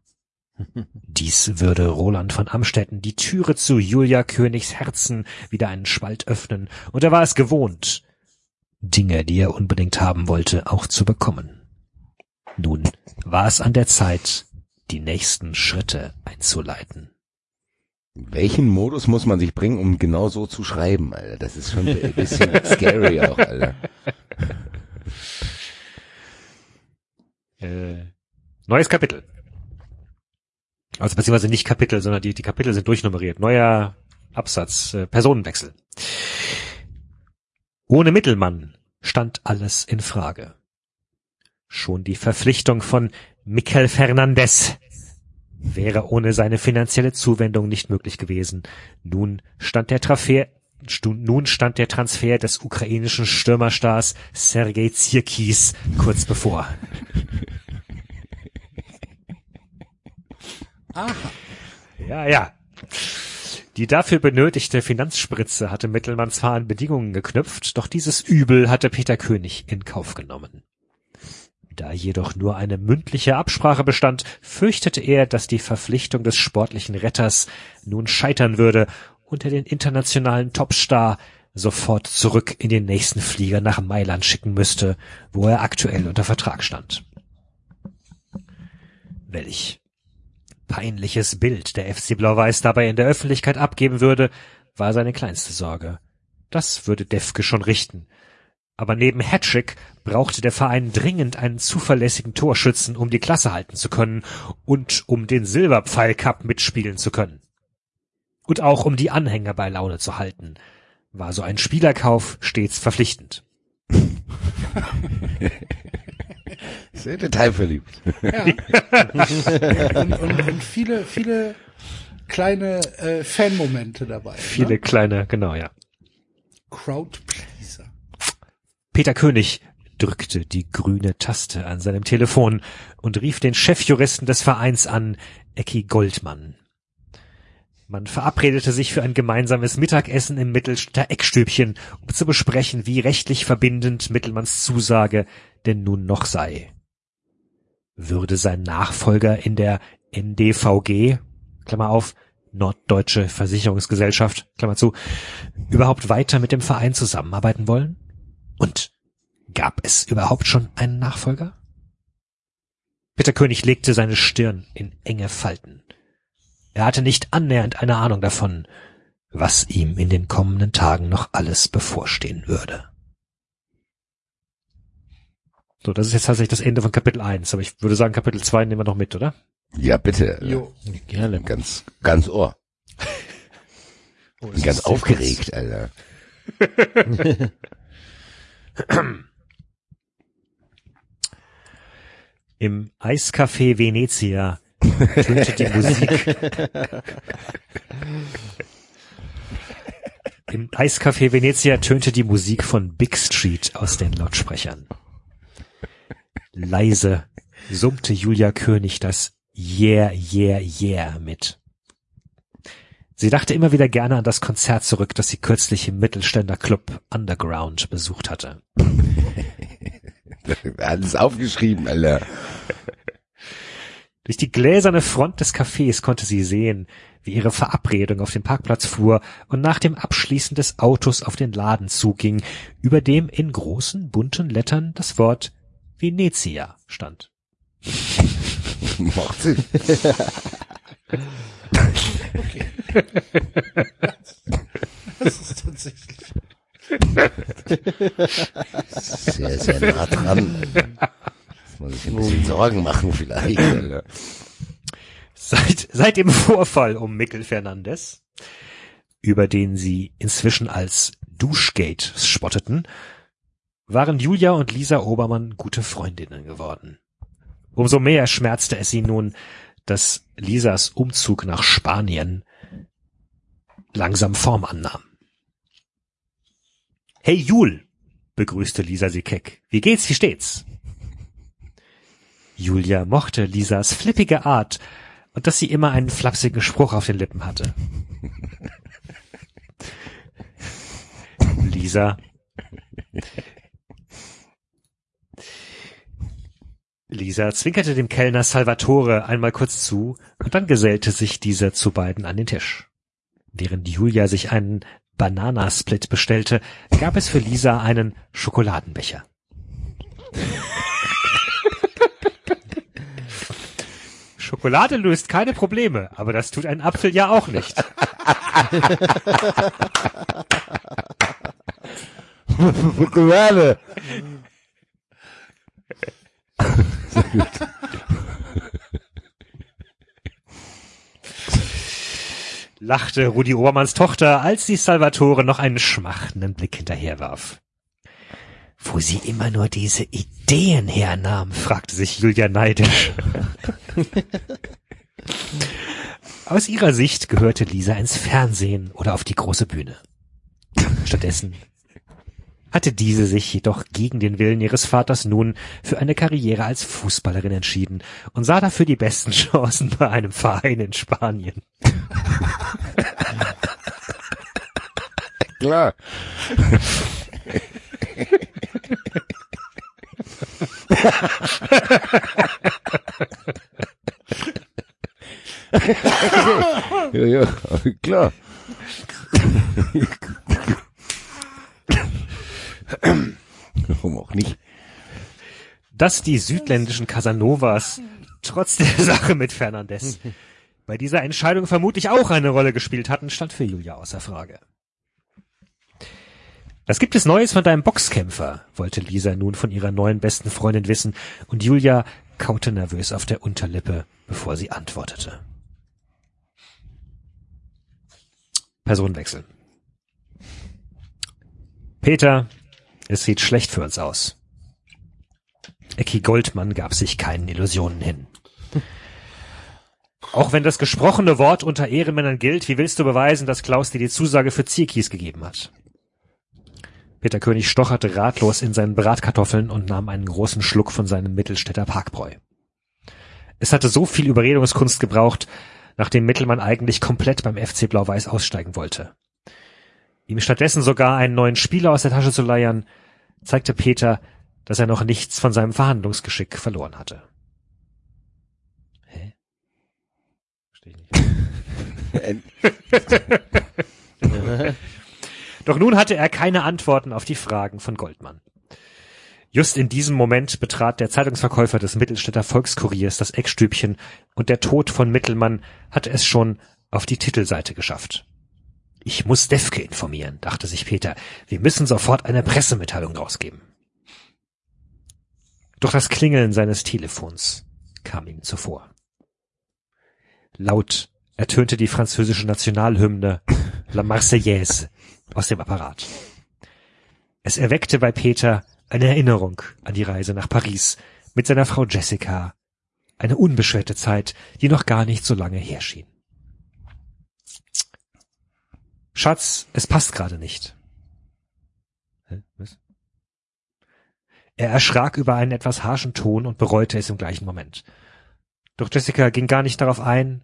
Dies würde Roland von Amstetten die Türe zu Julia Königs Herzen wieder einen Spalt öffnen, und er war es gewohnt, Dinge, die er unbedingt haben wollte, auch zu bekommen. Nun war es an der Zeit, die nächsten Schritte einzuleiten. In welchen Modus muss man sich bringen, um genau so zu schreiben, Alter? Das ist schon ein bisschen scary auch, Alter. Äh, neues Kapitel. Also beziehungsweise nicht Kapitel, sondern die, die Kapitel sind durchnummeriert. Neuer Absatz, äh, Personenwechsel. Ohne Mittelmann stand alles in Frage. Schon die Verpflichtung von Mikel Fernandez wäre ohne seine finanzielle Zuwendung nicht möglich gewesen. Nun stand der Transfer, nun stand der Transfer des ukrainischen Stürmerstars Sergei Zirkis kurz bevor. Aha. Ja, ja. Die dafür benötigte Finanzspritze hatte Mittelmann zwar an Bedingungen geknüpft, doch dieses Übel hatte Peter König in Kauf genommen. Da jedoch nur eine mündliche Absprache bestand, fürchtete er, dass die Verpflichtung des sportlichen Retters nun scheitern würde und er den internationalen Topstar sofort zurück in den nächsten Flieger nach Mailand schicken müsste, wo er aktuell unter Vertrag stand. Welch peinliches Bild der FC Blau-Weiß dabei in der Öffentlichkeit abgeben würde, war seine kleinste Sorge. Das würde Defke schon richten. Aber neben Hattrick brauchte der Verein dringend einen zuverlässigen Torschützen, um die Klasse halten zu können und um den Silberpfeil Cup mitspielen zu können. Und auch um die Anhänger bei Laune zu halten, war so ein Spielerkauf stets verpflichtend. Sehr detailverliebt. Ja. und, und, und viele, viele kleine äh, Fanmomente dabei. Viele Ne? kleine, genau, ja. Crowdpleaser. Peter König drückte die grüne Taste an seinem Telefon und rief den Chefjuristen des Vereins an, Ecki Goldmann. Man verabredete sich für ein gemeinsames Mittagessen im Mittelstädter Eckstübchen, um zu besprechen, wie rechtlich verbindend Mittelmanns Zusage denn nun noch sei. Würde sein Nachfolger in der NDVG, Klammer auf, Norddeutsche Versicherungsgesellschaft, Klammer zu, überhaupt weiter mit dem Verein zusammenarbeiten wollen? Und gab es überhaupt schon einen Nachfolger? Peter König legte seine Stirn in enge Falten. Er hatte nicht annähernd eine Ahnung davon, was ihm in den kommenden Tagen noch alles bevorstehen würde. So, das ist jetzt tatsächlich das Ende von Kapitel 1, aber ich würde sagen, Kapitel 2 nehmen wir noch mit, oder? Ja, bitte. Jo. Gerne. Ganz, ganz Ohr. Oh, Bin ganz aufgeregt, Alter. Im Eiscafé Venezia tönte die Musik. Im Eiscafé Venezia tönte die Musik von Big Street aus den Lautsprechern. Leise summte Julia König das Yeah, yeah, yeah mit. Sie dachte immer wieder gerne an das Konzert zurück, das sie kürzlich im Mittelständer Club Underground besucht hatte. Alles aufgeschrieben, Alter. Durch die gläserne Front des Cafés konnte sie sehen, wie ihre Verabredung auf dem Parkplatz fuhr und nach dem Abschließen des Autos auf den Laden zuging, über dem in großen bunten Lettern das Wort Venezia stand. Macht Sinn. Das ist tatsächlich. Sehr, sehr nah dran. Muss man sich ein bisschen Sorgen machen vielleicht. Seit, seit dem Vorfall um Mikkel Fernandes, über den sie inzwischen als Duschgate spotteten, waren Julia und Lisa Obermann gute Freundinnen geworden. Umso mehr schmerzte es sie nun, dass Lisas Umzug nach Spanien langsam Form annahm. Hey Jul, begrüßte Lisa sie keck. Wie geht's, wie steht's? Julia mochte Lisas flippige Art und dass sie immer einen flapsigen Spruch auf den Lippen hatte. Lisa. Lisa zwinkerte dem Kellner Salvatore einmal kurz zu und dann gesellte sich dieser zu beiden an den Tisch. Während Julia sich einen Bananasplit bestellte, gab es für Lisa einen Schokoladenbecher. Schokolade löst keine Probleme, aber das tut ein Apfel ja auch nicht. Schokolade. Lachte Rudi Obermanns Tochter, als sie Salvatore noch einen schmachtenden Blick hinterherwarf. Wo sie immer nur diese Ideen hernahm, fragte sich Julia neidisch. Aus ihrer Sicht gehörte Lisa ins Fernsehen oder auf die große Bühne. Stattdessen hatte diese sich jedoch gegen den Willen ihres Vaters nun für eine Karriere als Fußballerin entschieden und sah dafür die besten Chancen bei einem Verein in Spanien. Klar. ja, ja, klar. Warum auch nicht? Dass die südländischen Casanovas trotz der Sache mit Fernandes bei dieser Entscheidung vermutlich auch eine Rolle gespielt hatten, stand für Julia außer Frage. Was gibt es Neues von deinem Boxkämpfer? wollte Lisa nun von ihrer neuen besten Freundin wissen, und Julia kaute nervös auf der Unterlippe, bevor sie antwortete. Personenwechsel. Peter, es sieht schlecht für uns aus. Ecki Goldmann gab sich keinen Illusionen hin. Auch wenn das gesprochene Wort unter Ehrenmännern gilt, wie willst du beweisen, dass Klaus dir die Zusage für Zierkies gegeben hat? Peter König stocherte ratlos in seinen Bratkartoffeln und nahm einen großen Schluck von seinem Mittelstädter Parkbräu. Es hatte so viel Überredungskunst gebraucht, nachdem Mittelmann eigentlich komplett beim FC Blau-Weiß aussteigen wollte. Ihm stattdessen sogar einen neuen Spieler aus der Tasche zu leiern, zeigte Peter, dass er noch nichts von seinem Verhandlungsgeschick verloren hatte. Hä? Verstehe ich nicht. Doch nun hatte er keine Antworten auf die Fragen von Goldmann. Just in diesem Moment betrat der Zeitungsverkäufer des Mittelstädter Volkskuriers das Eckstübchen und der Tod von Mittelmann hatte es schon auf die Titelseite geschafft. Ich muss Defke informieren, dachte sich Peter. Wir müssen sofort eine Pressemitteilung rausgeben. Doch das Klingeln seines Telefons kam ihm zuvor. Laut ertönte die französische Nationalhymne La Marseillaise aus dem Apparat. Es erweckte bei Peter eine Erinnerung an die Reise nach Paris mit seiner Frau Jessica, eine unbeschwerte Zeit, die noch gar nicht so lange herschien. Schatz, es passt gerade nicht. Hä? Was? Er erschrak über einen etwas harschen Ton und bereute es im gleichen Moment. Doch Jessica ging gar nicht darauf ein.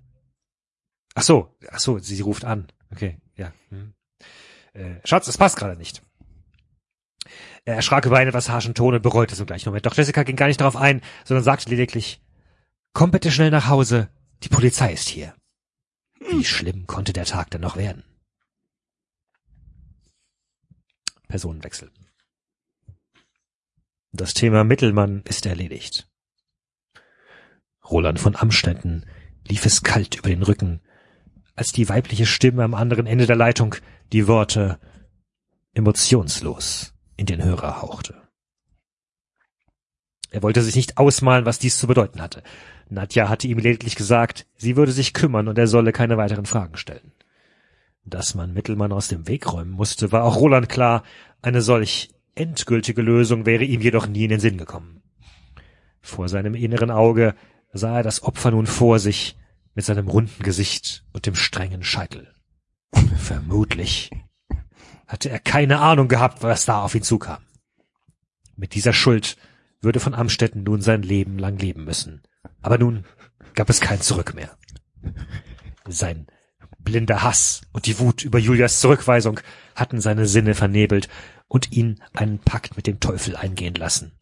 Ach so, ach so, sie, sie ruft an. Okay, ja. Hm. Äh, Schatz, es passt gerade nicht. Er erschrak über einen etwas harschen Ton und bereute es im gleichen Moment. Doch Jessica ging gar nicht darauf ein, sondern sagte lediglich, komm bitte schnell nach Hause, die Polizei ist hier. Wie schlimm konnte der Tag denn noch werden? Personenwechsel. Das Thema Mittelmann ist erledigt. Roland von Amstetten lief es kalt über den Rücken, als die weibliche Stimme am anderen Ende der Leitung die Worte emotionslos in den Hörer hauchte. Er wollte sich nicht ausmalen, was dies zu bedeuten hatte. Nadja hatte ihm lediglich gesagt, sie würde sich kümmern und er solle keine weiteren Fragen stellen. Dass man Mittelmann aus dem Weg räumen musste, war auch Roland klar, eine solch endgültige Lösung wäre ihm jedoch nie in den Sinn gekommen. Vor seinem inneren Auge sah er das Opfer nun vor sich mit seinem runden Gesicht und dem strengen Scheitel. Vermutlich hatte er keine Ahnung gehabt, was da auf ihn zukam. Mit dieser Schuld würde von Amstetten nun sein Leben lang leben müssen. Aber nun gab es kein Zurück mehr. Sein blinder Hass und die Wut über Julias Zurückweisung hatten seine Sinne vernebelt und ihn einen Pakt mit dem Teufel eingehen lassen.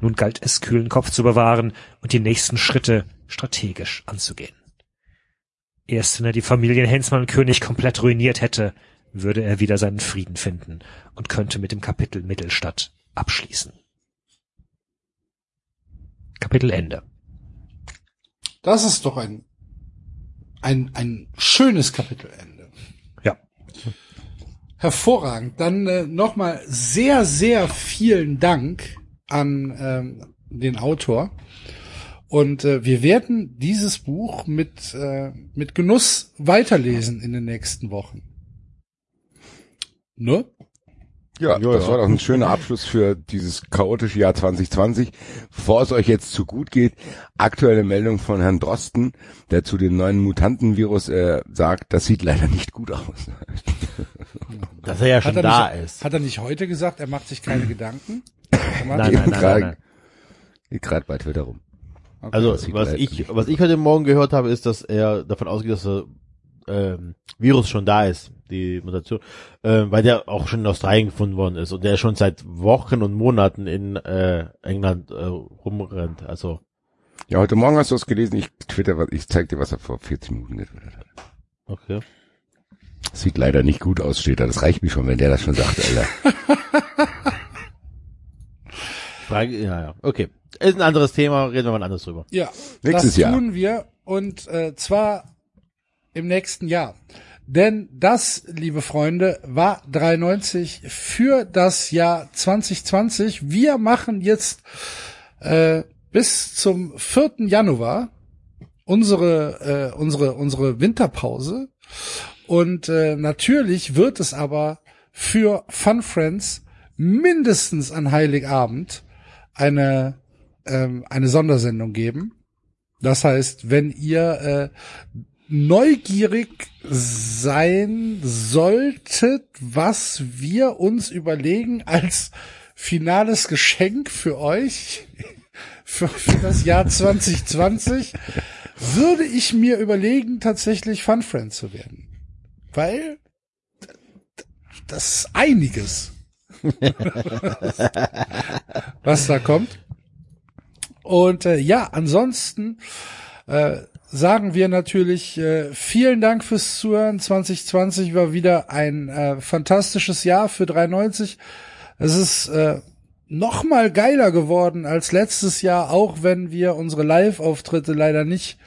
Nun galt es, kühlen Kopf zu bewahren und die nächsten Schritte strategisch anzugehen. Erst wenn er die Familien Hensmann König komplett ruiniert hätte, würde er wieder seinen Frieden finden und könnte mit dem Kapitel Mittelstadt abschließen. Kapitel Ende. Das ist doch ein, ein, ein schönes Kapitelende. Ja. Hervorragend. Dann äh, nochmal sehr, sehr vielen Dank an ähm, den Autor. Und äh, wir werden dieses Buch mit, äh, mit Genuss weiterlesen in den nächsten Wochen. Ne? Ja, Ja, das ja. war doch ein schöner Abschluss für dieses chaotische Jahr 2020. Bevor es euch jetzt zu gut geht, aktuelle Meldung von Herrn Drosten, der zu dem neuen Mutantenvirus äh, sagt, das sieht leider nicht gut aus. Dass er ja schon er da nicht, ist. Hat er nicht heute gesagt, er macht sich keine Gedanken? Nein, nein, nein, nein, nein. Geht gerade bei Twitter rum. Okay. Also was ich, was ich heute Morgen gehört habe, ist, dass er davon ausgeht, dass der ähm, Virus schon da ist, die Mutation, ähm, weil der auch schon in Australien gefunden worden ist und der schon seit Wochen und Monaten in äh, England äh, rumrennt. Also Ja, heute Morgen hast du es gelesen. Ich twitter, was- ich zeig dir, was er vor 14 Minuten getwittert hat. okay. Sieht leider nicht gut aus, steht da. Das reicht mir schon, wenn der das schon sagt, Alter. Frage, ja, ja, okay. Ist ein anderes Thema, reden wir mal anders drüber. Ja, Nächstes das Jahr. tun wir und äh, zwar im nächsten Jahr. Denn das, liebe Freunde, war 93 für das Jahr 2020. Wir machen jetzt äh, bis zum 4. Januar unsere äh, unsere unsere Winterpause und äh, natürlich wird es aber für Fun Friends mindestens an Heiligabend eine ähm, eine Sondersendung geben. Das heißt, wenn ihr äh, neugierig sein solltet, was wir uns überlegen als finales Geschenk für euch für, für das Jahr 2020, würde ich mir überlegen, tatsächlich Fun Friend zu werden. Weil das ist einiges, was da kommt. Und äh, ja, ansonsten äh, sagen wir natürlich äh, vielen Dank fürs Zuhören. 2020 war wieder ein äh, fantastisches Jahr für 93. Es ist äh, noch mal geiler geworden als letztes Jahr, auch wenn wir unsere Live-Auftritte leider nicht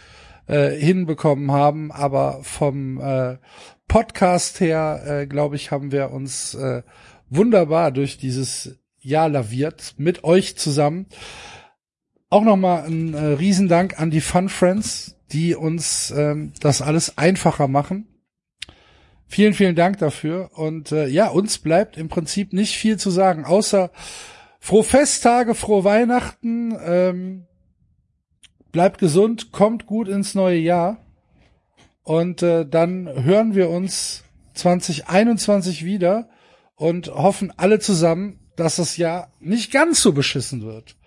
äh, hinbekommen haben. Aber vom äh, Podcast her, äh, glaube ich, haben wir uns äh, wunderbar durch dieses Jahr laviert mit euch zusammen. Auch nochmal ein äh, Riesendank an die Fun Friends, die uns ähm, das alles einfacher machen. Vielen, vielen Dank dafür. Und äh, ja, uns bleibt im Prinzip nicht viel zu sagen, außer frohe Festtage, frohe Weihnachten, ähm, bleibt gesund, kommt gut ins neue Jahr. Und äh, dann hören wir uns 2021 wieder und hoffen alle zusammen, dass das Jahr nicht ganz so beschissen wird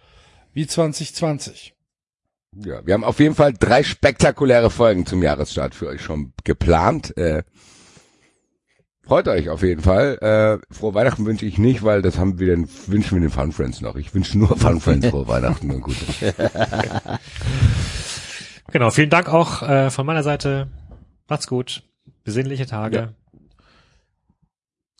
wie 2020. Ja, wir haben auf jeden Fall drei spektakuläre Folgen zum Jahresstart für euch schon geplant. Äh, freut euch auf jeden Fall. Äh, frohe Weihnachten wünsche ich nicht, weil das haben wir den, wünschen wir den Fun Friends noch. Ich wünsche nur Fun Friends frohe Weihnachten und gute. Genau, vielen Dank auch äh, von meiner Seite. Macht's gut. Besinnliche Tage.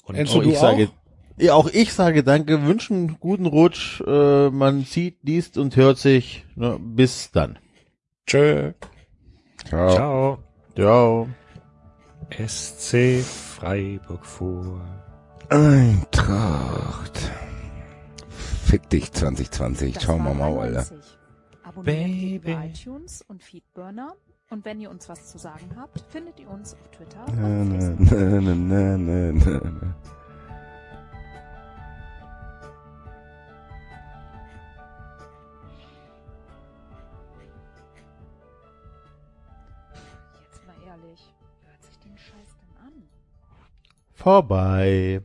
Und Enzo, Auch du ich sage, ja, auch ich sage Danke, wünschen einen guten Rutsch. Äh, man sieht, liest und hört sich. Ne, bis dann. Tschö. Ciao. ciao. Ciao. SC Freiburg vor. Eintracht. Fick dich 2020. Ciao, Mama, Alter. Abonniert uns Baby. über iTunes und Feedburner. Und wenn ihr uns was zu sagen habt, findet ihr uns auf Twitter Na, und na, Facebook. na, na, na, na, na. Vorbei.